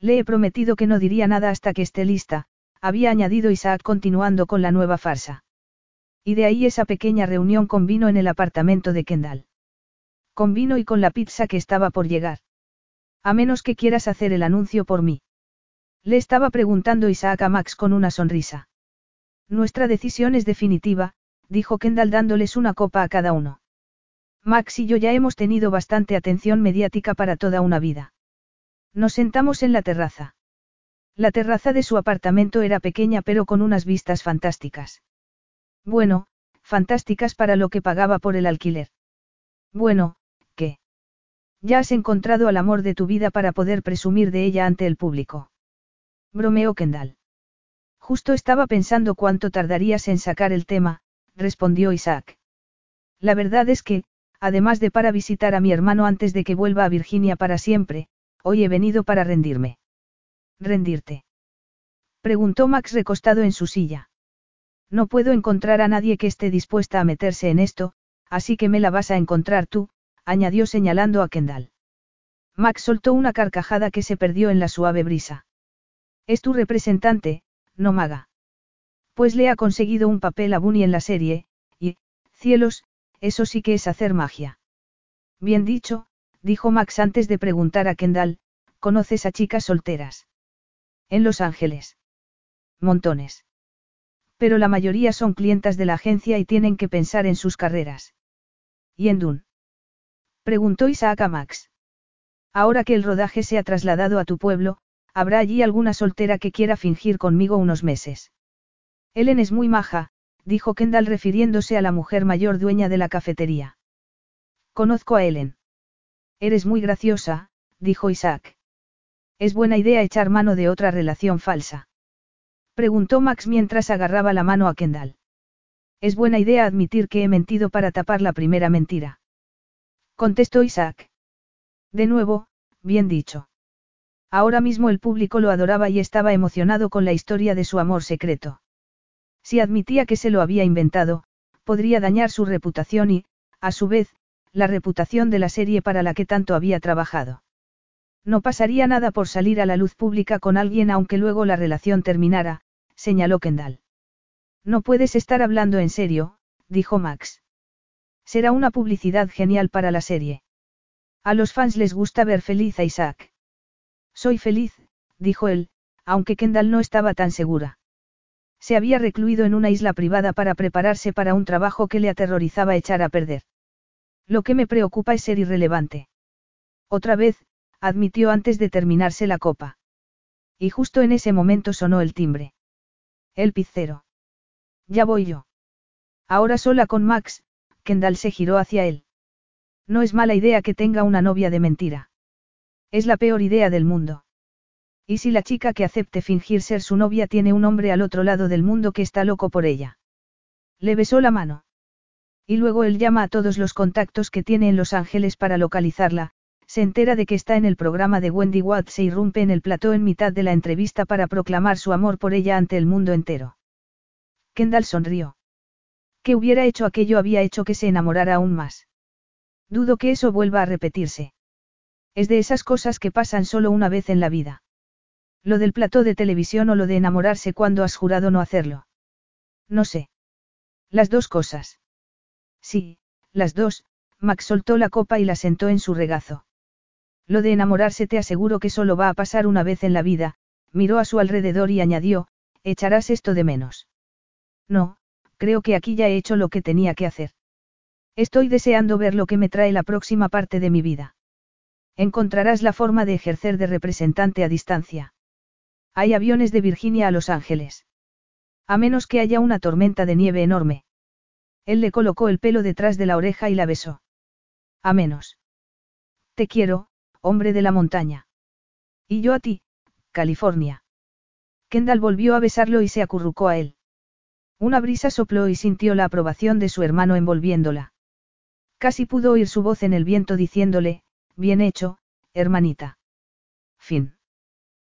Le he prometido que no diría nada hasta que esté lista, había añadido Isaac continuando con la nueva farsa. Y de ahí esa pequeña reunión con vino en el apartamento de Kendall. Con vino y con la pizza que estaba por llegar. A menos que quieras hacer el anuncio por mí. Le estaba preguntando Isaac a Max con una sonrisa. Nuestra decisión es definitiva, dijo Kendall dándoles una copa a cada uno. Max y yo ya hemos tenido bastante atención mediática para toda una vida. Nos sentamos en la terraza. La terraza de su apartamento era pequeña pero con unas vistas fantásticas. Bueno, fantásticas para lo que pagaba por el alquiler. Bueno, ¿qué? Ya has encontrado al amor de tu vida para poder presumir de ella ante el público. Bromeó Kendall. Justo estaba pensando cuánto tardarías en sacar el tema, respondió Isaac. La verdad es que, además de para visitar a mi hermano antes de que vuelva a Virginia para siempre, hoy he venido para rendirme. ¿Rendirte? Preguntó Max recostado en su silla. No puedo encontrar a nadie que esté dispuesta a meterse en esto, así que me la vas a encontrar tú, añadió señalando a Kendall. Max soltó una carcajada que se perdió en la suave brisa. Es tu representante, no maga. Pues le ha conseguido un papel a Bunny en la serie, y, cielos, eso sí que es hacer magia. Bien dicho, dijo Max antes de preguntar a Kendall, ¿conoces a chicas solteras? En Los Ángeles. Montones. Pero la mayoría son clientas de la agencia y tienen que pensar en sus carreras. ¿Y en Dune? Preguntó Isaac a Max. Ahora que el rodaje se ha trasladado a tu pueblo, habrá allí alguna soltera que quiera fingir conmigo unos meses. Ellen es muy maja, dijo Kendall refiriéndose a la mujer mayor dueña de la cafetería. Conozco a Ellen. Eres muy graciosa, dijo Isaac. Es buena idea echar mano de otra relación falsa. Preguntó Max mientras agarraba la mano a Kendall. Es buena idea admitir que he mentido para tapar la primera mentira. Contestó Isaac. De nuevo, bien dicho. Ahora mismo el público lo adoraba y estaba emocionado con la historia de su amor secreto. Si admitía que se lo había inventado, podría dañar su reputación y, a su vez, la reputación de la serie para la que tanto había trabajado. No pasaría nada por salir a la luz pública con alguien aunque luego la relación terminara, señaló Kendall. No puedes estar hablando en serio, dijo Max. Será una publicidad genial para la serie. A los fans les gusta ver feliz a Isaac. Soy feliz, dijo él, aunque Kendall no estaba tan segura. Se había recluido en una isla privada para prepararse para un trabajo que le aterrorizaba echar a perder. Lo que me preocupa es ser irrelevante. Otra vez, admitió antes de terminarse la copa. Y justo en ese momento sonó el timbre. El pizzero. Ya voy yo. Ahora sola con Max, Kendall se giró hacia él. No es mala idea que tenga una novia de mentira. Es la peor idea del mundo. ¿Y si la chica que acepte fingir ser su novia tiene un hombre al otro lado del mundo que está loco por ella? Le besó la mano. Y luego él llama a todos los contactos que tiene en Los Ángeles para localizarla, se entera de que está en el programa de Wendy Watts e irrumpe en el plató en mitad de la entrevista para proclamar su amor por ella ante el mundo entero. Kendall sonrió. ¿Qué hubiera hecho aquello había hecho que se enamorara aún más. Dudo que eso vuelva a repetirse. Es de esas cosas que pasan solo una vez en la vida. Lo del plató de televisión o lo de enamorarse cuando has jurado no hacerlo. No sé. Las dos cosas. Sí, las dos, Max soltó la copa y la sentó en su regazo. Lo de enamorarse te aseguro que solo va a pasar una vez en la vida, miró a su alrededor y añadió, echarás esto de menos. No, creo que aquí ya he hecho lo que tenía que hacer. Estoy deseando ver lo que me trae la próxima parte de mi vida. Encontrarás la forma de ejercer de representante a distancia. Hay aviones de Virginia a Los Ángeles. A menos que haya una tormenta de nieve enorme. Él le colocó el pelo detrás de la oreja y la besó. A menos. Te quiero, hombre de la montaña. Y yo a ti, California. Kendall volvió a besarlo y se acurrucó a él. Una brisa sopló y sintió la aprobación de su hermano envolviéndola. Casi pudo oír su voz en el viento diciéndole, bien hecho, hermanita. Fin.